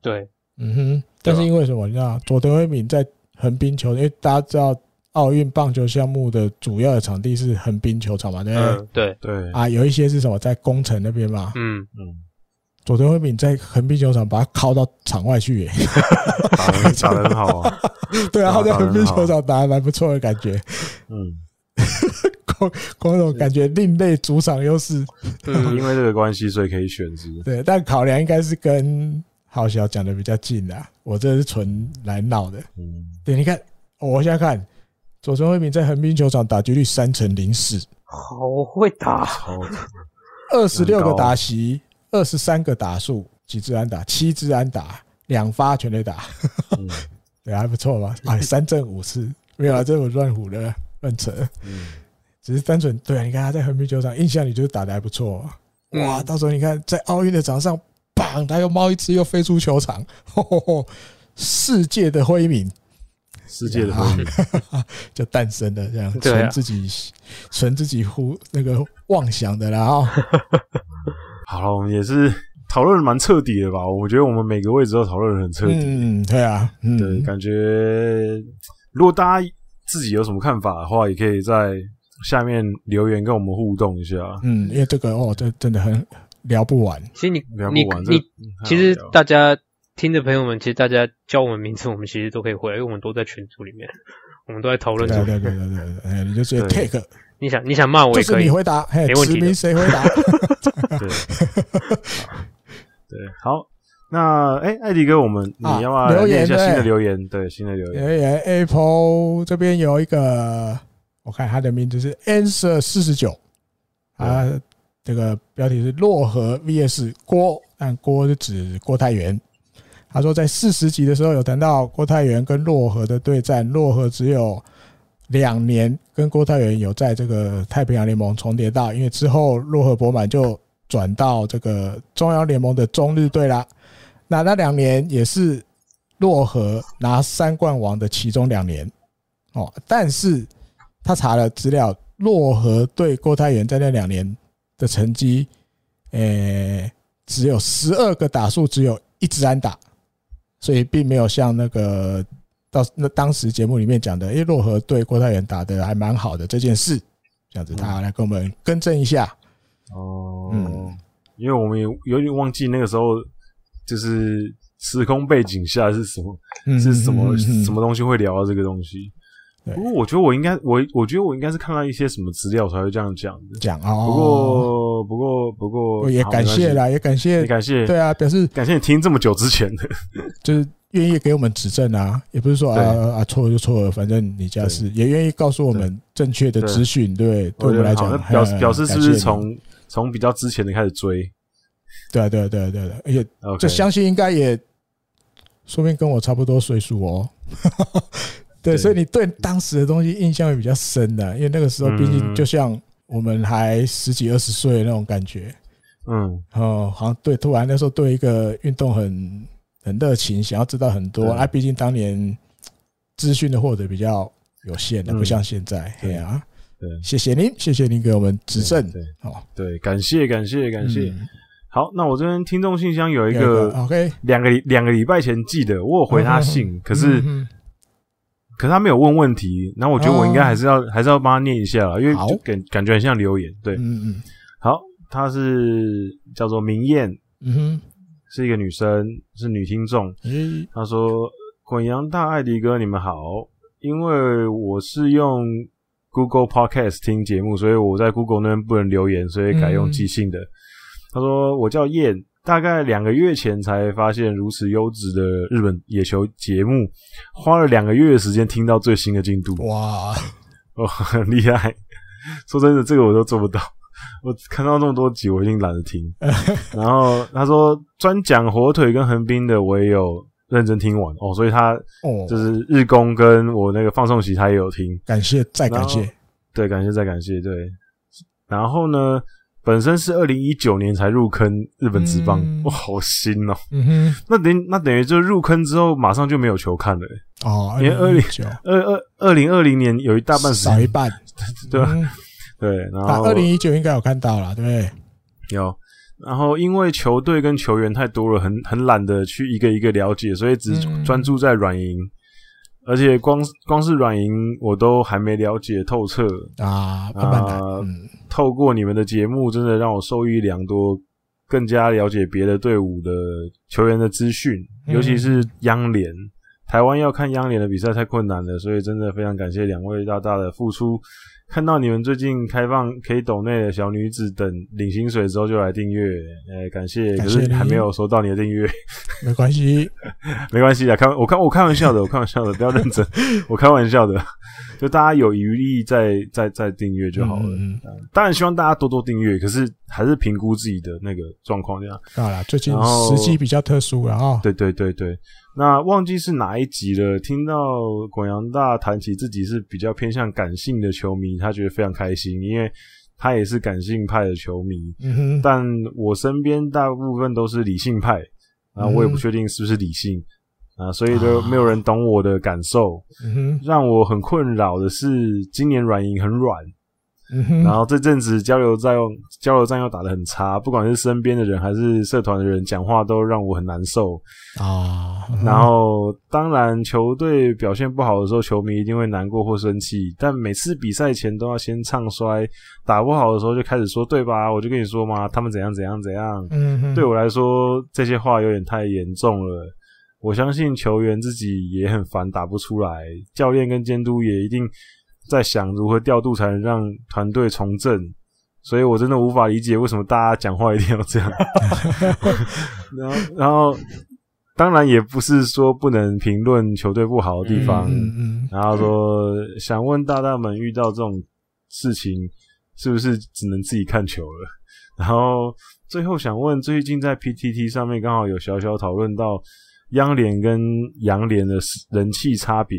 对，嗯哼。但是因为什么？你知道，佐藤辉敏在横滨球，因为大家知道奥运棒球项目的主要的场地是横滨球场嘛，对不对？嗯、对对啊，有一些是什么在宫城那边嘛，嗯嗯。嗯佐藤辉敏在横滨球场把他拷到场外去，耶，打得很好啊。对啊，他在横滨球场打得蛮不错的感觉。嗯，光光这种感觉另类主场优势。嗯，因为这个关系，所以可以选择。对，但考量应该是跟浩小讲的比较近的。我这是纯来闹的。嗯，对，你看，我现在看佐藤惠敏在横滨球场打局率三成零四，好会打，二十六个打席。二十三个打数，几支安打？七支安打，两发全垒打，嗯、对，还不错吧？哎，三振五次，没有啊，这我乱唬的，乱扯。嗯，只是单纯对啊，你看他在横滨球场，印象里就是打的还不错。哇，嗯、到时候你看在奥运的场上，砰，他又冒一只又飞出球场，吼吼吼，世界的辉明，世界的辉明 就诞生了，这样纯自己纯自己胡那个妄想的啦。哦。好了，我们也是讨论的蛮彻底的吧？我觉得我们每个位置都讨论的很彻底。嗯，对啊，嗯、对，感觉如果大家自己有什么看法的话，也可以在下面留言跟我们互动一下。嗯，因为这个哦，这真的很聊不完。其实你聊不完，你，你其实大家听的朋友们，其实大家叫我们名字，我们其实都可以回来，因为我们都在群组里面，我们都在讨论。对对对对对对，哎，你就直接 take。你想你想骂我也可以，你回答，没问题。谁回答？对，对，好，那哎，艾迪哥，我们你要不要留言一下新的留言？对，新的留言。留言 Apple 这边有一个，我看他的名字是 Answer 四十九，啊，这个标题是洛河 VS 郭，但郭是指郭泰源。他说在四十集的时候有谈到郭泰源跟洛河的对战，洛河只有两年跟郭泰源有在这个太平洋联盟重叠到，因为之后洛河博满就转到这个中央联盟的中日队啦。那那两年也是洛河拿三冠王的其中两年哦，但是他查了资料，洛河对郭泰源在那两年的成绩，诶，只有十二个打数，只有一支安打。所以并没有像那个到那当时节目里面讲的，诶，洛河对郭泰元打得还蛮好的这件事，这样子他来跟我们更正一下。哦，嗯，因为我们有有点忘记那个时候就是时空背景下是什么，是什么什么东西会聊到这个东西。不过我觉得我应该我我觉得我应该是看到一些什么资料才会这样讲的。讲哦。不过不过不过也感谢啦，也感谢也感谢。对啊，表示感谢你听这么久之前的，就是愿意给我们指正啊，也不是说啊啊错了就错了，反正你家是也愿意告诉我们正确的资讯，对，对我们来讲表表示是不是从从比较之前的开始追？对啊对啊对啊对啊，而且这相信应该也说不定跟我差不多岁数哦。对，所以你对当时的东西印象会比较深的，因为那个时候毕竟就像我们还十几二十岁那种感觉，嗯，哦，好像对，突然那时候对一个运动很很热情，想要知道很多啊。毕竟当年资讯的获得比较有限的，不像现在。对。啊，对，谢谢您，谢谢您给我们指正。对，好，对，感谢感谢感谢。好，那我这边听众信箱有一个，OK，两个两个礼拜前寄的，我有回他信，可是。可是他没有问问题，然后我觉得我应该还是要、哦、还是要帮他念一下啦，因为就感感觉很像留言。对，嗯嗯。好，他是叫做明艳，嗯哼，是一个女生，是女听众。嗯，他说：“滚阳大艾迪哥，你们好，因为我是用 Google Podcast 听节目，所以我在 Google 那边不能留言，所以改用寄信的。嗯”他说：“我叫燕。”大概两个月前才发现如此优质的日本野球节目，花了两个月的时间听到最新的进度。哇，哦，很厉害！说真的，这个我都做不到。我看到那么多集，我已经懒得听。然后他说专讲火腿跟横滨的，我也有认真听完哦。所以他哦，就是日工跟我那个放送席，他也有听。感谢，再感谢。对，感谢再感谢。对，然后呢？本身是二零一九年才入坑日本职棒，嗯、哇，好新哦、喔！嗯哼，那等那等于就入坑之后马上就没有球看了、欸、哦。因为二零二二二零二零年有一大半少一半，对吧？嗯、对，然后二零一九应该有看到了，对不对？有。然后因为球队跟球员太多了，很很懒得去一个一个了解，所以只专注在软银。嗯而且光光是软银我都还没了解透彻啊！啊，透过你们的节目，真的让我受益良多，更加了解别的队伍的球员的资讯，尤其是央联。台湾要看央联的比赛太困难了，所以真的非常感谢两位大大的付出。看到你们最近开放可以抖内的小女子等领薪水之后就来订阅，哎，感谢，可是还没有收到你的订阅，没关系，没关系啊，开我开我开玩笑的，我开玩笑的，不要认真，我开玩笑的，就大家有余力再再再订阅就好了。嗯，当然希望大家多多订阅，可是还是评估自己的那个状况这样。好了，最近时机比较特殊了啊。对对对对。那忘记是哪一集了。听到广阳大谈起自己是比较偏向感性的球迷，他觉得非常开心，因为他也是感性派的球迷。嗯。但我身边大部分都是理性派，啊，我也不确定是不是理性啊，所以都没有人懂我的感受。让我很困扰的是，今年软银很软。然后这阵子交流战又交流战又打得很差，不管是身边的人还是社团的人，讲话都让我很难受啊。然后当然球队表现不好的时候，球迷一定会难过或生气，但每次比赛前都要先唱衰，打不好的时候就开始说，对吧？我就跟你说嘛，他们怎样怎样怎样。嗯，对我来说这些话有点太严重了。我相信球员自己也很烦，打不出来，教练跟监督也一定。在想如何调度才能让团队重振，所以我真的无法理解为什么大家讲话一定要这样。然后，然后，当然也不是说不能评论球队不好的地方。嗯嗯。然后说，想问大大们，遇到这种事情是不是只能自己看球了？然后最后想问，最近在 PTT 上面刚好有小小讨论到。央联跟洋联的人气差别。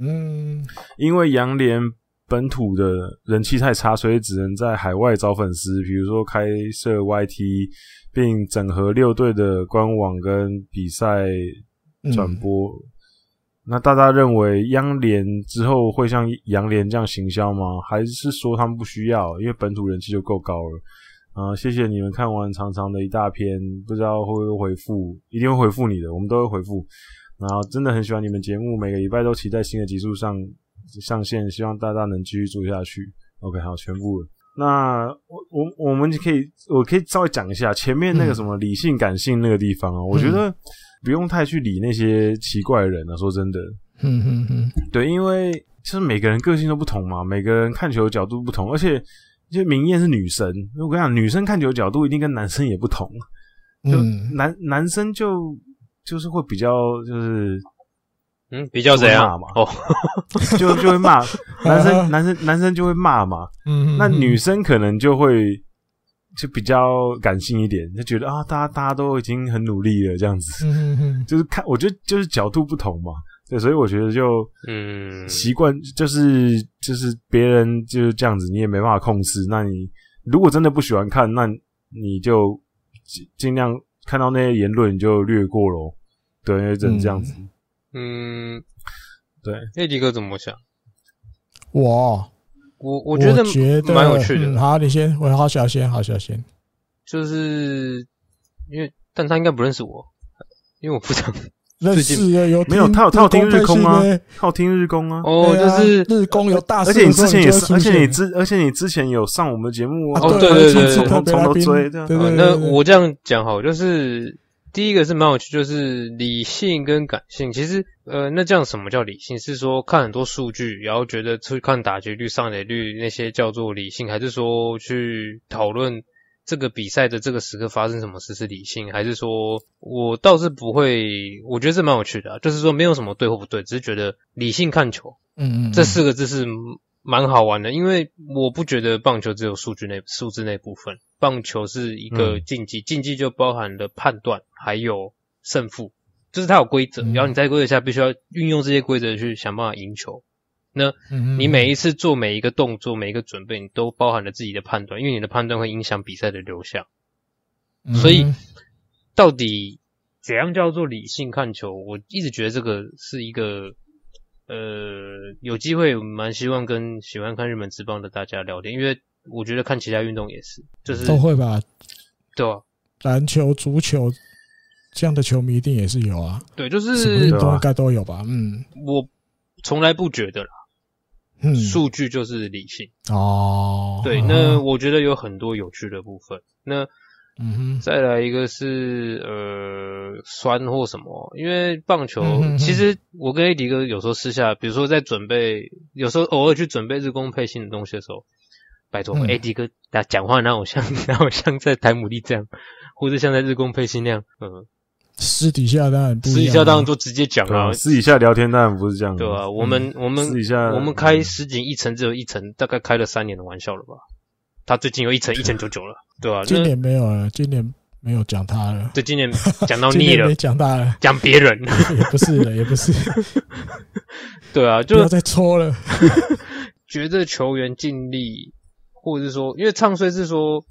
嗯，因为洋联本土的人气太差，所以只能在海外找粉丝，比如说开设 YT，并整合六队的官网跟比赛转播。嗯那大家认为央联之后会像洋联这样行销吗？还是说他们不需要，因为本土人气就够高了？啊，谢谢你们看完长长的一大篇，不知道会不会回复，一定会回复你的，我们都会回复。然后真的很喜欢你们节目，每个礼拜都期待新的集数上上线，希望大家能继续做下去。OK，好，全部了。那我我我们可以，我可以稍微讲一下前面那个什么理性感性那个地方啊，嗯、我觉得。不用太去理那些奇怪的人啊，说真的，嗯嗯嗯，对，因为就是每个人个性都不同嘛，每个人看球的角度不同，而且就明艳是女生，我跟你讲，女生看球的角度一定跟男生也不同，就男、嗯、男生就就是会比较就是嗯比较怎样？嘛，哦，就就会骂。男生男生男生就会骂嘛，嗯，那女生可能就会。就比较感性一点，就觉得啊，大家大家都已经很努力了，这样子，嗯、哼就是看，我觉得就是角度不同嘛，对，所以我觉得就嗯，习惯就是就是别人就是这样子，你也没办法控制。那你如果真的不喜欢看，那你就尽尽量看到那些言论你就略过咯，对，因为真的这样子，嗯，对，那迪哥怎么想？我。我我觉得蛮有趣的。嗯、好，你先，我好小心，好小心。就是因为，但他应该不认识我，因为我不常认识的。有没有？他有他有听日空啊，他有听日空啊。哦，就是日空有大，而且你之前也是，而且你之而且你之前有上我们节目哦，对对对，从从头追，对对对。那我这样讲好，就是。第一个是蛮有趣，就是理性跟感性。其实，呃，那这样什么叫理性？是说看很多数据，然后觉得去看打击率、上垒率那些叫做理性，还是说去讨论这个比赛的这个时刻发生什么事是理性？还是说我倒是不会，我觉得这蛮有趣的啊，就是说没有什么对或不对，只是觉得理性看球，嗯嗯，这四个字是蛮好玩的，因为我不觉得棒球只有数据那数字那部分。棒球是一个竞技，竞技就包含了判断，还有胜负，就是它有规则，然后你在规则下必须要运用这些规则去想办法赢球。那你每一次做每一个动作、每一个准备，你都包含了自己的判断，因为你的判断会影响比赛的流向。所以，到底怎样叫做理性看球？我一直觉得这个是一个，呃，有机会蛮希望跟喜欢看日本职棒的大家聊天，因为。我觉得看其他运动也是，就是都会吧，对啊，篮球、足球这样的球迷一定也是有啊。对，就是什么运动应该都有吧。嗯，我从来不觉得啦。嗯，数据就是理性。哦。对，那我觉得有很多有趣的部分。那嗯哼，再来一个是呃酸或什么，因为棒球其实我跟 AD 哥有时候私下，比如说在准备，有时候偶尔去准备日工配信的东西的时候。拜托，AD 哥，他讲话哪有像 哪有像在台姆利这样，或者像在日工配信那样，嗯，私底下当然不，私底下当然都直接讲啊，私底下聊天当然不是这样，对啊，我们我们私底下我们开实景一层只有一层，大概开了三年的玩笑了吧？他最近有一层一层九九了，对啊？今年没有了，今年没有讲他了，对，今年 讲到腻了，讲他了，讲别人。也不是了，也不是，对啊，就不要再戳了，觉得球员尽力。或者是说，因为唱衰是说，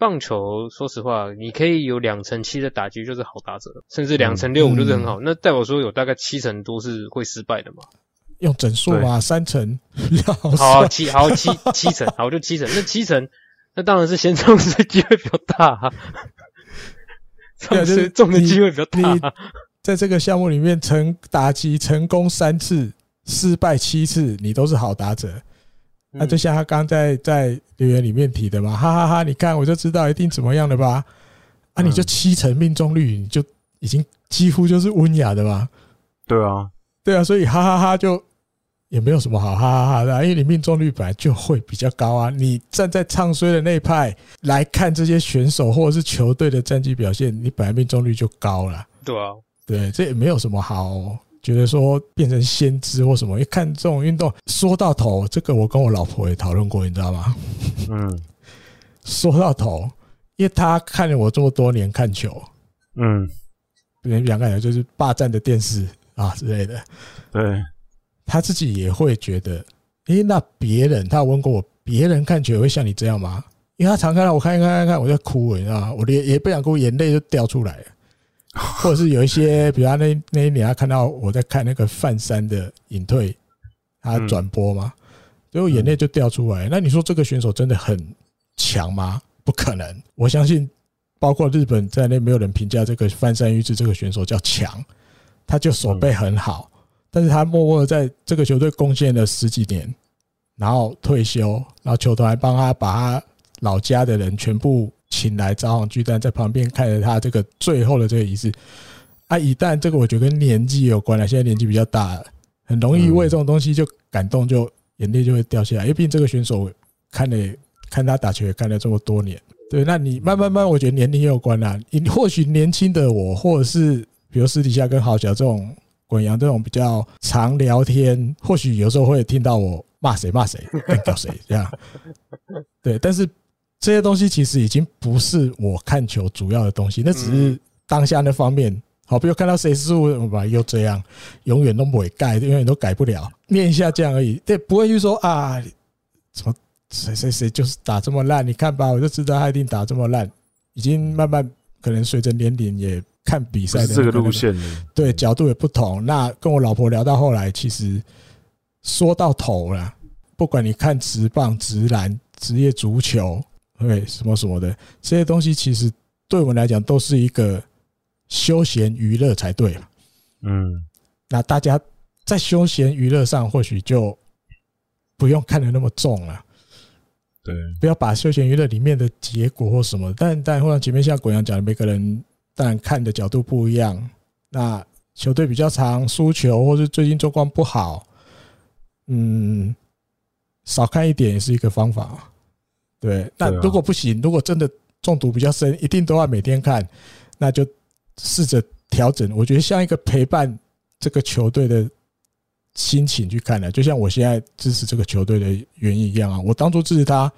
棒球，说实话，你可以有两成七的打击就是好打者，甚至两成六五就是很好。嗯、那代表说有大概七成多是会失败的嘛？用整数吧，对三 成。好，七好七七成，好就七成。那七成，那当然是先中的机会比较大，啊，唱衰中的机会比较大，啊。在这个项目里面，成打击成功三次，失败七次，你都是好打者。那、啊、就像他刚在在留言里面提的嘛，哈哈哈！你看我就知道一定怎么样的吧？啊，你就七成命中率，你就已经几乎就是温雅的吧？对啊，对啊，所以哈哈哈就也没有什么好哈哈哈的，因为你命中率本来就会比较高啊。你站在唱衰的那一派来看这些选手或者是球队的战绩表现，你本来命中率就高了。对啊，对，这也没有什么好。觉得说变成先知或什么，一看这种运动，说到头，这个我跟我老婆也讨论过，你知道吗？嗯，说到头，因为他看了我这么多年看球，嗯，别人讲感觉就是霸占的电视啊之类的。对，他自己也会觉得，诶，那别人他有问过我，别人看球也会像你这样吗？因为他常看到我看一看看看，我在哭，你知道吗？我连也不想哭，眼泪就掉出来了。或者是有一些，比如他那那一年，他看到我在看那个范山的隐退，他转播嘛，最后眼泪就掉出来。那你说这个选手真的很强吗？不可能。我相信，包括日本在内，没有人评价这个范山裕志这个选手叫强。他就手背很好，但是他默默的在这个球队贡献了十几年，然后退休，然后球团还帮他把他老家的人全部。请来札幌巨蛋，在旁边看着他这个最后的这个仪式。啊，一旦这个我觉得跟年纪有关了，现在年纪比较大了，很容易为这种东西就感动，就眼泪就会掉下来。因为毕竟这个选手看了看他打球也看了这么多年，对，那你慢慢慢，我觉得年龄也有关啦。你或许年轻的我，或者是比如私底下跟豪小这种滚阳这种比较常聊天，或许有时候会听到我骂谁骂谁，干掉谁这样。对，但是。这些东西其实已经不是我看球主要的东西，那只是当下那方面。好，比如看到谁失误吧，又这样，永远都不会改，永远都改不了，念一下这样而已。对，不会去说啊，什么谁谁谁就是打这么烂，你看吧，我就知道他一定打这么烂。已经慢慢可能随着年龄也看比赛的这个路线，对角度也不同。那跟我老婆聊到后来，其实说到头了，不管你看直棒、直篮、职业足球。对，什么什么的这些东西，其实对我们来讲都是一个休闲娱乐才对。嗯，那大家在休闲娱乐上，或许就不用看得那么重了。对，不要把休闲娱乐里面的结果或什么，但但或者前面像滚阳讲的，每个人当然看的角度不一样。那球队比较长输球，或是最近状况不好，嗯，少看一点也是一个方法。对，那如果不行，如果真的中毒比较深，一定都要每天看，那就试着调整。我觉得像一个陪伴这个球队的心情去看的，就像我现在支持这个球队的原因一样啊。我当初支持他，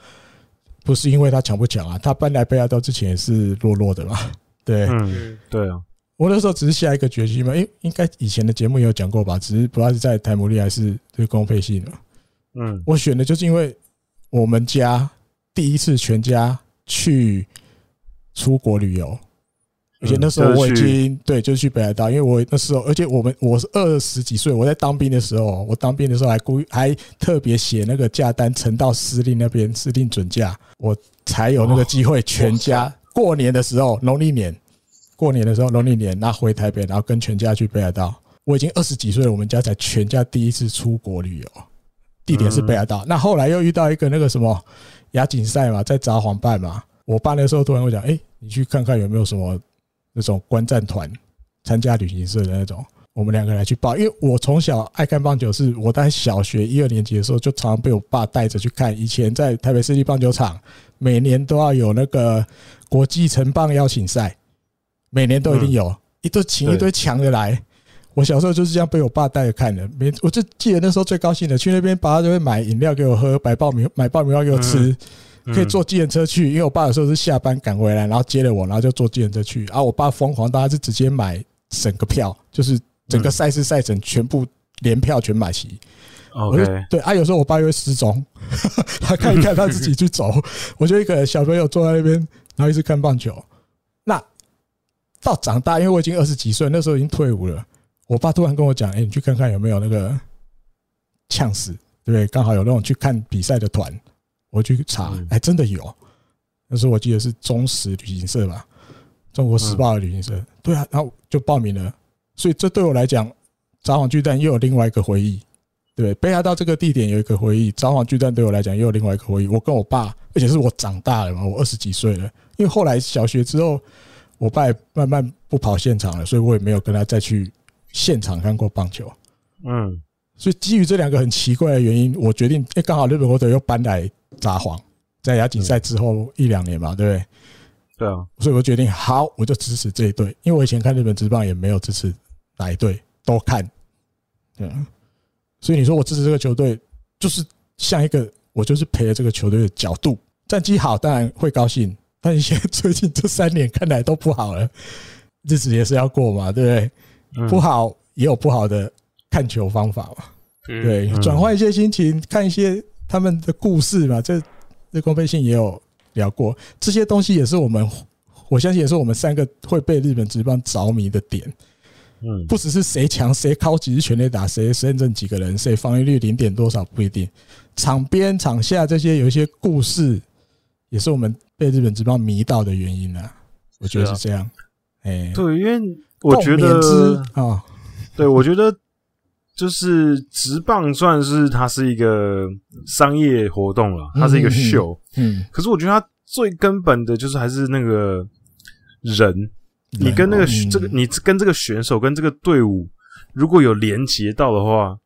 不是因为他强不强啊，他搬来北海道之前也是弱弱的嘛。对，嗯，对啊。我那时候只是下一个决心嘛，因为应该以前的节目也有讲过吧，只是不知道是在台姆利还是对公配信的。嗯，我选的就是因为我们家。第一次全家去出国旅游，而且那时候我已经对，就是去北海道，因为我那时候，而且我们我是二十几岁，我在当兵的时候，我当兵的时候还故意还特别写那个假单呈到司令那边，司令准假，我才有那个机会全家过年的时候，农历年过年的时候，农历年那回台北，然后跟全家去北海道。我已经二十几岁了，我们家才全家第一次出国旅游，地点是北海道。那后来又遇到一个那个什么。亚锦赛嘛，在札幌办嘛。我爸那时候突然会讲：“哎，你去看看有没有什么那种观战团参加旅行社的那种。”我们两个来去报，因为我从小爱看棒球，是我在小学一二年级的时候就常常被我爸带着去看。以前在台北市立棒球场，每年都要有那个国际城棒邀请赛，每年都一定有，一堆请一堆强的来。我小时候就是这样被我爸带着看的，每我就记得那时候最高兴的，去那边爸爸就会买饮料给我喝，买爆米买爆米花给我吃，可以坐计程车去，因为我爸有时候是下班赶回来，然后接了我，然后就坐计程车去。啊，我爸疯狂，他是直接买整个票，就是整个赛事赛程全部连票全买齐。我就对啊，有时候我爸又会失踪，他看一看他自己去走，我就一个小朋友坐在那边，然后一直看棒球。那到长大，因为我已经二十几岁，那时候已经退伍了。我爸突然跟我讲：“哎，你去看看有没有那个呛死，对不对？刚好有那种去看比赛的团，我去查，哎，真的有。那时候我记得是中时旅行社吧，中国时报的旅行社。对啊，然后就报名了。所以这对我来讲，札幌巨蛋又有另外一个回忆，对，北海道这个地点有一个回忆，札幌巨蛋对我来讲又有另外一个回忆。我跟我爸，而且是我长大了嘛，我二十几岁了。因为后来小学之后，我爸也慢慢不跑现场了，所以我也没有跟他再去。”现场看过棒球，嗯，所以基于这两个很奇怪的原因，我决定，哎，刚好日本国队又搬来札幌，在亚锦赛之后一两年嘛，对不对？对啊，所以我决定，好，我就支持这一队，因为我以前看日本职棒也没有支持哪一队，都看，对啊，所以你说我支持这个球队，就是像一个我就是陪着这个球队的角度，战绩好当然会高兴，但是现在最近这三年看来都不好了。日子也是要过嘛，对不对？嗯、不好也有不好的看球方法嘛，嗯、对，转换一些心情，看一些他们的故事嘛。这这公费信也有聊过，这些东西也是我们，我相信也是我们三个会被日本职棒着迷的点。嗯，不只是谁强谁靠几支全垒打，谁深圳几个人，谁防御率零点多少不一定，场边场下这些有一些故事，也是我们被日本职棒迷到的原因啊。我觉得是这样。哎，对，因为我觉得啊，对，我觉得就是直棒算是它是一个商业活动了，它是一个秀。嗯，可是我觉得它最根本的就是还是那个人。你跟那个这个，你跟这个选手跟这个队伍，如果有连接到的话，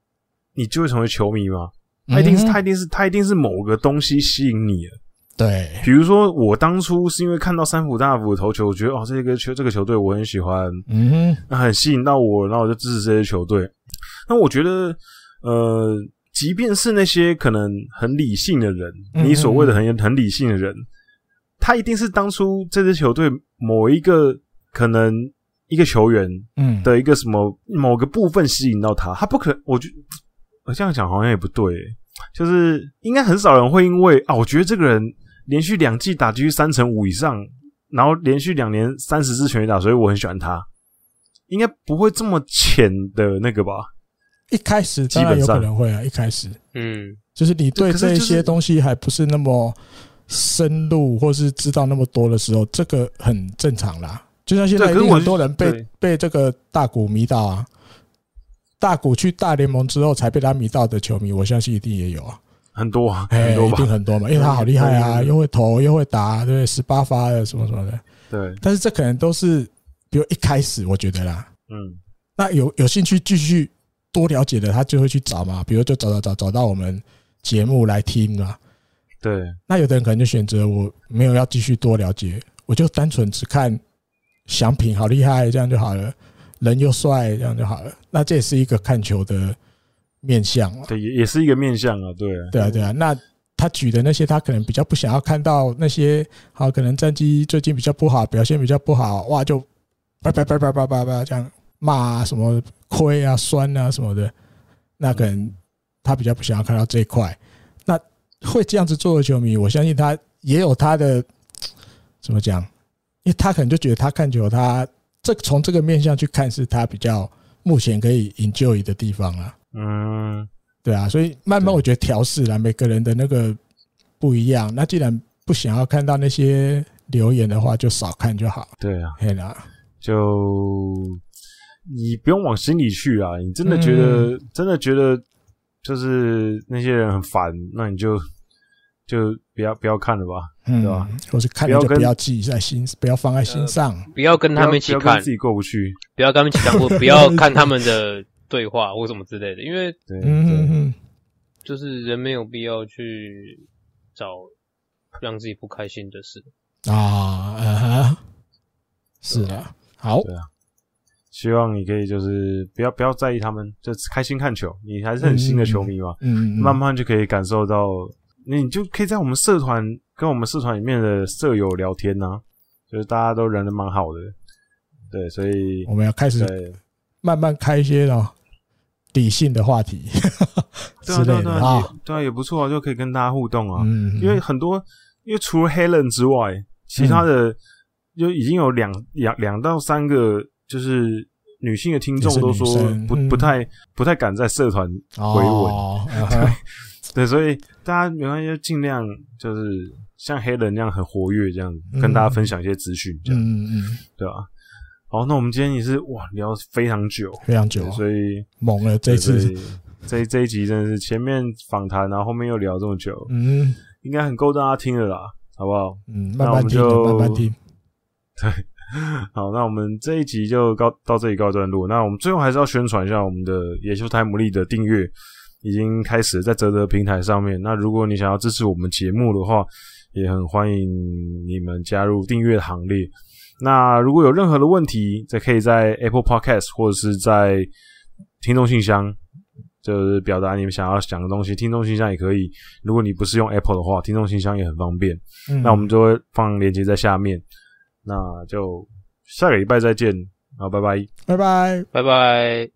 你就会成为球迷吗？他一定是，他一定是，他一定是某个东西吸引你了。对，比如说我当初是因为看到三浦大辅的投球，我觉得哦，这个球这个球队我很喜欢，嗯哼，那很吸引到我，然后我就支持这些球队。那我觉得，呃，即便是那些可能很理性的人，你所谓的很很理性的人，他一定是当初这支球队某一个。可能一个球员，嗯，的一个什么某个部分吸引到他，他不可能。我觉我这样讲好像也不对，就是应该很少人会因为啊，我觉得这个人连续两季打击率三成五以上，然后连续两年三十支全垒打，所以我很喜欢他。应该不会这么浅的那个吧？一开始当然有可能会啊，一开始，嗯，就是你对这些东西还不是那么深入，或是知道那么多的时候，这个很正常啦。就像现在，有很多人被被这个大谷迷到啊，大谷去大联盟之后才被他迷到的球迷，我相信一定也有啊，很多啊，哎，一定很多嘛，因为他好厉害啊，又会投又会打，对，十八发的什么什么的，对。但是这可能都是，比如一开始我觉得啦，嗯，那有有兴趣继续多了解的，他就会去找嘛，比如就找找找找到我们节目来听嘛，对。那有的人可能就选择我没有要继续多了解，我就单纯只看。奖品好厉害，这样就好了。人又帅，这样就好了。那这也是一个看球的面向，对，也也是一个面向啊。对啊，对啊，对啊。那他举的那些，他可能比较不想要看到那些，好，可能战绩最近比较不好，表现比较不好，哇，就叭叭叭叭叭叭叭这样骂什么亏啊、酸啊什么的。那可能他比较不想要看到这一块。那会这样子做的球迷，我相信他也有他的怎么讲？因为他可能就觉得他看球，他这从这个面向去看，是他比较目前可以 enjoy 的地方啊。嗯，对啊，所以慢慢我觉得调试了，每个人的那个不一样。那既然不想要看到那些留言的话，就少看就好。对啊，对啊，就你不用往心里去啊。你真的觉得，真的觉得就是那些人很烦，那你就。就不要不要看了吧，嗯，对吧？或是看了就不要记在心，不要放在心上，不要跟他们一起看，自己过不去，不要跟他们一起看过，不要看他们的对话或什么之类的，因为，嗯，就是人没有必要去找让自己不开心的事。啊，嗯哼，是的，好，对啊，希望你可以就是不要不要在意他们，就开心看球，你还是很新的球迷嘛，嗯，慢慢就可以感受到。那你就可以在我们社团跟我们社团里面的舍友聊天呐、啊，就是大家都人都蛮好的，对，所以我们要开始慢慢开一些哦理性的话题 之类的啊，对啊，也不错啊，就可以跟大家互动啊。嗯，因为很多，因为除了 Helen 之外，其他的就已经有两两两到三个，就是女性的听众都说不不太不太敢在社团回文，对。对，所以大家没关系，就尽量就是像 Helen 那样很活跃，这样、嗯、跟大家分享一些资讯，这样，嗯嗯，对吧？好，那我们今天也是哇，聊非常久，非常久，所以猛了这次，这这一集真的是前面访谈，然后后面又聊这么久，嗯，应该很够大家听的啦，好不好？嗯，慢慢听，慢慢听。对，好，那我们这一集就告到这里告一段落。那我们最后还是要宣传一下我们的野球台牡蛎的订阅。已经开始在泽泽平台上面。那如果你想要支持我们节目的话，也很欢迎你们加入订阅行列。那如果有任何的问题，则可以在 Apple Podcast 或者是在听众信箱，就是表达你们想要讲的东西。听众信箱也可以。如果你不是用 Apple 的话，听众信箱也很方便。嗯、那我们就会放链接在下面。那就下个礼拜再见，好，拜拜，拜拜，拜拜。